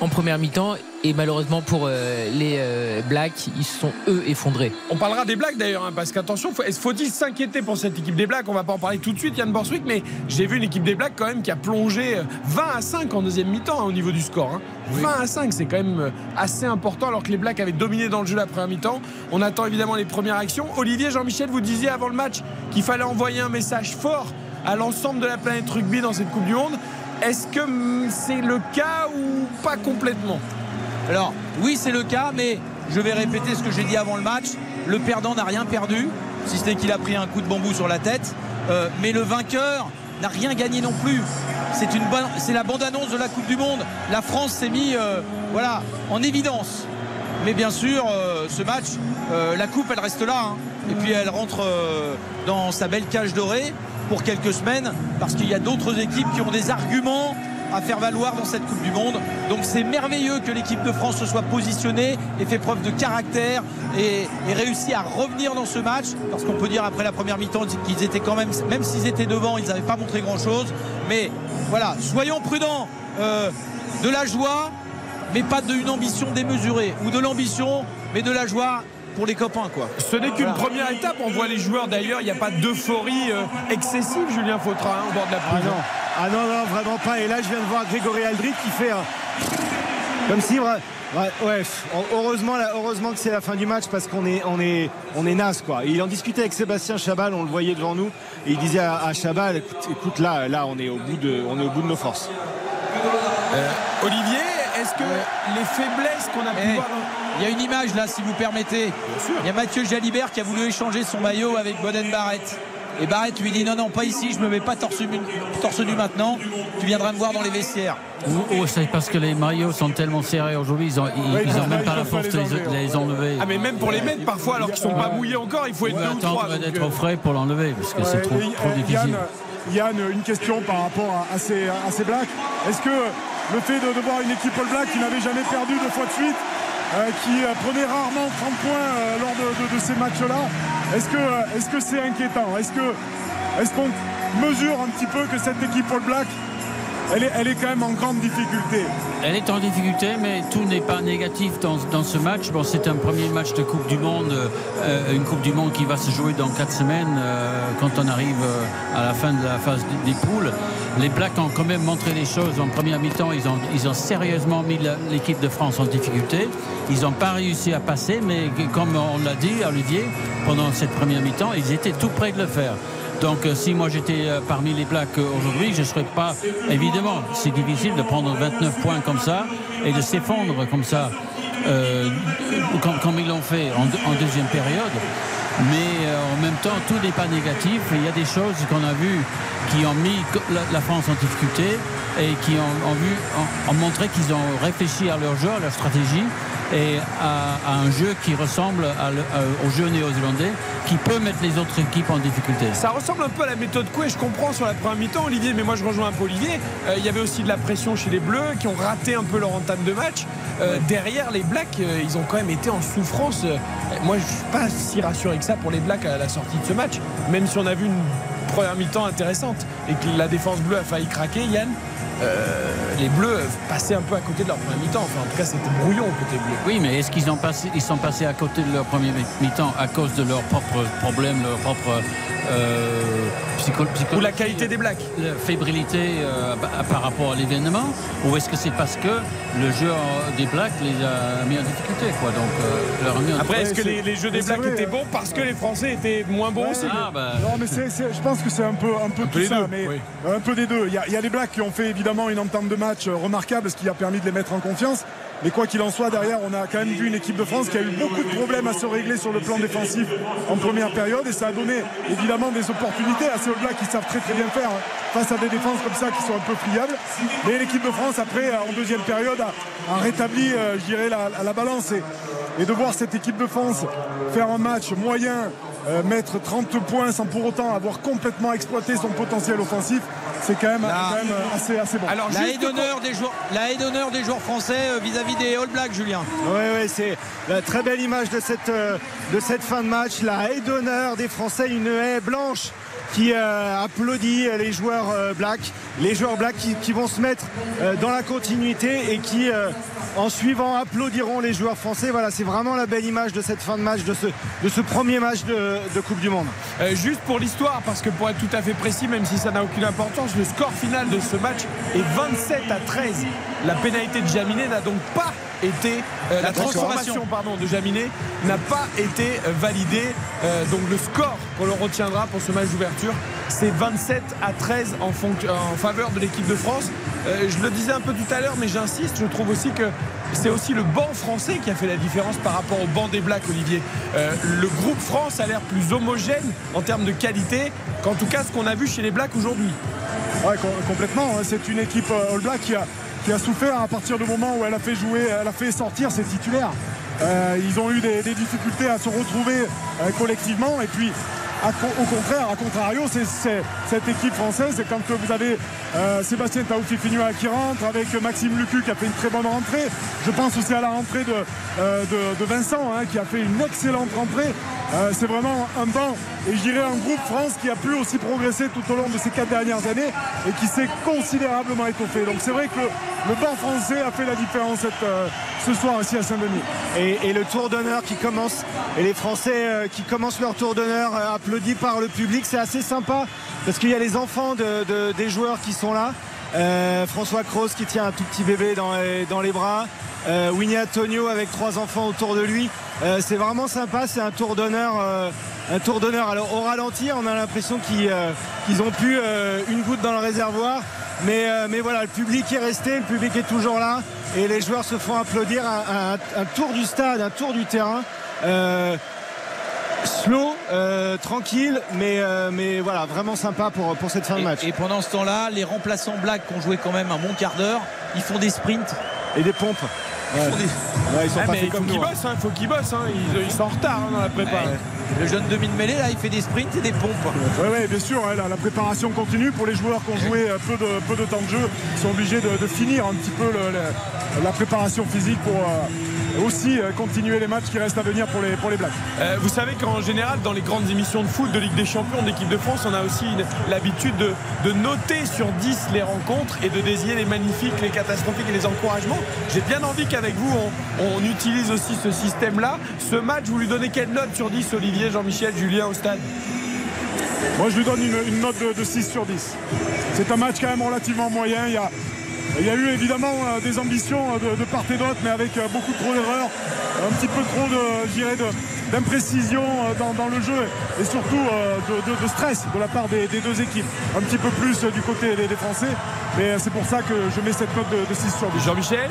en première mi-temps. Et malheureusement pour euh, les euh, Blacks, ils se sont eux effondrés. On parlera des Blacks d'ailleurs, hein, parce qu'attention, faut-il s'inquiéter pour cette équipe des Blacks? On va pas en parler tout de suite, Yann Borswick, mais j'ai vu une équipe des Blacks quand même qui a plongé 20 euh, à 5 en deuxième mi-temps hein, au niveau du score. 20 hein. à 5, c'est quand même assez important alors que les Blacks avaient dominé dans le jeu la première mi-temps. On attend évidemment les premières actions. Olivier, Jean-Michel, vous disiez avant le match qu'il fallait envoyer un message fort à l'ensemble de la planète rugby dans cette Coupe du Monde. Est-ce que c'est le cas ou pas complètement? Alors, oui, c'est le cas, mais je vais répéter ce que j'ai dit avant le match. Le perdant n'a rien perdu, si ce n'est qu'il a pris un coup de bambou sur la tête. Euh, mais le vainqueur n'a rien gagné non plus. C'est la bande-annonce de la Coupe du Monde. La France s'est mise euh, voilà, en évidence. Mais bien sûr, euh, ce match, la coupe, elle reste là. Hein. Et puis elle rentre dans sa belle cage dorée pour quelques semaines parce qu'il y a d'autres équipes qui ont des arguments à faire valoir dans cette Coupe du Monde. Donc c'est merveilleux que l'équipe de France se soit positionnée et fait preuve de caractère et, et réussi à revenir dans ce match. Parce qu'on peut dire après la première mi-temps qu'ils étaient quand même, même s'ils étaient devant, ils n'avaient pas montré grand-chose. Mais voilà, soyons prudents. Euh, de la joie, mais pas d'une ambition démesurée. Ou de l'ambition, mais de la joie pour les copains quoi. Ce n'est qu'une première étape, on voit les joueurs d'ailleurs, il n'y a pas d'euphorie euh, excessive Julien Fautra hein, au bord de la pelouse. Ah non. ah non, non, vraiment pas. Et là je viens de voir Grégory Aldrit qui fait comme si ouais, heureusement, heureusement que c'est la fin du match parce qu'on est, on est, on est naze quoi. il en discutait avec Sébastien Chabal, on le voyait devant nous, et il disait à, Chabal, écoute, là, là, on est au bout de, on est au bout de nos forces. Euh, Olivier, est-ce que les faiblesses qu'on a pu eh, voir il y a une image là, si vous permettez. Il y a Mathieu Jalibert qui a voulu échanger son maillot avec Boden Barrett. Et Barrett lui dit non, non, pas ici, je me mets pas torse nu, torse nu maintenant, tu viendras me voir dans les vestiaires. Oh, c'est parce que les maillots sont tellement serrés aujourd'hui, ils n'ont même pas la force de les, enlever. Ah, mais même pour les mettre, parfois, alors qu'ils sont pas mouillés encore, il faut être deux ou trois. d'être au frais pour l'enlever, parce que c'est trop, trop, difficile. Yann, une question par rapport à, ces, à ces blacks. Est-ce que le fait de, voir une équipe All Black qui n'avait jamais perdu deux fois de suite, euh, qui euh, prenait rarement 30 points euh, lors de, ces matchs-là. Est-ce que c'est inquiétant? Est-ce qu'on mesure un petit peu que cette équipe All Black elle est, quand même en grande difficulté. Elle est en difficulté, mais tout n'est pas négatif dans, ce match. C'est un premier match de Coupe du Monde, une Coupe du Monde qui va se jouer dans quatre semaines quand on arrive à la fin de la phase des poules. Les Blacks ont quand même montré les choses en première mi-temps. Ils ont, ils ont sérieusement mis l'équipe de France en difficulté. Ils n'ont pas réussi à passer, mais comme on l'a dit, Olivier, pendant cette première mi-temps, ils étaient tout près de le faire. Donc euh, si moi j'étais euh, parmi les Blacks euh, aujourd'hui, je ne serais pas... Évidemment, c'est difficile de prendre 29 points comme ça et de s'effondrer comme ça, comme, ils l'ont fait en, deuxième période. Mais en même temps, tout n'est pas négatif. Il y a des choses qu'on a vues qui ont mis la, France en difficulté et qui ont, vu, ont, montré qu'ils ont réfléchi à leur jeu, à leur stratégie et à, un jeu qui ressemble au jeu néo-zélandais qui peut mettre les autres équipes en difficulté. Ça ressemble un peu à la méthode Coué, je comprends sur la première mi-temps Olivier, mais moi je rejoins un peu Olivier. Euh, il y avait aussi de la pression chez les Bleus qui ont raté un peu leur entame de match. Euh, derrière les Blacks, euh, ils ont quand même été en souffrance. moi je suis pas si rassuré que ça pour les Blacks à la sortie de ce match, même si on a vu une première mi-temps intéressante et que la défense bleue a failli craquer, Yann. Euh, les Bleus passaient un peu à côté de leur première mi-temps. Enfin, en tout cas, c'était brouillon côté bleu. Oui, mais est-ce qu'ils ont passé, ils sont passés à côté de leur premier mi-temps à cause de leurs propres problèmes, leurs propres euh, Ou la qualité des Blacks La fébrilité euh, par rapport à l'événement Ou est-ce que c'est parce que le jeu des Blacks les a mis en difficulté quoi, donc, leur mis Après, est-ce que les, jeux des Blacks étaient bons parce que les Français étaient moins bons aussi? Ah, bah. Non, mais je pense que c'est un peu, un peu tout ça. mais Un peu des deux. Il y, a, il y a les Blacks qui ont fait évidemment une entente de match remarquable, ce qui a permis de les mettre en confiance. Mais quoi qu'il en soit, derrière, on a quand même vu une équipe de France qui a eu beaucoup de problèmes à se régler sur le plan défensif en première période. Et ça a donné évidemment des opportunités à ces All qui savent très très bien faire face à des défenses comme ça qui sont un peu friables. Mais l'équipe de France, après, en deuxième période, a, rétabli, euh, je dirais, la, la balance. Et de voir cette équipe de France faire un match moyen, euh, mettre 30 points sans pour autant avoir complètement exploité son potentiel offensif, c'est quand même, La- quand même assez, assez bon. Alors, la haie d'honneur des joueurs, la haie d'honneur des joueurs français euh, vis-à-vis des All Blacks, Julien. Oui, oui, c'est la très belle image de cette, euh, de cette fin de match. La haie d'honneur des Français, une haie blanche qui euh, applaudit les joueurs euh, blacks, les joueurs blacks qui, vont se mettre euh, dans la continuité et qui, euh, en suivant, applaudiront les joueurs français. Voilà, c'est vraiment la belle image de cette fin de match, de ce, premier match de, de Coupe du Monde. Juste pour l'histoire, parce que pour être tout à fait précis, même si ça n'a aucune importance, le score final de ce match est 27 à 13. La pénalité de Jaminet n'a donc pas été euh, la, La transformation. transformation pardon, de Jaminet n'a pas été euh, validée. Euh, donc le score qu'on le retiendra pour ce match d'ouverture, c'est 27 à 13 en, faveur de l'équipe de France. Euh, je le disais un peu tout à l'heure, mais j'insiste, je trouve aussi que c'est aussi le banc français qui a fait la différence par rapport au banc des Blacks, Olivier. Euh, le groupe France a l'air plus homogène en termes de qualité qu'en tout cas ce qu'on a vu chez les Blacks aujourd'hui. Ouais, com- complètement. hein. C'est une équipe All Black qui a, qui a souffert à partir du moment où elle a fait jouer, elle a fait sortir ses titulaires. Euh, ils ont eu des, difficultés à se retrouver euh, collectivement et puis au contraire, à contrario, c'est c'est- cette équipe française, c'est quand vous avez euh, Sébastien Taoufi-Finua qui rentre avec Maxime Lucu qui a fait une très bonne rentrée. Je pense aussi à la rentrée de, euh, Vincent hein, qui a fait une excellente rentrée. Euh, c'est vraiment un banc et je dirais un groupe France qui a pu aussi progresser tout au long de ces quatre dernières années et qui s'est considérablement étoffé. Donc c'est vrai que le banc français a fait la différence ce soir ici à Saint-Denis. Et, et le tour d'honneur qui commence, et les Français qui commencent leur tour d'honneur euh, applaudis par le public, c'est assez sympa parce qu'il y a les enfants de- de- des joueurs qui sont là. Euh, François Cross qui tient un tout petit bébé dans les, bras. Euh, Winnie Antonio avec trois enfants autour de lui. Euh, c'est vraiment sympa, c'est un tour d'honneur. Alors au ralenti, on a l'impression qu'ils ont pu une goutte dans le réservoir. Mais, voilà, le public est resté, le public est toujours là. Et les joueurs se font applaudir un tour du stade, un tour du terrain. Slow, euh, tranquille, mais, euh, mais voilà, vraiment sympa pour, pour cette fin de match. Et pendant ce temps-là, les remplaçants Blacks qui ont joué quand même un bon quart d'heure, ils font des sprints. Et des pompes. Ils font des- Ouais, mais il faut qu'ils bossent, hein, il faut qu'ils bossent. hein. Ils, ils sont en retard hein, dans la prépa. Le jeune demi de mêlée, là, il fait des sprints et des pompes. Oui, ouais, bien sûr, hein, la, la préparation continue pour les joueurs qui ont joué euh, peu de, peu de temps de jeu. Ils sont obligés de, de finir un petit peu le- le- la préparation physique pour euh, aussi euh, continuer les matchs qui restent à venir pour les, pour les Blacks. Euh, vous savez qu'en général, dans les grandes émissions de foot de Ligue des Champions, d'équipe de France, on a aussi l'habitude de, de noter sur 10 les rencontres et de désigner les magnifiques, les catastrophiques et les encouragements. J'ai bien envie qu'avec vous, on, on utilise aussi ce système-là. Ce match, vous lui donnez quelle note sur 10, Olivier, Jean-Michel, Julien au stade? Moi, je lui donne une, une note de, de 6 sur 10. C'est un match quand même relativement moyen. Il y a, il y a eu évidemment euh, des ambitions euh, de, de part et d'autre, mais avec euh, beaucoup trop d'erreurs, un petit peu trop de, d'imprécision euh, dans, dans le jeu et surtout euh, de, de- de stress de la part des, des deux équipes. Un petit peu plus euh, du côté des, des Français, mais c'est pour ça que je mets cette note de, de 6 sur 10. Jean-Michel?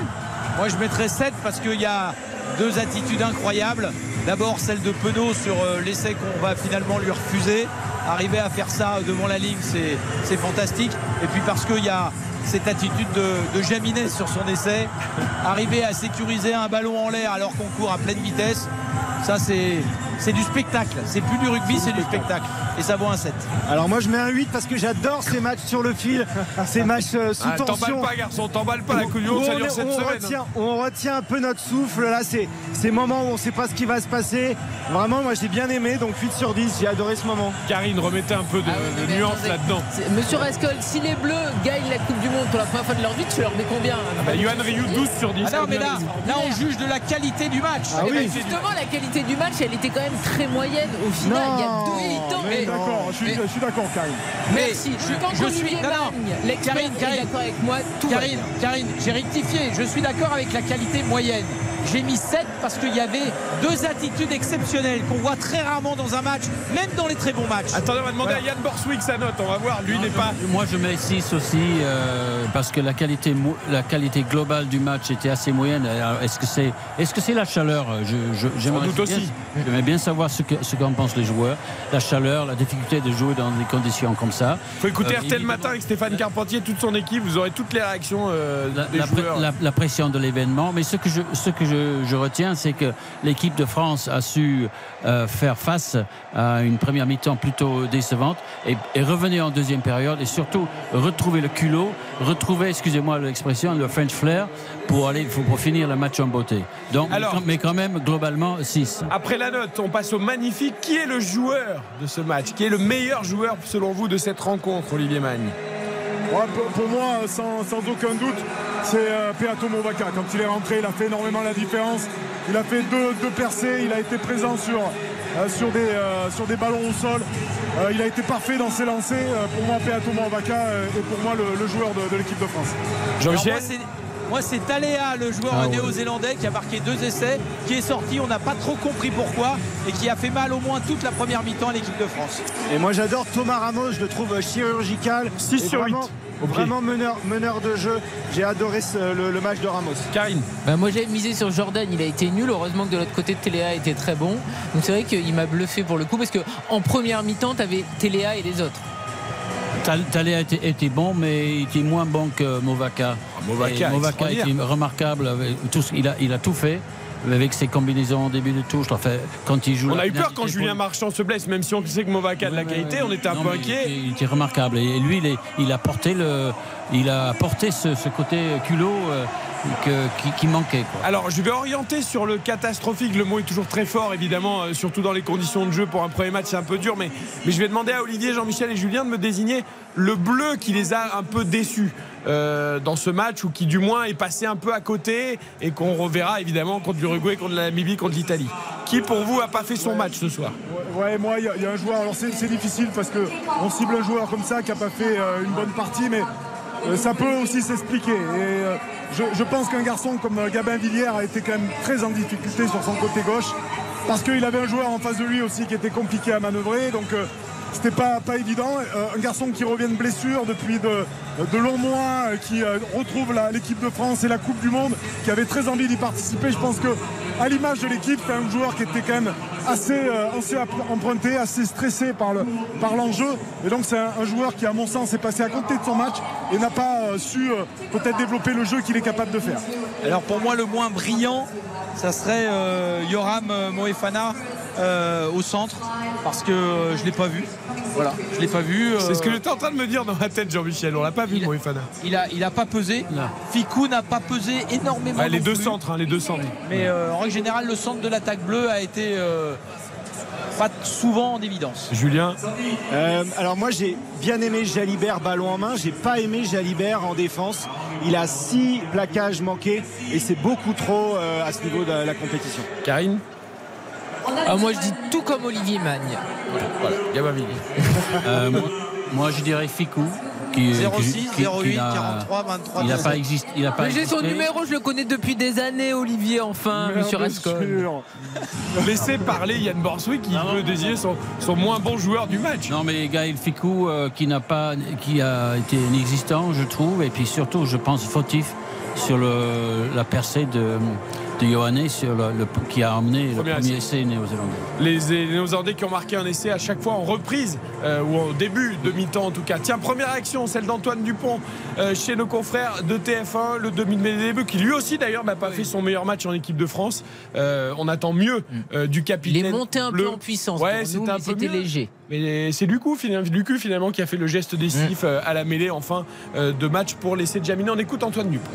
Moi, je mettrais 7 parce qu'il y a deux attitudes incroyables. D'abord, celle de Penaud sur euh, l'essai qu'on va finalement lui refuser. Arriver à faire ça devant la ligne, c'est c'est fantastique. Et puis parce qu'il y a cette attitude de, de sur son essai. Arriver à sécuriser un ballon en l'air alors qu'on court à pleine vitesse, ça c'est c'est du spectacle. C'est plus du rugby, c'est du spectacle. Et ça vaut un 7. Alors moi je mets un 8 parce que j'adore ces matchs sur le fil, ces matchs euh, sous Ah, tension. Pas, garçon, t'emballes pas la coupe du monde, ça on, dure est- 7 où on semaines. retient, on retient un peu notre souffle là, c'est ces moments où on ne sait pas ce qui va se passer. Vraiment, moi j'ai bien aimé, donc 8 sur 10, j'ai adoré ce moment. Karine, remettez un peu de, de nuance là-dedans. Monsieur Rascol, si les Bleus gagnent la Coupe du Monde pour la première fois de leur vie, tu leur mets combien hein Bah, Yohan Ryu, 12 sur 10. Ah non, mais là, là, on juge de la qualité du match. Eh ben, justement, la qualité du match, elle était quand même très moyenne au final. il y a deux mais Et- d'accord, je suis, je suis d'accord, Karine. Merci. je, Tant je suis non, non. D'accord avec moi, tout Karine. Karine, j'ai rectifié. Je suis d'accord avec la qualité moyenne. J'ai mis 7 parce qu'il y avait deux attitudes exceptionnelles qu'on voit très rarement dans un match, même dans les très bons matchs. Attendez, on va demander à Yann Borswick sa note. On va voir. Lui n'est pas. Moi, je mets 6 aussi, euh, parce que la qualité, mo- la qualité globale du match était assez moyenne. Est-ce que c'est est -ce c'est la chaleur? Je, je, j'aimerais doute bien- aussi. J'aimerais bien savoir ce que- ce qu'en pensent les joueurs. La chaleur, la difficulté de jouer dans des conditions comme ça. Faut écouter Euh, RTL matin avec Stéphane Carpentier, toute son équipe. Vous aurez toutes les réactions euh, la, des la pré- joueurs. la- la pression de l'événement. Mais ce que je, ce que je, je retiens, c'est que l'équipe de France a su euh, faire face à une première mi-temps plutôt décevante et, et revenir en deuxième période et surtout retrouver le culot, retrouver, excusez-moi l'expression, le French flair pour aller pour, pour finir le match en beauté. Donc, Alors- mais quand- mais quand même, globalement, 6. Après la note, on passe au magnifique. Qui est le joueur de ce match? Qui est le meilleur joueur, selon vous, de cette rencontre, Olivier Magne? Ouais, pour, pour moi, sans, sans aucun doute, c'est euh, Peato Movaca. Quand il est rentré, il a fait énormément la différence. Il a fait deux, deux percées, il a été présent sur, euh, sur, des, euh, sur des ballons au sol. Euh, il a été parfait dans ses lancers. Euh, pour moi, Peato Movaca euh, est pour moi le, le joueur de, de l'équipe de France. Jean Alors, moi, c'est- Taléa, le joueur Ah néo-zélandais, qui a marqué deux essais, qui est sorti, on n'a pas trop compris pourquoi, et qui a fait mal au moins toute la première mi-temps à l'équipe de France. Et moi j'adore Thomas Ramos, je le trouve chirurgical. 6 et sur vraiment, 8. Ok. Vraiment meneur, meneur de jeu. J'ai adoré ce- le, le match de Ramos. Karine Bah, moi j'avais misé sur Jordan, il a été nul. Heureusement que de l'autre côté Téléa était très bon. Donc c'est vrai qu'il m'a bluffé pour le coup parce que en première mi-temps t'avais Téléa et les autres. Tal- Talé était, bon, mais il était moins bon que Movaca. Movaca, Et Movaca était remarquable. avec tout ce- il, a, il a tout fait avec ses combinaisons au début de touche. Enfin, quand il joue On a eu peur quand Julien Marchand se blesse, même si on sait que Movaca a de la qualité, on était un Non, peu inquiet. Il, était- il était remarquable. Et lui, il, est- il a porté le, il a porté ce, ce côté culot euh, que- qui, qui manquait. quoi. Alors, je vais orienter sur le catastrophique. Le mot est toujours très fort, évidemment, euh, surtout dans les conditions de jeu. Pour un premier match, c'est un peu dur. Mais, mais je vais demander à Olivier, Jean-Michel et Julien de me désigner le bleu qui les a un peu déçus euh, dans ce match ou qui, du moins, est passé un peu à côté et qu'on reverra, évidemment, contre l'Uruguay, contre la Namibie, contre l'Italie. Qui, pour vous, a pas fait son match ce soir? Ouais, ouais, moi, il y, a- y a un joueur. Alors, c'est difficile parce que on cible un joueur comme ça qui n'a pas fait euh, une bonne partie, mais ça peut aussi s'expliquer. Et euh, je, pense qu'un garçon comme euh, Gabin Villière a été quand même très en difficulté sur son côté gauche parce qu'il avait un joueur en face de lui aussi qui était compliqué à manœuvrer. Donc, euh, c'était pas, pas évident. Euh, un garçon qui revient de blessure depuis de, longs mois, euh, qui euh, retrouve l'équipe de France et la Coupe du Monde, qui avait très envie d'y participer. Je pense que, à l'image de l'équipe, c'est un joueur qui était quand même assez, emprunté, assez stressé par le par l'enjeu. Et donc c'est un, un joueur qui, à mon sens, est passé à côté de son match et n'a pas su peut-être développer le jeu qu'il est capable de faire. Alors pour moi, le moins brillant, ça serait euh, Yoram euh, Moefana euh, au centre, parce que euh, je ne l'ai pas vu. Voilà, je l'ai pas vu. euh, C'est ce que j'étais en train de me dire dans ma tête, Jean-Michel. On l'a pas vu, Moefana. Il a, il a pas pesé. Ficou n'a pas pesé énormément. Ouais, les non deux centres, hein, les deux centres. Mais euh, en règle générale, le centre de l'attaque bleue a été euh, pas souvent en évidence. Julien Euh, alors moi j'ai bien aimé Jalibert ballon en main, j'ai pas aimé Jalibert en défense. Il a six plaquages manqués et c'est beaucoup trop euh, à ce niveau de la compétition. Karine Ah, moi je dis tout comme Olivier Magne. Voilà. Euh, moi, moi, je dirais Ficou. Qui, 06, qui- qui 08, n'a- 43, 23, Il n'a 17. pas existé. Il a pas Mais j'ai son numéro, je le connais depuis des années, Olivier, enfin, Merde monsieur Rascol. Laissez parler Yann Borswick qui veut désigner son, son moins bon joueur du match. Non mais Gaël Ficou euh, qui n'a pas qui a été inexistant je trouve et puis surtout je pense fautif sur le, la percée de, de Ioane sur le, le- qui a emmené le Premier premier essai. essai néo-zélandais. Les, Néo-Zélandais qui ont marqué un essai à chaque fois en reprise euh, ou au début de mi-temps en tout cas. Tiens, première action, celle d'Antoine Dupont euh, chez nos confrères de TF1, le demi de début qui lui aussi d'ailleurs n'a pas fait son meilleur match en équipe de France. Euh, on attend mieux euh, du capitaine. Il est monté un bleu. peu en puissance. Ouais, c'était mais un peu c'était mieux. léger. Mais c'est Lucu finalement, Lucu, finalement qui a fait le geste décisif euh, à la mêlée en fin de match pour laisser Jamina. On écoute Antoine Dupont.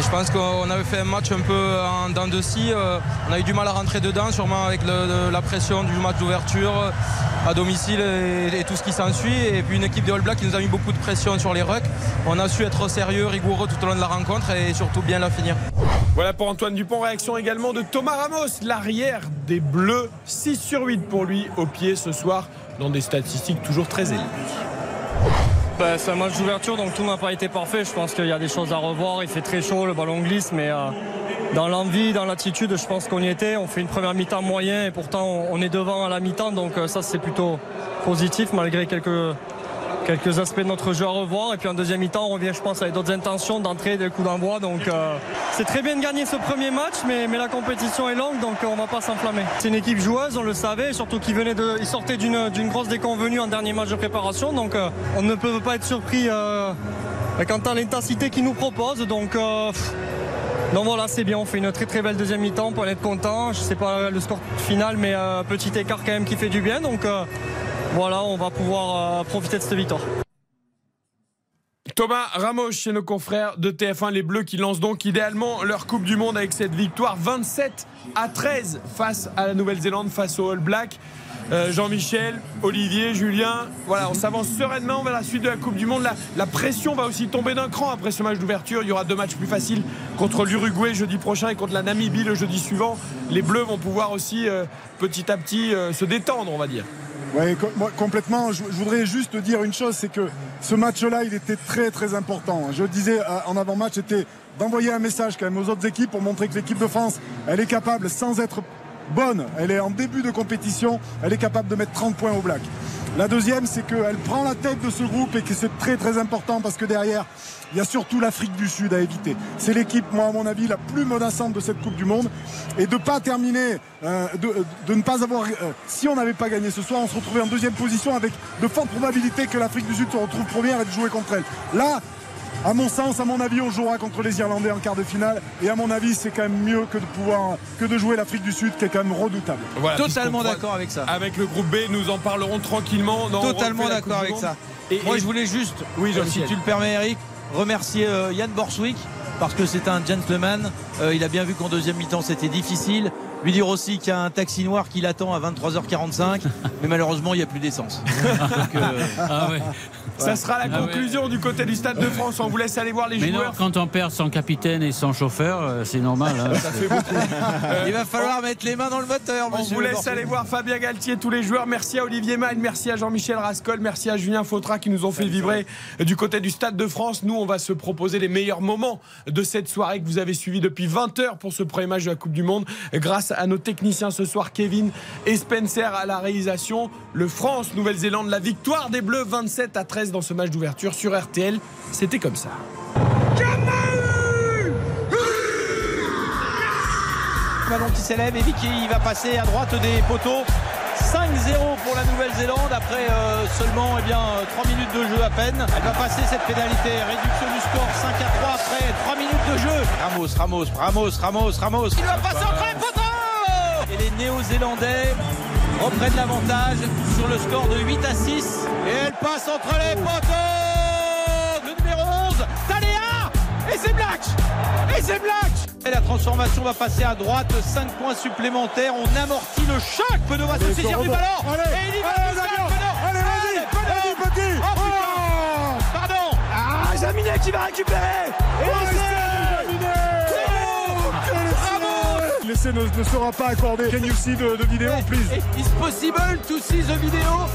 Je pense qu'on avait fait un match un peu en dents de scie. euh, on a eu du mal à rentrer dedans, sûrement avec la pression du match d'ouverture euh, à domicile et, et tout ce qui s'ensuit. Et puis une équipe de All Blacks qui nous a mis beaucoup de pression sur les rucks. On a su être sérieux, rigoureux tout au long de la rencontre et surtout bien la finir. Voilà pour Antoine Dupont. Réaction également de Thomas Ramos, l'arrière des Bleus. 6 sur 8 pour lui au pied ce soir, dans des statistiques toujours très élevées. Bah, c'est un match d'ouverture, donc tout n'a pas été parfait. Je pense qu'il y a des choses à revoir. Il fait très chaud, le ballon glisse, mais euh, dans l'envie, dans l'attitude, je pense qu'on y était. On fait une première mi-temps moyen et pourtant on, est devant à la mi-temps, donc euh, ça c'est plutôt positif malgré quelques, quelques aspects de notre jeu à revoir. Et puis en deuxième mi-temps, on revient, je pense, avec d'autres intentions d'entrée, des coups d'envoi. Donc euh, c'est très bien de gagner ce premier match, mais, la compétition est longue, donc on va pas s'enflammer. C'est une équipe joueuse, on le savait, surtout qu'ils venaient sortaient d'une, grosse déconvenue en dernier match de préparation. Donc euh, on ne peut pas être surpris euh, quant à l'intensité qu'ils nous proposent. Donc euh, voilà, c'est bien, on fait une très très belle deuxième mi-temps pour en être content. Je sais pas le score final, mais euh, petit écart quand même qui fait du bien. Donc euh, voilà, on va pouvoir euh, profiter de cette victoire. Thomas Ramos chez nos confrères de TF1, les Bleus qui lancent donc idéalement leur Coupe du Monde avec cette victoire 27 à 13 face à la Nouvelle-Zélande, face au All Black. Euh, Jean-Michel, Olivier, Julien, voilà, on s'avance sereinement vers la suite de la Coupe du Monde. La, pression va aussi tomber d'un cran après ce match d'ouverture. Il y aura deux matchs plus faciles contre l'Uruguay jeudi prochain et contre la Namibie le jeudi suivant. Les Bleus vont pouvoir aussi euh, petit à petit se détendre, on va dire. Oui, complètement. Je, voudrais juste dire une chose, c'est que ce match-là, il était très très important. Je disais euh, en avant-match, c'était d'envoyer un message quand même aux autres équipes pour montrer que l'équipe de France, elle est capable, sans être bonne, elle est en début de compétition, elle est capable de mettre 30 points au black. La deuxième, c'est qu'elle prend la tête de ce groupe et que c'est très très important parce que derrière, il y a surtout l'Afrique du Sud à éviter. C'est l'équipe, moi à mon avis, la plus menaçante de cette Coupe du Monde. Et de ne pas terminer, euh, de, ne pas avoir... Euh, si on n'avait pas gagné ce soir, on se retrouvait en deuxième position avec de fortes probabilités que l'Afrique du Sud se retrouve première et de jouer contre elle. Là, à mon sens, à mon avis, on jouera contre les Irlandais en quart de finale. Et à mon avis, c'est quand même mieux que de pouvoir que de jouer l'Afrique du Sud, qui est quand même redoutable. Voilà, Totalement d'accord avec ça. Avec le groupe B, nous en parlerons tranquillement. Dans Totalement d'accord avec ça. Et, Moi, et... je voulais juste, oui, euh, si tu le permets, Eric, remercier euh, Yann Borswick parce que c'est un gentleman. Euh, il a bien vu qu'en deuxième mi-temps, c'était difficile. Lui dire aussi qu'il y a un taxi noir qui l'attend à 23h45, mais malheureusement, il n'y a plus d'essence. Donc, euh... ah ouais. Ça sera la conclusion ah ouais. du côté du Stade de France. On vous laisse aller voir les mais joueurs. Non, quand on perd son capitaine et son chauffeur, euh, c'est normal. Hein, Ça fait beaucoup. Il va falloir mettre les mains dans le moteur. On vous laisse aller voir Fabien Galtier, tous les joueurs. Merci à Olivier Magne, merci à Jean-Michel Rascol, merci à Julien Fautra qui nous ont fait vibrer du côté du Stade de France. Nous, on va se proposer les meilleurs moments de cette soirée que vous avez suivi depuis 20 heures pour ce premier match de la Coupe du Monde. Grâce à nos techniciens ce soir, Kevin et Spencer à la réalisation. Le France-Nouvelle-Zélande, la victoire des Bleus 27 à 13 dans ce match d'ouverture sur RTL. C'était comme ça. Ballon qui s'élève et Vicky va passer à droite des poteaux. 5-0 pour la Nouvelle-Zélande après euh, seulement eh bien, 3 minutes de jeu à peine. Elle va passer cette pénalité. Réduction du score 5 à 3 après 3 minutes de jeu. Ramos, Ramos, Ramos, Ramos, Ramos. Il va passer entre les poteaux Et les Néo-Zélandais reprennent l'avantage sur le score de 8 à 6. Et elle passe entre les poteaux. Le numéro 11, Taléa Et c'est Black Et c'est Black et la transformation va passer à droite, 5 points supplémentaires. On amortit le choc. Penaud va se saisir du ballon. Allez, et il y va allez, allez, petit. Oh Pardon. Ah, Jaminet qui va récupérer. Et oh, L'essai ne, ne, sera pas accordé. Can you see the, the video, please? It's possible to see the video.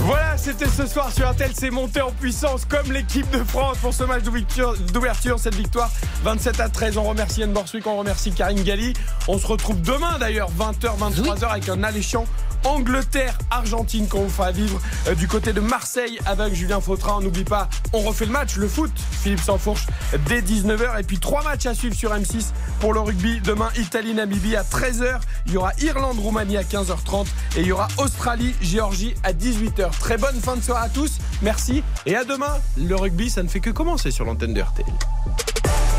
Voilà, c'était ce soir sur RTL, c'est monté en puissance comme l'équipe de France pour ce match d'ouverture, cette victoire 27 à 13. On remercie Yann Borswick, on remercie Karine Galli. On se retrouve demain d'ailleurs, 20h, 23h avec un alléchant Angleterre-Argentine qu'on vous fera vivre euh, du côté de Marseille avec Julien Fautrin. On n'oublie pas, on refait le match, le foot, Philippe Sansfourche, dès 19h. Et puis trois matchs à suivre sur M6 pour le rugby. Demain, Italie-Namibie à 13h. Il y aura Irlande-Roumanie à 15h30. Et il y aura Australie-Géorgie à 18h. Très bonne fin de soirée à tous. Merci. Et à demain. Le rugby, ça ne fait que commencer sur l'antenne de RTL.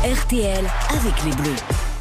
RTL avec les Bleus.